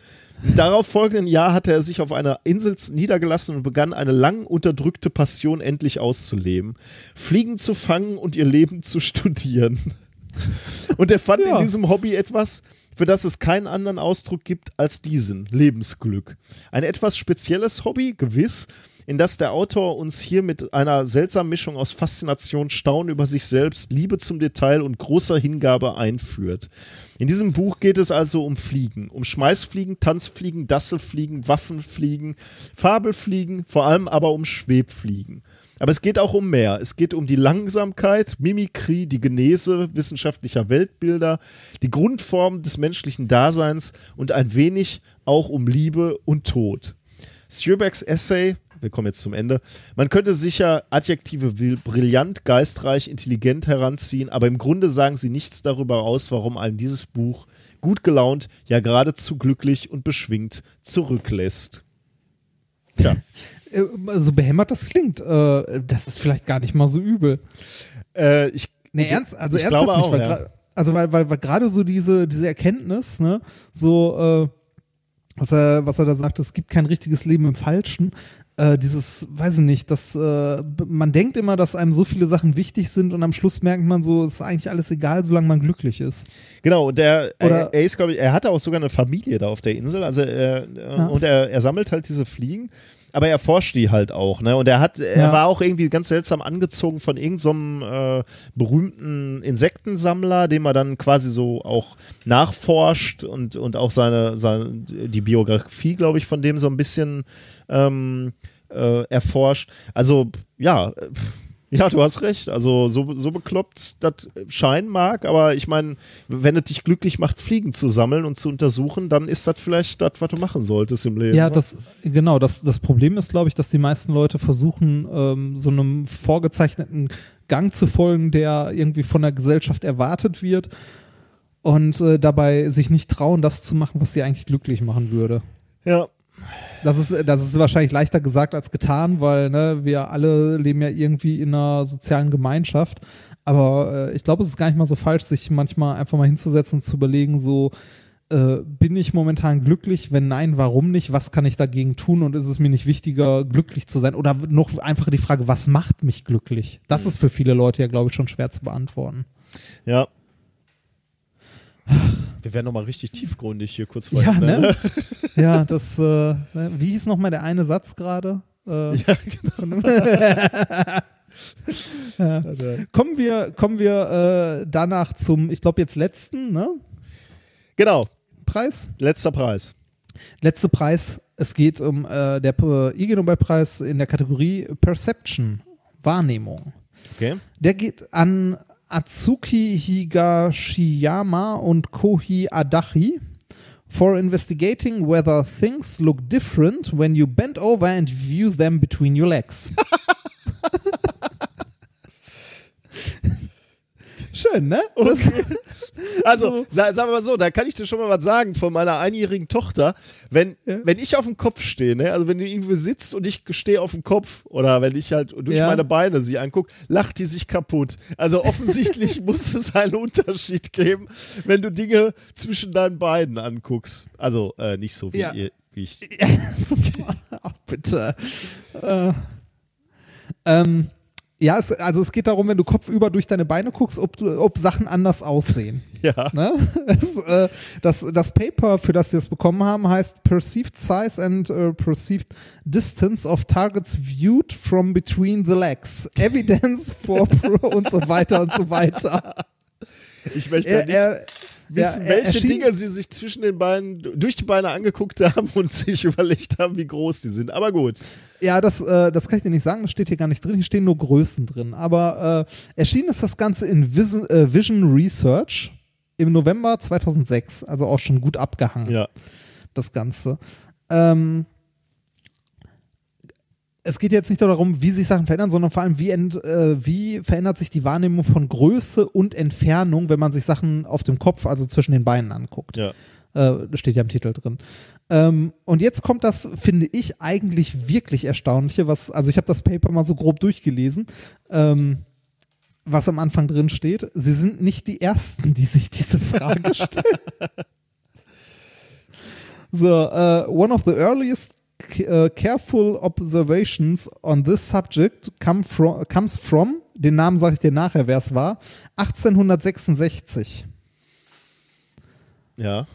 Im darauf folgenden Jahr hatte er sich auf einer Insel niedergelassen und begann eine lang unterdrückte Passion endlich auszuleben. Fliegen zu fangen und ihr Leben zu studieren. Und er fand Ja. in diesem Hobby etwas, für das es keinen anderen Ausdruck gibt als diesen, Lebensglück. Ein etwas spezielles Hobby, gewiss, in das der Autor uns hier mit einer seltsamen Mischung aus Faszination, Staunen über sich selbst, Liebe zum Detail und großer Hingabe einführt. In diesem Buch geht es also um Fliegen, um Schmeißfliegen, Tanzfliegen, Dasselfliegen, Waffenfliegen, Fabelfliegen, vor allem aber um Schwebfliegen. Aber es geht auch um mehr. Es geht um die Langsamkeit, Mimikrie, die Genese wissenschaftlicher Weltbilder, die Grundform des menschlichen Daseins und ein wenig auch um Liebe und Tod. Sjöbergs Essay, wir kommen jetzt zum Ende, man könnte sicher Adjektive wie brillant, geistreich, intelligent heranziehen, aber im Grunde sagen sie nichts darüber aus, warum einem dieses Buch gut gelaunt, ja geradezu glücklich und beschwingt zurücklässt. Tja. Äh, So behämmert das klingt, äh, das ist vielleicht gar nicht mal so übel. Äh, ich, Nee, ernst, also ich ernsthaft glaube nicht, auch, weil ja. also weil, weil, weil gerade so diese, diese Erkenntnis, ne, so, äh, was er, was er da sagt, es gibt kein richtiges Leben im Falschen. Äh, dieses, weiß ich nicht, dass äh, man denkt immer, dass einem so viele Sachen wichtig sind und am Schluss merkt man so, ist eigentlich alles egal, solange man glücklich ist. Genau, und der, Oder- er, er ist, glaube ich, er hatte auch sogar eine Familie da auf der Insel, also äh, Ja. und er, er sammelt halt diese Fliegen. Aber er forscht die halt auch, ne? Und er hat, er Ja. war auch irgendwie ganz seltsam angezogen von irgendeinem äh, berühmten Insektensammler, dem er dann quasi so auch nachforscht und, und auch seine, seine die Biografie, glaube ich, von dem so ein bisschen ähm, äh, erforscht. Also ja, äh, ja, du hast recht. Also so, so bekloppt das scheinen mag, aber ich meine, wenn es dich glücklich macht, Fliegen zu sammeln und zu untersuchen, dann ist das vielleicht das, was du machen solltest im Leben. Ja, wa? das, genau, das, das Problem ist, glaube ich, dass die meisten Leute versuchen, ähm, so einem vorgezeichneten Gang zu folgen, der irgendwie von der Gesellschaft erwartet wird und äh, dabei sich nicht trauen, das zu machen, was sie eigentlich glücklich machen würde. Ja. Das ist, das ist wahrscheinlich leichter gesagt als getan, weil ne, wir alle leben ja irgendwie in einer sozialen Gemeinschaft. Aber äh, ich glaube, es ist gar nicht mal so falsch, sich manchmal einfach mal hinzusetzen und zu überlegen, so, äh, bin ich momentan glücklich? Wenn nein, warum nicht? Was kann ich dagegen tun? Und ist es mir nicht wichtiger, glücklich zu sein? Oder noch einfach die Frage, was macht mich glücklich? Das ist für viele Leute ja, glaube ich, schon schwer zu beantworten. Ja. Wir werden nochmal richtig tiefgründig hier kurz vor Ja, Ende, ne? Ja, das, äh, ne? wie hieß nochmal der eine Satz gerade? Äh, Ja, genau. ja. Kommen wir, kommen wir äh, danach zum, ich glaube jetzt letzten, ne? Genau. Preis? Letzter Preis. Letzter Preis. Es geht um äh, der äh, IG Nobelpreis in der Kategorie Perception, Wahrnehmung. Okay. Der geht an Atsuki Higashiyama und Kohi Adachi for investigating whether things look different when you bend over and view them between your legs. Schön, ne? Das- Also, sa sagen wir mal so, da kann ich dir schon mal was sagen von meiner einjährigen Tochter. Wenn, wenn ich auf dem Kopf stehe, ne, also wenn du irgendwo sitzt und ich stehe auf dem Kopf oder wenn ich halt durch Ja. meine Beine sie angucke, lacht die sich kaputt. Also offensichtlich muss es einen Unterschied geben, wenn du Dinge zwischen deinen Beinen anguckst. Also äh, nicht so wie, Ja. ihr, wie ich. Ach, bitte. Äh, ähm, ja, es, also es geht darum, wenn du kopfüber durch deine Beine guckst, ob, ob Sachen anders aussehen. Ja. Ne? Das, äh, das, das Paper, für das sie es bekommen haben, heißt Perceived Size and äh, Perceived Distance of Targets Viewed from Between the Legs. Evidence for Pro und so weiter und so weiter. Ich möchte Er- nicht er- wissen, er welche erschien- Dinge sie sich zwischen den Beinen, durch die Beine angeguckt haben und sich überlegt haben, wie groß die sind. Aber gut. Ja, das, äh, das kann ich dir nicht sagen, das steht hier gar nicht drin, hier stehen nur Größen drin. Aber äh, erschienen ist das Ganze in Vision, äh, Vision Research im November 2006, also auch schon gut abgehangen, Ja. das Ganze. Ähm, es geht jetzt nicht nur darum, wie sich Sachen verändern, sondern vor allem, wie, ent, äh, wie verändert sich die Wahrnehmung von Größe und Entfernung, wenn man sich Sachen auf dem Kopf, also zwischen den Beinen anguckt. Ja. Äh, steht ja im Titel drin. Ähm, und jetzt kommt das, finde ich, eigentlich wirklich Erstaunliche, was, also ich habe das Paper mal so grob durchgelesen, ähm, was am Anfang drin steht. Sie sind nicht die Ersten, die sich diese Frage stellen. so, uh, one of the earliest careful observations on this subject come from, comes from, den Namen sage ich dir nachher, wer es war, 1866. Ja.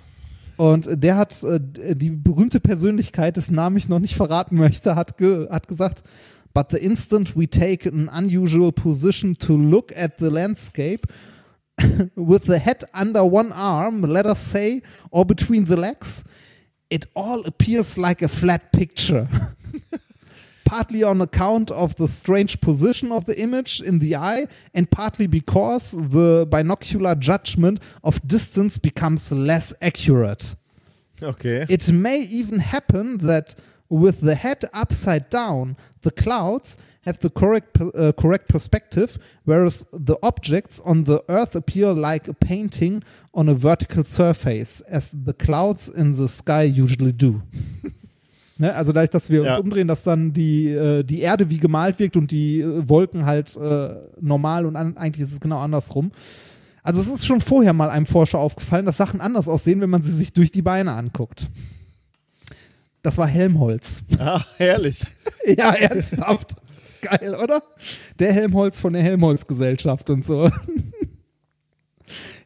Und der hat, äh, die berühmte Persönlichkeit, dessen Namen ich noch nicht verraten möchte, hat, ge hat gesagt, but the instant we take an unusual position to look at the landscape with the head under one arm, let us say, or between the legs, it all appears like a flat picture. partly on account of the strange position of the image in the eye, and partly because the binocular judgment of distance becomes less accurate. Okay. It may even happen that with the head upside down, the clouds have the correct uh, correct perspective, whereas the objects on the earth appear like a painting on a vertical surface, as the clouds in the sky usually do. Ne, also dadurch, dass wir uns Ja. umdrehen, dass dann die, äh, die Erde wie gemalt wirkt und die äh, Wolken halt äh, normal und an, eigentlich ist es genau andersrum. Also es ist schon vorher mal einem Forscher aufgefallen, dass Sachen anders aussehen, wenn man sie sich durch die Beine anguckt. Das war Helmholtz. Ah, herrlich. ja, ernsthaft. Geil, oder? Der Helmholtz von der Helmholtz-Gesellschaft und so.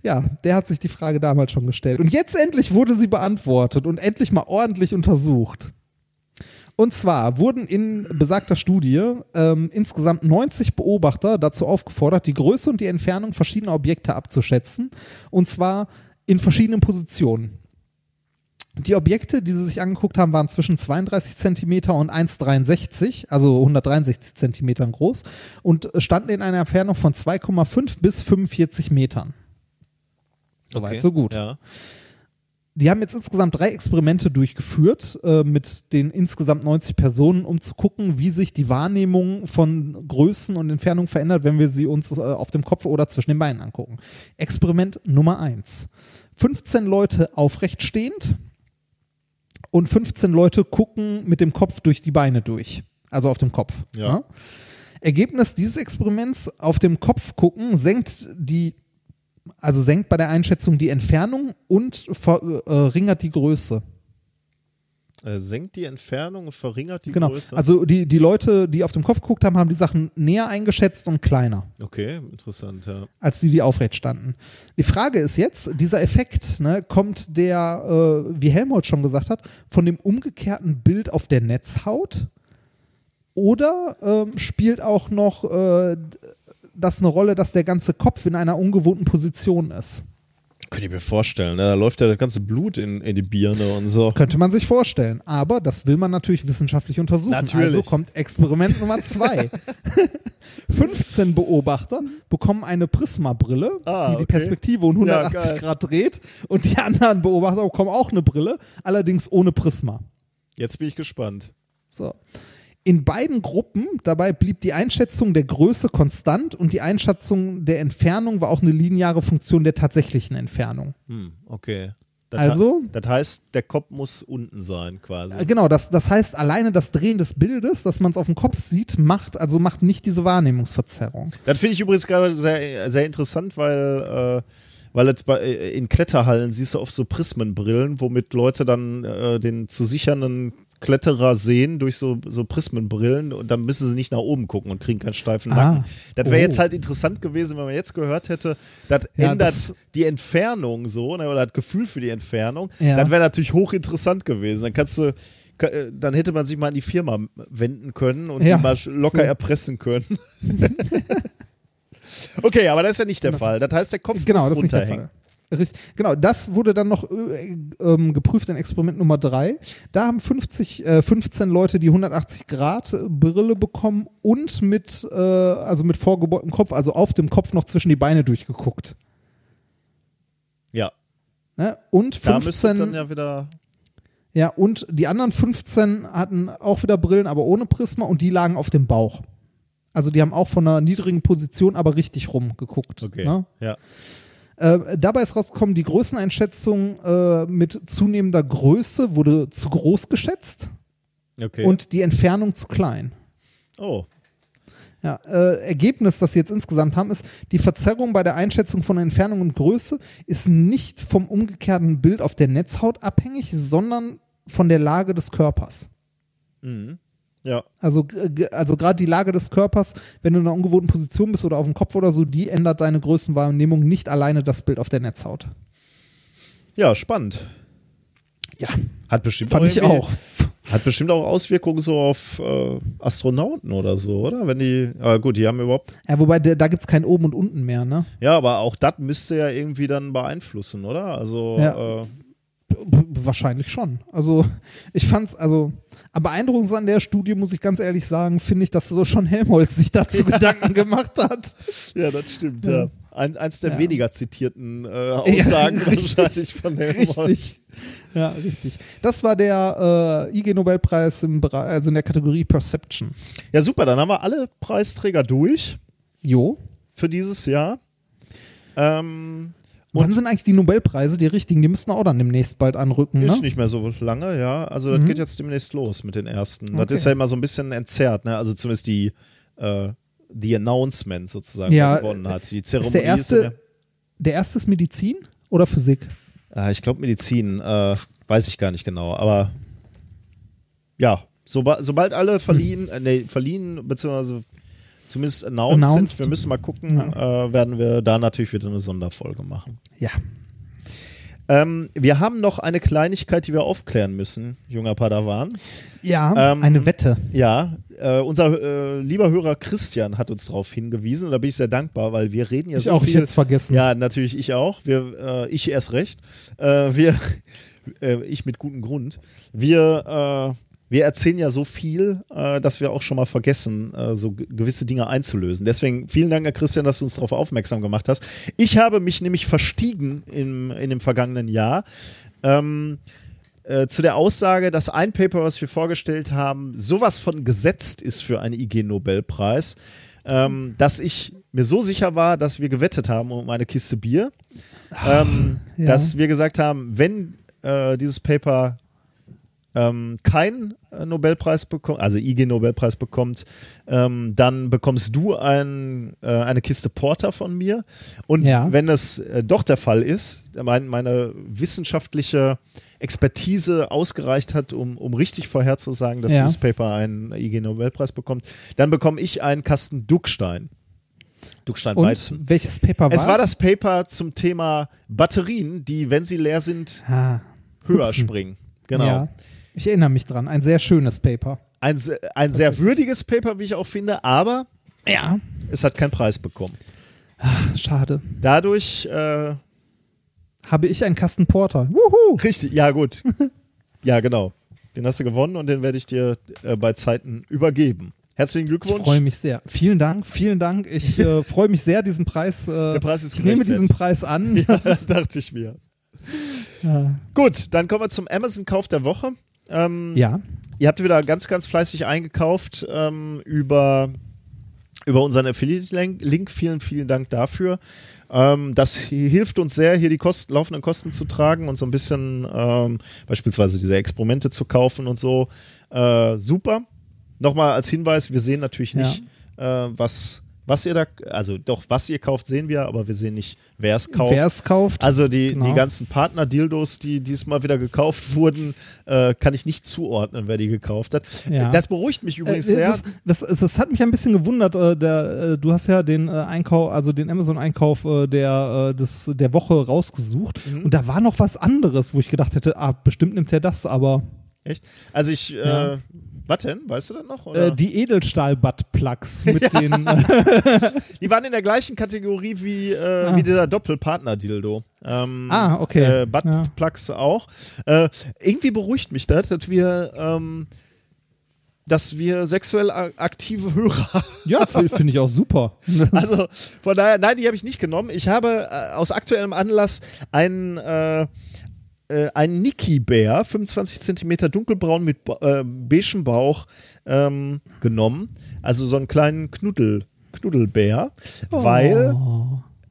Ja, der hat sich die Frage damals schon gestellt. Und jetzt endlich wurde sie beantwortet und endlich mal ordentlich untersucht. Und zwar wurden in besagter Studie ähm, insgesamt 90 Beobachter dazu aufgefordert, die Größe und die Entfernung verschiedener Objekte abzuschätzen. Und zwar in verschiedenen Positionen. Die Objekte, die sie sich angeguckt haben, waren zwischen 32 Zentimeter und 1,63, also 163 Zentimetern groß und standen in einer Entfernung von 2,5 bis 45 Metern. Soweit, Okay. so gut. Ja. Die haben jetzt insgesamt drei Experimente durchgeführt äh, mit den insgesamt 90 Personen, um zu gucken, wie sich die Wahrnehmung von Größen und Entfernungen verändert, wenn wir sie uns äh, auf dem Kopf oder zwischen den Beinen angucken. Experiment Nummer eins: 15 Leute aufrecht stehend und 15 Leute gucken mit dem Kopf durch die Beine durch. Also auf dem Kopf. Ja. ne? Ergebnis dieses Experiments auf dem Kopf gucken senkt die also senkt bei der Einschätzung die Entfernung und verringert die Größe. Äh, senkt die Entfernung und verringert die genau. Größe. Also die, die Leute, die auf dem Kopf geguckt haben, haben die Sachen näher eingeschätzt und kleiner, okay, interessant, ja. als die, die aufrecht standen. Die Frage ist jetzt, dieser Effekt, ne, kommt der, äh, wie Helmholtz schon gesagt hat, von dem umgekehrten Bild auf der Netzhaut oder ähm, spielt auch noch äh, das eine Rolle, dass der ganze Kopf in einer ungewohnten Position ist? Könnte ich mir vorstellen, ne? da läuft ja das ganze Blut in, in die Birne und so. Könnte man sich vorstellen. Aber das will man natürlich wissenschaftlich untersuchen. Natürlich. Also kommt Experiment Nummer zwei. 15 Beobachter bekommen eine Prisma-Brille, Ah, die die okay. Perspektive um Ja, 180 geil. Grad dreht. Und die anderen Beobachter bekommen auch eine Brille, allerdings ohne Prisma. Jetzt bin ich gespannt. So. In beiden Gruppen dabei blieb die Einschätzung der Größe konstant und die Einschätzung der Entfernung war auch eine lineare Funktion der tatsächlichen Entfernung. Hm, okay. Das Also? Das heißt, der Kopf muss unten sein, quasi. Äh, Genau, das, das heißt, alleine das Drehen des Bildes, dass man es auf dem Kopf sieht, macht, also macht nicht diese Wahrnehmungsverzerrung. Das finde ich übrigens gerade sehr, sehr interessant, weil, äh, weil jetzt bei, äh, in Kletterhallen siehst du oft so Prismenbrillen, womit Leute dann äh, den zu sichernden Kletterer sehen durch so, so Prismenbrillen und dann müssen sie nicht nach oben gucken und kriegen keinen steifen Ah. Nacken. Das wäre Oh. jetzt halt interessant gewesen, wenn man jetzt gehört hätte, das Ja, ändert das- die Entfernung so, ne, oder das Gefühl für die Entfernung. Ja. Das wäre natürlich hochinteressant gewesen. Dann kannst du äh, dann hätte man sich mal an die Firma wenden können und Ja, die mal locker so. erpressen können. okay, aber das ist ja nicht der Das- Fall. Das heißt, der Kopf Genau, muss runterhängen. Richtig. Genau, das wurde dann noch äh, ähm, geprüft in Experiment Nummer 3. Da haben 50, äh, 15 Leute die 180 Grad Brille bekommen und mit, äh, also mit vorgebeugtem Kopf, also auf dem Kopf noch zwischen die Beine durchgeguckt. Ja, Ne? Und da müsste es 15, dann ja wieder. Ja, und die anderen 15 hatten auch wieder Brillen, aber ohne Prisma und die lagen auf dem Bauch. Also die haben auch von einer niedrigen Position aber richtig rumgeguckt. Okay. Ne? Ja. Äh, dabei ist rausgekommen, die Größeneinschätzung äh, mit zunehmender Größe wurde zu groß geschätzt Okay. und die Entfernung zu klein. oh. Ja, äh, Ergebnis, das sie jetzt insgesamt haben, ist, die Verzerrung bei der Einschätzung von Entfernung und Größe ist nicht vom umgekehrten Bild auf der Netzhaut abhängig, sondern von der Lage des Körpers. Mhm. Ja. Also, also gerade die Lage des Körpers, wenn du in einer ungewohnten Position bist oder auf dem Kopf oder so, die ändert deine Größenwahrnehmung, nicht alleine das Bild auf der Netzhaut. Ja, spannend. Ja, Hat bestimmt fand auch ich auch. Hat bestimmt auch Auswirkungen so auf äh, Astronauten oder so, oder? Wenn die, aber gut, die haben überhaupt, Ja, wobei da gibt es kein Oben und Unten mehr, ne? ja, aber auch das müsste ja irgendwie dann beeinflussen, oder? Also, Ja. äh, Wahrscheinlich schon. Also ich fand's, also am beeindruckendsten an der Studie, muss ich ganz ehrlich sagen, finde ich, dass so schon Helmholtz sich dazu Gedanken gemacht hat. ja, das stimmt, Ja. ja. Ein, eins der Ja. weniger zitierten äh, Aussagen richtig. wahrscheinlich von Helmholtz. Richtig. Ja, richtig. Das war der äh, IG-Nobelpreis im Bereich, also in der Kategorie Perception. Ja, super, dann haben wir alle Preisträger durch Jo. für dieses Jahr. Ähm, Wann sind eigentlich die Nobelpreise, die richtigen? Die müssten auch dann demnächst bald anrücken, Ist ne? nicht mehr so lange, ja. Also das Mhm. geht jetzt demnächst los mit den ersten. Okay. Das ist ja immer so ein bisschen entzerrt, ne? Also zumindest die, äh, die Announcement sozusagen, Ja, gewonnen hat. Die Zeremonie Ist der erste, in der erste ist Medizin oder Physik? äh, ich glaube Medizin, äh, weiß ich gar nicht genau, aber ja, soba sobald alle verliehen, äh, nee, verliehen, beziehungsweise zumindest announced, Announced. sind, wir müssen mal gucken, äh, werden wir da natürlich wieder eine Sonderfolge machen. Ja. Ähm, wir haben noch eine Kleinigkeit, die wir aufklären müssen, junger Padawan. Ja, Ähm, eine Wette. Ja, äh, unser äh, lieber Hörer Christian hat uns darauf hingewiesen und da bin ich sehr dankbar, weil wir reden ja Ich so auch, viel. ich es vergessen. Ja, natürlich ich auch. Wir, äh, ich erst recht. Äh, wir, äh, ich mit gutem Grund. Wir, äh, wir erzählen ja so viel, äh, dass wir auch schon mal vergessen, äh, so ge- gewisse Dinge einzulösen. Deswegen vielen Dank, Herr Christian, dass du uns darauf aufmerksam gemacht hast. Ich habe mich nämlich verstiegen im, in dem vergangenen Jahr. Ähm, äh, zu der Aussage, dass ein Paper, was wir vorgestellt haben, sowas von gesetzt ist für einen IG-Nobelpreis, ähm, dass ich mir so sicher war, dass wir gewettet haben um eine Kiste Bier, ähm, Ja. dass wir gesagt haben, wenn äh, dieses Paper ähm, keinen äh, Nobelpreis bekommt, also IG-Nobelpreis bekommt, ähm, dann bekommst du ein, äh, eine Kiste Porter von mir. Und Ja. wenn es äh, doch der Fall ist, mein, meine wissenschaftliche Expertise ausgereicht hat, um, um richtig vorherzusagen, dass Ja. dieses Paper einen IG-Nobelpreis bekommt, dann bekomme ich einen Kasten Duckstein. Duckstein Weizen. Und welches Paper war Es war das Paper zum Thema Batterien, die, wenn sie leer sind, Ah, höher springen. Genau. Ja. Ich erinnere mich dran. Ein sehr schönes Paper. Ein, ein sehr würdiges Paper, wie ich auch finde, aber Ja. es hat keinen Preis bekommen. Schade. Dadurch, äh, Habe ich einen Kasten Porter. Wuhu! richtig, ja gut. ja, genau. Den hast du gewonnen und den werde ich dir äh, bei Zeiten übergeben. Herzlichen Ich Glückwunsch. freue mich sehr. Vielen Dank, vielen Dank. Ich äh, freue mich sehr, diesen Preis. Äh, Der Preis ist ich nehme diesen Preis an. Ja, das dachte ich mir. Gut, dann kommen wir zum Amazon-Kauf der Woche. Ähm, Ja. Ihr habt wieder ganz, ganz fleißig eingekauft ähm, über, über unseren Affiliate-Link. Vielen, vielen Dank dafür. Ähm, das hilft uns sehr, hier die Kosten, laufenden Kosten zu tragen und so ein bisschen ähm, beispielsweise diese Experimente zu kaufen und so. Äh, super. Nochmal als Hinweis, wir sehen natürlich nicht, äh, was, was ihr da, also doch, was ihr kauft, sehen wir, aber wir sehen nicht, wer es kauft. Wer es kauft. Also die, Genau. die ganzen Partner-Dildos, die diesmal wieder gekauft wurden, äh, kann ich nicht zuordnen, wer die gekauft hat. Ja. Das beruhigt mich übrigens Äh, sehr. Das, das, das, hat mich ein bisschen gewundert. Äh, der, äh, du hast ja den äh, Einkauf, also den Amazon-Einkauf äh, der, äh, des, der Woche rausgesucht. Mhm. Und da war noch was anderes, wo ich gedacht hätte, ah, bestimmt nimmt er das, aber Echt? Also ich, Ja. Was denn? Weißt du das noch? Äh, die Edelstahl-Buttplugs mit den. Äh, die waren in der gleichen Kategorie wie, äh, wie dieser Doppelpartner-Dildo. Ähm, Ah, okay. Äh, Buttplugs auch. Äh, irgendwie beruhigt mich das, dass wir, ähm, dass wir sexuell aktive Hörer ja, finde ich auch super. Also von daher, nein, die habe ich nicht genommen. Ich habe äh, aus aktuellem Anlass einen, äh, äh, einen Niki-Bär, 25 Zentimeter dunkelbraun mit äh, beigem Bauch, ähm, genommen. Also so einen kleinen Knuddel, Knuddelbär, weil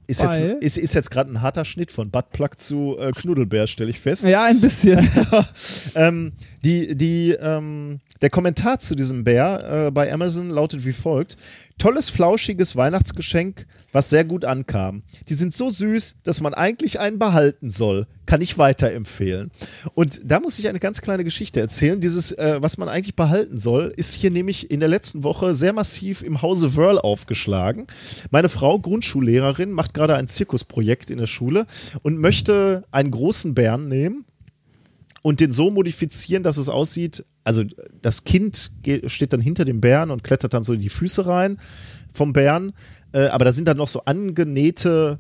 ist jetzt, ist, ist jetzt gerade ein harter Schnitt von Buttplug zu äh, Knuddelbär, stelle ich fest. ja, ein bisschen. ähm, die, die, ähm, der Kommentar zu diesem Bär äh, bei Amazon lautet wie folgt: Tolles, flauschiges Weihnachtsgeschenk, was sehr gut ankam. Die sind so süß, dass man eigentlich einen behalten soll. Kann ich weiterempfehlen. Und da muss ich eine ganz kleine Geschichte erzählen. Dieses, äh, was man eigentlich behalten soll, ist hier nämlich in der letzten Woche sehr massiv im Hause Wörl aufgeschlagen. Meine Frau, Grundschullehrerin, macht gerade ein Zirkusprojekt in der Schule und möchte einen großen Bären nehmen und den so modifizieren, dass es aussieht, also das Kind steht dann hinter dem Bären und klettert dann so in die Füße rein vom Bären, äh, aber da sind dann noch so angenähte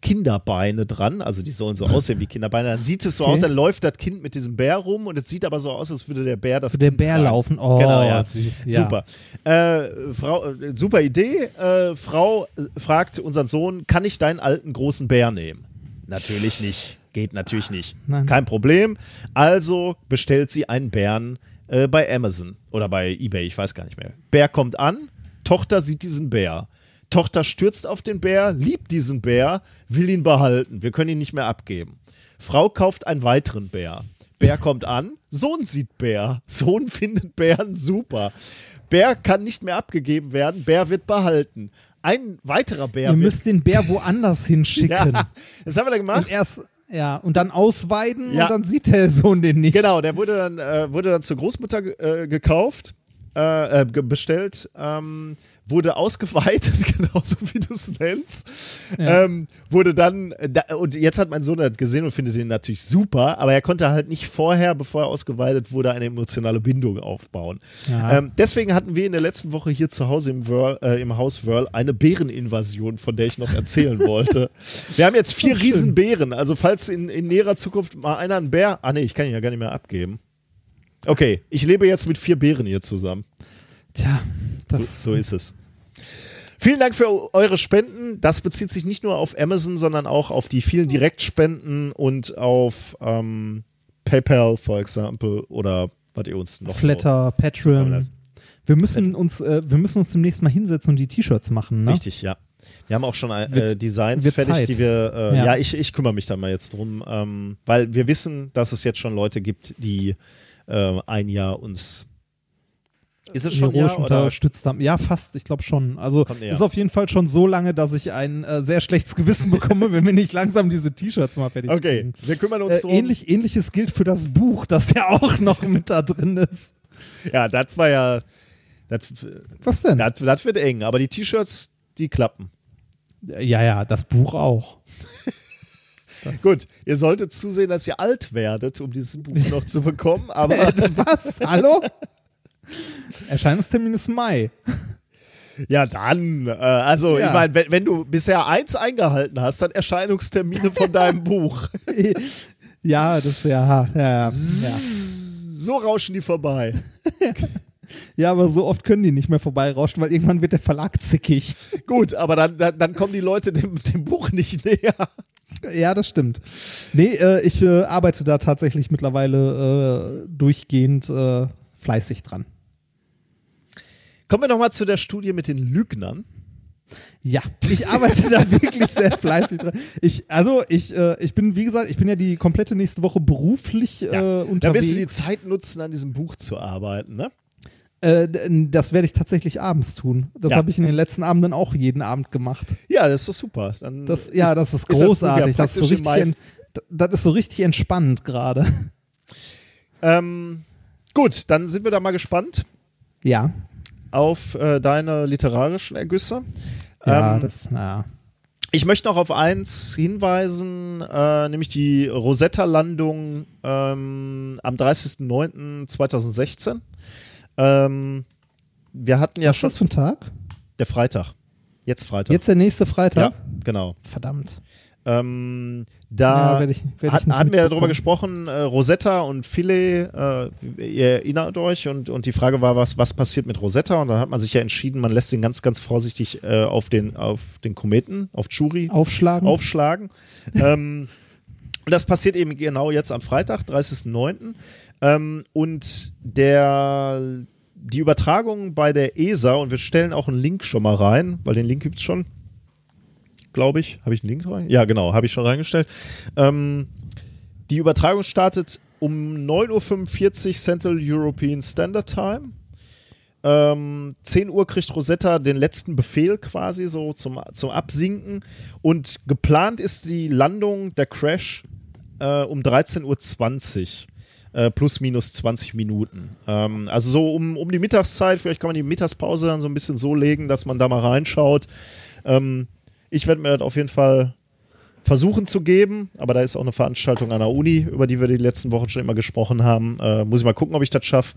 Kinderbeine dran, also die sollen so aussehen wie Kinderbeine. Dann sieht es so Okay. aus, dann läuft das Kind mit diesem Bär rum und es sieht aber so aus, als würde der Bär das Der Kind Bär tragen. laufen. Oh, genau, ja. süß. Ja. Super. Äh, Frau, äh, super Idee. Äh, Frau äh, fragt unseren Sohn, kann ich deinen alten großen Bär nehmen? Natürlich nicht. Geht natürlich nicht. Nein. Kein Problem. Also bestellt sie einen Bären äh, bei Amazon oder bei eBay, ich weiß gar nicht mehr. Bär kommt an, Tochter sieht diesen Bär. Tochter stürzt auf den Bär, liebt diesen Bär, will ihn behalten. Wir können ihn nicht mehr abgeben. Frau kauft einen weiteren Bär. Bär kommt an, Sohn sieht Bär. Sohn findet Bären super. Bär kann nicht mehr abgegeben werden, Bär wird behalten. Ein weiterer Bär Ihr müsst den Bär woanders hinschicken. ja, das haben wir da gemacht. Und erst, Ja, und dann ausweiden Ja. und dann sieht der Sohn den nicht. Genau, der wurde dann, äh, wurde dann zur Großmutter äh, gekauft, äh, äh, bestellt, ähm, wurde ausgeweitet, genauso wie du es nennst. Ja. Ähm, wurde dann, da, und jetzt hat mein Sohn das gesehen und findet ihn natürlich super, aber er konnte halt nicht vorher, bevor er ausgeweitet wurde, eine emotionale Bindung aufbauen. Ja. Ähm, deswegen hatten wir in der letzten Woche hier zu Hause im, Wörl, äh, im Haus Wörl eine Bäreninvasion, von der ich noch erzählen wollte. Wir haben jetzt vier. Riesenbären, also falls in, in näherer Zukunft mal einer einen Bär, ah nee, ich kann ihn ja gar nicht mehr abgeben. Okay, ich lebe jetzt mit vier Bären hier zusammen. Tja, So, das, so ist es. Vielen Dank für eure Spenden. Das bezieht sich nicht nur auf Amazon, sondern auch auf die vielen Direktspenden und auf ähm, PayPal, for example, oder was ihr uns noch Flatter, zukommen Patreon. Wir müssen uns, äh, wir müssen uns demnächst mal hinsetzen und die T-Shirts machen, so. ne? Richtig, ja. Wir haben auch schon äh, Wird- Designs wird fertig, Zeit. die wir, äh, ja, Ja. ich, ich kümmere mich da mal jetzt drum, ähm, weil wir wissen, dass es jetzt schon Leute gibt, die äh, ein Jahr uns. Ist es schon heroisch Jahr oder? unterstützt haben. Ja, fast, ich glaube schon. Also ist auf jeden Fall schon so lange, dass ich ein äh, sehr schlechtes Gewissen bekomme, wenn wir nicht langsam diese T-Shirts mal fertig Okay, kriegen. wir kümmern uns Äh, drum. ähnlich, ähnliches gilt für das Buch, das ja auch noch mit da drin ist. Ja, das war ja. Das, Was denn? das, das wird eng, aber die T-Shirts, die klappen. Ja, ja, das Buch auch. Das- Gut, ihr solltet zusehen, dass ihr alt werdet, um dieses Buch noch zu bekommen, aber Was? Hallo? Erscheinungstermin ist Mai. ja, dann. Äh, also, Ja. ich meine, wenn, wenn du bisher eins eingehalten hast, dann Erscheinungstermine von deinem Buch. Ja, das ist ja, ja, ja. ja. So rauschen die vorbei. Ja, aber so oft können die nicht mehr vorbeirauschen, weil irgendwann wird der Verlag zickig. Gut, aber dann, dann, dann kommen die Leute dem, dem Buch nicht näher. Ja, das stimmt. Nee, äh, ich äh, arbeite da tatsächlich mittlerweile äh, durchgehend äh, fleißig dran. Kommen wir nochmal zu der Studie mit den Lügnern. Ja, ich arbeite da wirklich sehr fleißig dran. Ich, also ich, äh, ich bin, wie gesagt, ich bin ja die komplette nächste Woche beruflich äh, Da unterwegs. wirst du die Zeit nutzen, an diesem Buch zu arbeiten, ne? äh, das werde ich tatsächlich abends tun. Das Ja. habe ich in den letzten Abenden auch jeden Abend gemacht. Ja, das ist doch super. Dann Das, ja, das ist ist das ja großartig. das, ist so praktisch im richtig, Mai- en, das ist so richtig entspannend gerade. Ähm, gut, dann sind wir da mal gespannt Ja. Auf äh, deine literarischen Ergüsse. Ja, Ähm, das, naja. Ich möchte noch auf eins hinweisen, äh, nämlich die Rosetta-Landung ähm, am 30.09.2016. Ähm, wir hatten ja Was ist schon das für ein Tag? der Freitag. Jetzt Freitag. Jetzt der nächste Freitag? ja, genau. Verdammt. Ähm, da Ja, werd ich- werd hat, hatten wir darüber mitbekommen. gesprochen, äh, Rosetta und Filet, äh, ihr erinnert euch, und, und die Frage war, was, was passiert mit Rosetta? Und dann hat man sich ja entschieden, man lässt ihn ganz, ganz vorsichtig äh, auf, den, auf den Kometen, auf Churi, Aufschlagen. aufschlagen. ähm, und das passiert eben genau jetzt am Freitag, 30.09. Ähm, und der, die Übertragung bei der ESA, und wir stellen auch einen Link schon mal rein, weil den Link gibt es schon, glaube ich. Habe ich einen Link rein? Ja, genau, habe ich schon reingestellt. Ähm, die Übertragung startet um 9.45 Uhr Central European Standard Time. Ähm, 10 Uhr kriegt Rosetta den letzten Befehl quasi so zum, zum Absinken. Und geplant ist die Landung, der Crash, äh, um 13.20 Uhr. Äh, plus minus 20 Minuten. Ähm, also so um, um die Mittagszeit, vielleicht kann man die Mittagspause dann so ein bisschen so legen, dass man da mal reinschaut. Ähm, ich werde mir das auf jeden Fall versuchen zu geben, aber da ist auch eine Veranstaltung an der Uni, über die wir die letzten Wochen schon immer gesprochen haben. Äh, muss ich mal gucken, ob ich das schaffe.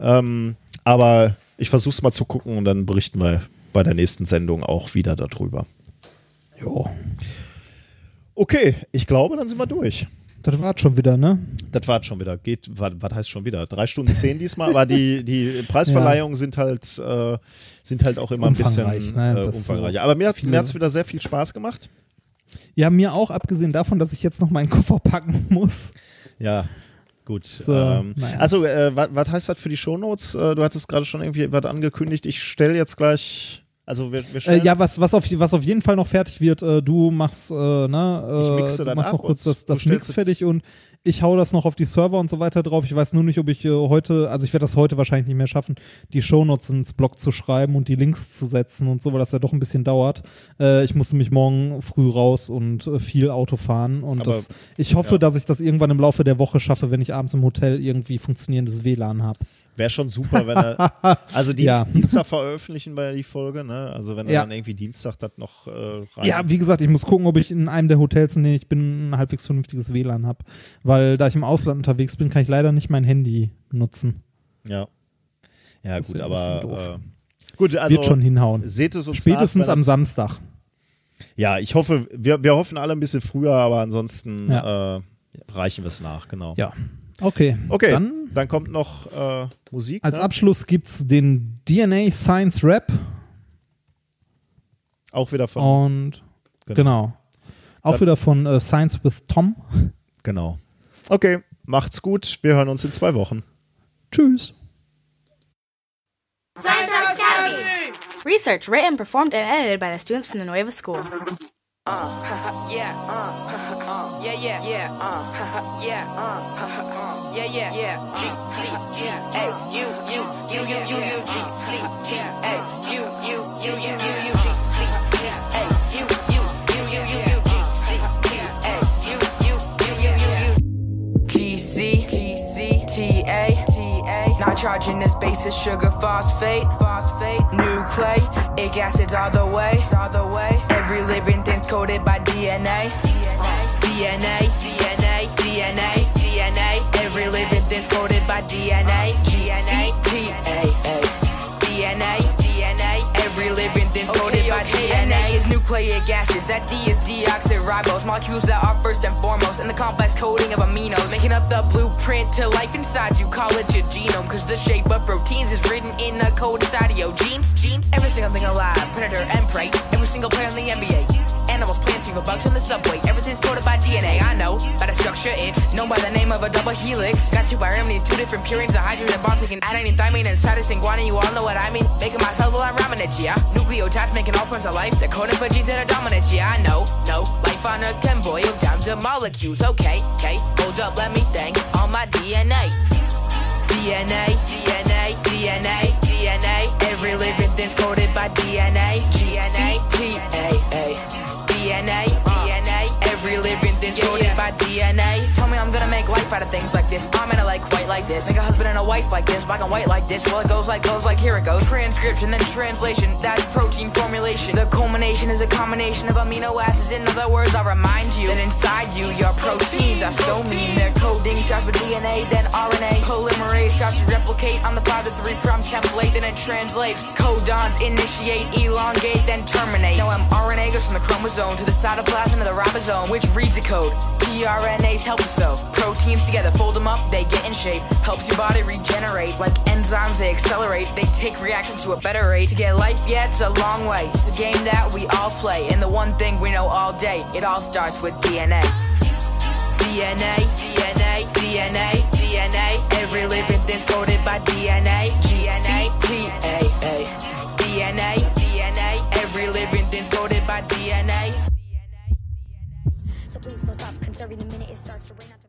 Ähm, aber ich versuche es mal zu gucken und dann berichten wir bei der nächsten Sendung auch wieder darüber. Jo. Okay, ich glaube, dann sind wir durch. Das war schon wieder, ne? Das war schon wieder. Geht, was, heißt schon wieder? Drei Stunden zehn diesmal, aber die, die Preisverleihungen sind halt sind halt, sind halt auch immer ein bisschen Umfangreich, ne? äh, umfangreicher. so aber mir hat es wieder sehr viel Spaß gemacht. Ja, mir auch, abgesehen davon, dass ich jetzt noch meinen Koffer packen muss. Ja, gut. So, ähm, naja. Also, äh, was heißt das für die Shownotes? Äh, du hattest gerade schon irgendwie was angekündigt. Ich stelle jetzt gleich, also wir, wir Äh, ja, was, was, auf, was auf jeden Fall noch fertig wird, äh, du machst, äh, ne, äh, Ich mixe du das machst noch kurz das, das Mix fertig und Ich hau das noch auf die Server und so weiter drauf. Ich weiß nur nicht, ob ich äh, heute, also ich werde das heute wahrscheinlich nicht mehr schaffen, die Shownotes ins Blog zu schreiben und die Links zu setzen und so, weil das ja doch ein bisschen dauert. Äh, ich muss nämlich morgen früh raus und äh, viel Auto fahren. Und Aber- das, ich hoffe, ja. dass ich das irgendwann im Laufe der Woche schaffe, wenn ich abends im Hotel irgendwie funktionierendes WLAN habe. Wäre schon super, wenn er. Also Dienst, Ja. Dienstag veröffentlichen wir die Folge, ne? Also wenn er Ja. dann irgendwie Dienstag das noch äh, rein. Ja, wie gesagt, ich muss gucken, ob ich in einem der Hotels, in denen ich bin, ein halbwegs vernünftiges WLAN habe. Weil da ich im Ausland unterwegs bin, kann ich leider nicht mein Handy nutzen. Ja. Ja, Das gut, aber äh, gut, also Wird schon hinhauen. seht es uns Spätestens nach, am Samstag. Ja, ich hoffe, wir, wir hoffen alle ein bisschen früher, aber ansonsten Ja. äh, reichen wir es nach, genau. Ja. Okay. Okay, Dann dann, kommt noch äh, Musik. als ne? Abschluss gibt's den DNA Science Rap Auch wieder von. und genau. Auch Dann- wieder von äh, Science with Tom. Genau. Okay, macht's gut. Wir hören uns in zwei Wochen. Tschüss. Science Academy! Research written, performed, and edited by the students from the Nueva School. Yeah, uh, uh, yeah, yeah, yeah, uh, yeah, uh, yeah, yeah, yeah. G C T A U U U U U U G C T A U U U U U U T A Nitrogenous basis sugar phosphate phosphate nucleic acids all the way all the way. Every living thing's coded by DNA DNA DNA DNA DNA every living thing's coded by DNA DNA DNA DNA nucleic acids that D is deoxyribose. Molecules that are first and foremost in the complex coding of aminos. Making up the blueprint to life inside you. Call it your genome cause the shape of proteins is written in a code inside of your genes. Gene? every single thing alive. Predator and prey. Every single player in the NBA Animals, plants, even bugs in the subway. Everything's coded by DNA. I know by the structure, it's known by the name of a double helix. Got two bioamines, two different purines of hydrogen bonds. Taking adenine, thymine, and cytosine, guanine. You all know what I mean. Making myself while I'm yeah. Nucleotides making all forms of life. They're coded for genes that are dominant, yeah. I know, no. Life on Earth can boil down to molecules. Okay, okay. Hold up, let me think. All my DNA. DNA, DNA, DNA, DNA. Every living thing's coded by DNA. DNA, out of things like this. I'm gonna like white like this. Make a husband and a wife like this. Black and white like this. Well, it goes like goes like here it goes. Transcription, then translation. That's protein formulation. The culmination is a combination of amino acids. In other words, I'll remind you that inside you, your proteins are so mean. Their coding starts with DNA, then RNA. Polymerase starts to replicate on the 5 to 3 prime template, then it translates. Codons initiate, elongate, then terminate. Now mRNA goes from the chromosome to the cytoplasm to the ribosome, which reads the code. tRNAs help us so. Proteins together, fold them up, they get in shape. Helps your body regenerate. Like enzymes, they accelerate. They take reactions to a better rate. To get life, yeah, it's a long way. It's a game that we all play. And the one thing we know all day, it all starts with DNA. DNA, DNA, DNA, DNA. Every living thing's coded by DNA. DNA, DNA, DNA, DNA. Every living thing's coded by DNA. So please don't stop conserving the minute it starts to rain.